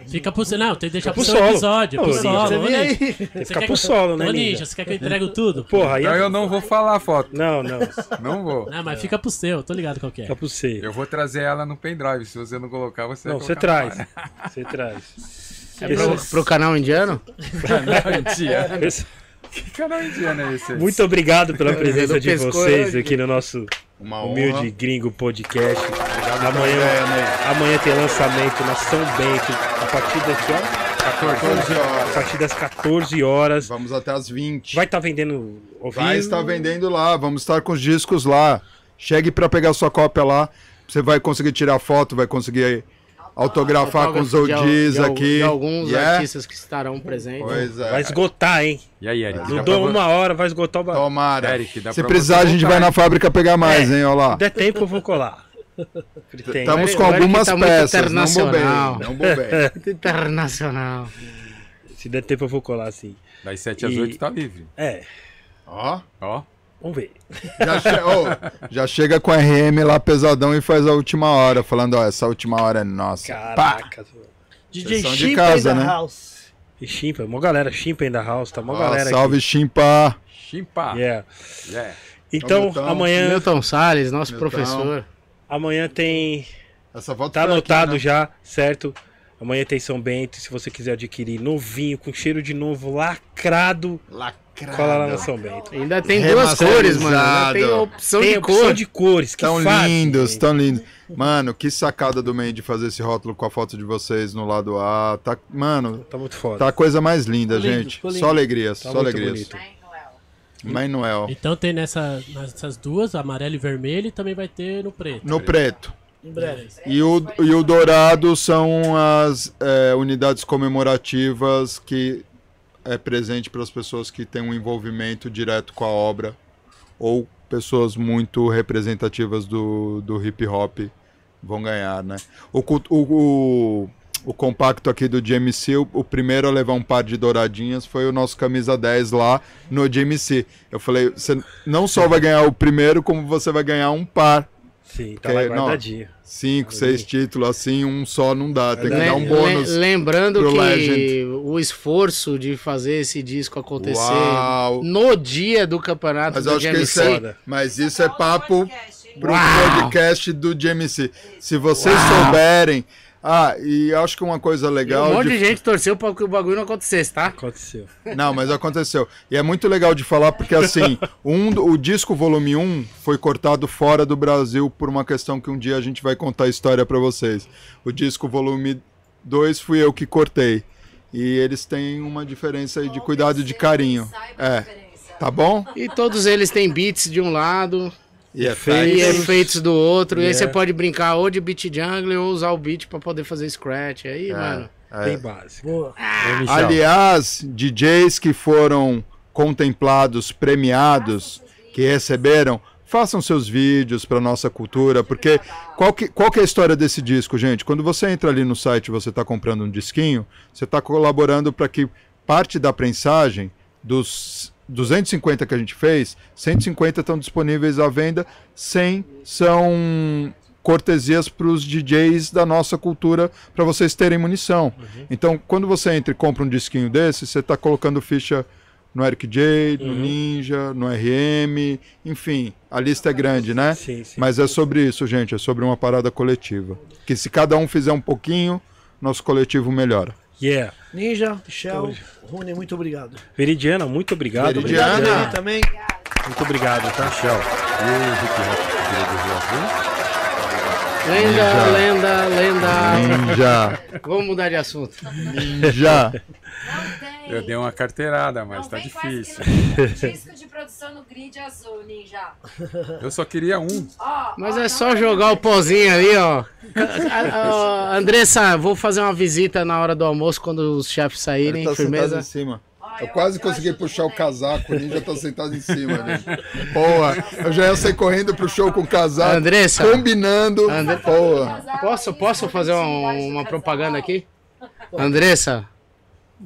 [SPEAKER 3] Fica pro. Não, tem que deixar
[SPEAKER 2] Fica
[SPEAKER 3] pro
[SPEAKER 2] pro
[SPEAKER 3] seu
[SPEAKER 2] solo.
[SPEAKER 3] episódio. Pro solo.
[SPEAKER 1] Você vem aí.
[SPEAKER 2] Tem que
[SPEAKER 3] você
[SPEAKER 2] ficar
[SPEAKER 3] quer
[SPEAKER 2] pro
[SPEAKER 3] que-
[SPEAKER 2] solo, né,
[SPEAKER 3] Ô,
[SPEAKER 2] Ninja?
[SPEAKER 3] Ninja, você quer que eu entregue tudo?
[SPEAKER 2] Porra, aí
[SPEAKER 8] Então
[SPEAKER 2] é...
[SPEAKER 8] eu não vou falar a foto.
[SPEAKER 2] Não, não.
[SPEAKER 8] Não vou.
[SPEAKER 3] Não, mas fica pro seu, tô ligado qual que é.
[SPEAKER 2] Fica pro você.
[SPEAKER 8] Eu vou trazer ela no pendrive. Se você não colocar, você
[SPEAKER 2] Não,
[SPEAKER 8] vai
[SPEAKER 2] você traz. Você traz.
[SPEAKER 6] É pro, pro canal indiano?
[SPEAKER 8] Canal indiano. Que canal indiano é esse?
[SPEAKER 2] Muito obrigado pela presença de vocês
[SPEAKER 6] né?
[SPEAKER 2] aqui no nosso
[SPEAKER 5] Uma
[SPEAKER 2] humilde gringo podcast.
[SPEAKER 5] pela
[SPEAKER 2] Amanhã,
[SPEAKER 5] ideia, Ney.
[SPEAKER 2] amanhã tem lançamento na São Bento a partir daqui, ó.
[SPEAKER 5] 14
[SPEAKER 2] A
[SPEAKER 5] horas.
[SPEAKER 2] partir das 14 horas.
[SPEAKER 5] Vamos até as 20.
[SPEAKER 2] Vai estar vendendo ao vivo.
[SPEAKER 5] Vai estar vendendo lá, vamos estar com os discos lá. Chegue para pegar sua cópia lá. Você vai conseguir tirar foto, vai conseguir autografar com os
[SPEAKER 6] al-
[SPEAKER 5] aqui.
[SPEAKER 6] De alguns
[SPEAKER 5] Yeah.
[SPEAKER 6] artistas que estarão presentes.
[SPEAKER 5] Pois é.
[SPEAKER 2] Vai esgotar, hein?
[SPEAKER 8] E aí, Eric?
[SPEAKER 2] Não
[SPEAKER 8] dá
[SPEAKER 2] dou uma hora, vai esgotar o bagulho.
[SPEAKER 5] Tomara.
[SPEAKER 8] Eric, dá
[SPEAKER 5] Se
[SPEAKER 8] pra
[SPEAKER 5] precisar, a gente
[SPEAKER 8] voltar,
[SPEAKER 5] vai na fábrica pegar mais, hein? Olha lá.
[SPEAKER 2] Se der tempo, eu vou colar. Tem.
[SPEAKER 5] Estamos com algumas
[SPEAKER 6] tá
[SPEAKER 5] peças, não bobei.
[SPEAKER 6] internacional.
[SPEAKER 5] Não bobei.
[SPEAKER 6] Internacional.
[SPEAKER 2] Se der tempo, eu vou colar, sim.
[SPEAKER 8] Das 7 às
[SPEAKER 2] E-
[SPEAKER 8] 8 tá livre.
[SPEAKER 2] É,
[SPEAKER 5] Ó,
[SPEAKER 8] Ó.
[SPEAKER 2] vamos ver.
[SPEAKER 5] já, che- ô, já chega com a RM lá pesadão e faz a última hora, falando, ó, essa última hora é nossa. Pá!
[SPEAKER 2] Caraca.
[SPEAKER 1] DJ
[SPEAKER 5] são de
[SPEAKER 1] Chimpa
[SPEAKER 5] casa,
[SPEAKER 1] in
[SPEAKER 5] né?
[SPEAKER 1] house.
[SPEAKER 2] E Chimpa, mó galera, Chimpa ainda house, tá mó
[SPEAKER 5] Ó,
[SPEAKER 2] galera
[SPEAKER 5] salve, Chimpa!
[SPEAKER 2] aqui.
[SPEAKER 8] Chimpa.
[SPEAKER 2] Yeah.
[SPEAKER 8] Yeah.
[SPEAKER 2] Então,
[SPEAKER 5] Milton.
[SPEAKER 2] amanhã,
[SPEAKER 6] Milton Salles, nosso
[SPEAKER 5] Milton.
[SPEAKER 6] professor.
[SPEAKER 2] amanhã tem
[SPEAKER 5] Essa foto
[SPEAKER 2] Tá anotado
[SPEAKER 5] né?
[SPEAKER 2] já, certo? Amanhã tem São Bento. Se você quiser adquirir novinho, com cheiro de novo, lacrado,
[SPEAKER 5] Lacrado.
[SPEAKER 2] Cola lá no São Bento.
[SPEAKER 6] Ainda tem duas cores, mano. Ainda tem
[SPEAKER 5] Remasterizado.
[SPEAKER 6] opção
[SPEAKER 2] tem
[SPEAKER 6] de
[SPEAKER 2] opção
[SPEAKER 6] cor.
[SPEAKER 2] de cores, que
[SPEAKER 5] Tão
[SPEAKER 2] fácil,
[SPEAKER 5] lindos,
[SPEAKER 2] gente.
[SPEAKER 5] tão lindos. Mano, que sacada do Mandy fazer esse rótulo com a foto de vocês no lado A. Tá, mano,
[SPEAKER 2] Tá muito foda.
[SPEAKER 5] tá a coisa mais linda,
[SPEAKER 1] lindo,
[SPEAKER 5] gente. Só alegrias,
[SPEAKER 2] Tá
[SPEAKER 5] só alegrias.
[SPEAKER 2] bonito.
[SPEAKER 5] Manuel.
[SPEAKER 3] Então tem nessa, nessas duas, amarelo e vermelho, e também vai ter no preto.
[SPEAKER 5] No preto.
[SPEAKER 1] Em breve.
[SPEAKER 5] E o, e o dourado são as é, unidades comemorativas que é presente para as pessoas que têm um envolvimento direto com a obra ou pessoas muito representativas do, do hip hop vão ganhar, né? O, o, o, o compacto aqui do GMC, o, o primeiro a levar um par de douradinhas foi o nosso camisa 10 lá no GMC. Eu falei, você não só vai ganhar o primeiro, como você vai ganhar um par.
[SPEAKER 2] Sim, tá lá
[SPEAKER 5] Que- não.
[SPEAKER 2] guardadinho.
[SPEAKER 5] Cinco, seis títulos, assim, um só não dá. Tem que dar um bônus.
[SPEAKER 6] le- lembrando
[SPEAKER 5] pro
[SPEAKER 6] que
[SPEAKER 5] Legend.
[SPEAKER 6] o esforço de fazer esse disco acontecer
[SPEAKER 5] Uau.
[SPEAKER 6] no dia do campeonato
[SPEAKER 5] Mas
[SPEAKER 6] do
[SPEAKER 5] acho que isso
[SPEAKER 6] GMC.
[SPEAKER 5] é, mas isso é papo pro
[SPEAKER 6] Uau.
[SPEAKER 5] podcast do GMC. Se vocês souberem. Ah, e eu acho que uma coisa
[SPEAKER 6] E
[SPEAKER 5] legal.
[SPEAKER 6] um monte
[SPEAKER 5] de-
[SPEAKER 6] de gente torceu para que o bagulho não acontecesse, tá?
[SPEAKER 2] Aconteceu.
[SPEAKER 5] Não, mas aconteceu. E é muito legal de falar porque, assim, um, o disco volume 1 foi cortado fora do Brasil por uma questão que um dia a gente vai contar a história pra vocês. O disco volume 2 fui eu que cortei. E eles têm uma diferença aí de cuidado e de carinho. É. Tá bom?
[SPEAKER 6] E todos eles têm beats de um lado
[SPEAKER 5] E é
[SPEAKER 6] e
[SPEAKER 5] feio.
[SPEAKER 6] efeitos do outro. E aí
[SPEAKER 2] Yeah.
[SPEAKER 6] você pode brincar ou de beat jungle ou usar o beat pra poder fazer scratch. Aí, mano.
[SPEAKER 5] É.
[SPEAKER 2] Bem básico.
[SPEAKER 1] Boa.
[SPEAKER 5] Aliás, DJs que foram contemplados, premiados, que receberam, façam seus vídeos para nossa cultura, porque qual que, qual que é a história desse disco, gente? Quando você entra ali no site e você está comprando um disquinho, você está colaborando para que parte da prensagem dos 250 que a gente fez, 150 estão disponíveis à venda, 100 são cortesias para os DJs da nossa cultura para vocês terem munição. Então, quando você entra e compra um disquinho desse, você está colocando ficha no Eric J, no Ninja, no RM, enfim, a lista é grande, né?
[SPEAKER 2] Sim, sim.
[SPEAKER 5] Mas é sobre isso, gente, é sobre uma parada coletiva. Que se cada um fizer um pouquinho, nosso coletivo melhora.
[SPEAKER 2] Yeah.
[SPEAKER 1] Ninja, Shell, Rune, muito obrigado.
[SPEAKER 2] Veridiana, muito obrigado.
[SPEAKER 5] Veridiana.
[SPEAKER 1] Obrigado também.
[SPEAKER 2] Muito obrigado, tá?
[SPEAKER 8] Shell. E o hip hop virou do Rio Azul?
[SPEAKER 6] Lenda, lenda, lenda.
[SPEAKER 5] Ninja,
[SPEAKER 6] Vamos mudar de assunto.
[SPEAKER 5] ninja.
[SPEAKER 8] Eu dei uma carteirada, mas tá difícil.
[SPEAKER 7] Disco de produção no grid azul, Ninja.
[SPEAKER 8] Eu só queria um.
[SPEAKER 6] Mas é só jogar o pozinho ali, ó. Andressa, vou fazer uma visita na hora do almoço quando os chefes saírem,
[SPEAKER 5] Ele tá
[SPEAKER 6] firmeza.
[SPEAKER 5] em cima. Eu quase consegui puxar o casaco, o ninja tá sentado em cima, gente. Porra, eu já ia sair correndo pro show com o casaco.
[SPEAKER 6] Andressa.
[SPEAKER 5] Combinando.
[SPEAKER 6] Andre-
[SPEAKER 5] Porra.
[SPEAKER 6] Posso, posso fazer uma, uma propaganda aqui? Andressa,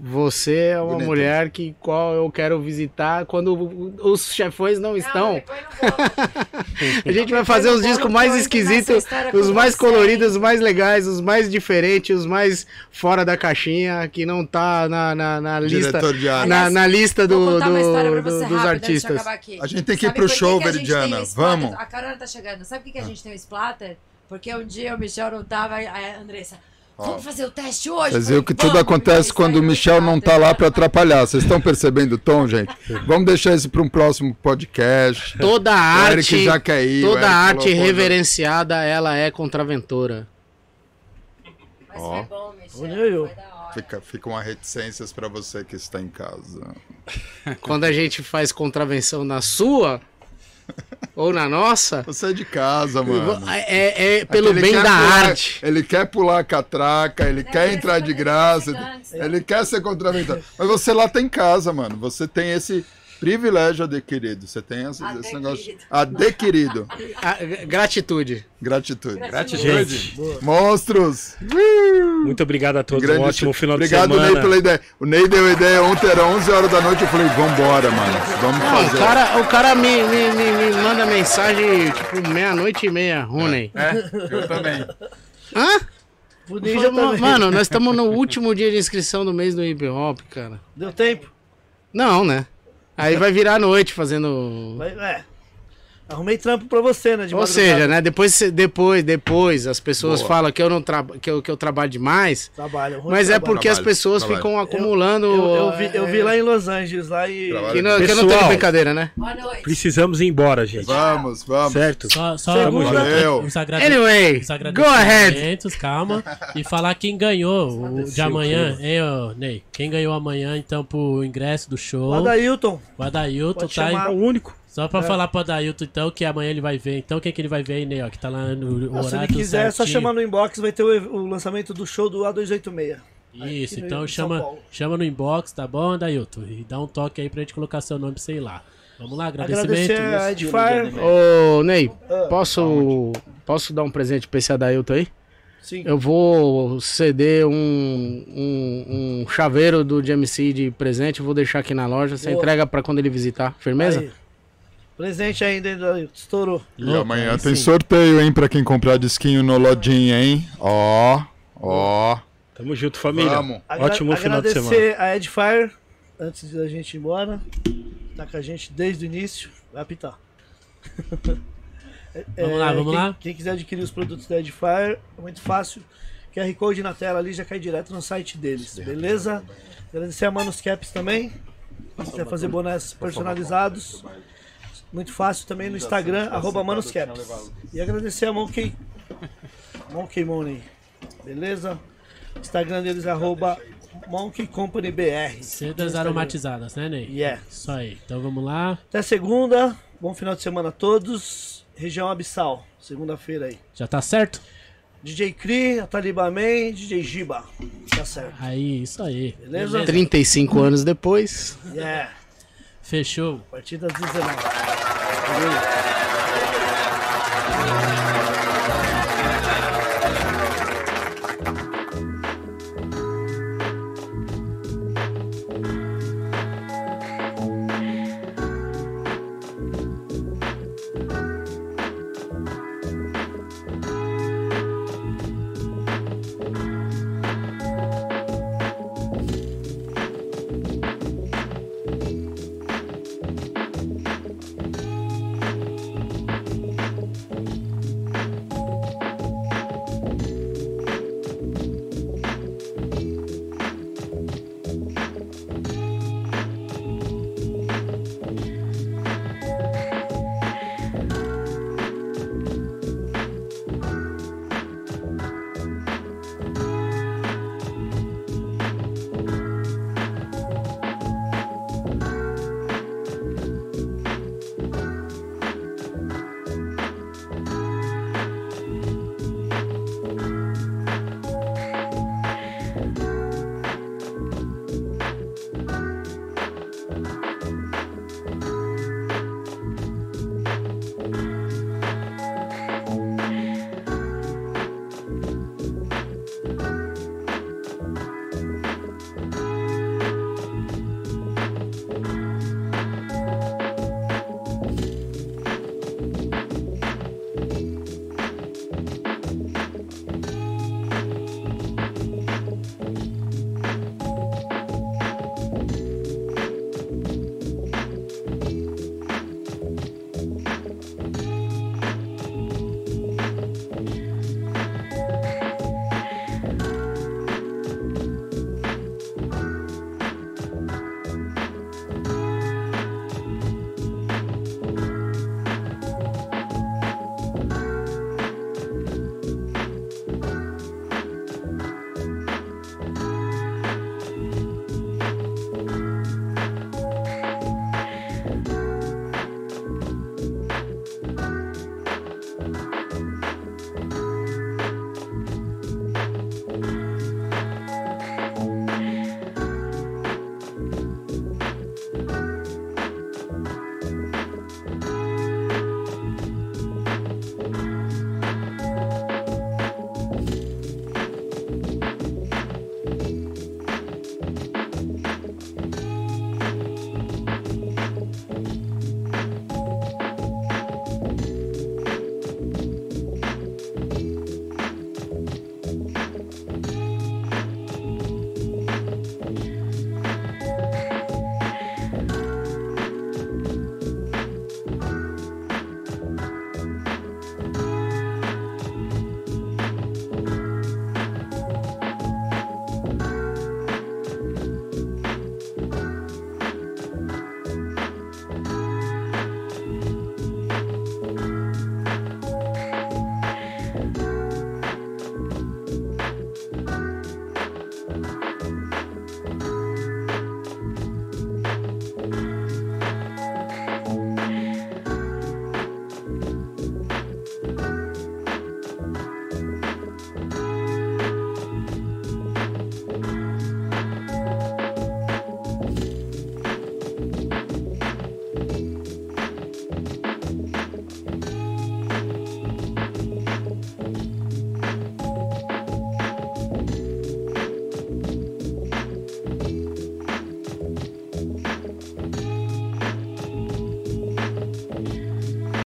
[SPEAKER 6] você é uma
[SPEAKER 5] Bonito.
[SPEAKER 6] mulher que qual eu quero visitar quando os chefões não estão. A gente vai fazer os discos mais esquisitos, os mais coloridos, os mais legais, os mais diferentes, os mais fora da caixinha, que não tá na, na, na lista.
[SPEAKER 5] Diretor de arte.
[SPEAKER 6] Na, na lista do, do- do- dos artistas.
[SPEAKER 5] A gente tem que ir
[SPEAKER 7] Sabe
[SPEAKER 5] pro show, Veridiana. Vamos.
[SPEAKER 7] A Carona tá chegando. Sabe por que, que a gente tem o splatter? Porque um dia o Michel não tava, a Andressa, vamos fazer o teste hoje?
[SPEAKER 5] Vocês viram que tudo
[SPEAKER 7] "Vamos",
[SPEAKER 5] acontece
[SPEAKER 7] e
[SPEAKER 5] quando o Michel não tá
[SPEAKER 7] splatter.
[SPEAKER 5] lá pra atrapalhar. Vocês estão percebendo o tom, gente? Vamos deixar isso pra um próximo podcast.
[SPEAKER 6] Toda
[SPEAKER 5] O Eric
[SPEAKER 6] arte,
[SPEAKER 5] já quer ir. o
[SPEAKER 6] toda
[SPEAKER 5] Eric
[SPEAKER 6] arte
[SPEAKER 5] falou,
[SPEAKER 6] reverenciada, ela é contraventora.
[SPEAKER 7] Mas foi bom, Michel.
[SPEAKER 1] Olha eu.
[SPEAKER 5] Fica, ficam as reticências pra você que está em casa.
[SPEAKER 6] Quando a gente faz contravenção na sua ou na nossa,
[SPEAKER 5] Você é de casa, mano.
[SPEAKER 6] é, é pelo bem
[SPEAKER 5] quer
[SPEAKER 6] da
[SPEAKER 5] pular-
[SPEAKER 6] arte.
[SPEAKER 5] Ele quer pular a catraca, ele quer
[SPEAKER 7] ele
[SPEAKER 5] entrar de graça, ele quer ser contraventor. Mas você lá tá em casa, mano. Você tem esse privilégio adquirido. Você tem esse, esse negócio. Adquirido.
[SPEAKER 6] Ah, gratitude.
[SPEAKER 5] Gratitude.
[SPEAKER 8] Gratitude.
[SPEAKER 5] Monstros!
[SPEAKER 2] Muito obrigado a todos.
[SPEAKER 5] Grande
[SPEAKER 2] um ótimo final
[SPEAKER 5] Obrigado,
[SPEAKER 2] de semana.
[SPEAKER 5] Ney, pela ideia. O Ney deu a ideia ontem, era 11 horas da noite. Eu falei, vambora, mano. Vamos
[SPEAKER 6] Não, o
[SPEAKER 5] fazer.
[SPEAKER 6] cara, o cara me, me, me, me manda mensagem tipo meia-noite e meia, Rony.
[SPEAKER 8] É, eu também.
[SPEAKER 6] Hã?
[SPEAKER 1] O
[SPEAKER 6] Falei,
[SPEAKER 1] também.
[SPEAKER 6] Mano, nós estamos no último dia de inscrição do mês do hip hop, cara.
[SPEAKER 1] Deu tempo?
[SPEAKER 6] Não, né? Aí vai virar a noite fazendo.
[SPEAKER 1] Vai- é. Arrumei trampo pra você, né? de
[SPEAKER 6] Ou seja, né? Depois, depois, depois as pessoas
[SPEAKER 5] Boa.
[SPEAKER 6] falam que eu não tra... que, eu, que eu trabalho demais.
[SPEAKER 1] Trabalho. ruim
[SPEAKER 6] Mas é
[SPEAKER 1] trabalho.
[SPEAKER 6] porque as
[SPEAKER 5] Trabalho,
[SPEAKER 6] pessoas
[SPEAKER 5] trabalho.
[SPEAKER 6] ficam acumulando.
[SPEAKER 1] Eu, eu vi, eu
[SPEAKER 6] é,
[SPEAKER 1] vi lá em Los Angeles, lá e.
[SPEAKER 6] Que não, que não
[SPEAKER 2] Pessoal.
[SPEAKER 6] tem brincadeira, né?
[SPEAKER 7] Boa noite.
[SPEAKER 2] Precisamos ir embora, gente.
[SPEAKER 5] Vamos, vamos.
[SPEAKER 2] Certo?
[SPEAKER 3] Só, só
[SPEAKER 1] Segunda.
[SPEAKER 5] Valeu.
[SPEAKER 3] os.
[SPEAKER 6] Anyway,
[SPEAKER 3] os
[SPEAKER 6] go ahead.
[SPEAKER 3] calma. E falar quem ganhou o de amanhã, hein, ô, Ney? Quem ganhou amanhã, então, pro ingresso do show?
[SPEAKER 1] O Adailton.
[SPEAKER 3] O Adailton
[SPEAKER 1] Pode
[SPEAKER 3] tá aí.
[SPEAKER 1] chamar.
[SPEAKER 2] É o único.
[SPEAKER 3] Só pra falar pro Adailton, então, que amanhã ele vai ver. Então, quem que ele vai ver aí, Ney, ó? Que tá lá no
[SPEAKER 1] se
[SPEAKER 3] horário
[SPEAKER 1] ele quiser, é só chamar no inbox, vai ter o, o lançamento do show do A286.
[SPEAKER 3] Isso, então chama, chama no inbox, tá bom, Adailton? E dá um toque aí pra gente colocar seu nome, sei lá. Vamos lá,
[SPEAKER 1] Agradecer
[SPEAKER 3] agradecimento.
[SPEAKER 1] a Edfire.
[SPEAKER 6] Ô, Ney,
[SPEAKER 1] Ah.
[SPEAKER 6] posso, posso dar um presente pra esse Adailton aí?
[SPEAKER 1] Sim.
[SPEAKER 6] Eu vou ceder um, um, um chaveiro do GMC de presente, vou deixar aqui na loja. Você
[SPEAKER 1] Boa.
[SPEAKER 6] entrega pra quando ele visitar. Firmeza?
[SPEAKER 1] Aí. Presente ainda, hein? Estourou.
[SPEAKER 5] E
[SPEAKER 3] Louco,
[SPEAKER 5] amanhã tem
[SPEAKER 3] sim.
[SPEAKER 5] sorteio, hein, pra quem comprar disquinho no Lodinha, hein? Ó, ó.
[SPEAKER 2] Tamo junto, família.
[SPEAKER 5] Vamos.
[SPEAKER 1] Agra-
[SPEAKER 2] Ótimo final de semana.
[SPEAKER 1] Agradecer a Edfire, antes da gente ir embora. Tá com a gente desde o início. Vai apitar. É,
[SPEAKER 3] Vamos lá, vamos
[SPEAKER 1] quem,
[SPEAKER 3] lá.
[SPEAKER 1] Quem quiser adquirir os produtos da Edfire, é muito fácil. QR Code na tela ali já cai direto no site deles, beleza? Agradecer a Manos Caps também. Se quiser fazer bonés personalizados. Muito fácil também no Instagram, arroba Manos Caps. E agradecer a Monkey, Monkey Money, beleza? Instagram deles, arroba Monkey Company BR.
[SPEAKER 3] Sedas aromatizadas, né, Ney?
[SPEAKER 1] Yeah.
[SPEAKER 3] Isso aí. Então vamos lá.
[SPEAKER 1] Até segunda. Bom final de semana a todos. Região Abissal, segunda-feira aí.
[SPEAKER 3] Já tá certo?
[SPEAKER 1] DJ Cri, Ataliba Man, DJ Giba. Tá certo.
[SPEAKER 3] Aí, isso aí.
[SPEAKER 1] Beleza?
[SPEAKER 6] 35 anos depois.
[SPEAKER 1] Yeah.
[SPEAKER 3] Fechou.
[SPEAKER 1] A partir das 19. Valeu.